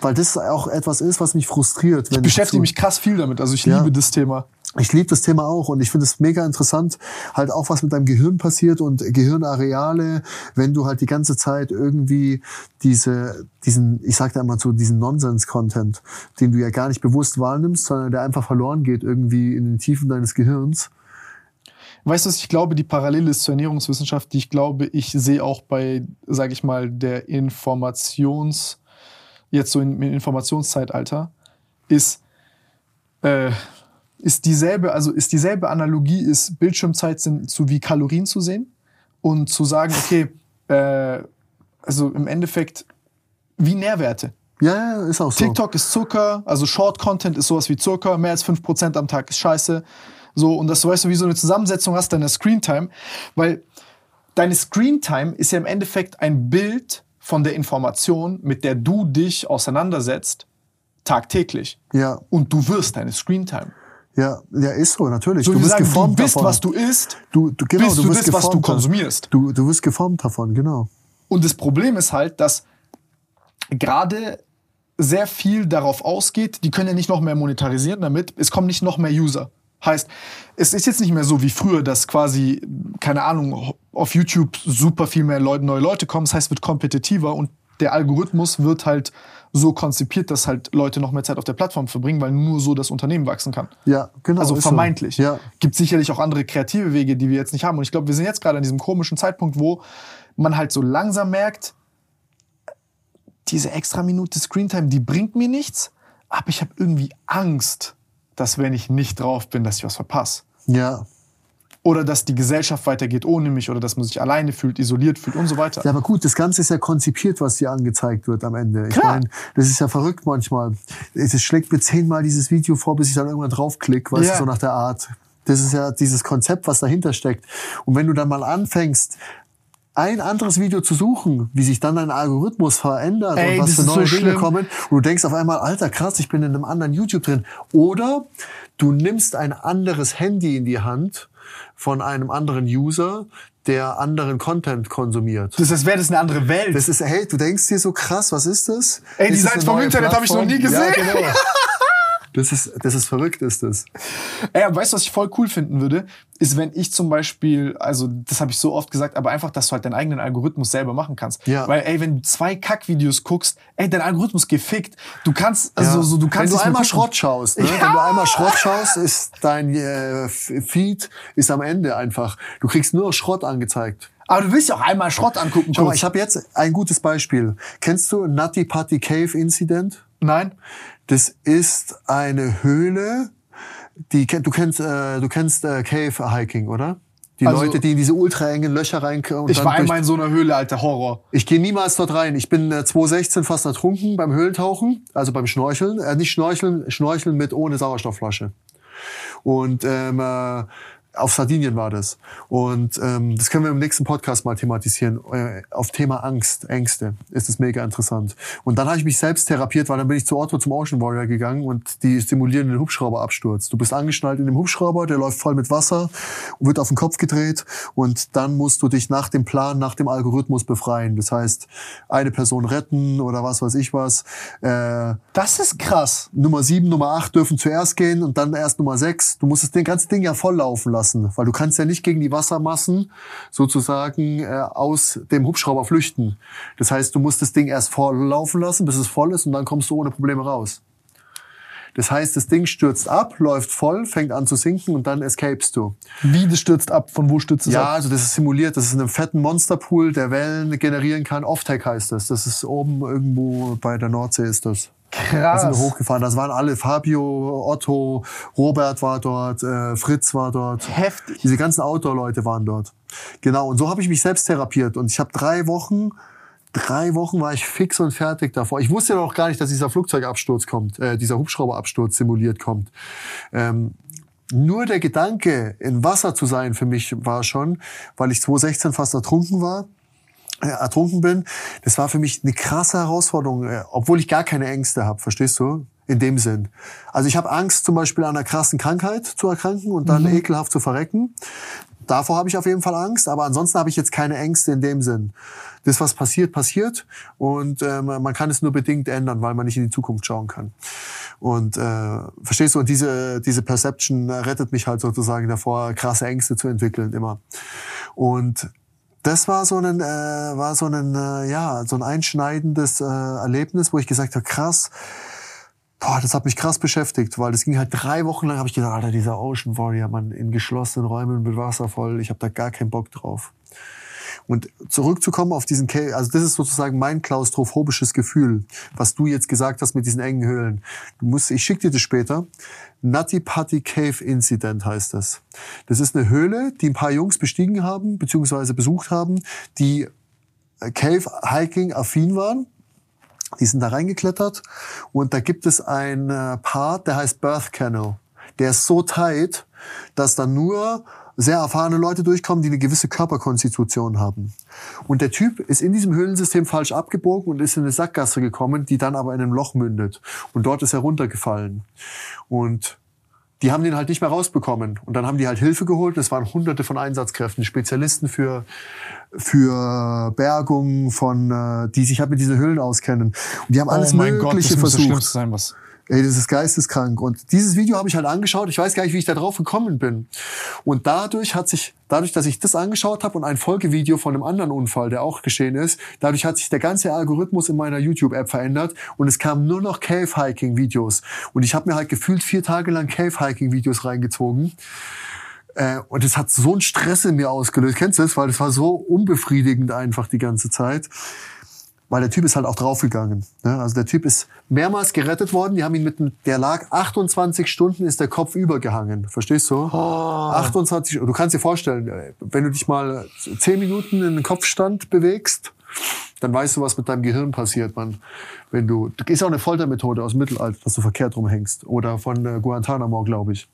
weil das auch etwas ist, was mich frustriert. Ich beschäftige mich krass viel damit. Also ich Ja. liebe das Thema. Ich liebe das Thema auch und ich finde es mega interessant, halt auch was mit deinem Gehirn passiert und Gehirnareale, wenn du halt die ganze Zeit irgendwie diese, diesen, ich sag da immer so, diesen Nonsens-Content, den du ja gar nicht bewusst wahrnimmst, sondern der einfach verloren geht irgendwie in den Tiefen deines Gehirns. Weißt du, was ich glaube, die Parallele ist zur Ernährungswissenschaft, die ich glaube, ich sehe auch bei, sage ich mal, der Informations, jetzt so im Informationszeitalter, ist, äh, ist dieselbe, also ist dieselbe Analogie, ist Bildschirmzeit sind zu wie Kalorien zu sehen und zu sagen, okay, äh, also im Endeffekt wie Nährwerte. Ja, ja, ist auch so. TikTok ist Zucker, also Short Content ist sowas wie Zucker, mehr als 5% am Tag ist scheiße. So, und dass du weißt, du, wie so eine Zusammensetzung hast deiner Screentime, weil deine Screentime ist ja im Endeffekt ein Bild von der Information, mit der du dich auseinandersetzt, tagtäglich. Ja, Und du wirst deine Screentime. ja, ja, ist so, natürlich. So du wirst sagen, du geformt bist, davon. was du isst, du, du, genau, bist du du das, was du konsumierst. Du, du wirst geformt davon, genau. Und das Problem ist halt, dass gerade sehr viel darauf ausgeht, die können ja nicht noch mehr monetarisieren damit, es kommen nicht noch mehr User. Heißt, es ist jetzt nicht mehr so wie früher, dass quasi, keine Ahnung, auf YouTube super viel mehr Leute, neue Leute kommen. Das heißt, es wird kompetitiver und der Algorithmus wird halt so konzipiert, dass halt Leute noch mehr Zeit auf der Plattform verbringen, weil nur so das Unternehmen wachsen kann. Ja, genau. Also ist so. vermeintlich. Ja, Gibt sicherlich auch andere kreative Wege, die wir jetzt nicht haben. Und ich glaube, wir sind jetzt gerade an diesem komischen Zeitpunkt, wo man halt so langsam merkt, diese extra Minute Screentime, die bringt mir nichts, aber ich habe irgendwie Angst, dass wenn ich nicht drauf bin, dass ich was verpasse. ja. Oder dass die Gesellschaft weitergeht ohne mich oder dass man sich alleine fühlt, isoliert fühlt und so weiter. Ja, aber gut, das Ganze ist ja konzipiert, was dir angezeigt wird am Ende. Ich Klar. meine, das ist ja verrückt manchmal. Es schlägt mir zehnmal dieses Video vor, bis ich dann irgendwann draufklick, weißt Ja. du, so nach der Art. Das ist ja dieses Konzept, was dahinter steckt. Und wenn du dann mal anfängst, ein anderes Video zu suchen, wie sich dann dein Algorithmus verändert Ey, und was das für ist so neue Dinge kommen, und du denkst auf einmal, alter krass, ich bin in einem anderen YouTube drin. Oder du nimmst ein anderes Handy in die Hand von einem anderen User, der anderen Content konsumiert. Das ist, wäre das eine andere Welt. Das ist, hey, du denkst dir so krass, was ist das? Ey, die Ist das Seite vom neue Internet hab ich noch nie gesehen. Ja, genau. [LAUGHS] Das ist, das ist verrückt, ist das. Ey, aber weißt du, was ich voll cool finden würde? Ist, wenn ich zum Beispiel, also das habe ich so oft gesagt, aber einfach, dass du halt deinen eigenen Algorithmus selber machen kannst. Ja. Weil, ey, wenn du zwei Kackvideos guckst, ey, dein Algorithmus gefickt. Du kannst, also Ja. so, du kannst Wenn du einmal. Schrott schaust, ne? Ja. wenn du einmal Schrott schaust, ist dein äh, Feed ist am Ende einfach. Du kriegst nur Schrott angezeigt. Aber du willst ja auch einmal Schrott angucken. Schau mal, ich habe jetzt ein gutes Beispiel. Kennst du Nutty Putty Cave Incident? Nein? Das ist eine Höhle, die du kennst äh, du kennst äh, Cave Hiking, oder? Die Also- Leute, die in diese ultra engen Löcher rein und Ich war einmal in so einer Höhle, alter Horror. Ich gehe niemals dort rein. Ich bin äh, 2016 fast ertrunken beim Höhlentauchen, also beim Schnorcheln. Äh, nicht Schnorcheln, Schnorcheln mit ohne Sauerstoffflasche. Und ähm, äh, auf Sardinien war das. Und ähm, das können wir im nächsten Podcast mal thematisieren. Äh, auf Thema Angst, Ängste ist es mega interessant. Und dann habe ich mich selbst therapiert, weil dann bin ich zu Otto zum Ocean Warrior gegangen und die simulieren den Hubschrauberabsturz. Du bist angeschnallt in dem Hubschrauber, der läuft voll mit Wasser und wird auf den Kopf gedreht und dann musst du dich nach dem Plan, nach dem Algorithmus befreien. Das heißt, eine Person retten oder was weiß ich was. Äh, Das ist krass. Nummer sieben, Nummer acht dürfen zuerst gehen und dann erst Nummer sechs. Du musst das ganze Ding ja voll laufen lassen, weil du kannst ja nicht gegen die Wassermassen sozusagen äh, aus dem Hubschrauber flüchten. Das heißt, du musst das Ding erst voll laufen lassen, bis es voll ist und dann kommst du ohne Probleme raus. Das heißt, das Ding stürzt ab, läuft voll, fängt an zu sinken und dann escapest du. Wie, das stürzt ab? Von wo stürzt es Ja, ab? also das ist simuliert. Das ist in einem fetten Monsterpool, der Wellen generieren kann. Offtech heißt das. Das ist oben irgendwo bei der Nordsee ist das. Da Krass. sind wir hochgefahren. Das waren alle. Fabio, Otto, Robert war dort, äh, Fritz war dort. Heftig. Diese ganzen Outdoor-Leute waren dort. Genau. Und so habe ich mich selbst therapiert. Und ich habe drei Wochen, drei Wochen war ich fix und fertig davor. Ich wusste noch gar nicht, dass dieser Flugzeugabsturz kommt, äh, dieser Hubschrauberabsturz simuliert kommt. Ähm, nur der Gedanke, in Wasser zu sein, für mich war schon, weil ich 2016 fast ertrunken war, ertrunken bin, das war für mich eine krasse Herausforderung, äh, obwohl ich gar keine Ängste habe, verstehst du? In dem Sinn. Also ich habe Angst, zum Beispiel an einer krassen Krankheit zu erkranken und dann ekelhaft zu verrecken. Davor habe ich auf jeden Fall Angst, aber ansonsten habe ich jetzt keine Ängste in dem Sinn. Das, was passiert, passiert und ähm, man kann es nur bedingt ändern, weil man nicht in die Zukunft schauen kann. Und äh, verstehst du? Und diese diese Perception rettet mich halt sozusagen davor, krasse Ängste zu entwickeln immer. Und das war so ein, äh, war so ein, äh, ja, so ein einschneidendes äh, Erlebnis, wo ich gesagt habe, krass, boah, das hat mich krass beschäftigt, weil das ging halt drei Wochen lang, habe ich gedacht, Alter, dieser Ocean Warrior, man in geschlossenen Räumen mit Wasser voll, ich habe da gar keinen Bock drauf. Und zurückzukommen auf diesen Cave, also das ist sozusagen mein klaustrophobisches Gefühl, was du jetzt gesagt hast mit diesen engen Höhlen. Du musst, ich schicke dir das später. Nutty Putty Cave Incident heißt das. Das ist eine Höhle, die ein paar Jungs bestiegen haben, beziehungsweise besucht haben, die äh, Cave Hiking affin waren. Die sind da reingeklettert und da gibt es einen äh, Part, der heißt Birth Canal. Der ist so tight, dass da nur sehr erfahrene Leute durchkommen, die eine gewisse Körperkonstitution haben. Und der Typ ist in diesem Höhlensystem falsch abgebogen und ist in eine Sackgasse gekommen, die dann aber in einem Loch mündet. Und dort ist er runtergefallen. Und die haben den halt nicht mehr rausbekommen. Und dann haben die halt Hilfe geholt. Das waren hunderte von Einsatzkräften, Spezialisten für, für Bergung von, äh, die sich halt mit diesen Höhlen auskennen. Und die haben alles oh mein Gott, Mögliche das muss das versucht. Schlimmste sein, was. Ey, das ist geisteskrank. Und dieses Video habe ich halt angeschaut. Ich weiß gar nicht, wie ich da drauf gekommen bin. Und dadurch hat sich, dadurch, dass ich das angeschaut habe und ein Folgevideo von einem anderen Unfall, der auch geschehen ist, dadurch hat sich der ganze Algorithmus in meiner YouTube-App verändert und es kamen nur noch Cave-Hiking-Videos. Und ich habe mir halt gefühlt vier Tage lang Cave-Hiking-Videos reingezogen. Äh, und es hat so einen Stress in mir ausgelöst. Kennst du das? Weil es war so unbefriedigend einfach die ganze Zeit. Weil der Typ ist halt auch draufgegangen. Ne? Also der Typ ist mehrmals gerettet worden. Die haben ihn mit, einem- der lag 28 Stunden, ist der Kopf übergehangen. Verstehst du? 28, du kannst dir vorstellen, äh, wenn du dich mal 10 Minuten in den Kopfstand bewegst, dann weißt du, was mit deinem Gehirn passiert, man. Wenn du, ist auch eine Foltermethode aus dem Mittelalter, dass du verkehrt rumhängst. Oder von äh, Guantanamo, glaube ich.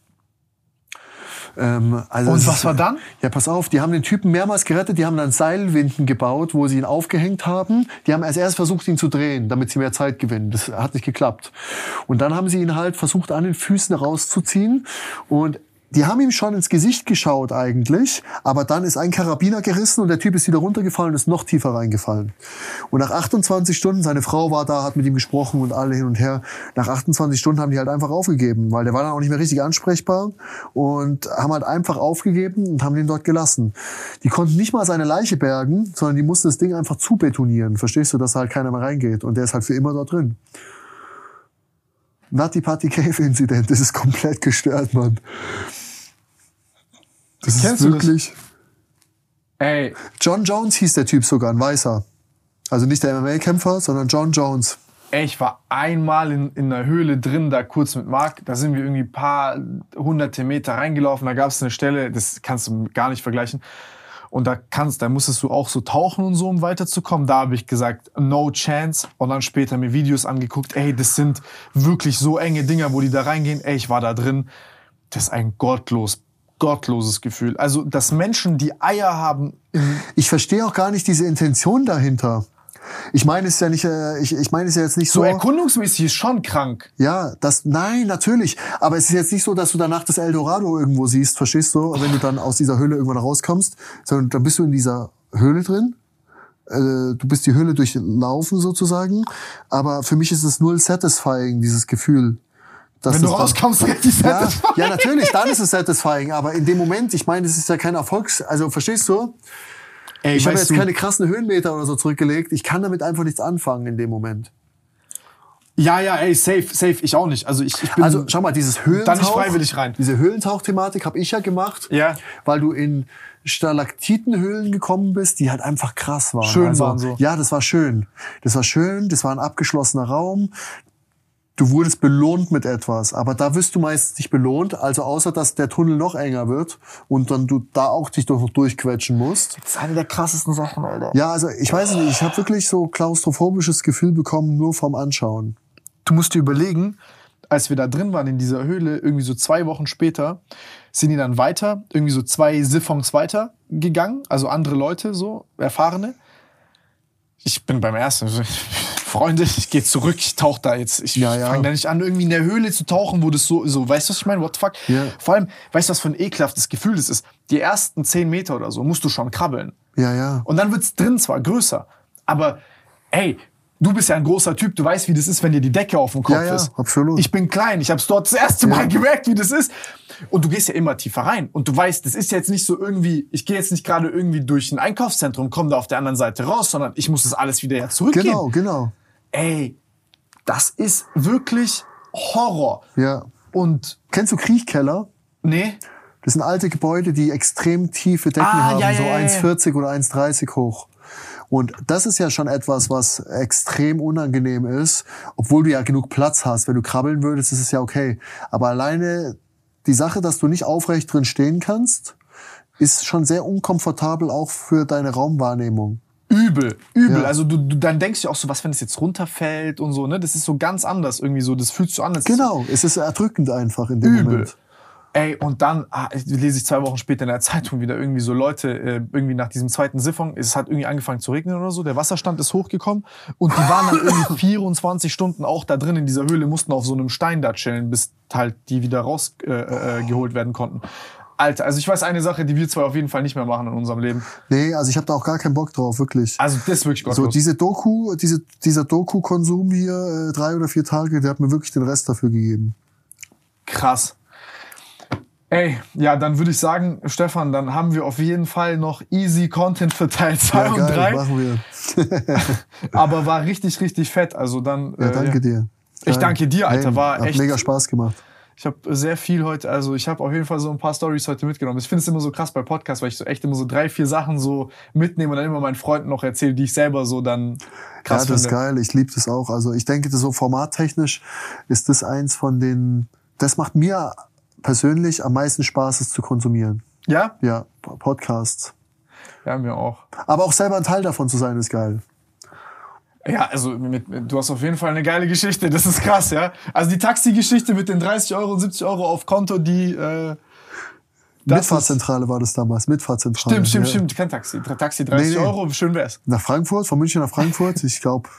Ähm, also Und was war dann? Ja, pass auf, die haben den Typen mehrmals gerettet, die haben dann Seilwinden gebaut, wo sie ihn aufgehängt haben. Die haben als erst versucht, ihn zu drehen, damit sie mehr Zeit gewinnen. Das hat nicht geklappt. Und dann haben sie ihn halt versucht, an den Füßen rauszuziehen. Und die haben ihm schon ins Gesicht geschaut eigentlich, aber dann ist ein Karabiner gerissen und der Typ ist wieder runtergefallen und ist noch tiefer reingefallen. Und nach 28 Stunden, seine Frau war da, hat mit ihm gesprochen und alle hin und her. Nach 28 Stunden haben die halt einfach aufgegeben, weil der war dann auch nicht mehr richtig ansprechbar und haben halt einfach aufgegeben und haben den dort gelassen. Die konnten nicht mal seine Leiche bergen, sondern die mussten das Ding einfach zubetonieren. Verstehst du, dass halt keiner mehr reingeht und der ist halt für immer dort drin. Nutty Party Cave Incident, das ist komplett gestört, Mann. Das Kennst ist du das? wirklich. Ey, John Jones hieß der Typ sogar, ein Weißer. Also nicht der MMA-Kämpfer, sondern John Jones. ey, ich war einmal in, in einer Höhle drin, da kurz mit Marc. Da sind wir irgendwie ein paar hunderte Meter reingelaufen. Da gab es eine Stelle, das kannst du gar nicht vergleichen. Und da kannst, da musstest du auch so tauchen und so, um weiterzukommen. Da habe ich gesagt, no chance. Und dann später mir Videos angeguckt. Ey, das sind wirklich so enge Dinger, wo die da reingehen. Ey, ich war da drin. Das ist ein gottlos, gottloses Gefühl. Also, dass Menschen die Eier haben, Ich verstehe auch gar nicht diese Intention dahinter. Ich meine es ist ja nicht, äh, ich, ich meine es ist ja jetzt nicht so so. erkundungsmäßig ist schon krank. Ja, das, nein, natürlich. Aber es ist jetzt nicht so, dass du danach das Eldorado irgendwo siehst, verstehst du? Wenn du dann aus dieser Höhle irgendwann rauskommst, sondern dann bist du in dieser Höhle drin. Äh, Du bist die Höhle durchlaufen sozusagen. Aber für mich ist es null satisfying, dieses Gefühl. Wenn du dann- rauskommst, [LAUGHS] richtig Ja, satisfying. ja, natürlich, dann ist es satisfying. Aber in dem Moment, ich meine, es ist ja kein Erfolgs... Also, verstehst du? Ey, Ich habe jetzt du, keine krassen Höhenmeter oder so zurückgelegt. Ich kann damit einfach nichts anfangen in dem Moment. Ja, ja, ey, safe, safe, ich auch nicht. Also ich, ich bin Also schau mal, dieses Höhlentauch, Da nicht freiwillig rein. diese Höhlentauch-Thematik habe ich ja gemacht, Ja. weil du in Stalaktitenhöhlen gekommen bist, die halt einfach krass waren. Schön also, waren so. Ja, das war schön. Das war schön, das war ein abgeschlossener Raum. Du wurdest belohnt mit etwas, aber da wirst du meistens nicht belohnt, also außer dass der Tunnel noch enger wird und dann du da auch dich doch noch durchquetschen musst. das ist eine der krassesten Sachen, Alter. Ja, also ich weiß nicht, ich habe wirklich so klaustrophobisches Gefühl bekommen nur vom Anschauen. Du musst dir überlegen, als wir da drin waren in dieser Höhle, irgendwie so zwei Wochen später, sind die dann weiter, irgendwie so zwei Siphons weiter gegangen, also andere Leute, so erfahrene. Ich bin beim ersten, Freunde, ich gehe zurück, ich tauche da jetzt. Ich Ja, ja. fange da nicht an, irgendwie in der Höhle zu tauchen, wo das so, so weißt du, was ich meine? What the fuck? Ja. Vor allem, weißt du, was für ein ekelhaftes Gefühl das ist? Die ersten zehn Meter oder so musst du schon krabbeln. Ja, ja. Und dann wird's drin zwar größer, aber ey, du bist ja ein großer Typ, du weißt, wie das ist, wenn dir die Decke auf dem Kopf Ja, ja, ist. absolut. Ich bin klein, ich habe es dort das erste Mal gemerkt, wie das ist. Und du gehst ja immer tiefer rein. Und du weißt, das ist jetzt nicht so irgendwie, ich gehe jetzt nicht gerade irgendwie durch ein Einkaufszentrum, komme da auf der anderen Seite raus, sondern ich muss das alles wieder ja zurückgeben. Genau, genau. Ey, das ist wirklich Horror. Ja. Und Kennst du Kriechkeller? nee, Das sind alte Gebäude, die extrem tiefe Decken Ah, haben, ja, so ja, ja. 1,40 oder 1,30 hoch. Und das ist ja schon etwas, was extrem unangenehm ist, obwohl du ja genug Platz hast. Wenn du krabbeln würdest, ist es ja okay. Aber alleine die Sache, dass du nicht aufrecht drin stehen kannst, ist schon sehr unkomfortabel auch für deine Raumwahrnehmung. Übel, übel. Ja. Also du, du dann denkst du auch so, was wenn es jetzt runterfällt und so, ne? Das ist so ganz anders irgendwie so. Das fühlt sich so an. als- Genau, es ist erdrückend einfach in dem Übel. Moment. Ey, und dann ah, lese ich zwei Wochen später in der Zeitung wieder irgendwie so Leute, äh, irgendwie nach diesem zweiten Siphon, es hat irgendwie angefangen zu regnen oder so, der Wasserstand ist hochgekommen und die waren dann irgendwie [LAUGHS] 24 Stunden auch da drin in dieser Höhle, mussten auf so einem Stein da chillen, bis halt die wieder rausgeholt äh, äh, geholt werden konnten. Alter, also ich weiß eine Sache, die wir zwei auf jeden Fall nicht mehr machen in unserem Leben. Nee, also ich habe da auch gar keinen Bock drauf, wirklich. Also das ist wirklich So, gottlos. diese Doku, diese, dieser Doku-Konsum hier, äh, drei oder vier Tage, der hat mir wirklich den Rest dafür gegeben. Krass. Ey, ja, dann würde ich sagen, Stefan, dann haben wir auf jeden Fall noch easy Content für Teil 2 und 3. machen wir. [LAUGHS] Aber war richtig, richtig fett. Also dann. Ja, äh, danke dir. Ich danke dir, Alter. War hat echt- mega Spaß gemacht. Ich habe sehr viel heute, also ich habe auf jeden Fall so ein paar Stories heute mitgenommen. Ich finde es immer so krass bei Podcasts, weil ich so echt immer so drei, vier Sachen so mitnehme und dann immer meinen Freunden noch erzähle, die ich selber so dann krass ja, das ist finde. geil. Ich liebe das auch. Also ich denke, das so formattechnisch ist das eins von den. Das macht mir persönlich am meisten Spaß, es zu konsumieren. Ja? Ja, Podcasts. Ja, mir auch. Aber auch selber ein Teil davon zu sein, ist geil. Ja, also mit, mit, du hast auf jeden Fall eine geile Geschichte. Das ist krass, ja. Also die Taxi-Geschichte mit den 30 Euro und 70 Euro auf Konto, die. Äh, Mitfahrzentrale war das damals. Mitfahrzentrale. stimmt, stimmt, ja. stimmt. Kein Taxi. Taxi 30 Nee, nee. Euro, schön wär's. Nach Frankfurt, von München nach Frankfurt. Ich glaube,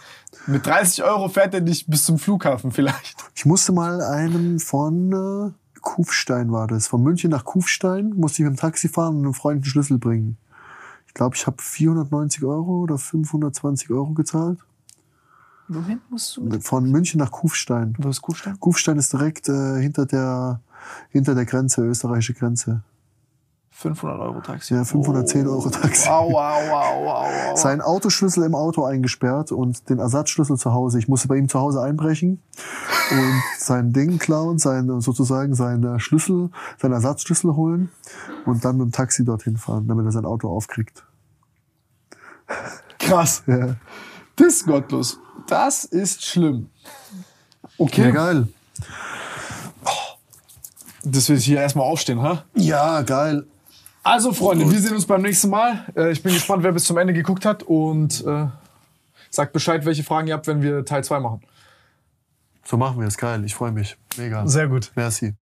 Mit 30 Euro fährt er dich bis zum Flughafen vielleicht. ich musste mal einem von äh, Kufstein war das. Von München nach Kufstein musste ich mit dem Taxi fahren und einem Freund einen Schlüssel bringen. Ich glaube, ich habe 490 Euro oder 520 Euro gezahlt. Wohin musst du Von München nach Kufstein. Wo ist Kufstein? Kufstein ist direkt äh, hinter der hinter der Grenze, österreichische Grenze. 500 Euro Taxi. Ja, 510 Euro Taxi. Wow, wow, wow, wow, wow. Sein Autoschlüssel im Auto eingesperrt und den Ersatzschlüssel zu Hause. Ich musste bei ihm zu Hause einbrechen und sein Ding klauen, sein, sozusagen seinen Schlüssel, seinen Ersatzschlüssel holen und dann mit dem Taxi dorthin fahren, damit er sein Auto aufkriegt. Krass. Ja, Das ist gottlos. Das ist schlimm. ja Okay. geil. Das will ich hier erstmal aufstehen, ha? Ja, geil. Also, Freunde, wir sehen uns beim nächsten Mal. Äh, Ich bin gespannt, wer bis zum Ende geguckt hat und äh, sagt Bescheid, welche Fragen ihr habt, wenn wir Teil 2 machen. So machen wir es. Geil. Ich freue mich. Mega. Sehr gut. Merci.